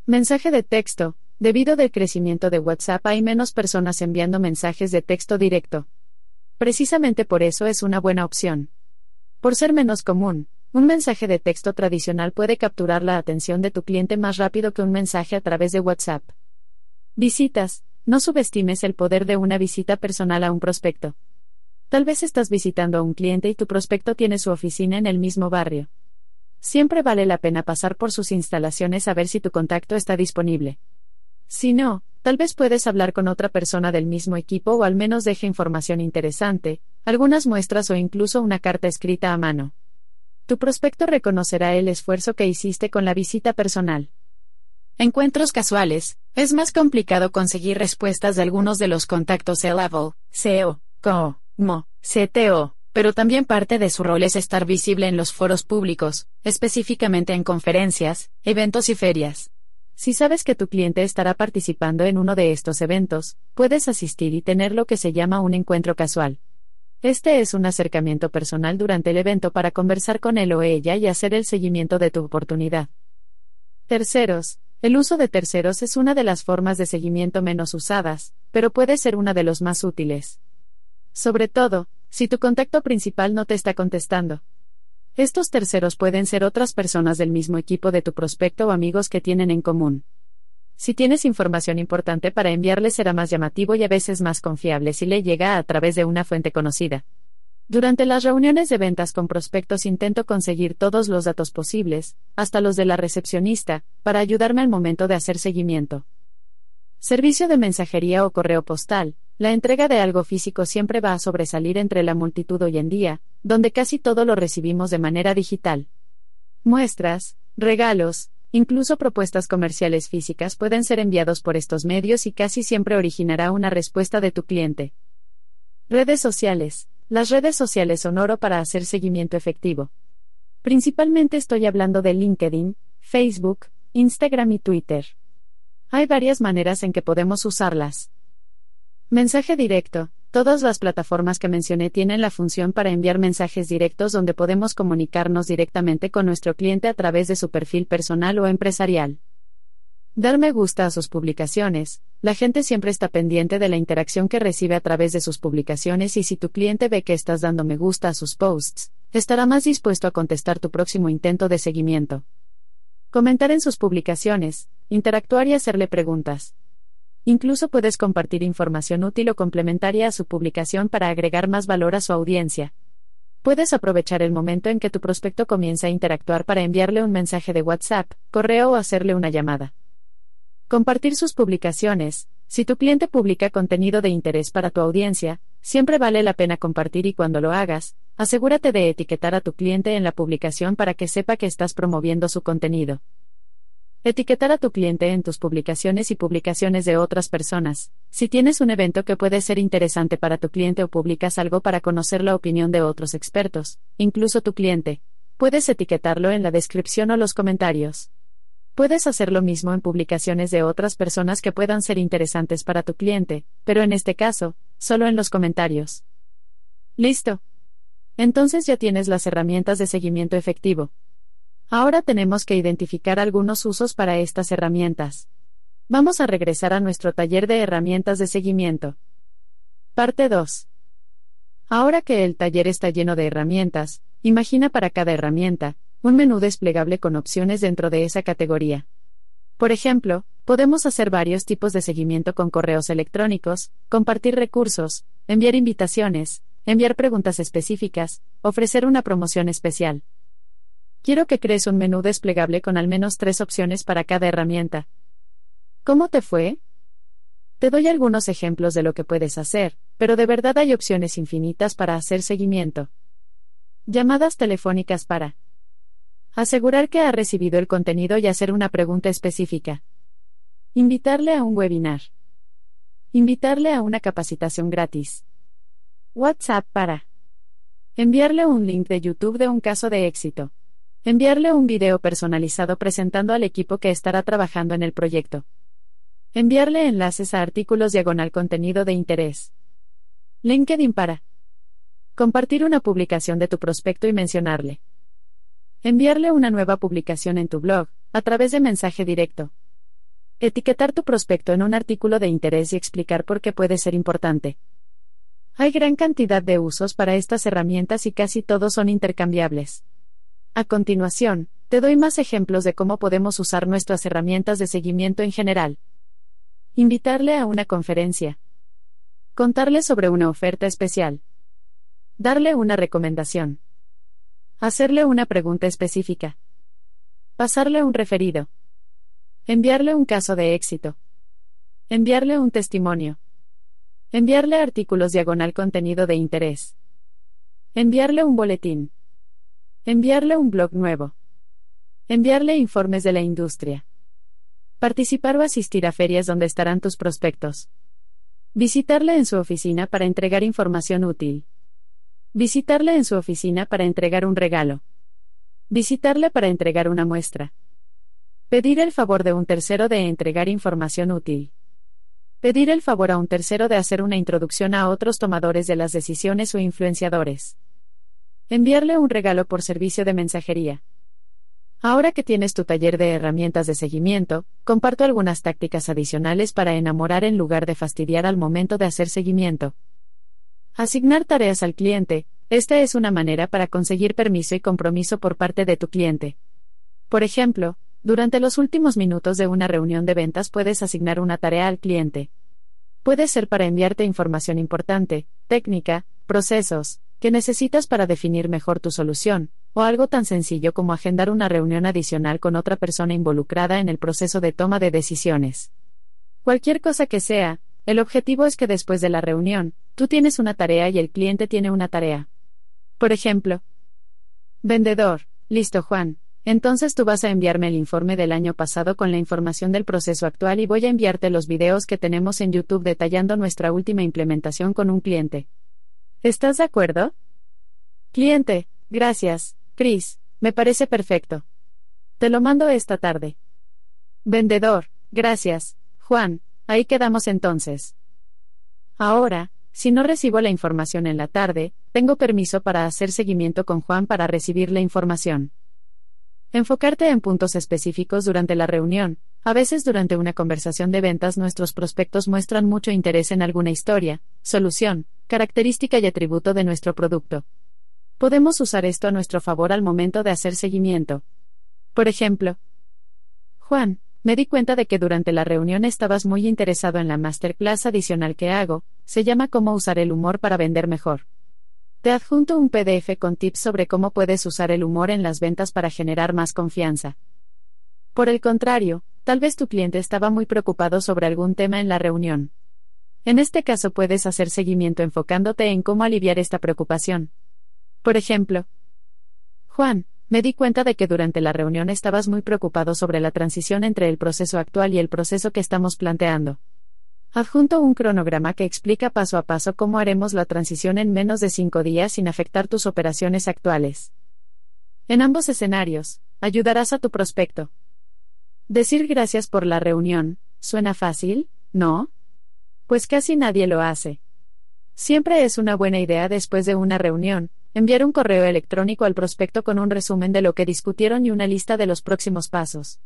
Mensaje de texto. Debido al crecimiento de WhatsApp hay menos personas enviando mensajes de texto directo. Precisamente por eso es una buena opción. Por ser menos común, un mensaje de texto tradicional puede capturar la atención de tu cliente más rápido que un mensaje a través de WhatsApp. Visitas. No subestimes el poder de una visita personal a un prospecto. Tal vez estás visitando a un cliente y tu prospecto tiene su oficina en el mismo barrio. Siempre vale la pena pasar por sus instalaciones a ver si tu contacto está disponible. Si no, tal vez puedes hablar con otra persona del mismo equipo o al menos deje información interesante, algunas muestras o incluso una carta escrita a mano. Tu prospecto reconocerá el esfuerzo que hiciste con la visita personal. Encuentros casuales. Es más complicado conseguir respuestas de algunos de los contactos C-Level, SEO, como CTO, pero también parte de su rol es estar visible en los foros públicos, específicamente en conferencias, eventos y ferias. Si sabes que tu cliente estará participando en uno de estos eventos, puedes asistir y tener lo que se llama un encuentro casual. Este es un acercamiento personal durante el evento para conversar con él o ella y hacer el seguimiento de tu oportunidad. Terceros. El uso de terceros es una de las formas de seguimiento menos usadas, pero puede ser una de los más útiles. Sobre todo, si tu contacto principal no te está contestando. Estos terceros pueden ser otras personas del mismo equipo de tu prospecto o amigos que tienen en común. Si tienes información importante para enviarle será más llamativo y a veces más confiable si le llega a través de una fuente conocida. Durante las reuniones de ventas con prospectos intento conseguir todos los datos posibles, hasta los de la recepcionista, para ayudarme al momento de hacer seguimiento. Servicio de mensajería o correo postal. La entrega de algo físico siempre va a sobresalir entre la multitud hoy en día, donde casi todo lo recibimos de manera digital. Muestras, regalos, incluso propuestas comerciales físicas pueden ser enviados por estos medios y casi siempre originará una respuesta de tu cliente. Redes sociales. Las redes sociales son oro para hacer seguimiento efectivo. Principalmente estoy hablando de LinkedIn, Facebook, Instagram y Twitter. Hay varias maneras en que podemos usarlas. Mensaje directo. Todas las plataformas que mencioné tienen la función para enviar mensajes directos donde podemos comunicarnos directamente con nuestro cliente a través de su perfil personal o empresarial. Dar me gusta a sus publicaciones. La gente siempre está pendiente de la interacción que recibe a través de sus publicaciones y si tu cliente ve que estás dando me gusta a sus posts, estará más dispuesto a contestar tu próximo intento de seguimiento. Comentar en sus publicaciones, interactuar y hacerle preguntas. Incluso puedes compartir información útil o complementaria a su publicación para agregar más valor a su audiencia. Puedes aprovechar el momento en que tu prospecto comienza a interactuar para enviarle un mensaje de WhatsApp, correo o hacerle una llamada. Compartir sus publicaciones. Si tu cliente publica contenido de interés para tu audiencia, siempre vale la pena compartir y cuando lo hagas, asegúrate de etiquetar a tu cliente en la publicación para que sepa que estás promoviendo su contenido. Etiquetar a tu cliente en tus publicaciones y publicaciones de otras personas. Si tienes un evento que puede ser interesante para tu cliente o publicas algo para conocer la opinión de otros expertos, incluso tu cliente, puedes etiquetarlo en la descripción o los comentarios. Puedes hacer lo mismo en publicaciones de otras personas que puedan ser interesantes para tu cliente, pero en este caso, solo en los comentarios. Listo. Entonces ya tienes las herramientas de seguimiento efectivo. Ahora tenemos que identificar algunos usos para estas herramientas. Vamos a regresar a nuestro taller de herramientas de seguimiento. Parte 2. Ahora que el taller está lleno de herramientas, imagina para cada herramienta, un menú desplegable con opciones dentro de esa categoría. Por ejemplo, podemos hacer varios tipos de seguimiento con correos electrónicos, compartir recursos, enviar invitaciones, enviar preguntas específicas, ofrecer una promoción especial. Quiero que crees un menú desplegable con al menos tres opciones para cada herramienta. ¿Cómo te fue? Te doy algunos ejemplos de lo que puedes hacer, pero de verdad hay opciones infinitas para hacer seguimiento. Llamadas telefónicas para asegurar que ha recibido el contenido y hacer una pregunta específica. Invitarle a un webinar. Invitarle a una capacitación gratis. WhatsApp para enviarle un link de YouTube de un caso de éxito. Enviarle un video personalizado presentando al equipo que estará trabajando en el proyecto. Enviarle enlaces a artículos diagonal contenido de interés. LinkedIn para. Compartir una publicación de tu prospecto y mencionarle. Enviarle una nueva publicación en tu blog, a través de mensaje directo. Etiquetar tu prospecto en un artículo de interés y explicar por qué puede ser importante. Hay gran cantidad de usos para estas herramientas y casi todos son intercambiables. A continuación, te doy más ejemplos de cómo podemos usar nuestras herramientas de seguimiento en general. Invitarle a una conferencia. Contarle sobre una oferta especial. Darle una recomendación. Hacerle una pregunta específica. Pasarle un referido. Enviarle un caso de éxito. Enviarle un testimonio. Enviarle artículos diagonal contenido de interés. Enviarle un boletín. Enviarle un blog nuevo. Enviarle informes de la industria. Participar o asistir a ferias donde estarán tus prospectos. Visitarle en su oficina para entregar información útil. Visitarle en su oficina para entregar un regalo. Visitarle para entregar una muestra. Pedir el favor de un tercero de entregar información útil. Pedir el favor a un tercero de hacer una introducción a otros tomadores de las decisiones o influenciadores. Enviarle un regalo por servicio de mensajería. Ahora que tienes tu taller de herramientas de seguimiento, comparto algunas tácticas adicionales para enamorar en lugar de fastidiar al momento de hacer seguimiento. Asignar tareas al cliente. Esta es una manera para conseguir permiso y compromiso por parte de tu cliente. Por ejemplo, durante los últimos minutos de una reunión de ventas puedes asignar una tarea al cliente. Puede ser para enviarte información importante, técnica, procesos, que necesitas para definir mejor tu solución, o algo tan sencillo como agendar una reunión adicional con otra persona involucrada en el proceso de toma de decisiones. Cualquier cosa que sea, el objetivo es que después de la reunión, tú tienes una tarea y el cliente tiene una tarea. Por ejemplo, vendedor, listo Juan, entonces tú vas a enviarme el informe del año pasado con la información del proceso actual y voy a enviarte los videos que tenemos en YouTube detallando nuestra última implementación con un cliente. ¿Estás de acuerdo? Cliente, gracias, Chris, me parece perfecto. Te lo mando esta tarde. Vendedor, gracias, Juan, ahí quedamos entonces. Ahora, si no recibo la información en la tarde, tengo permiso para hacer seguimiento con Juan para recibir la información. Enfocarte en puntos específicos durante la reunión. A veces durante una conversación de ventas nuestros prospectos muestran mucho interés en alguna historia, solución, característica y atributo de nuestro producto. Podemos usar esto a nuestro favor al momento de hacer seguimiento. Por ejemplo, Juan, me di cuenta de que durante la reunión estabas muy interesado en la masterclass adicional que hago, se llama Cómo usar el humor para vender mejor. Te adjunto un PDF con tips sobre cómo puedes usar el humor en las ventas para generar más confianza. Por el contrario, tal vez tu cliente estaba muy preocupado sobre algún tema en la reunión. En este caso puedes hacer seguimiento enfocándote en cómo aliviar esta preocupación. Por ejemplo, Juan, me di cuenta de que durante la reunión estabas muy preocupado sobre la transición entre el proceso actual y el proceso que estamos planteando. Adjunto un cronograma que explica paso a paso cómo haremos la transición en menos de cinco días sin afectar tus operaciones actuales. En ambos escenarios, ayudarás a tu prospecto. Decir gracias por la reunión, ¿suena fácil? ¿No? Pues casi nadie lo hace. Siempre es una buena idea después de una reunión, enviar un correo electrónico al prospecto con un resumen de lo que discutieron y una lista de los próximos pasos.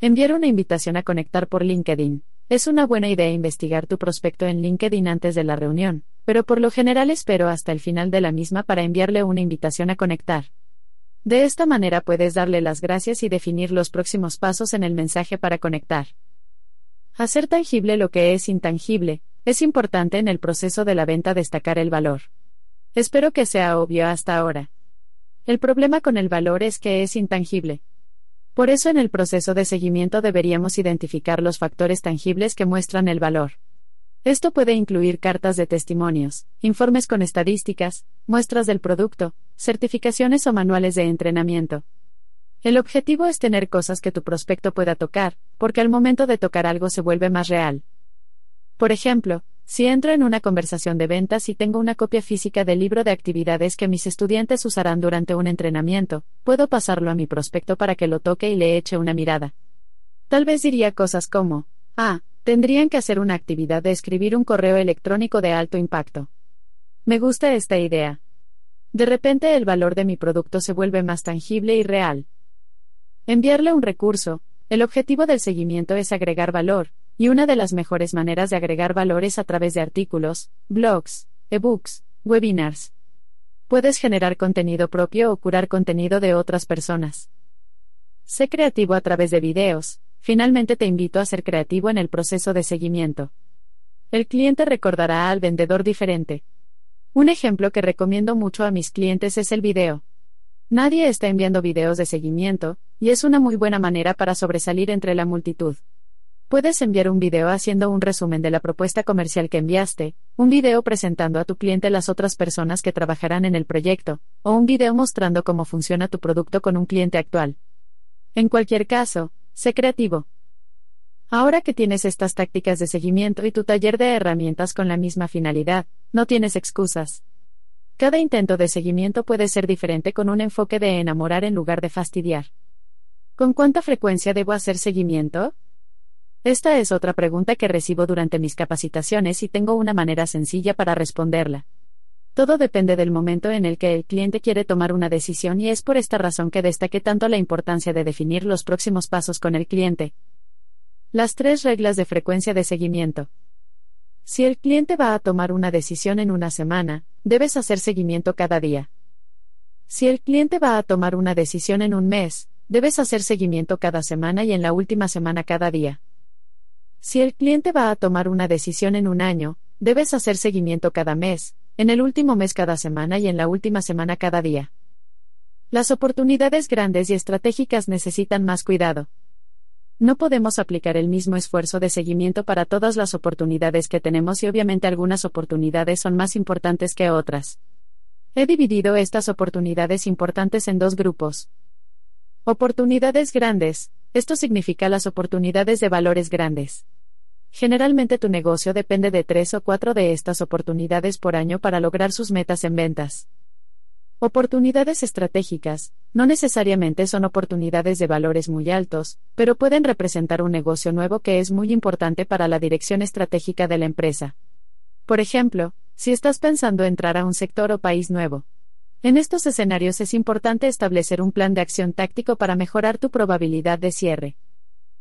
Enviar una invitación a conectar por LinkedIn. Es una buena idea investigar tu prospecto en LinkedIn antes de la reunión, pero por lo general espero hasta el final de la misma para enviarle una invitación a conectar. De esta manera puedes darle las gracias y definir los próximos pasos en el mensaje para conectar. Hacer tangible lo que es intangible, es importante en el proceso de la venta destacar el valor. Espero que sea obvio hasta ahora. El problema con el valor es que es intangible. Por eso en el proceso de seguimiento deberíamos identificar los factores tangibles que muestran el valor. Esto puede incluir cartas de testimonios, informes con estadísticas, muestras del producto, certificaciones o manuales de entrenamiento. El objetivo es tener cosas que tu prospecto pueda tocar, porque al momento de tocar algo se vuelve más real. Por ejemplo, si entro en una conversación de ventas y tengo una copia física del libro de actividades que mis estudiantes usarán durante un entrenamiento, puedo pasarlo a mi prospecto para que lo toque y le eche una mirada. Tal vez diría cosas como, ah, tendrían que hacer una actividad de escribir un correo electrónico de alto impacto. Me gusta esta idea. De repente el valor de mi producto se vuelve más tangible y real. Enviarle un recurso, el objetivo del seguimiento es agregar valor, y una de las mejores maneras de agregar valor es a través de artículos, blogs, ebooks, webinars. Puedes generar contenido propio o curar contenido de otras personas. Sé creativo a través de videos. Finalmente te invito a ser creativo en el proceso de seguimiento. El cliente recordará al vendedor diferente. Un ejemplo que recomiendo mucho a mis clientes es el video. Nadie está enviando videos de seguimiento, y es una muy buena manera para sobresalir entre la multitud. Puedes enviar un video haciendo un resumen de la propuesta comercial que enviaste, un video presentando a tu cliente las otras personas que trabajarán en el proyecto, o un video mostrando cómo funciona tu producto con un cliente actual. En cualquier caso, sé creativo. Ahora que tienes estas tácticas de seguimiento y tu taller de herramientas con la misma finalidad, no tienes excusas. Cada intento de seguimiento puede ser diferente con un enfoque de enamorar en lugar de fastidiar. ¿Con cuánta frecuencia debo hacer seguimiento? Esta es otra pregunta que recibo durante mis capacitaciones y tengo una manera sencilla para responderla. Todo depende del momento en el que el cliente quiere tomar una decisión y es por esta razón que destaque tanto la importancia de definir los próximos pasos con el cliente. Las tres reglas de frecuencia de seguimiento. Si el cliente va a tomar una decisión en una semana, debes hacer seguimiento cada día. Si el cliente va a tomar una decisión en un mes, debes hacer seguimiento cada semana y en la última semana cada día. Si el cliente va a tomar una decisión en un año, debes hacer seguimiento cada mes, en el último mes cada semana y en la última semana cada día. Las oportunidades grandes y estratégicas necesitan más cuidado. No podemos aplicar el mismo esfuerzo de seguimiento para todas las oportunidades que tenemos y obviamente algunas oportunidades son más importantes que otras. He dividido estas oportunidades importantes en dos grupos. Oportunidades grandes. Esto significa las oportunidades de valores grandes. Generalmente tu negocio depende de tres o cuatro de estas oportunidades por año para lograr sus metas en ventas. Oportunidades estratégicas, no necesariamente son oportunidades de valores muy altos, pero pueden representar un negocio nuevo que es muy importante para la dirección estratégica de la empresa. Por ejemplo, si estás pensando entrar a un sector o país nuevo. En estos escenarios es importante establecer un plan de acción táctico para mejorar tu probabilidad de cierre.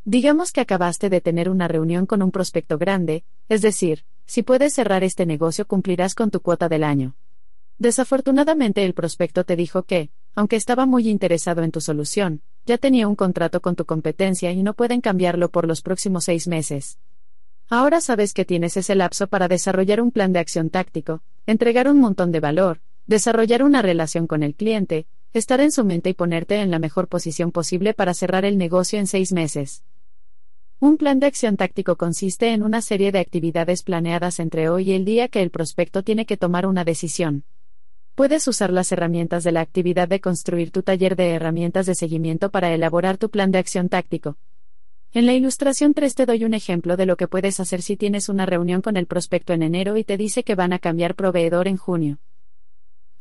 Digamos que acabaste de tener una reunión con un prospecto grande, es decir, si puedes cerrar este negocio cumplirás con tu cuota del año. Desafortunadamente el prospecto te dijo que, aunque estaba muy interesado en tu solución, ya tenía un contrato con tu competencia y no pueden cambiarlo por los próximos seis meses. Ahora sabes que tienes ese lapso para desarrollar un plan de acción táctico, entregar un montón de valor, desarrollar una relación con el cliente, estar en su mente y ponerte en la mejor posición posible para cerrar el negocio en seis meses. Un plan de acción táctico consiste en una serie de actividades planeadas entre hoy y el día que el prospecto tiene que tomar una decisión. Puedes usar las herramientas de la actividad de construir tu taller de herramientas de seguimiento para elaborar tu plan de acción táctico. En la ilustración 3 te doy un ejemplo de lo que puedes hacer si tienes una reunión con el prospecto en enero y te dice que van a cambiar proveedor en junio.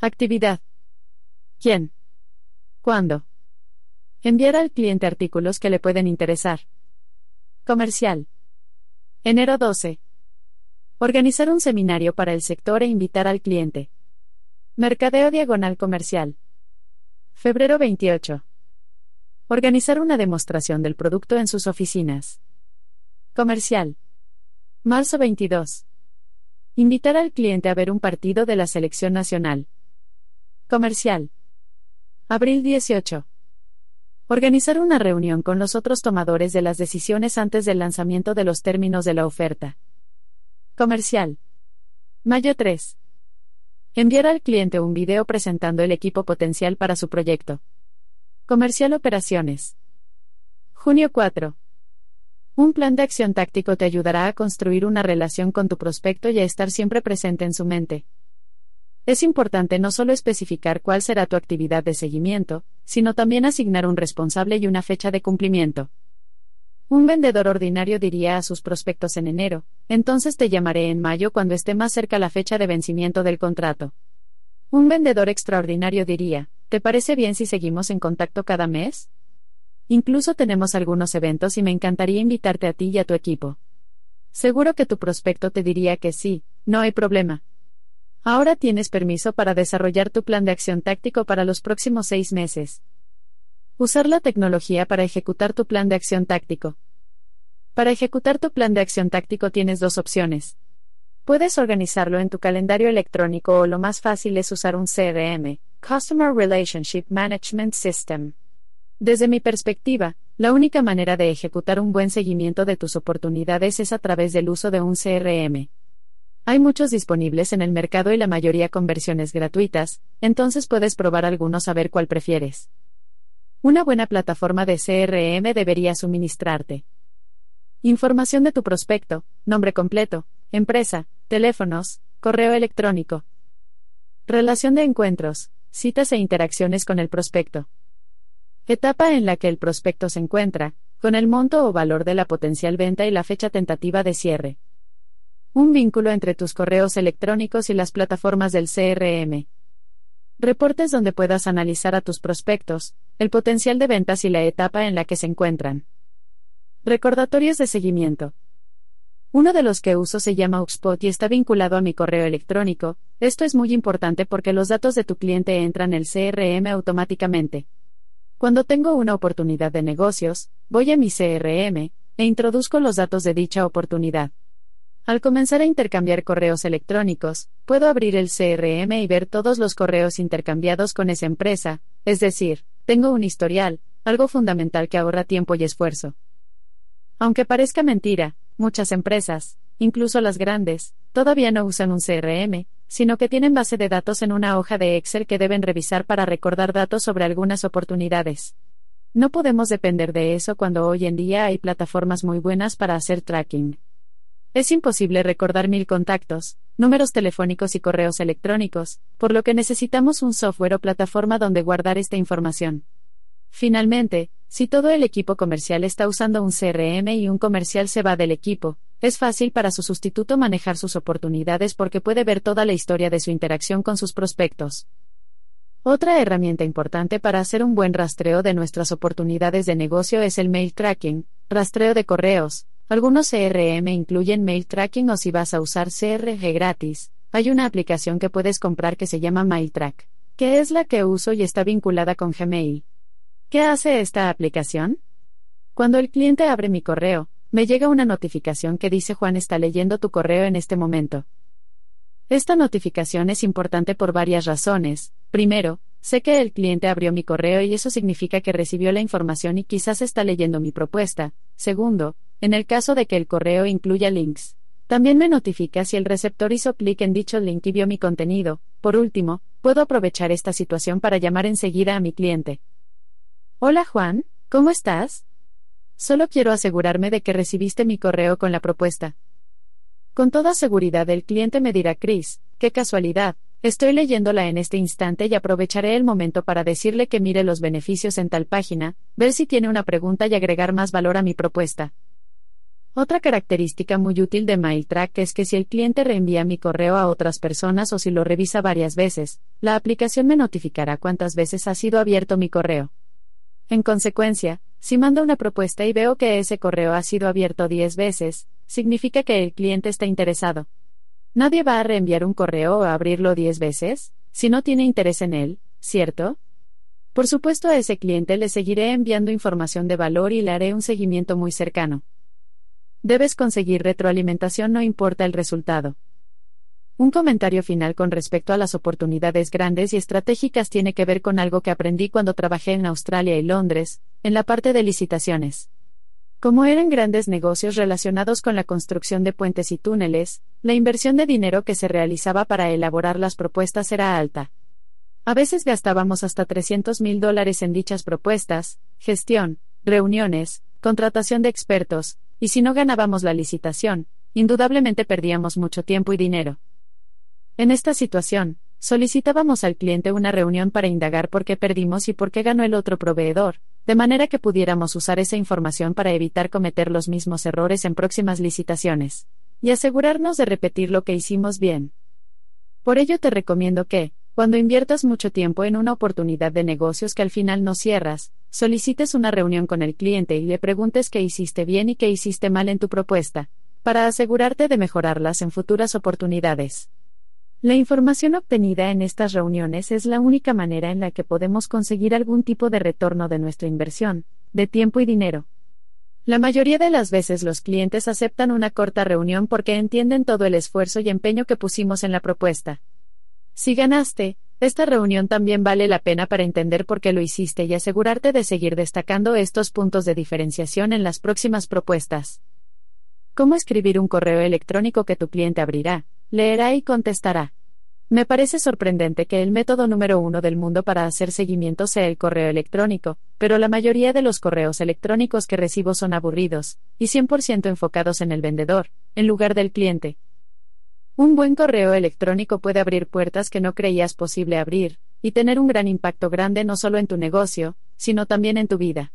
Actividad. ¿Quién? ¿Cuándo? Enviar al cliente artículos que le pueden interesar. Comercial. Enero 12. Organizar un seminario para el sector e invitar al cliente. Mercadeo diagonal comercial. Febrero 28. Organizar una demostración del producto en sus oficinas. Comercial. Marzo 22. Invitar al cliente a ver un partido de la selección nacional. Comercial. Abril 18. Organizar una reunión con los otros tomadores de las decisiones antes del lanzamiento de los términos de la oferta. Comercial. Mayo 3. Enviar al cliente un video presentando el equipo potencial para su proyecto. Comercial Operaciones. Junio 4. Un plan de acción táctico te ayudará a construir una relación con tu prospecto y a estar siempre presente en su mente. Es importante no solo especificar cuál será tu actividad de seguimiento, sino también asignar un responsable y una fecha de cumplimiento. Un vendedor ordinario diría a sus prospectos en enero, entonces te llamaré en mayo cuando esté más cerca la fecha de vencimiento del contrato. Un vendedor extraordinario diría, ¿te parece bien si seguimos en contacto cada mes? Incluso tenemos algunos eventos y me encantaría invitarte a ti y a tu equipo. Seguro que tu prospecto te diría que sí, no hay problema, Ahora tienes permiso para desarrollar tu plan de acción táctico para los próximos seis meses. Usar la tecnología para ejecutar tu plan de acción táctico. Para ejecutar tu plan de acción táctico tienes dos opciones. Puedes organizarlo en tu calendario electrónico o lo más fácil es usar un CRM, Customer Relationship Management System. Desde mi perspectiva, la única manera de ejecutar un buen seguimiento de tus oportunidades es a través del uso de un CRM. Hay muchos disponibles en el mercado y la mayoría con versiones gratuitas, entonces puedes probar algunos a ver cuál prefieres. Una buena plataforma de CRM debería suministrarte. Información de tu prospecto, nombre completo, empresa, teléfonos, correo electrónico. Relación de encuentros, citas e interacciones con el prospecto. Etapa en la que el prospecto se encuentra, con el monto o valor de la potencial venta y la fecha tentativa de cierre. Un vínculo entre tus correos electrónicos y las plataformas del CRM. Reportes donde puedas analizar a tus prospectos, el potencial de ventas y la etapa en la que se encuentran. Recordatorios de seguimiento. Uno de los que uso se llama Upspot y está vinculado a mi correo electrónico. Esto es muy importante porque los datos de tu cliente entran en el CRM automáticamente. Cuando tengo una oportunidad de negocios, voy a mi CRM e introduzco los datos de dicha oportunidad. Al comenzar a intercambiar correos electrónicos, puedo abrir el CRM y ver todos los correos intercambiados con esa empresa, es decir, tengo un historial, algo fundamental que ahorra tiempo y esfuerzo. Aunque parezca mentira, muchas empresas, incluso las grandes, todavía no usan un CRM, sino que tienen base de datos en una hoja de Excel que deben revisar para recordar datos sobre algunas oportunidades. No podemos depender de eso cuando hoy en día hay plataformas muy buenas para hacer tracking. Es imposible recordar mil contactos, números telefónicos y correos electrónicos, por lo que necesitamos un software o plataforma donde guardar esta información. Finalmente, si todo el equipo comercial está usando un CRM y un comercial se va del equipo, es fácil para su sustituto manejar sus oportunidades porque puede ver toda la historia de su interacción con sus prospectos. Otra herramienta importante para hacer un buen rastreo de nuestras oportunidades de negocio es el mail tracking, rastreo de correos, algunos CRM incluyen mail tracking o si vas a usar CRG gratis, hay una aplicación que puedes comprar que se llama MailTrack, que es la que uso y está vinculada con Gmail. ¿Qué hace esta aplicación? Cuando el cliente abre mi correo, me llega una notificación que dice Juan está leyendo tu correo en este momento. Esta notificación es importante por varias razones. Primero, sé que el cliente abrió mi correo y eso significa que recibió la información y quizás está leyendo mi propuesta. Segundo, en el caso de que el correo incluya links. También me notifica si el receptor hizo clic en dicho link y vio mi contenido. Por último, puedo aprovechar esta situación para llamar enseguida a mi cliente. Hola Juan, ¿cómo estás? Solo quiero asegurarme de que recibiste mi correo con la propuesta. Con toda seguridad el cliente me dirá, Chris, qué casualidad, estoy leyéndola en este instante y aprovecharé el momento para decirle que mire los beneficios en tal página, ver si tiene una pregunta y agregar más valor a mi propuesta. Otra característica muy útil de MailTrack es que si el cliente reenvía mi correo a otras personas o si lo revisa varias veces, la aplicación me notificará cuántas veces ha sido abierto mi correo. En consecuencia, si mando una propuesta y veo que ese correo ha sido abierto 10 veces, significa que el cliente está interesado. Nadie va a reenviar un correo o abrirlo 10 veces, si no tiene interés en él, ¿cierto? Por supuesto a ese cliente le seguiré enviando información de valor y le haré un seguimiento muy cercano. Debes conseguir retroalimentación no importa el resultado. Un comentario final con respecto a las oportunidades grandes y estratégicas tiene que ver con algo que aprendí cuando trabajé en Australia y Londres, en la parte de licitaciones. Como eran grandes negocios relacionados con la construcción de puentes y túneles, la inversión de dinero que se realizaba para elaborar las propuestas era alta. A veces gastábamos hasta 300 mil dólares en dichas propuestas, gestión, reuniones, contratación de expertos, y si no ganábamos la licitación, indudablemente perdíamos mucho tiempo y dinero. En esta situación, solicitábamos al cliente una reunión para indagar por qué perdimos y por qué ganó el otro proveedor, de manera que pudiéramos usar esa información para evitar cometer los mismos errores en próximas licitaciones, y asegurarnos de repetir lo que hicimos bien. Por ello te recomiendo que, cuando inviertas mucho tiempo en una oportunidad de negocios que al final no cierras, solicites una reunión con el cliente y le preguntes qué hiciste bien y qué hiciste mal en tu propuesta, para asegurarte de mejorarlas en futuras oportunidades. La información obtenida en estas reuniones es la única manera en la que podemos conseguir algún tipo de retorno de nuestra inversión, de tiempo y dinero. La mayoría de las veces los clientes aceptan una corta reunión porque entienden todo el esfuerzo y empeño que pusimos en la propuesta. Si ganaste, esta reunión también vale la pena para entender por qué lo hiciste y asegurarte de seguir destacando estos puntos de diferenciación en las próximas propuestas. ¿Cómo escribir un correo electrónico que tu cliente abrirá, leerá y contestará? Me parece sorprendente que el método número uno del mundo para hacer seguimiento sea el correo electrónico, pero la mayoría de los correos electrónicos que recibo son aburridos, y 100% enfocados en el vendedor, en lugar del cliente, un buen correo electrónico puede abrir puertas que no creías posible abrir, y tener un gran impacto grande no solo en tu negocio, sino también en tu vida.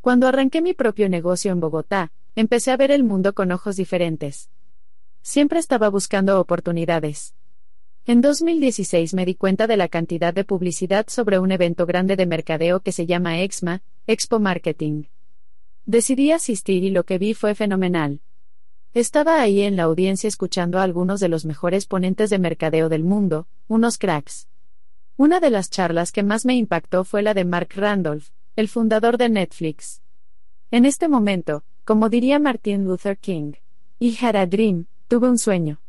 Cuando arranqué mi propio negocio en Bogotá, empecé a ver el mundo con ojos diferentes. Siempre estaba buscando oportunidades. En 2016 me di cuenta de la cantidad de publicidad sobre un evento grande de mercadeo que se llama EXMA, Expo Marketing. Decidí asistir y lo que vi fue fenomenal. Estaba ahí en la audiencia escuchando a algunos de los mejores ponentes de mercadeo del mundo, unos cracks. Una de las charlas que más me impactó fue la de Mark Randolph, el fundador de Netflix. En este momento, como diría Martin Luther King, y had a dream, tuve un sueño.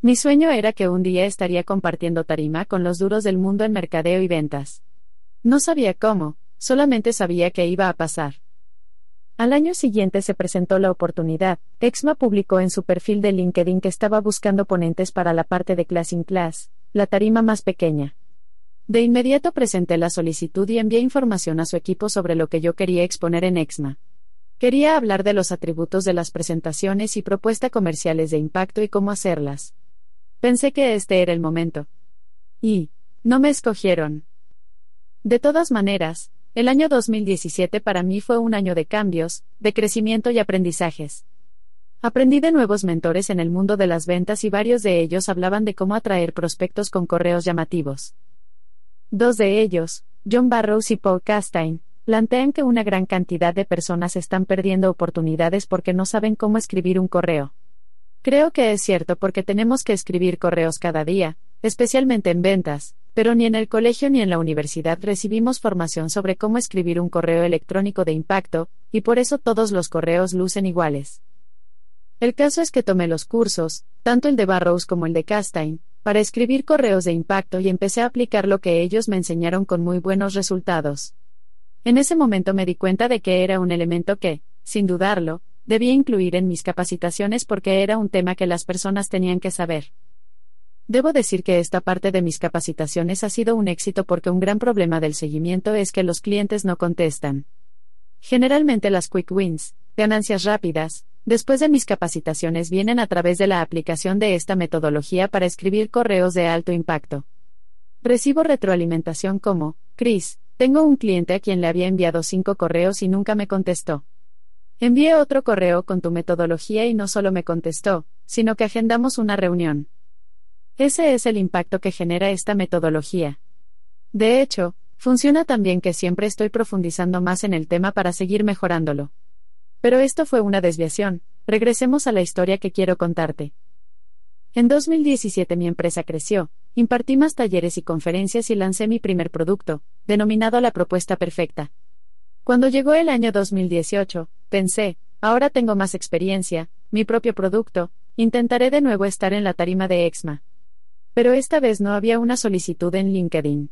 Mi sueño era que un día estaría compartiendo tarima con los duros del mundo en mercadeo y ventas. No sabía cómo, solamente sabía que iba a pasar. Al año siguiente se presentó la oportunidad. Exma publicó en su perfil de LinkedIn que estaba buscando ponentes para la parte de Class in Class, la tarima más pequeña. De inmediato presenté la solicitud y envié información a su equipo sobre lo que yo quería exponer en Exma. Quería hablar de los atributos de las presentaciones y propuestas comerciales de impacto y cómo hacerlas. Pensé que este era el momento. Y, no me escogieron. De todas maneras, el año 2017 para mí fue un año de cambios, de crecimiento y aprendizajes. Aprendí de nuevos mentores en el mundo de las ventas y varios de ellos hablaban de cómo atraer prospectos con correos llamativos. Dos de ellos, John Barrows y Paul Castine, plantean que una gran cantidad de personas están perdiendo oportunidades porque no saben cómo escribir un correo. Creo que es cierto porque tenemos que escribir correos cada día, especialmente en ventas, pero ni en el colegio ni en la universidad recibimos formación sobre cómo escribir un correo electrónico de impacto, y por eso todos los correos lucen iguales. El caso es que tomé los cursos, tanto el de Barrows como el de Castine, para escribir correos de impacto y empecé a aplicar lo que ellos me enseñaron con muy buenos resultados. En ese momento me di cuenta de que era un elemento que, sin dudarlo, debía incluir en mis capacitaciones porque era un tema que las personas tenían que saber. Debo decir que esta parte de mis capacitaciones ha sido un éxito porque un gran problema del seguimiento es que los clientes no contestan. Generalmente las quick wins, ganancias rápidas, después de mis capacitaciones vienen a través de la aplicación de esta metodología para escribir correos de alto impacto. Recibo retroalimentación como, Chris, tengo un cliente a quien le había enviado cinco correos y nunca me contestó. Envié otro correo con tu metodología y no solo me contestó, sino que agendamos una reunión. Ese es el impacto que genera esta metodología. De hecho, funciona tan bien que siempre estoy profundizando más en el tema para seguir mejorándolo. Pero esto fue una desviación, regresemos a la historia que quiero contarte. En 2017 mi empresa creció, impartí más talleres y conferencias y lancé mi primer producto, denominado la propuesta perfecta. Cuando llegó el año 2018, Pensé, ahora tengo más experiencia, mi propio producto, intentaré de nuevo estar en la tarima de Exma. Pero esta vez no había una solicitud en LinkedIn.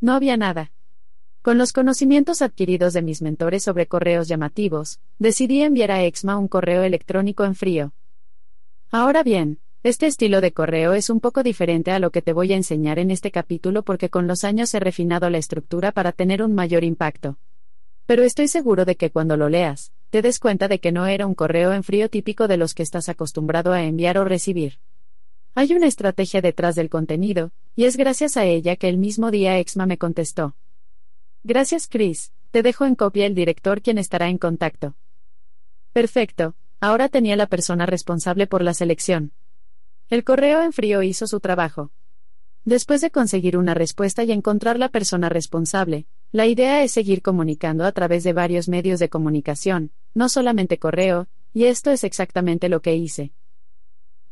No había nada. Con los conocimientos adquiridos de mis mentores sobre correos llamativos, decidí enviar a Exma un correo electrónico en frío. Ahora bien, este estilo de correo es un poco diferente a lo que te voy a enseñar en este capítulo porque con los años he refinado la estructura para tener un mayor impacto. Pero estoy seguro de que cuando lo leas, te des cuenta de que no era un correo en frío típico de los que estás acostumbrado a enviar o recibir. Hay una estrategia detrás del contenido, y es gracias a ella que el mismo día Exma me contestó. Gracias Chris, te dejo en copia el director quien estará en contacto. Perfecto, ahora tenía la persona responsable por la selección. El correo en frío hizo su trabajo. Después de conseguir una respuesta y encontrar la persona responsable, la idea es seguir comunicando a través de varios medios de comunicación, no solamente correo, y esto es exactamente lo que hice.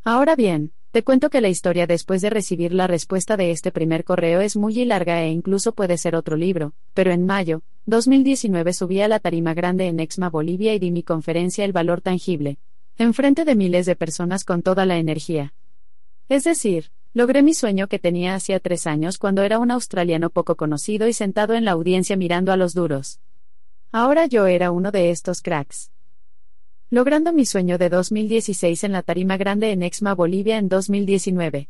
Ahora bien, te cuento que la historia después de recibir la respuesta de este primer correo es muy larga e incluso puede ser otro libro, pero en mayo, 2019 subí a la tarima grande en Exma Bolivia y di mi conferencia El Valor Tangible, enfrente de miles de personas con toda la energía. Es decir, Logré mi sueño que tenía hacía tres años cuando era un australiano poco conocido y sentado en la audiencia mirando a los duros. Ahora yo era uno de estos cracks. Logrando mi sueño de 2016 en la tarima grande en Exma Bolivia en 2019.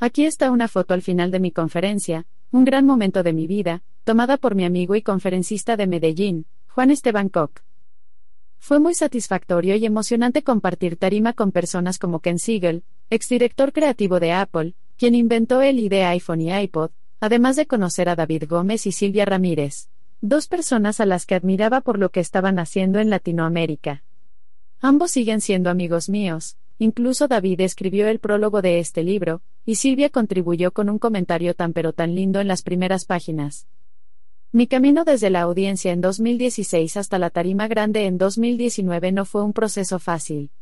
Aquí está una foto al final de mi conferencia, un gran momento de mi vida, tomada por mi amigo y conferencista de Medellín, Juan Esteban Koch. Fue muy satisfactorio y emocionante compartir tarima con personas como Ken Siegel, exdirector creativo de Apple, quien inventó el ID iPhone y iPod, además de conocer a David Gómez y Silvia Ramírez, dos personas a las que admiraba por lo que estaban haciendo en Latinoamérica. Ambos siguen siendo amigos míos, incluso David escribió el prólogo de este libro, y Silvia contribuyó con un comentario tan pero tan lindo en las primeras páginas. Mi camino desde la audiencia en 2016 hasta la tarima grande en 2019 no fue un proceso fácil.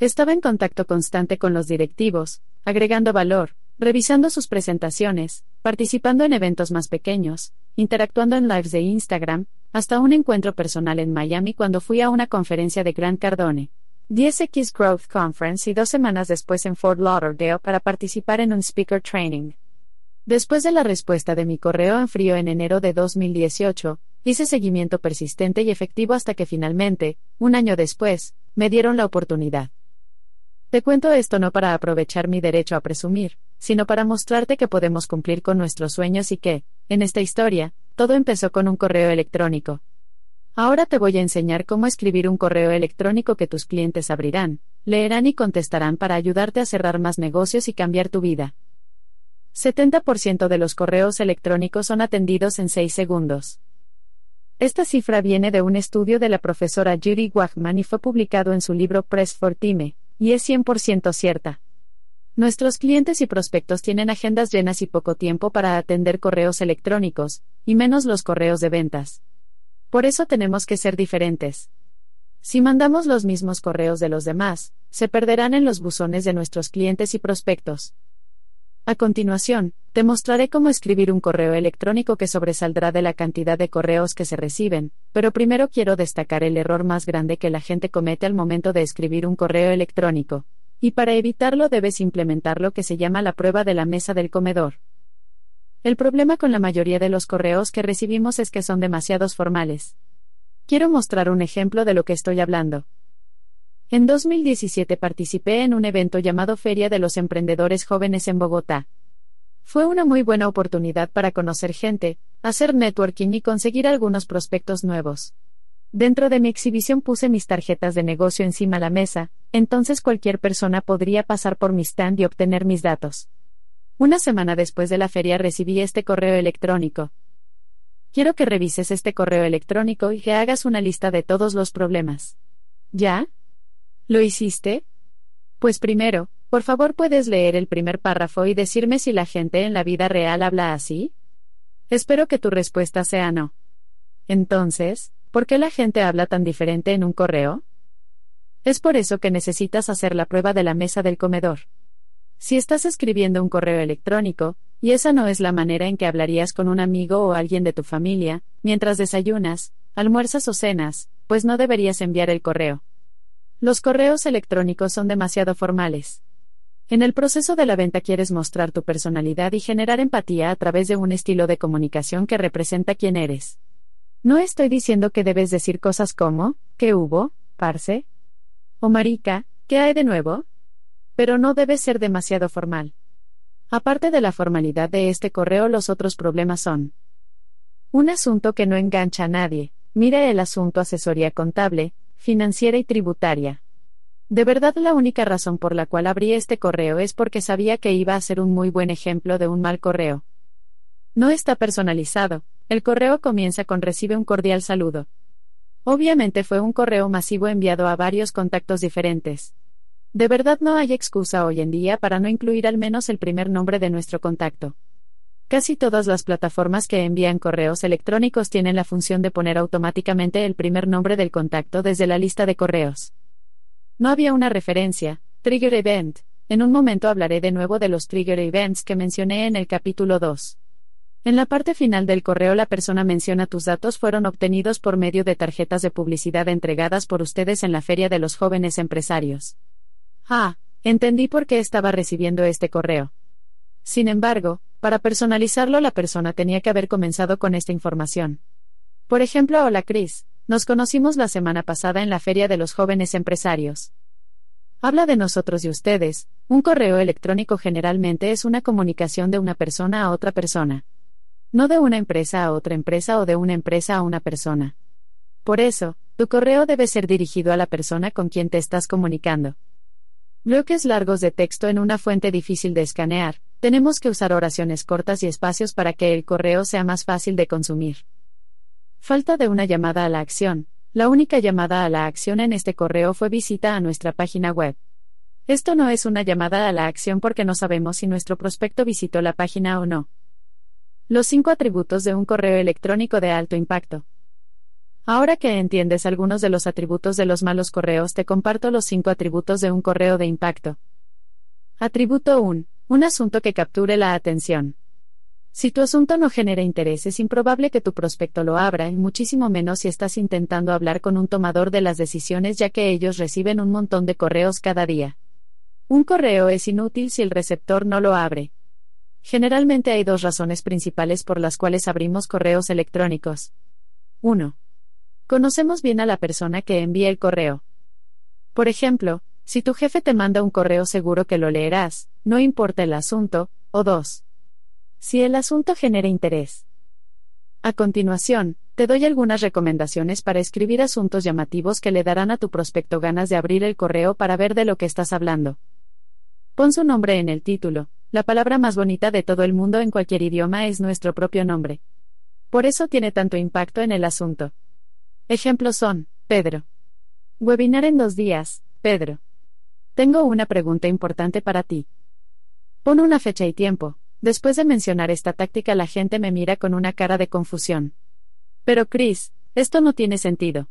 Estaba en contacto constante con los directivos, agregando valor, revisando sus presentaciones, participando en eventos más pequeños, interactuando en lives de Instagram, hasta un encuentro personal en Miami cuando fui a una conferencia de Grant Cardone. 10X Growth Conference y dos semanas después en Fort Lauderdale para participar en un speaker training. Después de la respuesta de mi correo en frío en enero de 2018, hice seguimiento persistente y efectivo hasta que finalmente, un año después, me dieron la oportunidad. Te cuento esto no para aprovechar mi derecho a presumir, sino para mostrarte que podemos cumplir con nuestros sueños y que, en esta historia, todo empezó con un correo electrónico. Ahora te voy a enseñar cómo escribir un correo electrónico que tus clientes abrirán, leerán y contestarán para ayudarte a cerrar más negocios y cambiar tu vida. 70% de los correos electrónicos son atendidos en 6 segundos. Esta cifra viene de un estudio de la profesora Judy Wagman y fue publicado en su libro Press for Time, y es 100% cierta. Nuestros clientes y prospectos tienen agendas llenas y poco tiempo para atender correos electrónicos, y menos los correos de ventas. Por eso tenemos que ser diferentes. Si mandamos los mismos correos de los demás, se perderán en los buzones de nuestros clientes y prospectos. A continuación, te mostraré cómo escribir un correo electrónico que sobresaldrá de la cantidad de correos que se reciben, pero primero quiero destacar el error más grande que la gente comete al momento de escribir un correo electrónico. Y para evitarlo debes implementar lo que se llama la prueba de la mesa del comedor. El problema con la mayoría de los correos que recibimos es que son demasiados formales. Quiero mostrar un ejemplo de lo que estoy hablando. En 2017 participé en un evento llamado Feria de los Emprendedores Jóvenes en Bogotá. Fue una muy buena oportunidad para conocer gente, hacer networking y conseguir algunos prospectos nuevos. Dentro de mi exhibición puse mis tarjetas de negocio encima la mesa, entonces cualquier persona podría pasar por mi stand y obtener mis datos. Una semana después de la feria recibí este correo electrónico. Quiero que revises este correo electrónico y que hagas una lista de todos los problemas. ¿Ya? ¿Lo hiciste? Pues primero, por favor puedes leer el primer párrafo y decirme si la gente en la vida real habla así. Espero que tu respuesta sea no. Entonces, ¿por qué la gente habla tan diferente en un correo? Es por eso que necesitas hacer la prueba de la mesa del comedor. Si estás escribiendo un correo electrónico, y esa no es la manera en que hablarías con un amigo o alguien de tu familia, mientras desayunas, almuerzas o cenas, pues no deberías enviar el correo. Los correos electrónicos son demasiado formales. En el proceso de la venta quieres mostrar tu personalidad y generar empatía a través de un estilo de comunicación que representa quién eres. No estoy diciendo que debes decir cosas como, ¿qué hubo, parce? O marica, ¿qué hay de nuevo? Pero no debe ser demasiado formal. Aparte de la formalidad de este correo, los otros problemas son un asunto que no engancha a nadie. Mira el asunto asesoría contable, financiera y tributaria. De verdad la única razón por la cual abrí este correo es porque sabía que iba a ser un muy buen ejemplo de un mal correo. No está personalizado, el correo comienza con recibe un cordial saludo. Obviamente fue un correo masivo enviado a varios contactos diferentes. De verdad no hay excusa hoy en día para no incluir al menos el primer nombre de nuestro contacto. Casi todas las plataformas que envían correos electrónicos tienen la función de poner automáticamente el primer nombre del contacto desde la lista de correos. No había una referencia, Trigger Event. En un momento hablaré de nuevo de los Trigger Events que mencioné en el capítulo 2. En la parte final del correo la persona menciona tus datos fueron obtenidos por medio de tarjetas de publicidad entregadas por ustedes en la Feria de los Jóvenes Empresarios. Ah, entendí por qué estaba recibiendo este correo. Sin embargo, para personalizarlo la persona tenía que haber comenzado con esta información. Por ejemplo, hola Chris, nos conocimos la semana pasada en la Feria de los Jóvenes Empresarios. Habla de nosotros y ustedes, un correo electrónico generalmente es una comunicación de una persona a otra persona. No de una empresa a otra empresa o de una empresa a una persona. Por eso, tu correo debe ser dirigido a la persona con quien te estás comunicando. Bloques largos de texto en una fuente difícil de escanear, tenemos que usar oraciones cortas y espacios para que el correo sea más fácil de consumir. Falta de una llamada a la acción. La única llamada a la acción en este correo fue visita a nuestra página web. Esto no es una llamada a la acción porque no sabemos si nuestro prospecto visitó la página o no. Los cinco atributos de un correo electrónico de alto impacto. Ahora que entiendes algunos de los atributos de los malos correos, te comparto los cinco atributos de un correo de impacto. Atributo 1. Un asunto que capture la atención. Si tu asunto no genera interés, es improbable que tu prospecto lo abra, y muchísimo menos si estás intentando hablar con un tomador de las decisiones, ya que ellos reciben un montón de correos cada día. Un correo es inútil si el receptor no lo abre. Generalmente hay dos razones principales por las cuales abrimos correos electrónicos. 1. Conocemos bien a la persona que envía el correo. Por ejemplo, si tu jefe te manda un correo seguro que lo leerás, no importa el asunto, o 2. Si el asunto genera interés. A continuación, te doy algunas recomendaciones para escribir asuntos llamativos que le darán a tu prospecto ganas de abrir el correo para ver de lo que estás hablando. Pon su nombre en el título. La palabra más bonita de todo el mundo en cualquier idioma es nuestro propio nombre. Por eso tiene tanto impacto en el asunto. Ejemplos son, Pedro. Webinar en dos días, Pedro. Tengo una pregunta importante para ti. Pon una fecha y tiempo. Después de mencionar esta táctica la gente me mira con una cara de confusión. Pero Chris, esto no tiene sentido.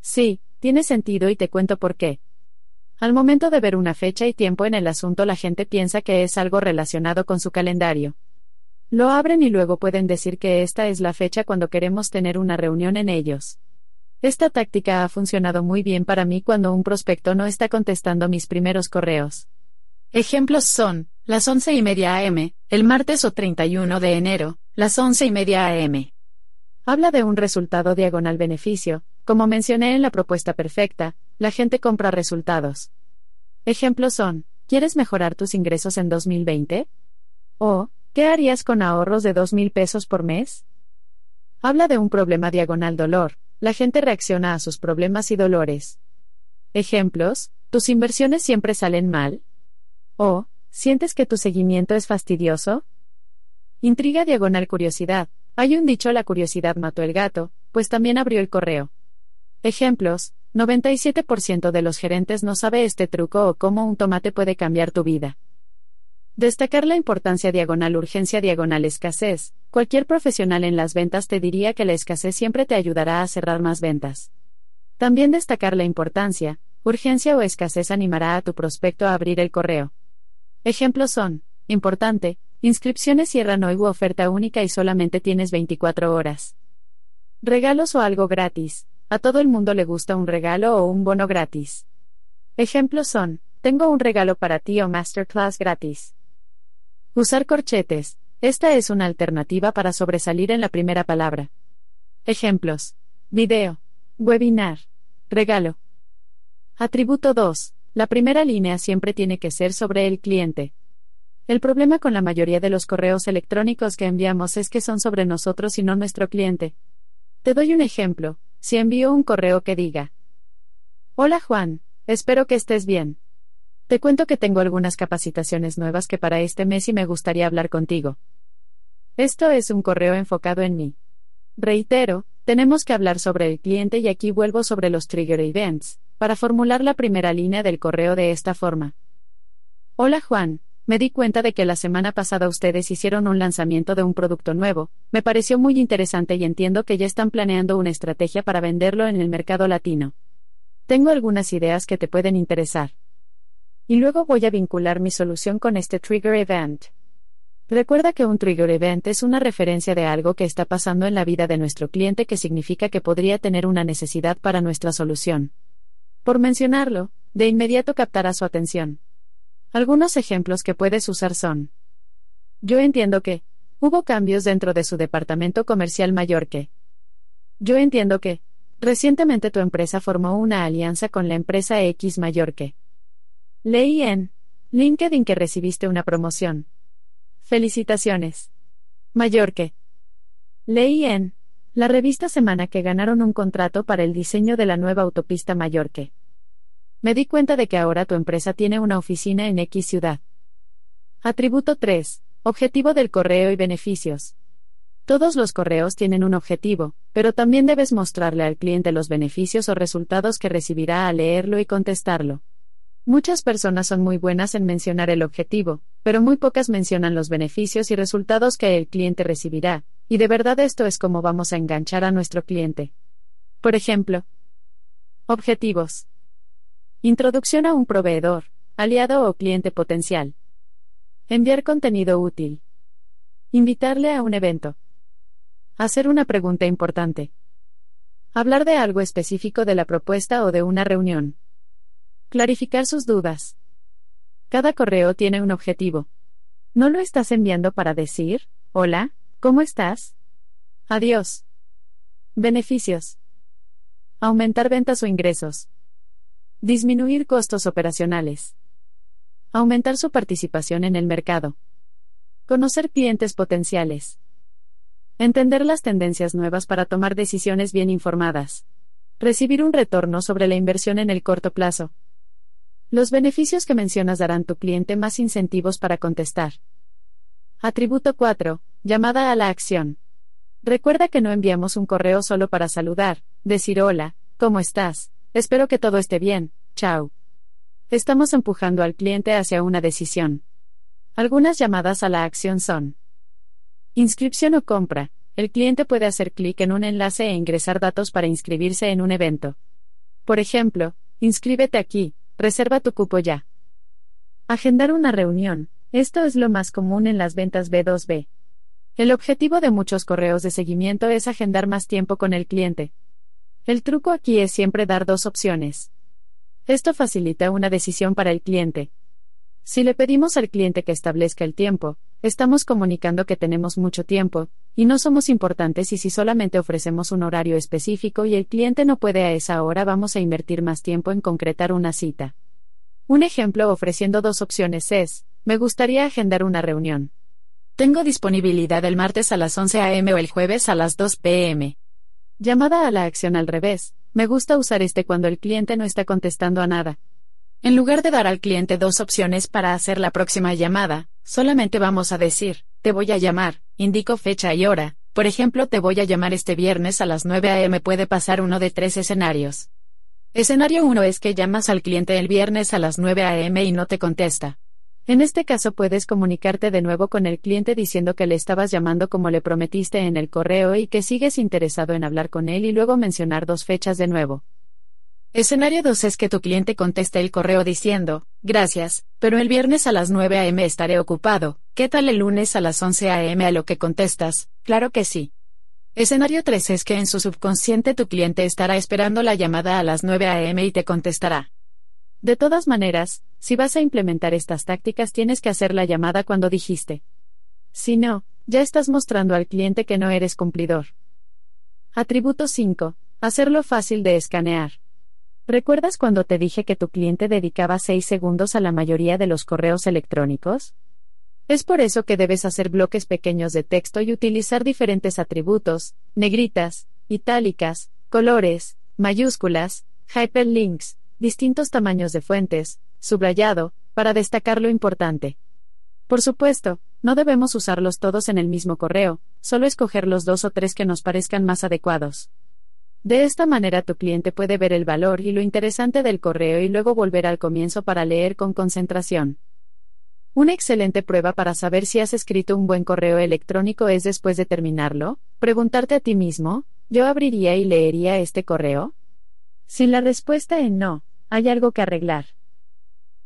Sí, tiene sentido y te cuento por qué. Al momento de ver una fecha y tiempo en el asunto la gente piensa que es algo relacionado con su calendario. Lo abren y luego pueden decir que esta es la fecha cuando queremos tener una reunión en ellos. Esta táctica ha funcionado muy bien para mí cuando un prospecto no está contestando mis primeros correos. Ejemplos son, las once y media am, el martes o 31 de enero, las once y media am. Habla de un resultado diagonal beneficio, como mencioné en la propuesta perfecta, la gente compra resultados. Ejemplos son, ¿quieres mejorar tus ingresos en 2020? O, ¿qué harías con ahorros de 2.000 pesos por mes? Habla de un problema diagonal dolor, la gente reacciona a sus problemas y dolores. Ejemplos, ¿tus inversiones siempre salen mal? O, ¿sientes que tu seguimiento es fastidioso? Intriga diagonal curiosidad. Hay un dicho la curiosidad mató el gato, pues también abrió el correo. Ejemplos, 97% de los gerentes no sabe este truco o cómo un tomate puede cambiar tu vida. Destacar la importancia diagonal urgencia diagonal escasez. Cualquier profesional en las ventas te diría que la escasez siempre te ayudará a cerrar más ventas. También destacar la importancia, urgencia o escasez animará a tu prospecto a abrir el correo. Ejemplos son, importante, inscripciones cierran hoy u oferta única y solamente tienes 24 horas. Regalos o algo gratis. A todo el mundo le gusta un regalo o un bono gratis. Ejemplos son, tengo un regalo para ti o masterclass gratis. Usar corchetes. Esta es una alternativa para sobresalir en la primera palabra. Ejemplos. Video. Webinar. Regalo. Atributo 2. La primera línea siempre tiene que ser sobre el cliente. El problema con la mayoría de los correos electrónicos que enviamos es que son sobre nosotros y no nuestro cliente. Te doy un ejemplo. Si envío un correo que diga. Hola Juan, espero que estés bien. Te cuento que tengo algunas capacitaciones nuevas que para este mes y me gustaría hablar contigo. Esto es un correo enfocado en mí. Reitero, tenemos que hablar sobre el cliente y aquí vuelvo sobre los trigger events, para formular la primera línea del correo de esta forma. Hola Juan, me di cuenta de que la semana pasada ustedes hicieron un lanzamiento de un producto nuevo, me pareció muy interesante y entiendo que ya están planeando una estrategia para venderlo en el mercado latino. Tengo algunas ideas que te pueden interesar. Y luego voy a vincular mi solución con este trigger event. Recuerda que un trigger event es una referencia de algo que está pasando en la vida de nuestro cliente que significa que podría tener una necesidad para nuestra solución. Por mencionarlo, de inmediato captará su atención. Algunos ejemplos que puedes usar son. Yo entiendo que, hubo cambios dentro de su departamento comercial mayor que. Yo entiendo que, recientemente tu empresa formó una alianza con la empresa X mayor que. Leí en LinkedIn que recibiste una promoción. Felicitaciones. Mayor que. Leí en la revista Semana que ganaron un contrato para el diseño de la nueva autopista Mayor que. Me di cuenta de que ahora tu empresa tiene una oficina en X ciudad. Atributo 3. Objetivo del correo y beneficios. Todos los correos tienen un objetivo, pero también debes mostrarle al cliente los beneficios o resultados que recibirá al leerlo y contestarlo. Muchas personas son muy buenas en mencionar el objetivo, pero muy pocas mencionan los beneficios y resultados que el cliente recibirá, y de verdad esto es como vamos a enganchar a nuestro cliente. Por ejemplo, objetivos. Introducción a un proveedor, aliado o cliente potencial. Enviar contenido útil. Invitarle a un evento. Hacer una pregunta importante. Hablar de algo específico de la propuesta o de una reunión. Clarificar sus dudas. Cada correo tiene un objetivo. ¿No lo estás enviando para decir, hola, ¿cómo estás? Adiós. Beneficios. Aumentar ventas o ingresos. Disminuir costos operacionales. Aumentar su participación en el mercado. Conocer clientes potenciales. Entender las tendencias nuevas para tomar decisiones bien informadas. Recibir un retorno sobre la inversión en el corto plazo. Los beneficios que mencionas darán tu cliente más incentivos para contestar. Atributo 4. Llamada a la acción. Recuerda que no enviamos un correo solo para saludar, decir hola, ¿cómo estás? Espero que todo esté bien, chao. Estamos empujando al cliente hacia una decisión. Algunas llamadas a la acción son inscripción o compra. El cliente puede hacer clic en un enlace e ingresar datos para inscribirse en un evento. Por ejemplo, inscríbete aquí, reserva tu cupo ya. Agendar una reunión. Esto es lo más común en las ventas B2B. El objetivo de muchos correos de seguimiento es agendar más tiempo con el cliente. El truco aquí es siempre dar dos opciones. Esto facilita una decisión para el cliente. Si le pedimos al cliente que establezca el tiempo, estamos comunicando que tenemos mucho tiempo, y no somos importantes y si solamente ofrecemos un horario específico y el cliente no puede a esa hora vamos a invertir más tiempo en concretar una cita. Un ejemplo ofreciendo dos opciones es, me gustaría agendar una reunión. Tengo disponibilidad el martes a las 11 a.m. o el jueves a las 2 p.m. Llamada a la acción al revés. Me gusta usar este cuando el cliente no está contestando a nada. En lugar de dar al cliente dos opciones para hacer la próxima llamada, solamente vamos a decir, te voy a llamar, indico fecha y hora, por ejemplo, te voy a llamar este viernes a las 9 a.m. puede pasar uno de tres escenarios. Escenario 1 es que llamas al cliente el viernes a las 9 a.m. y no te contesta. En este caso puedes comunicarte de nuevo con el cliente diciendo que le estabas llamando como le prometiste en el correo y que sigues interesado en hablar con él y luego mencionar dos fechas de nuevo. Escenario 2 es que tu cliente conteste el correo diciendo, gracias, pero el viernes a las 9 a.m. estaré ocupado, ¿qué tal el lunes a las 11 a.m. a lo que contestas? Claro que sí. Escenario 3 es que en su subconsciente tu cliente estará esperando la llamada a las 9 a.m. y te contestará. De todas maneras, si vas a implementar estas tácticas tienes que hacer la llamada cuando dijiste. Si no, ya estás mostrando al cliente que no eres cumplidor. Atributo 5. Hacerlo fácil de escanear. ¿Recuerdas cuando te dije que tu cliente dedicaba 6 segundos a la mayoría de los correos electrónicos? Es por eso que debes hacer bloques pequeños de texto y utilizar diferentes atributos, negritas, itálicas, colores, mayúsculas, hyperlinks, distintos tamaños de fuentes, subrayado, para destacar lo importante. Por supuesto, no debemos usarlos todos en el mismo correo, solo escoger los dos o tres que nos parezcan más adecuados. De esta manera tu cliente puede ver el valor y lo interesante del correo y luego volver al comienzo para leer con concentración. Una excelente prueba para saber si has escrito un buen correo electrónico es después de terminarlo, preguntarte a ti mismo, ¿yo abriría y leería este correo? Si la respuesta es no, hay algo que arreglar.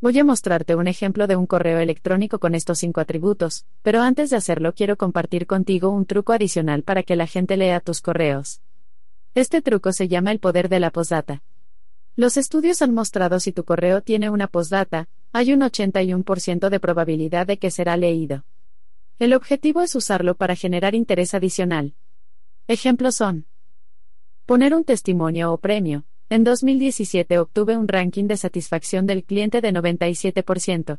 Voy a mostrarte un ejemplo de un correo electrónico con estos cinco atributos, pero antes de hacerlo quiero compartir contigo un truco adicional para que la gente lea tus correos. Este truco se llama el poder de la postdata. Los estudios han mostrado si tu correo tiene una postdata, hay un 81% de probabilidad de que será leído. El objetivo es usarlo para generar interés adicional. Ejemplos son poner un testimonio o premio, en 2017 obtuve un ranking de satisfacción del cliente de 97%.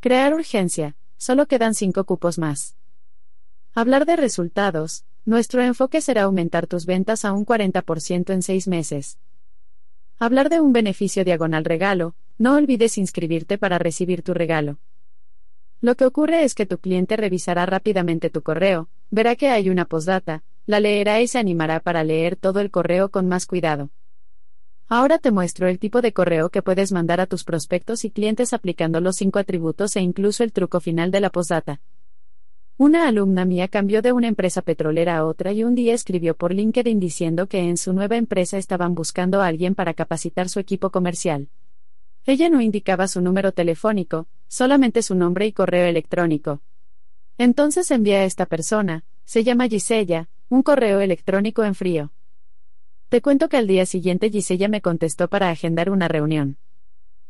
Crear urgencia, solo quedan 5 cupos más. Hablar de resultados, nuestro enfoque será aumentar tus ventas a un 40% en 6 meses. Hablar de un beneficio diagonal regalo, no olvides inscribirte para recibir tu regalo. Lo que ocurre es que tu cliente revisará rápidamente tu correo, verá que hay una postdata, la leerá y se animará para leer todo el correo con más cuidado. Ahora te muestro el tipo de correo que puedes mandar a tus prospectos y clientes aplicando los cinco atributos e incluso el truco final de la postdata. Una alumna mía cambió de una empresa petrolera a otra y un día escribió por LinkedIn diciendo que en su nueva empresa estaban buscando a alguien para capacitar su equipo comercial. Ella no indicaba su número telefónico, solamente su nombre y correo electrónico. Entonces envié a esta persona, se llama Gisella, un correo electrónico en frío. Te cuento que al día siguiente Gisella me contestó para agendar una reunión.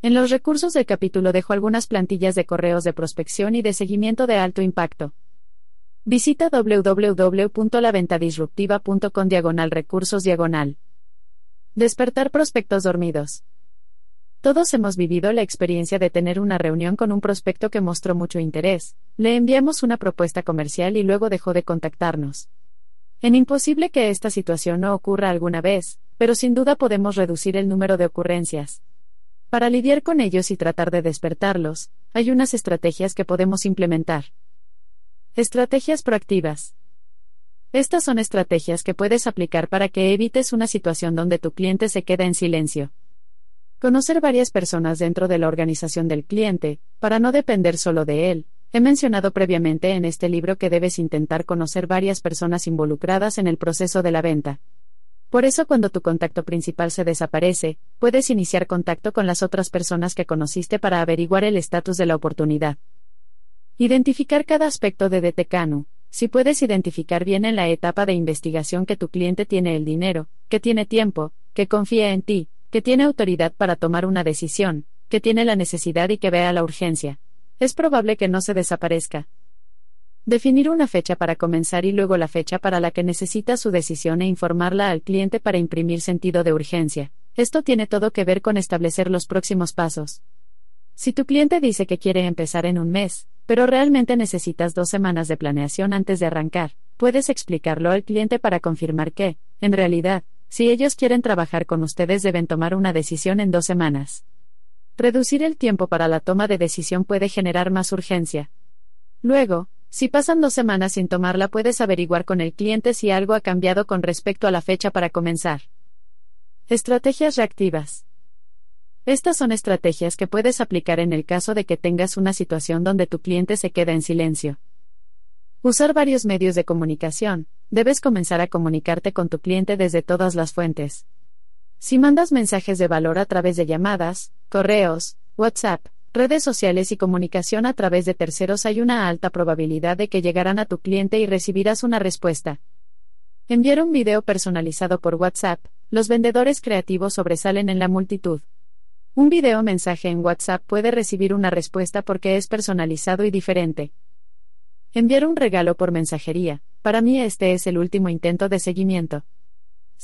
En los recursos del capítulo dejo algunas plantillas de correos de prospección y de seguimiento de alto impacto. Visita www.laventadisruptiva.com diagonal recursos diagonal. Despertar prospectos dormidos. Todos hemos vivido la experiencia de tener una reunión con un prospecto que mostró mucho interés, le enviamos una propuesta comercial y luego dejó de contactarnos. En imposible que esta situación no ocurra alguna vez, pero sin duda podemos reducir el número de ocurrencias. Para lidiar con ellos y tratar de despertarlos, hay unas estrategias que podemos implementar. Estrategias proactivas. Estas son estrategias que puedes aplicar para que evites una situación donde tu cliente se queda en silencio. Conocer varias personas dentro de la organización del cliente, para no depender solo de él, He mencionado previamente en este libro que debes intentar conocer varias personas involucradas en el proceso de la venta. Por eso cuando tu contacto principal se desaparece, puedes iniciar contacto con las otras personas que conociste para averiguar el estatus de la oportunidad. Identificar cada aspecto de DTCANU. Si puedes identificar bien en la etapa de investigación que tu cliente tiene el dinero, que tiene tiempo, que confía en ti, que tiene autoridad para tomar una decisión, que tiene la necesidad y que vea la urgencia, es probable que no se desaparezca. Definir una fecha para comenzar y luego la fecha para la que necesita su decisión e informarla al cliente para imprimir sentido de urgencia. Esto tiene todo que ver con establecer los próximos pasos. Si tu cliente dice que quiere empezar en un mes, pero realmente necesitas dos semanas de planeación antes de arrancar, puedes explicarlo al cliente para confirmar que, en realidad, si ellos quieren trabajar con ustedes deben tomar una decisión en dos semanas. Reducir el tiempo para la toma de decisión puede generar más urgencia. Luego, si pasan dos semanas sin tomarla puedes averiguar con el cliente si algo ha cambiado con respecto a la fecha para comenzar. Estrategias reactivas. Estas son estrategias que puedes aplicar en el caso de que tengas una situación donde tu cliente se queda en silencio. Usar varios medios de comunicación. Debes comenzar a comunicarte con tu cliente desde todas las fuentes. Si mandas mensajes de valor a través de llamadas, correos, WhatsApp, redes sociales y comunicación a través de terceros hay una alta probabilidad de que llegarán a tu cliente y recibirás una respuesta. Enviar un video personalizado por WhatsApp, los vendedores creativos sobresalen en la multitud. Un video mensaje en WhatsApp puede recibir una respuesta porque es personalizado y diferente. Enviar un regalo por mensajería, para mí este es el último intento de seguimiento.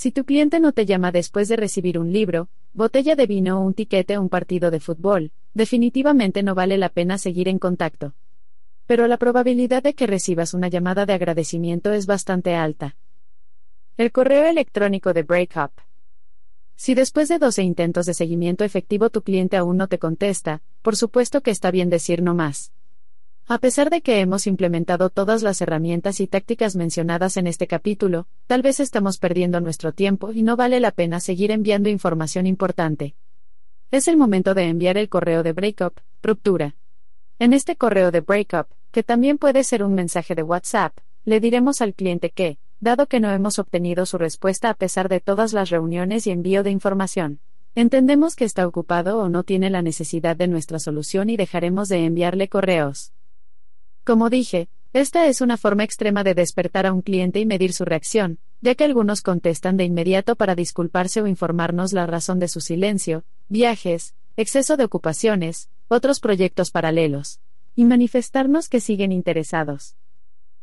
Si tu cliente no te llama después de recibir un libro, botella de vino o un tiquete o un partido de fútbol, definitivamente no vale la pena seguir en contacto. Pero la probabilidad de que recibas una llamada de agradecimiento es bastante alta. El correo electrónico de Breakup. Si después de 12 intentos de seguimiento efectivo tu cliente aún no te contesta, por supuesto que está bien decir no más. A pesar de que hemos implementado todas las herramientas y tácticas mencionadas en este capítulo, tal vez estamos perdiendo nuestro tiempo y no vale la pena seguir enviando información importante. Es el momento de enviar el correo de breakup, ruptura. En este correo de breakup, que también puede ser un mensaje de WhatsApp, le diremos al cliente que, dado que no hemos obtenido su respuesta a pesar de todas las reuniones y envío de información, entendemos que está ocupado o no tiene la necesidad de nuestra solución y dejaremos de enviarle correos. Como dije, esta es una forma extrema de despertar a un cliente y medir su reacción, ya que algunos contestan de inmediato para disculparse o informarnos la razón de su silencio, viajes, exceso de ocupaciones, otros proyectos paralelos, y manifestarnos que siguen interesados.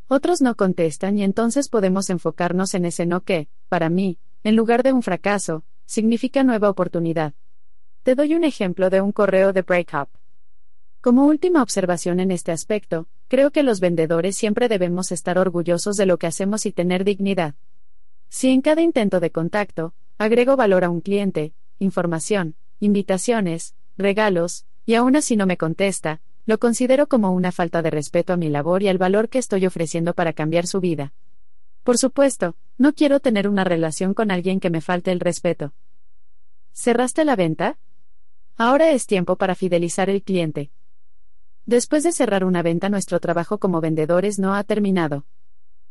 Otros no contestan y entonces podemos enfocarnos en ese no que, para mí, en lugar de un fracaso, significa nueva oportunidad. Te doy un ejemplo de un correo de breakup. Como última observación en este aspecto, creo que los vendedores siempre debemos estar orgullosos de lo que hacemos y tener dignidad. Si en cada intento de contacto, agrego valor a un cliente, información, invitaciones, regalos, y aún así no me contesta, lo considero como una falta de respeto a mi labor y al valor que estoy ofreciendo para cambiar su vida. Por supuesto, no quiero tener una relación con alguien que me falte el respeto. ¿Cerraste la venta? Ahora es tiempo para fidelizar el cliente. Después de cerrar una venta, nuestro trabajo como vendedores no ha terminado.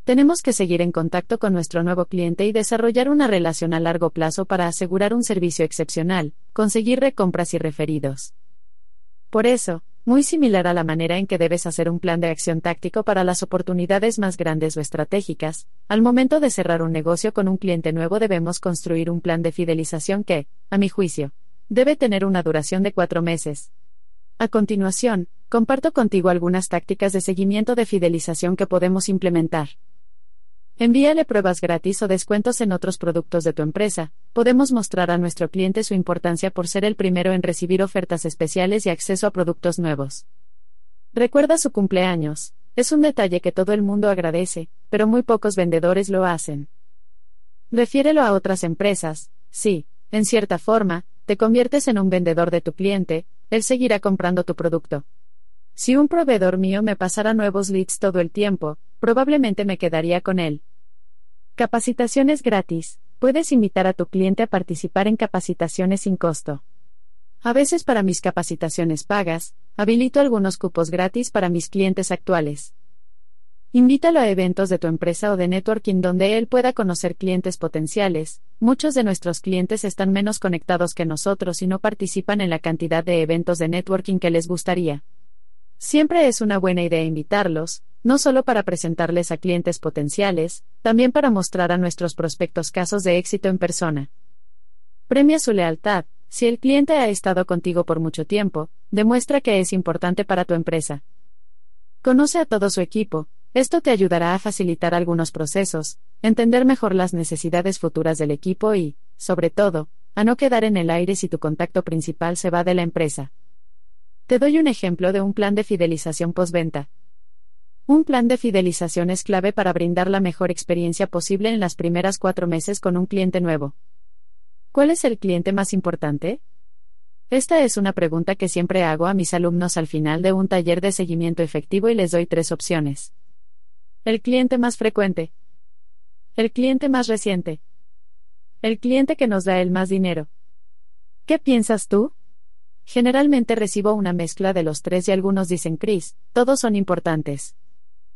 Tenemos que seguir en contacto con nuestro nuevo cliente y desarrollar una relación a largo plazo para asegurar un servicio excepcional, conseguir recompras y referidos. Por eso, muy similar a la manera en que debes hacer un plan de acción táctico para las oportunidades más grandes o estratégicas, al momento de cerrar un negocio con un cliente nuevo debemos construir un plan de fidelización que, a mi juicio, debe tener una duración de cuatro meses. A continuación, comparto contigo algunas tácticas de seguimiento de fidelización que podemos implementar. Envíale pruebas gratis o descuentos en otros productos de tu empresa. Podemos mostrar a nuestro cliente su importancia por ser el primero en recibir ofertas especiales y acceso a productos nuevos. Recuerda su cumpleaños. Es un detalle que todo el mundo agradece, pero muy pocos vendedores lo hacen. Refiérelo a otras empresas. Sí, en cierta forma, te conviertes en un vendedor de tu cliente, él seguirá comprando tu producto. Si un proveedor mío me pasara nuevos leads todo el tiempo, probablemente me quedaría con él. Capacitaciones gratis. Puedes invitar a tu cliente a participar en capacitaciones sin costo. A veces para mis capacitaciones pagas, habilito algunos cupos gratis para mis clientes actuales. Invítalo a eventos de tu empresa o de networking donde él pueda conocer clientes potenciales. Muchos de nuestros clientes están menos conectados que nosotros y no participan en la cantidad de eventos de networking que les gustaría. Siempre es una buena idea invitarlos, no solo para presentarles a clientes potenciales, también para mostrar a nuestros prospectos casos de éxito en persona. Premia su lealtad. Si el cliente ha estado contigo por mucho tiempo, demuestra que es importante para tu empresa. Conoce a todo su equipo, esto te ayudará a facilitar algunos procesos, entender mejor las necesidades futuras del equipo y, sobre todo, a no quedar en el aire si tu contacto principal se va de la empresa. Te doy un ejemplo de un plan de fidelización postventa. Un plan de fidelización es clave para brindar la mejor experiencia posible en las primeras cuatro meses con un cliente nuevo. ¿Cuál es el cliente más importante? Esta es una pregunta que siempre hago a mis alumnos al final de un taller de seguimiento efectivo y les doy tres opciones. El cliente más frecuente. El cliente más reciente. El cliente que nos da el más dinero. ¿Qué piensas tú? Generalmente recibo una mezcla de los tres y algunos dicen Chris, todos son importantes.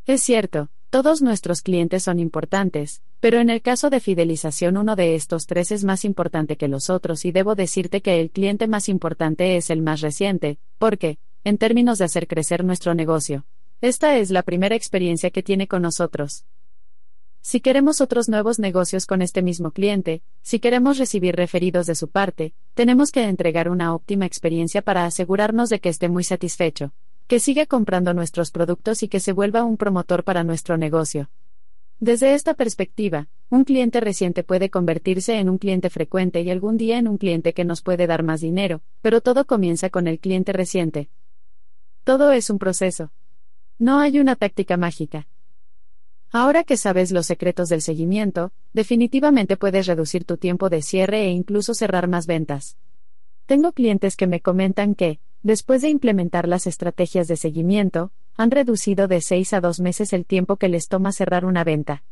Es cierto, todos nuestros clientes son importantes, pero en el caso de fidelización uno de estos tres es más importante que los otros y debo decirte que el cliente más importante es el más reciente, porque, en términos de hacer crecer nuestro negocio, esta es la primera experiencia que tiene con nosotros. Si queremos otros nuevos negocios con este mismo cliente, si queremos recibir referidos de su parte, tenemos que entregar una óptima experiencia para asegurarnos de que esté muy satisfecho, que siga comprando nuestros productos y que se vuelva un promotor para nuestro negocio. Desde esta perspectiva, un cliente reciente puede convertirse en un cliente frecuente y algún día en un cliente que nos puede dar más dinero, pero todo comienza con el cliente reciente. Todo es un proceso. No hay una táctica mágica. Ahora que sabes los secretos del seguimiento, definitivamente puedes reducir tu tiempo de cierre e incluso cerrar más ventas. Tengo clientes que me comentan que, después de implementar las estrategias de seguimiento, han reducido de 6 a 2 meses el tiempo que les toma cerrar una venta.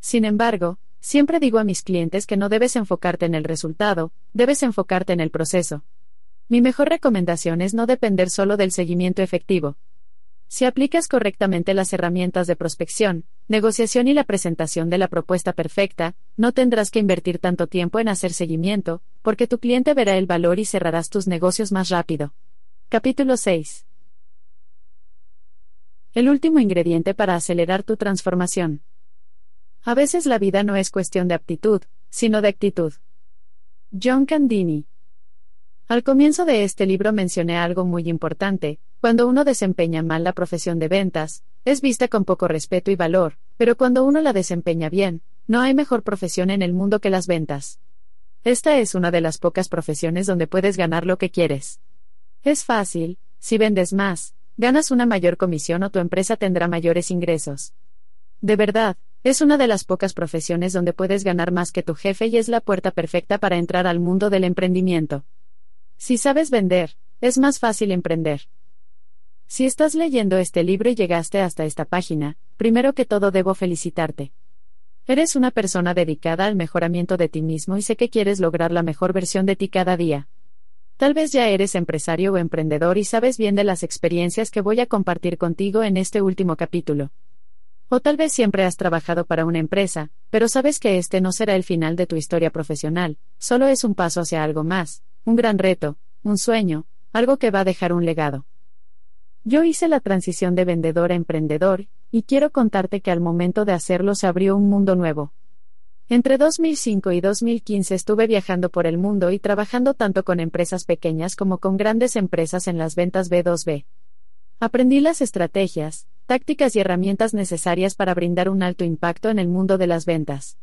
Sin embargo, siempre digo a mis clientes que no debes enfocarte en el resultado, debes enfocarte en el proceso. Mi mejor recomendación es no depender solo del seguimiento efectivo, si aplicas correctamente las herramientas de prospección, negociación y la presentación de la propuesta perfecta, no tendrás que invertir tanto tiempo en hacer seguimiento, porque tu cliente verá el valor y cerrarás tus negocios más rápido. Capítulo 6. El último ingrediente para acelerar tu transformación. A veces la vida no es cuestión de aptitud, sino de actitud. John Candini. Al comienzo de este libro mencioné algo muy importante, cuando uno desempeña mal la profesión de ventas, es vista con poco respeto y valor, pero cuando uno la desempeña bien, no hay mejor profesión en el mundo que las ventas. Esta es una de las pocas profesiones donde puedes ganar lo que quieres. Es fácil, si vendes más, ganas una mayor comisión o tu empresa tendrá mayores ingresos. De verdad, es una de las pocas profesiones donde puedes ganar más que tu jefe y es la puerta perfecta para entrar al mundo del emprendimiento. Si sabes vender, es más fácil emprender. Si estás leyendo este libro y llegaste hasta esta página, primero que todo debo felicitarte. Eres una persona dedicada al mejoramiento de ti mismo y sé que quieres lograr la mejor versión de ti cada día. Tal vez ya eres empresario o emprendedor y sabes bien de las experiencias que voy a compartir contigo en este último capítulo. O tal vez siempre has trabajado para una empresa, pero sabes que este no será el final de tu historia profesional, solo es un paso hacia algo más, un gran reto, un sueño, algo que va a dejar un legado. Yo hice la transición de vendedor a emprendedor, y quiero contarte que al momento de hacerlo se abrió un mundo nuevo. Entre 2005 y 2015 estuve viajando por el mundo y trabajando tanto con empresas pequeñas como con grandes empresas en las ventas B2B. Aprendí las estrategias, tácticas y herramientas necesarias para brindar un alto impacto en el mundo de las ventas.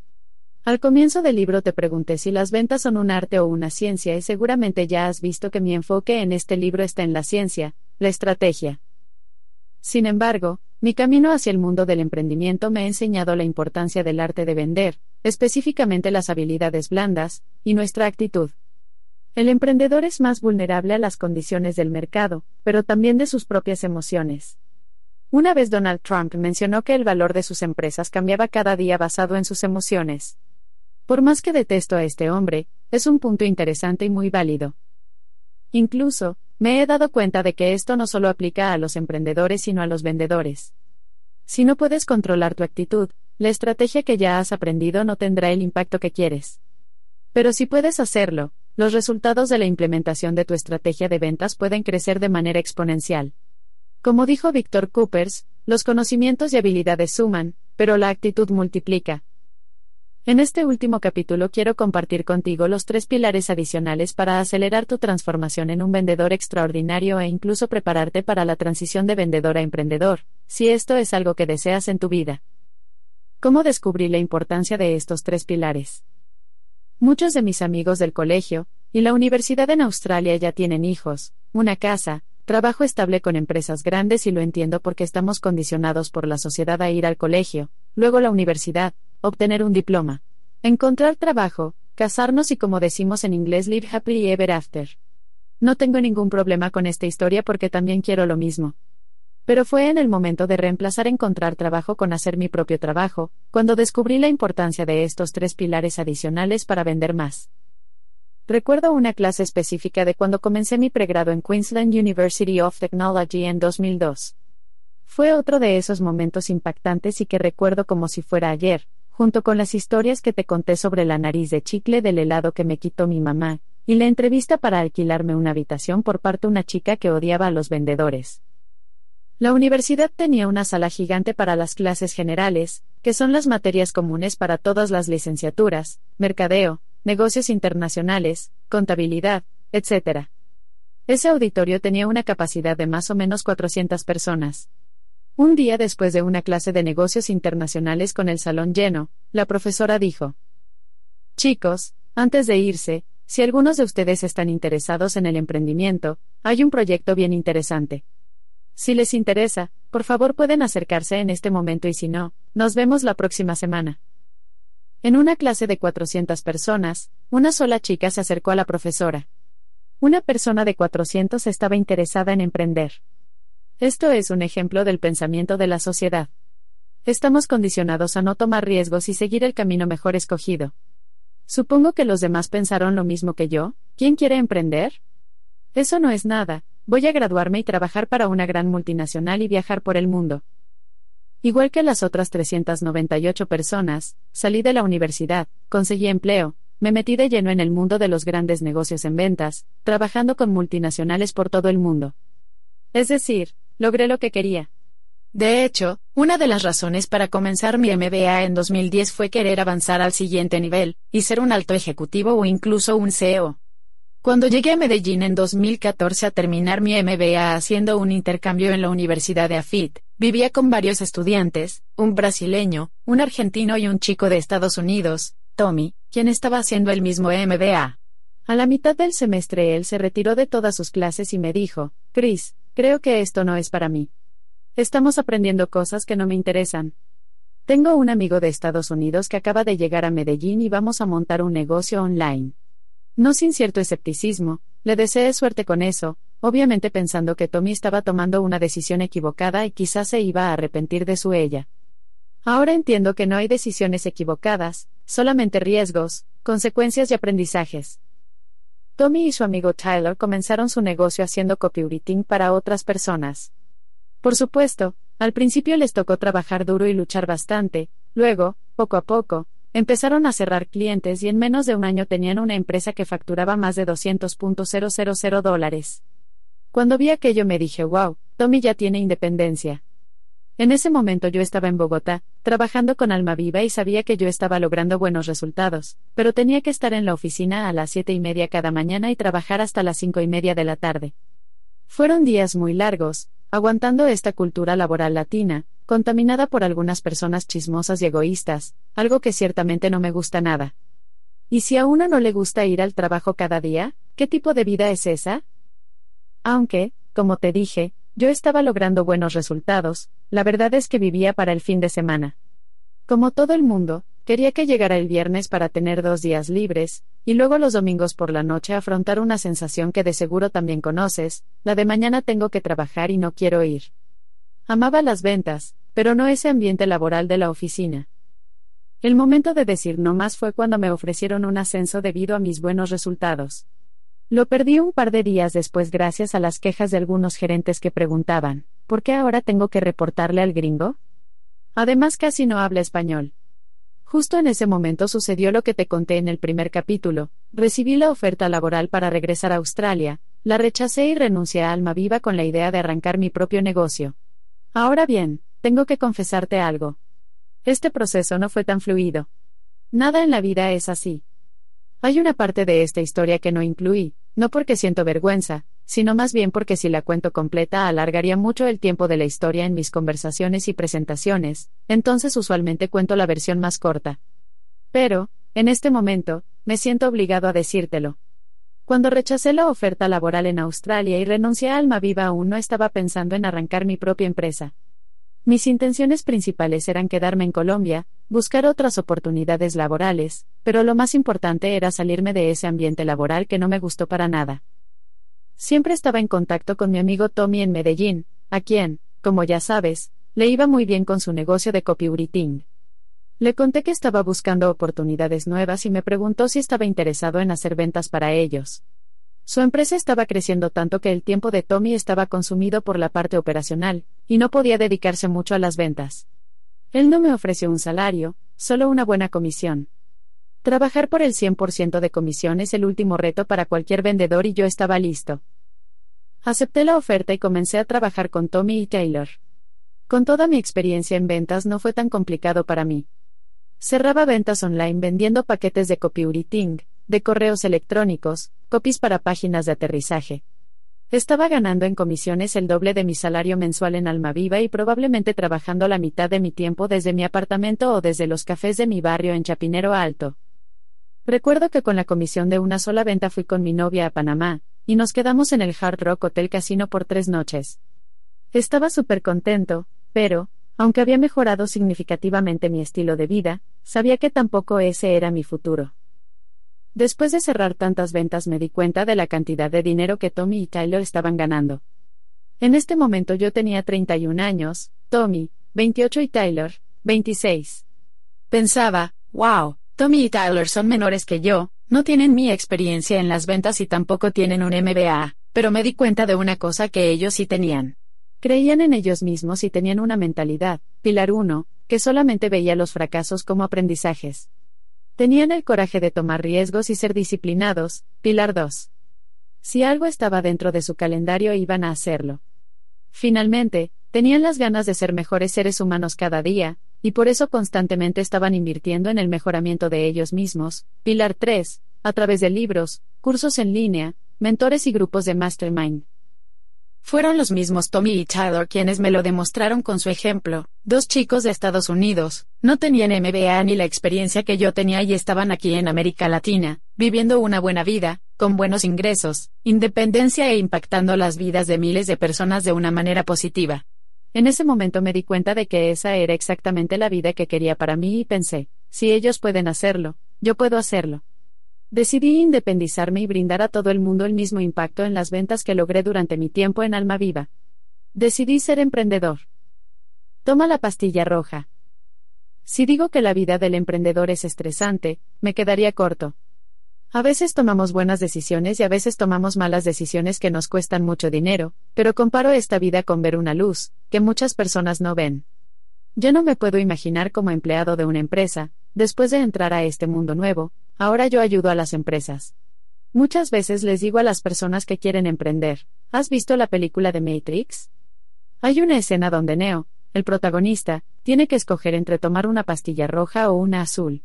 Al comienzo del libro te pregunté si las ventas son un arte o una ciencia y seguramente ya has visto que mi enfoque en este libro está en la ciencia, la estrategia. Sin embargo, mi camino hacia el mundo del emprendimiento me ha enseñado la importancia del arte de vender, específicamente las habilidades blandas, y nuestra actitud. El emprendedor es más vulnerable a las condiciones del mercado, pero también de sus propias emociones. Una vez Donald Trump mencionó que el valor de sus empresas cambiaba cada día basado en sus emociones. Por más que detesto a este hombre, es un punto interesante y muy válido. Incluso, me he dado cuenta de que esto no solo aplica a los emprendedores sino a los vendedores. Si no puedes controlar tu actitud, la estrategia que ya has aprendido no tendrá el impacto que quieres. Pero si puedes hacerlo, los resultados de la implementación de tu estrategia de ventas pueden crecer de manera exponencial. Como dijo Víctor Coopers, los conocimientos y habilidades suman, pero la actitud multiplica. En este último capítulo quiero compartir contigo los tres pilares adicionales para acelerar tu transformación en un vendedor extraordinario e incluso prepararte para la transición de vendedor a emprendedor, si esto es algo que deseas en tu vida. ¿Cómo descubrí la importancia de estos tres pilares? Muchos de mis amigos del colegio y la universidad en Australia ya tienen hijos, una casa, trabajo estable con empresas grandes y lo entiendo porque estamos condicionados por la sociedad a ir al colegio, luego la universidad, obtener un diploma, encontrar trabajo, casarnos y como decimos en inglés live happily ever after. No tengo ningún problema con esta historia porque también quiero lo mismo. Pero fue en el momento de reemplazar encontrar trabajo con hacer mi propio trabajo, cuando descubrí la importancia de estos tres pilares adicionales para vender más. Recuerdo una clase específica de cuando comencé mi pregrado en Queensland University of Technology en 2002. Fue otro de esos momentos impactantes y que recuerdo como si fuera ayer, junto con las historias que te conté sobre la nariz de chicle del helado que me quitó mi mamá, y la entrevista para alquilarme una habitación por parte de una chica que odiaba a los vendedores. La universidad tenía una sala gigante para las clases generales, que son las materias comunes para todas las licenciaturas, mercadeo, negocios internacionales, contabilidad, etc. Ese auditorio tenía una capacidad de más o menos 400 personas. Un día después de una clase de negocios internacionales con el salón lleno, la profesora dijo, Chicos, antes de irse, si algunos de ustedes están interesados en el emprendimiento, hay un proyecto bien interesante. Si les interesa, por favor pueden acercarse en este momento y si no, nos vemos la próxima semana. En una clase de 400 personas, una sola chica se acercó a la profesora. Una persona de 400 estaba interesada en emprender. Esto es un ejemplo del pensamiento de la sociedad. Estamos condicionados a no tomar riesgos y seguir el camino mejor escogido. Supongo que los demás pensaron lo mismo que yo, ¿quién quiere emprender? Eso no es nada, voy a graduarme y trabajar para una gran multinacional y viajar por el mundo. Igual que las otras 398 personas, salí de la universidad, conseguí empleo, me metí de lleno en el mundo de los grandes negocios en ventas, trabajando con multinacionales por todo el mundo. Es decir, logré lo que quería. De hecho, una de las razones para comenzar mi MBA en 2010 fue querer avanzar al siguiente nivel, y ser un alto ejecutivo o incluso un CEO. Cuando llegué a Medellín en 2014 a terminar mi MBA haciendo un intercambio en la Universidad de AFIT, vivía con varios estudiantes, un brasileño, un argentino y un chico de Estados Unidos, Tommy, quien estaba haciendo el mismo MBA. A la mitad del semestre él se retiró de todas sus clases y me dijo, Chris, Creo que esto no es para mí. Estamos aprendiendo cosas que no me interesan. Tengo un amigo de Estados Unidos que acaba de llegar a Medellín y vamos a montar un negocio online. No sin cierto escepticismo, le deseé suerte con eso, obviamente pensando que Tommy estaba tomando una decisión equivocada y quizás se iba a arrepentir de su ella. Ahora entiendo que no hay decisiones equivocadas, solamente riesgos, consecuencias y aprendizajes. Tommy y su amigo Tyler comenzaron su negocio haciendo copywriting para otras personas. Por supuesto, al principio les tocó trabajar duro y luchar bastante, luego, poco a poco, empezaron a cerrar clientes y en menos de un año tenían una empresa que facturaba más de 200.000 dólares. Cuando vi aquello me dije, wow, Tommy ya tiene independencia. En ese momento yo estaba en Bogotá, trabajando con Alma Viva y sabía que yo estaba logrando buenos resultados, pero tenía que estar en la oficina a las siete y media cada mañana y trabajar hasta las cinco y media de la tarde. Fueron días muy largos, aguantando esta cultura laboral latina, contaminada por algunas personas chismosas y egoístas, algo que ciertamente no me gusta nada. ¿Y si a uno no le gusta ir al trabajo cada día, qué tipo de vida es esa? Aunque, como te dije, yo estaba logrando buenos resultados, la verdad es que vivía para el fin de semana. Como todo el mundo, quería que llegara el viernes para tener dos días libres, y luego los domingos por la noche afrontar una sensación que de seguro también conoces, la de mañana tengo que trabajar y no quiero ir. Amaba las ventas, pero no ese ambiente laboral de la oficina. El momento de decir no más fue cuando me ofrecieron un ascenso debido a mis buenos resultados. Lo perdí un par de días después gracias a las quejas de algunos gerentes que preguntaban, ¿por qué ahora tengo que reportarle al gringo? Además casi no habla español. Justo en ese momento sucedió lo que te conté en el primer capítulo, recibí la oferta laboral para regresar a Australia, la rechacé y renuncié a Alma Viva con la idea de arrancar mi propio negocio. Ahora bien, tengo que confesarte algo. Este proceso no fue tan fluido. Nada en la vida es así. Hay una parte de esta historia que no incluí, no porque siento vergüenza, sino más bien porque si la cuento completa alargaría mucho el tiempo de la historia en mis conversaciones y presentaciones, entonces usualmente cuento la versión más corta. Pero, en este momento, me siento obligado a decírtelo. Cuando rechacé la oferta laboral en Australia y renuncié a Alma Viva aún no estaba pensando en arrancar mi propia empresa. Mis intenciones principales eran quedarme en Colombia, buscar otras oportunidades laborales, pero lo más importante era salirme de ese ambiente laboral que no me gustó para nada. Siempre estaba en contacto con mi amigo Tommy en Medellín, a quien, como ya sabes, le iba muy bien con su negocio de copywriting. Le conté que estaba buscando oportunidades nuevas y me preguntó si estaba interesado en hacer ventas para ellos. Su empresa estaba creciendo tanto que el tiempo de Tommy estaba consumido por la parte operacional, y no podía dedicarse mucho a las ventas. Él no me ofreció un salario, solo una buena comisión. Trabajar por el 100% de comisión es el último reto para cualquier vendedor y yo estaba listo. Acepté la oferta y comencé a trabajar con Tommy y Taylor. Con toda mi experiencia en ventas no fue tan complicado para mí. Cerraba ventas online vendiendo paquetes de copywriting, de correos electrónicos, copies para páginas de aterrizaje. Estaba ganando en comisiones el doble de mi salario mensual en Almaviva y probablemente trabajando la mitad de mi tiempo desde mi apartamento o desde los cafés de mi barrio en Chapinero Alto. Recuerdo que con la comisión de una sola venta fui con mi novia a Panamá, y nos quedamos en el Hard Rock Hotel Casino por tres noches. Estaba súper contento, pero, aunque había mejorado significativamente mi estilo de vida, sabía que tampoco ese era mi futuro. Después de cerrar tantas ventas me di cuenta de la cantidad de dinero que Tommy y Tyler estaban ganando. En este momento yo tenía 31 años, Tommy, 28 y Tyler, 26. Pensaba, wow, Tommy y Tyler son menores que yo, no tienen mi experiencia en las ventas y tampoco tienen un MBA, pero me di cuenta de una cosa que ellos sí tenían. Creían en ellos mismos y tenían una mentalidad, Pilar 1, que solamente veía los fracasos como aprendizajes. Tenían el coraje de tomar riesgos y ser disciplinados, Pilar 2. Si algo estaba dentro de su calendario iban a hacerlo. Finalmente, tenían las ganas de ser mejores seres humanos cada día, y por eso constantemente estaban invirtiendo en el mejoramiento de ellos mismos, Pilar 3, a través de libros, cursos en línea, mentores y grupos de mastermind. Fueron los mismos Tommy y Tyler quienes me lo demostraron con su ejemplo. Dos chicos de Estados Unidos, no tenían MBA ni la experiencia que yo tenía y estaban aquí en América Latina, viviendo una buena vida, con buenos ingresos, independencia e impactando las vidas de miles de personas de una manera positiva. En ese momento me di cuenta de que esa era exactamente la vida que quería para mí y pensé, si ellos pueden hacerlo, yo puedo hacerlo. Decidí independizarme y brindar a todo el mundo el mismo impacto en las ventas que logré durante mi tiempo en Alma Viva. Decidí ser emprendedor. Toma la pastilla roja. Si digo que la vida del emprendedor es estresante, me quedaría corto. A veces tomamos buenas decisiones y a veces tomamos malas decisiones que nos cuestan mucho dinero, pero comparo esta vida con ver una luz, que muchas personas no ven. Yo no me puedo imaginar como empleado de una empresa, después de entrar a este mundo nuevo, ahora yo ayudo a las empresas. Muchas veces les digo a las personas que quieren emprender, ¿has visto la película de Matrix? Hay una escena donde Neo, el protagonista, tiene que escoger entre tomar una pastilla roja o una azul.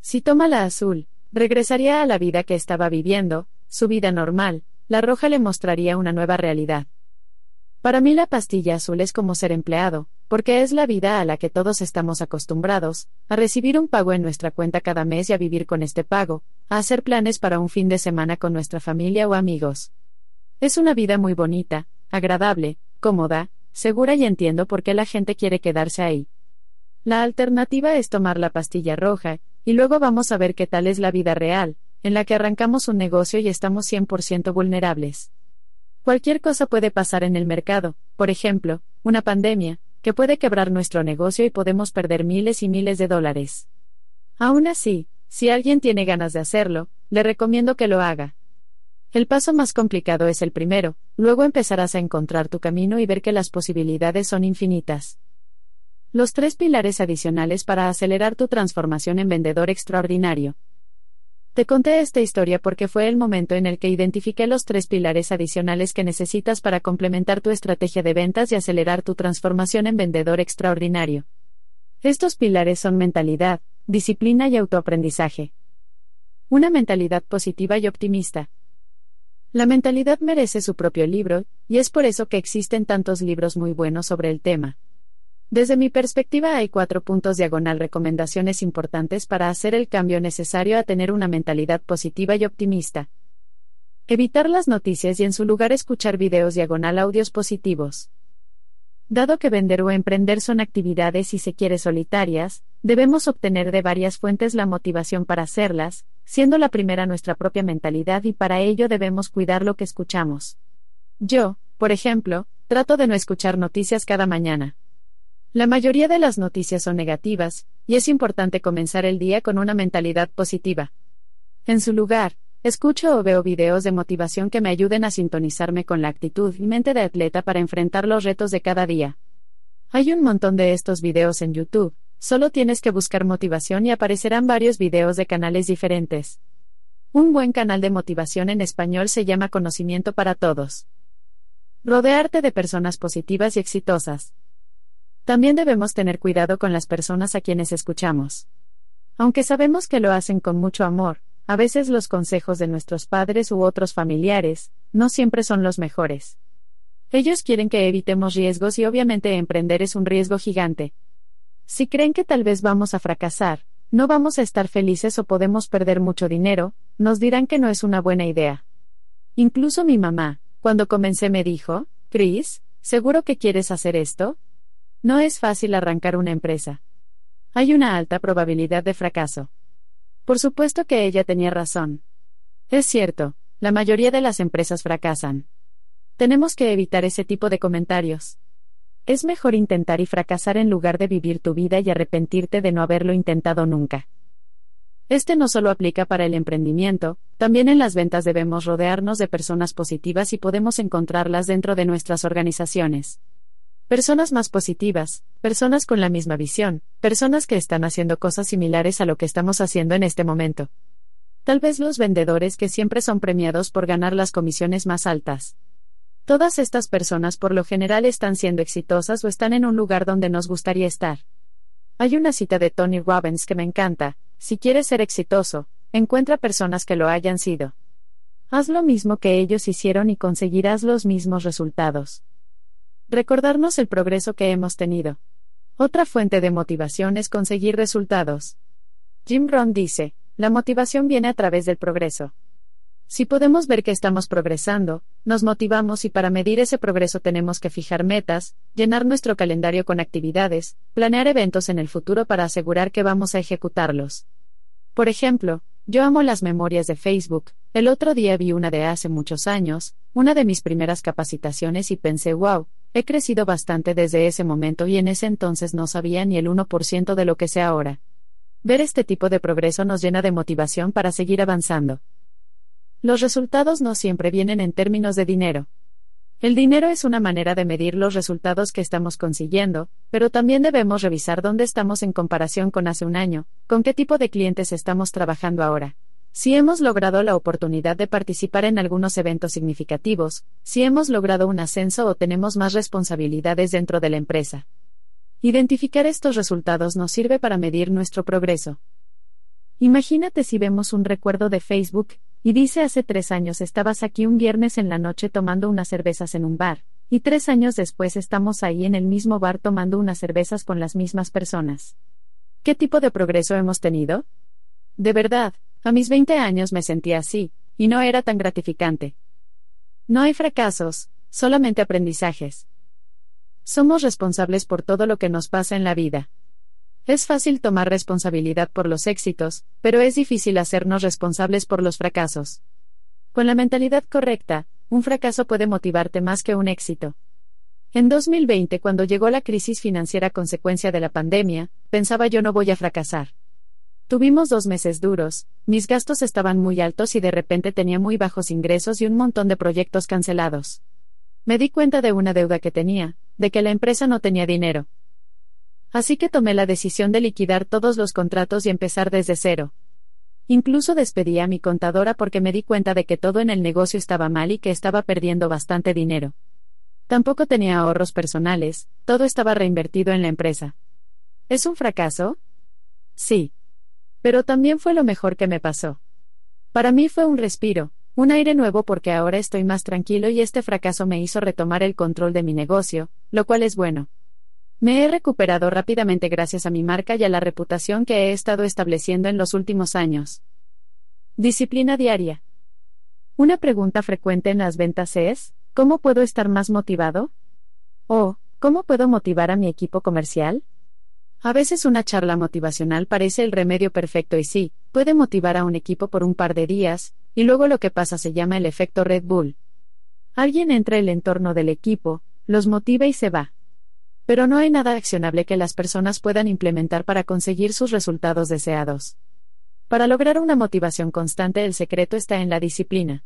Si toma la azul, regresaría a la vida que estaba viviendo, su vida normal, la roja le mostraría una nueva realidad. Para mí la pastilla azul es como ser empleado, porque es la vida a la que todos estamos acostumbrados, a recibir un pago en nuestra cuenta cada mes y a vivir con este pago, a hacer planes para un fin de semana con nuestra familia o amigos. Es una vida muy bonita, agradable, cómoda, segura y entiendo por qué la gente quiere quedarse ahí. La alternativa es tomar la pastilla roja, y luego vamos a ver qué tal es la vida real, en la que arrancamos un negocio y estamos 100% vulnerables. Cualquier cosa puede pasar en el mercado, por ejemplo, una pandemia, que puede quebrar nuestro negocio y podemos perder miles y miles de dólares. Aún así, si alguien tiene ganas de hacerlo, le recomiendo que lo haga. El paso más complicado es el primero, luego empezarás a encontrar tu camino y ver que las posibilidades son infinitas. Los tres pilares adicionales para acelerar tu transformación en vendedor extraordinario. Te conté esta historia porque fue el momento en el que identifiqué los tres pilares adicionales que necesitas para complementar tu estrategia de ventas y acelerar tu transformación en vendedor extraordinario. Estos pilares son mentalidad, disciplina y autoaprendizaje. Una mentalidad positiva y optimista. La mentalidad merece su propio libro, y es por eso que existen tantos libros muy buenos sobre el tema. Desde mi perspectiva hay cuatro puntos diagonal recomendaciones importantes para hacer el cambio necesario a tener una mentalidad positiva y optimista. Evitar las noticias y en su lugar escuchar videos diagonal audios positivos. Dado que vender o emprender son actividades y se quiere solitarias, debemos obtener de varias fuentes la motivación para hacerlas, siendo la primera nuestra propia mentalidad y para ello debemos cuidar lo que escuchamos. Yo, por ejemplo, trato de no escuchar noticias cada mañana. La mayoría de las noticias son negativas, y es importante comenzar el día con una mentalidad positiva. En su lugar, escucho o veo videos de motivación que me ayuden a sintonizarme con la actitud y mente de atleta para enfrentar los retos de cada día. Hay un montón de estos videos en YouTube, solo tienes que buscar motivación y aparecerán varios videos de canales diferentes. Un buen canal de motivación en español se llama Conocimiento para Todos. Rodearte de personas positivas y exitosas. También debemos tener cuidado con las personas a quienes escuchamos. Aunque sabemos que lo hacen con mucho amor, a veces los consejos de nuestros padres u otros familiares, no siempre son los mejores. Ellos quieren que evitemos riesgos y obviamente emprender es un riesgo gigante. Si creen que tal vez vamos a fracasar, no vamos a estar felices o podemos perder mucho dinero, nos dirán que no es una buena idea. Incluso mi mamá, cuando comencé me dijo, Chris, ¿seguro que quieres hacer esto? No es fácil arrancar una empresa. Hay una alta probabilidad de fracaso. Por supuesto que ella tenía razón. Es cierto, la mayoría de las empresas fracasan. Tenemos que evitar ese tipo de comentarios. Es mejor intentar y fracasar en lugar de vivir tu vida y arrepentirte de no haberlo intentado nunca. Este no solo aplica para el emprendimiento, también en las ventas debemos rodearnos de personas positivas y podemos encontrarlas dentro de nuestras organizaciones. Personas más positivas, personas con la misma visión, personas que están haciendo cosas similares a lo que estamos haciendo en este momento. Tal vez los vendedores que siempre son premiados por ganar las comisiones más altas. Todas estas personas por lo general están siendo exitosas o están en un lugar donde nos gustaría estar. Hay una cita de Tony Robbins que me encanta, si quieres ser exitoso, encuentra personas que lo hayan sido. Haz lo mismo que ellos hicieron y conseguirás los mismos resultados. Recordarnos el progreso que hemos tenido. Otra fuente de motivación es conseguir resultados. Jim Rohn dice, la motivación viene a través del progreso. Si podemos ver que estamos progresando, nos motivamos y para medir ese progreso tenemos que fijar metas, llenar nuestro calendario con actividades, planear eventos en el futuro para asegurar que vamos a ejecutarlos. Por ejemplo, yo amo las memorias de Facebook, el otro día vi una de hace muchos años, una de mis primeras capacitaciones y pensé, wow, He crecido bastante desde ese momento y en ese entonces no sabía ni el 1% de lo que sé ahora. Ver este tipo de progreso nos llena de motivación para seguir avanzando. Los resultados no siempre vienen en términos de dinero. El dinero es una manera de medir los resultados que estamos consiguiendo, pero también debemos revisar dónde estamos en comparación con hace un año, con qué tipo de clientes estamos trabajando ahora. Si hemos logrado la oportunidad de participar en algunos eventos significativos, si hemos logrado un ascenso o tenemos más responsabilidades dentro de la empresa. Identificar estos resultados nos sirve para medir nuestro progreso. Imagínate si vemos un recuerdo de Facebook, y dice hace tres años estabas aquí un viernes en la noche tomando unas cervezas en un bar, y tres años después estamos ahí en el mismo bar tomando unas cervezas con las mismas personas. ¿Qué tipo de progreso hemos tenido? De verdad, a mis 20 años me sentía así, y no era tan gratificante. No hay fracasos, solamente aprendizajes. Somos responsables por todo lo que nos pasa en la vida. Es fácil tomar responsabilidad por los éxitos, pero es difícil hacernos responsables por los fracasos. Con la mentalidad correcta, un fracaso puede motivarte más que un éxito. En 2020, cuando llegó la crisis financiera consecuencia de la pandemia, pensaba yo no voy a fracasar. Tuvimos dos meses duros, mis gastos estaban muy altos y de repente tenía muy bajos ingresos y un montón de proyectos cancelados. Me di cuenta de una deuda que tenía, de que la empresa no tenía dinero, Así que tomé la decisión de liquidar todos los contratos y empezar desde cero. Incluso despedí a mi contadora porque me di cuenta de que todo en el negocio estaba mal y que estaba perdiendo bastante dinero. Tampoco tenía ahorros personales, todo estaba reinvertido en la empresa. ¿Es un fracaso? Sí. Pero también fue lo mejor que me pasó. Para mí fue un respiro, un aire nuevo porque ahora estoy más tranquilo y este fracaso me hizo retomar el control de mi negocio, lo cual es bueno. Me he recuperado rápidamente gracias a mi marca y a la reputación que he estado estableciendo en los últimos años. Disciplina diaria. Una pregunta frecuente en las ventas es, ¿cómo puedo estar más motivado? O, ¿cómo puedo motivar a mi equipo comercial? A veces una charla motivacional parece el remedio perfecto y sí, puede motivar a un equipo por un par de días, y luego lo que pasa se llama el efecto Red Bull. Alguien entra en el entorno del equipo, los motiva y se va. Pero no hay nada accionable que las personas puedan implementar para conseguir sus resultados deseados. Para lograr una motivación constante el secreto está en la disciplina.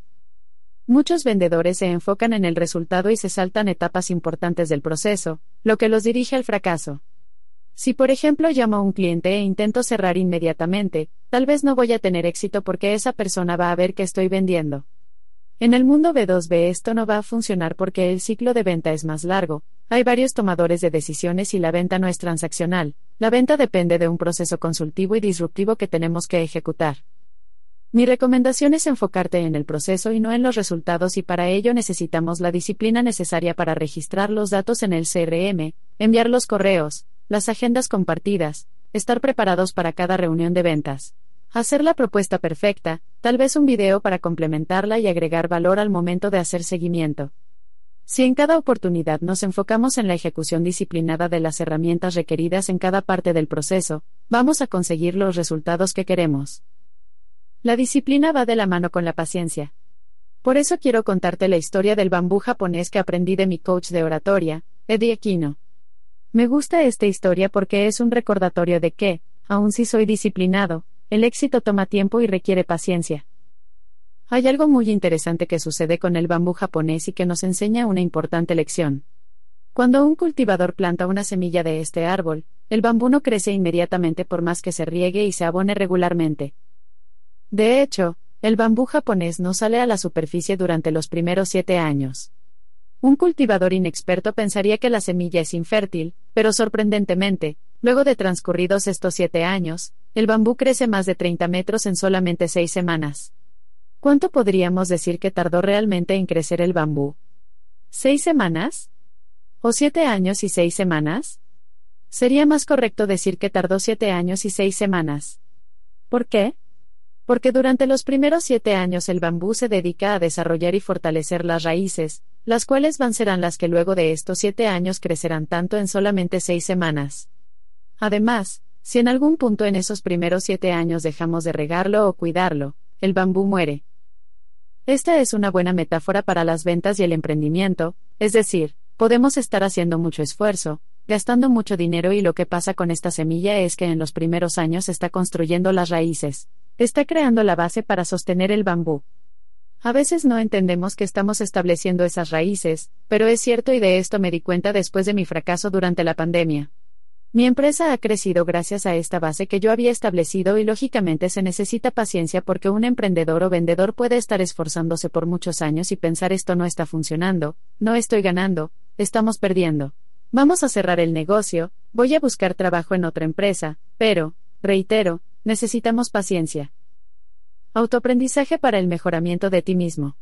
Muchos vendedores se enfocan en el resultado y se saltan etapas importantes del proceso, lo que los dirige al fracaso. Si por ejemplo llamo a un cliente e intento cerrar inmediatamente, tal vez no voy a tener éxito porque esa persona va a ver que estoy vendiendo. En el mundo B2B esto no va a funcionar porque el ciclo de venta es más largo, hay varios tomadores de decisiones y la venta no es transaccional, la venta depende de un proceso consultivo y disruptivo que tenemos que ejecutar. Mi recomendación es enfocarte en el proceso y no en los resultados y para ello necesitamos la disciplina necesaria para registrar los datos en el CRM, enviar los correos, las agendas compartidas, estar preparados para cada reunión de ventas. Hacer la propuesta perfecta, tal vez un video para complementarla y agregar valor al momento de hacer seguimiento. Si en cada oportunidad nos enfocamos en la ejecución disciplinada de las herramientas requeridas en cada parte del proceso, vamos a conseguir los resultados que queremos. La disciplina va de la mano con la paciencia. Por eso quiero contarte la historia del bambú japonés que aprendí de mi coach de oratoria, Eddie Aquino. Me gusta esta historia porque es un recordatorio de que, aun si soy disciplinado, el éxito toma tiempo y requiere paciencia. Hay algo muy interesante que sucede con el bambú japonés y que nos enseña una importante lección. Cuando un cultivador planta una semilla de este árbol, el bambú no crece inmediatamente por más que se riegue y se abone regularmente. De hecho, el bambú japonés no sale a la superficie durante los primeros siete años. Un cultivador inexperto pensaría que la semilla es infértil, pero sorprendentemente, luego de transcurridos estos siete años, el bambú crece más de 30 metros en solamente seis semanas. ¿Cuánto podríamos decir que tardó realmente en crecer el bambú? ¿Seis semanas? ¿O siete años y seis semanas? Sería más correcto decir que tardó siete años y seis semanas. ¿Por qué? Porque durante los primeros siete años el bambú se dedica a desarrollar y fortalecer las raíces, las cuales van serán las que luego de estos siete años crecerán tanto en solamente seis semanas. Además, si en algún punto en esos primeros siete años dejamos de regarlo o cuidarlo, el bambú muere. Esta es una buena metáfora para las ventas y el emprendimiento, es decir, podemos estar haciendo mucho esfuerzo, gastando mucho dinero y lo que pasa con esta semilla es que en los primeros años está construyendo las raíces, está creando la base para sostener el bambú. A veces no entendemos que estamos estableciendo esas raíces, pero es cierto y de esto me di cuenta después de mi fracaso durante la pandemia. Mi empresa ha crecido gracias a esta base que yo había establecido y lógicamente se necesita paciencia porque un emprendedor o vendedor puede estar esforzándose por muchos años y pensar esto no está funcionando, no estoy ganando, estamos perdiendo. Vamos a cerrar el negocio, voy a buscar trabajo en otra empresa, pero, reitero, necesitamos paciencia. Autoaprendizaje para el mejoramiento de ti mismo.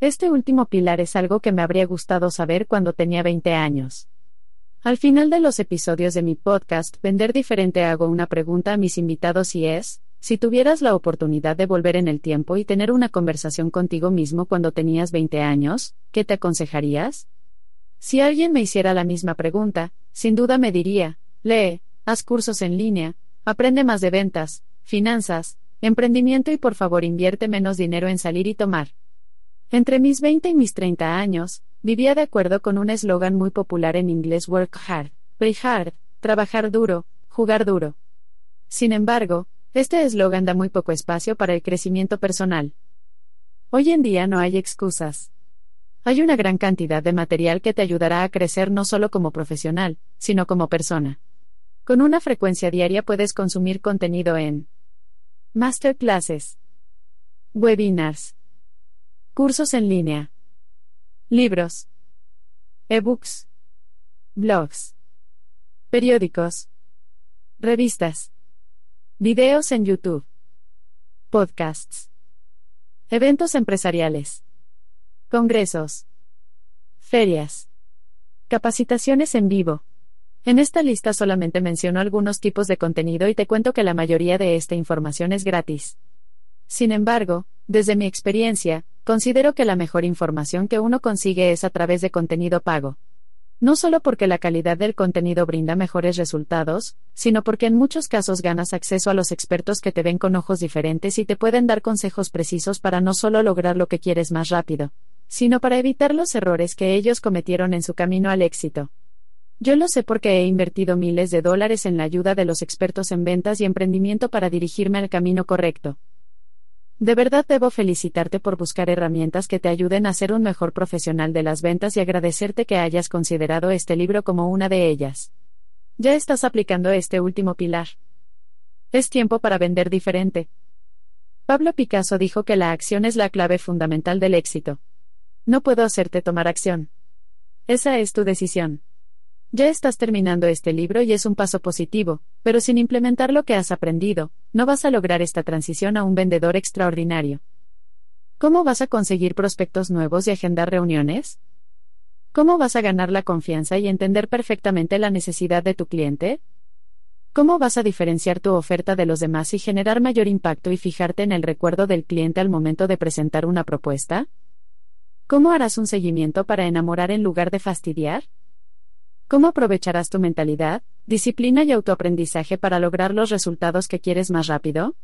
Este último pilar es algo que me habría gustado saber cuando tenía 20 años. Al final de los episodios de mi podcast Vender Diferente hago una pregunta a mis invitados y es, si tuvieras la oportunidad de volver en el tiempo y tener una conversación contigo mismo cuando tenías 20 años, ¿qué te aconsejarías? Si alguien me hiciera la misma pregunta, sin duda me diría, lee, haz cursos en línea, aprende más de ventas, finanzas, emprendimiento y por favor invierte menos dinero en salir y tomar. Entre mis 20 y mis 30 años, vivía de acuerdo con un eslogan muy popular en inglés Work hard, play hard, trabajar duro, jugar duro. Sin embargo, este eslogan da muy poco espacio para el crecimiento personal. Hoy en día no hay excusas. Hay una gran cantidad de material que te ayudará a crecer no solo como profesional, sino como persona. Con una frecuencia diaria puedes consumir contenido en masterclasses, webinars, cursos en línea, libros, ebooks, blogs, periódicos, revistas, videos en YouTube, podcasts, eventos empresariales, congresos, ferias, capacitaciones en vivo. En esta lista solamente menciono algunos tipos de contenido y te cuento que la mayoría de esta información es gratis. Sin embargo, desde mi experiencia, considero que la mejor información que uno consigue es a través de contenido pago. No solo porque la calidad del contenido brinda mejores resultados, sino porque en muchos casos ganas acceso a los expertos que te ven con ojos diferentes y te pueden dar consejos precisos para no solo lograr lo que quieres más rápido, sino para evitar los errores que ellos cometieron en su camino al éxito. Yo lo sé porque he invertido miles de dólares en la ayuda de los expertos en ventas y emprendimiento para dirigirme al camino correcto. De verdad debo felicitarte por buscar herramientas que te ayuden a ser un mejor profesional de las ventas y agradecerte que hayas considerado este libro como una de ellas. Ya estás aplicando este último pilar. Es tiempo para vender diferente. Pablo Picasso dijo que la acción es la clave fundamental del éxito. No puedo hacerte tomar acción. Esa es tu decisión. Ya estás terminando este libro y es un paso positivo, pero sin implementar lo que has aprendido, no vas a lograr esta transición a un vendedor extraordinario. ¿Cómo vas a conseguir prospectos nuevos y agendar reuniones? ¿Cómo vas a ganar la confianza y entender perfectamente la necesidad de tu cliente? ¿Cómo vas a diferenciar tu oferta de los demás y generar mayor impacto y fijarte en el recuerdo del cliente al momento de presentar una propuesta? ¿Cómo harás un seguimiento para enamorar en lugar de fastidiar? ¿Cómo aprovecharás tu mentalidad, disciplina y autoaprendizaje para lograr los resultados que quieres más rápido?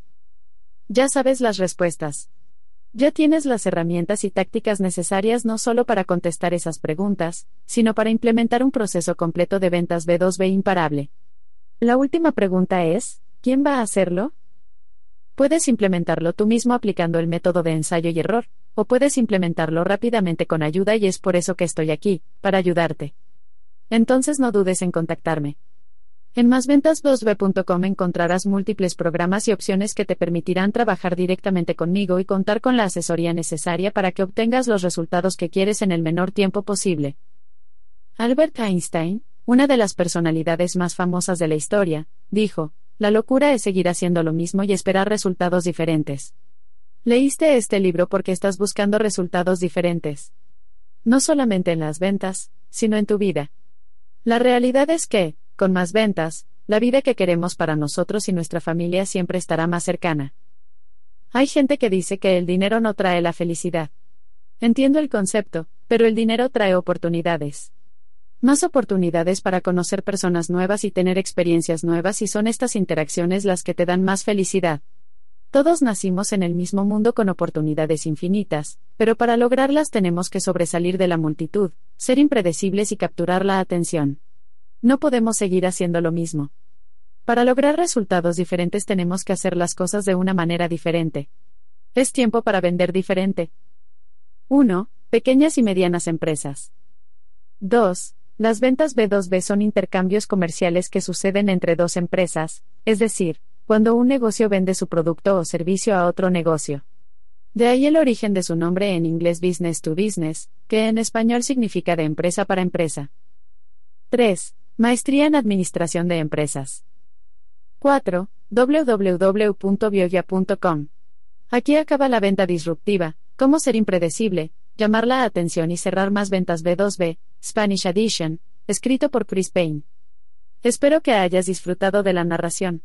Ya sabes las respuestas. Ya tienes las herramientas y tácticas necesarias no solo para contestar esas preguntas, sino para implementar un proceso completo de ventas B2B imparable. La última pregunta es, ¿quién va a hacerlo? Puedes implementarlo tú mismo aplicando el método de ensayo y error, o puedes implementarlo rápidamente con ayuda y es por eso que estoy aquí, para ayudarte. Entonces no dudes en contactarme. En másventas2b.com encontrarás múltiples programas y opciones que te permitirán trabajar directamente conmigo y contar con la asesoría necesaria para que obtengas los resultados que quieres en el menor tiempo posible. Albert Einstein, una de las personalidades más famosas de la historia, dijo, la locura es seguir haciendo lo mismo y esperar resultados diferentes. Leíste este libro porque estás buscando resultados diferentes. No solamente en las ventas, sino en tu vida. La realidad es que, con más ventas, la vida que queremos para nosotros y nuestra familia siempre estará más cercana. Hay gente que dice que el dinero no trae la felicidad. Entiendo el concepto, pero el dinero trae oportunidades. Más oportunidades para conocer personas nuevas y tener experiencias nuevas y son estas interacciones las que te dan más felicidad. Todos nacimos en el mismo mundo con oportunidades infinitas, pero para lograrlas tenemos que sobresalir de la multitud, ser impredecibles y capturar la atención. No podemos seguir haciendo lo mismo. Para lograr resultados diferentes tenemos que hacer las cosas de una manera diferente. Es tiempo para vender diferente. 1. Pequeñas y medianas empresas. 2. Las ventas B2B son intercambios comerciales que suceden entre dos empresas, es decir, cuando un negocio vende su producto o servicio a otro negocio. De ahí el origen de su nombre en inglés business to business, que en español significa de empresa para empresa. 3. Maestría en Administración de Empresas. 4. www.bioya.com. Aquí acaba la venta disruptiva, cómo ser impredecible, llamar la atención y cerrar más ventas B2B, Spanish Edition, escrito por Chris Payne. Espero que hayas disfrutado de la narración.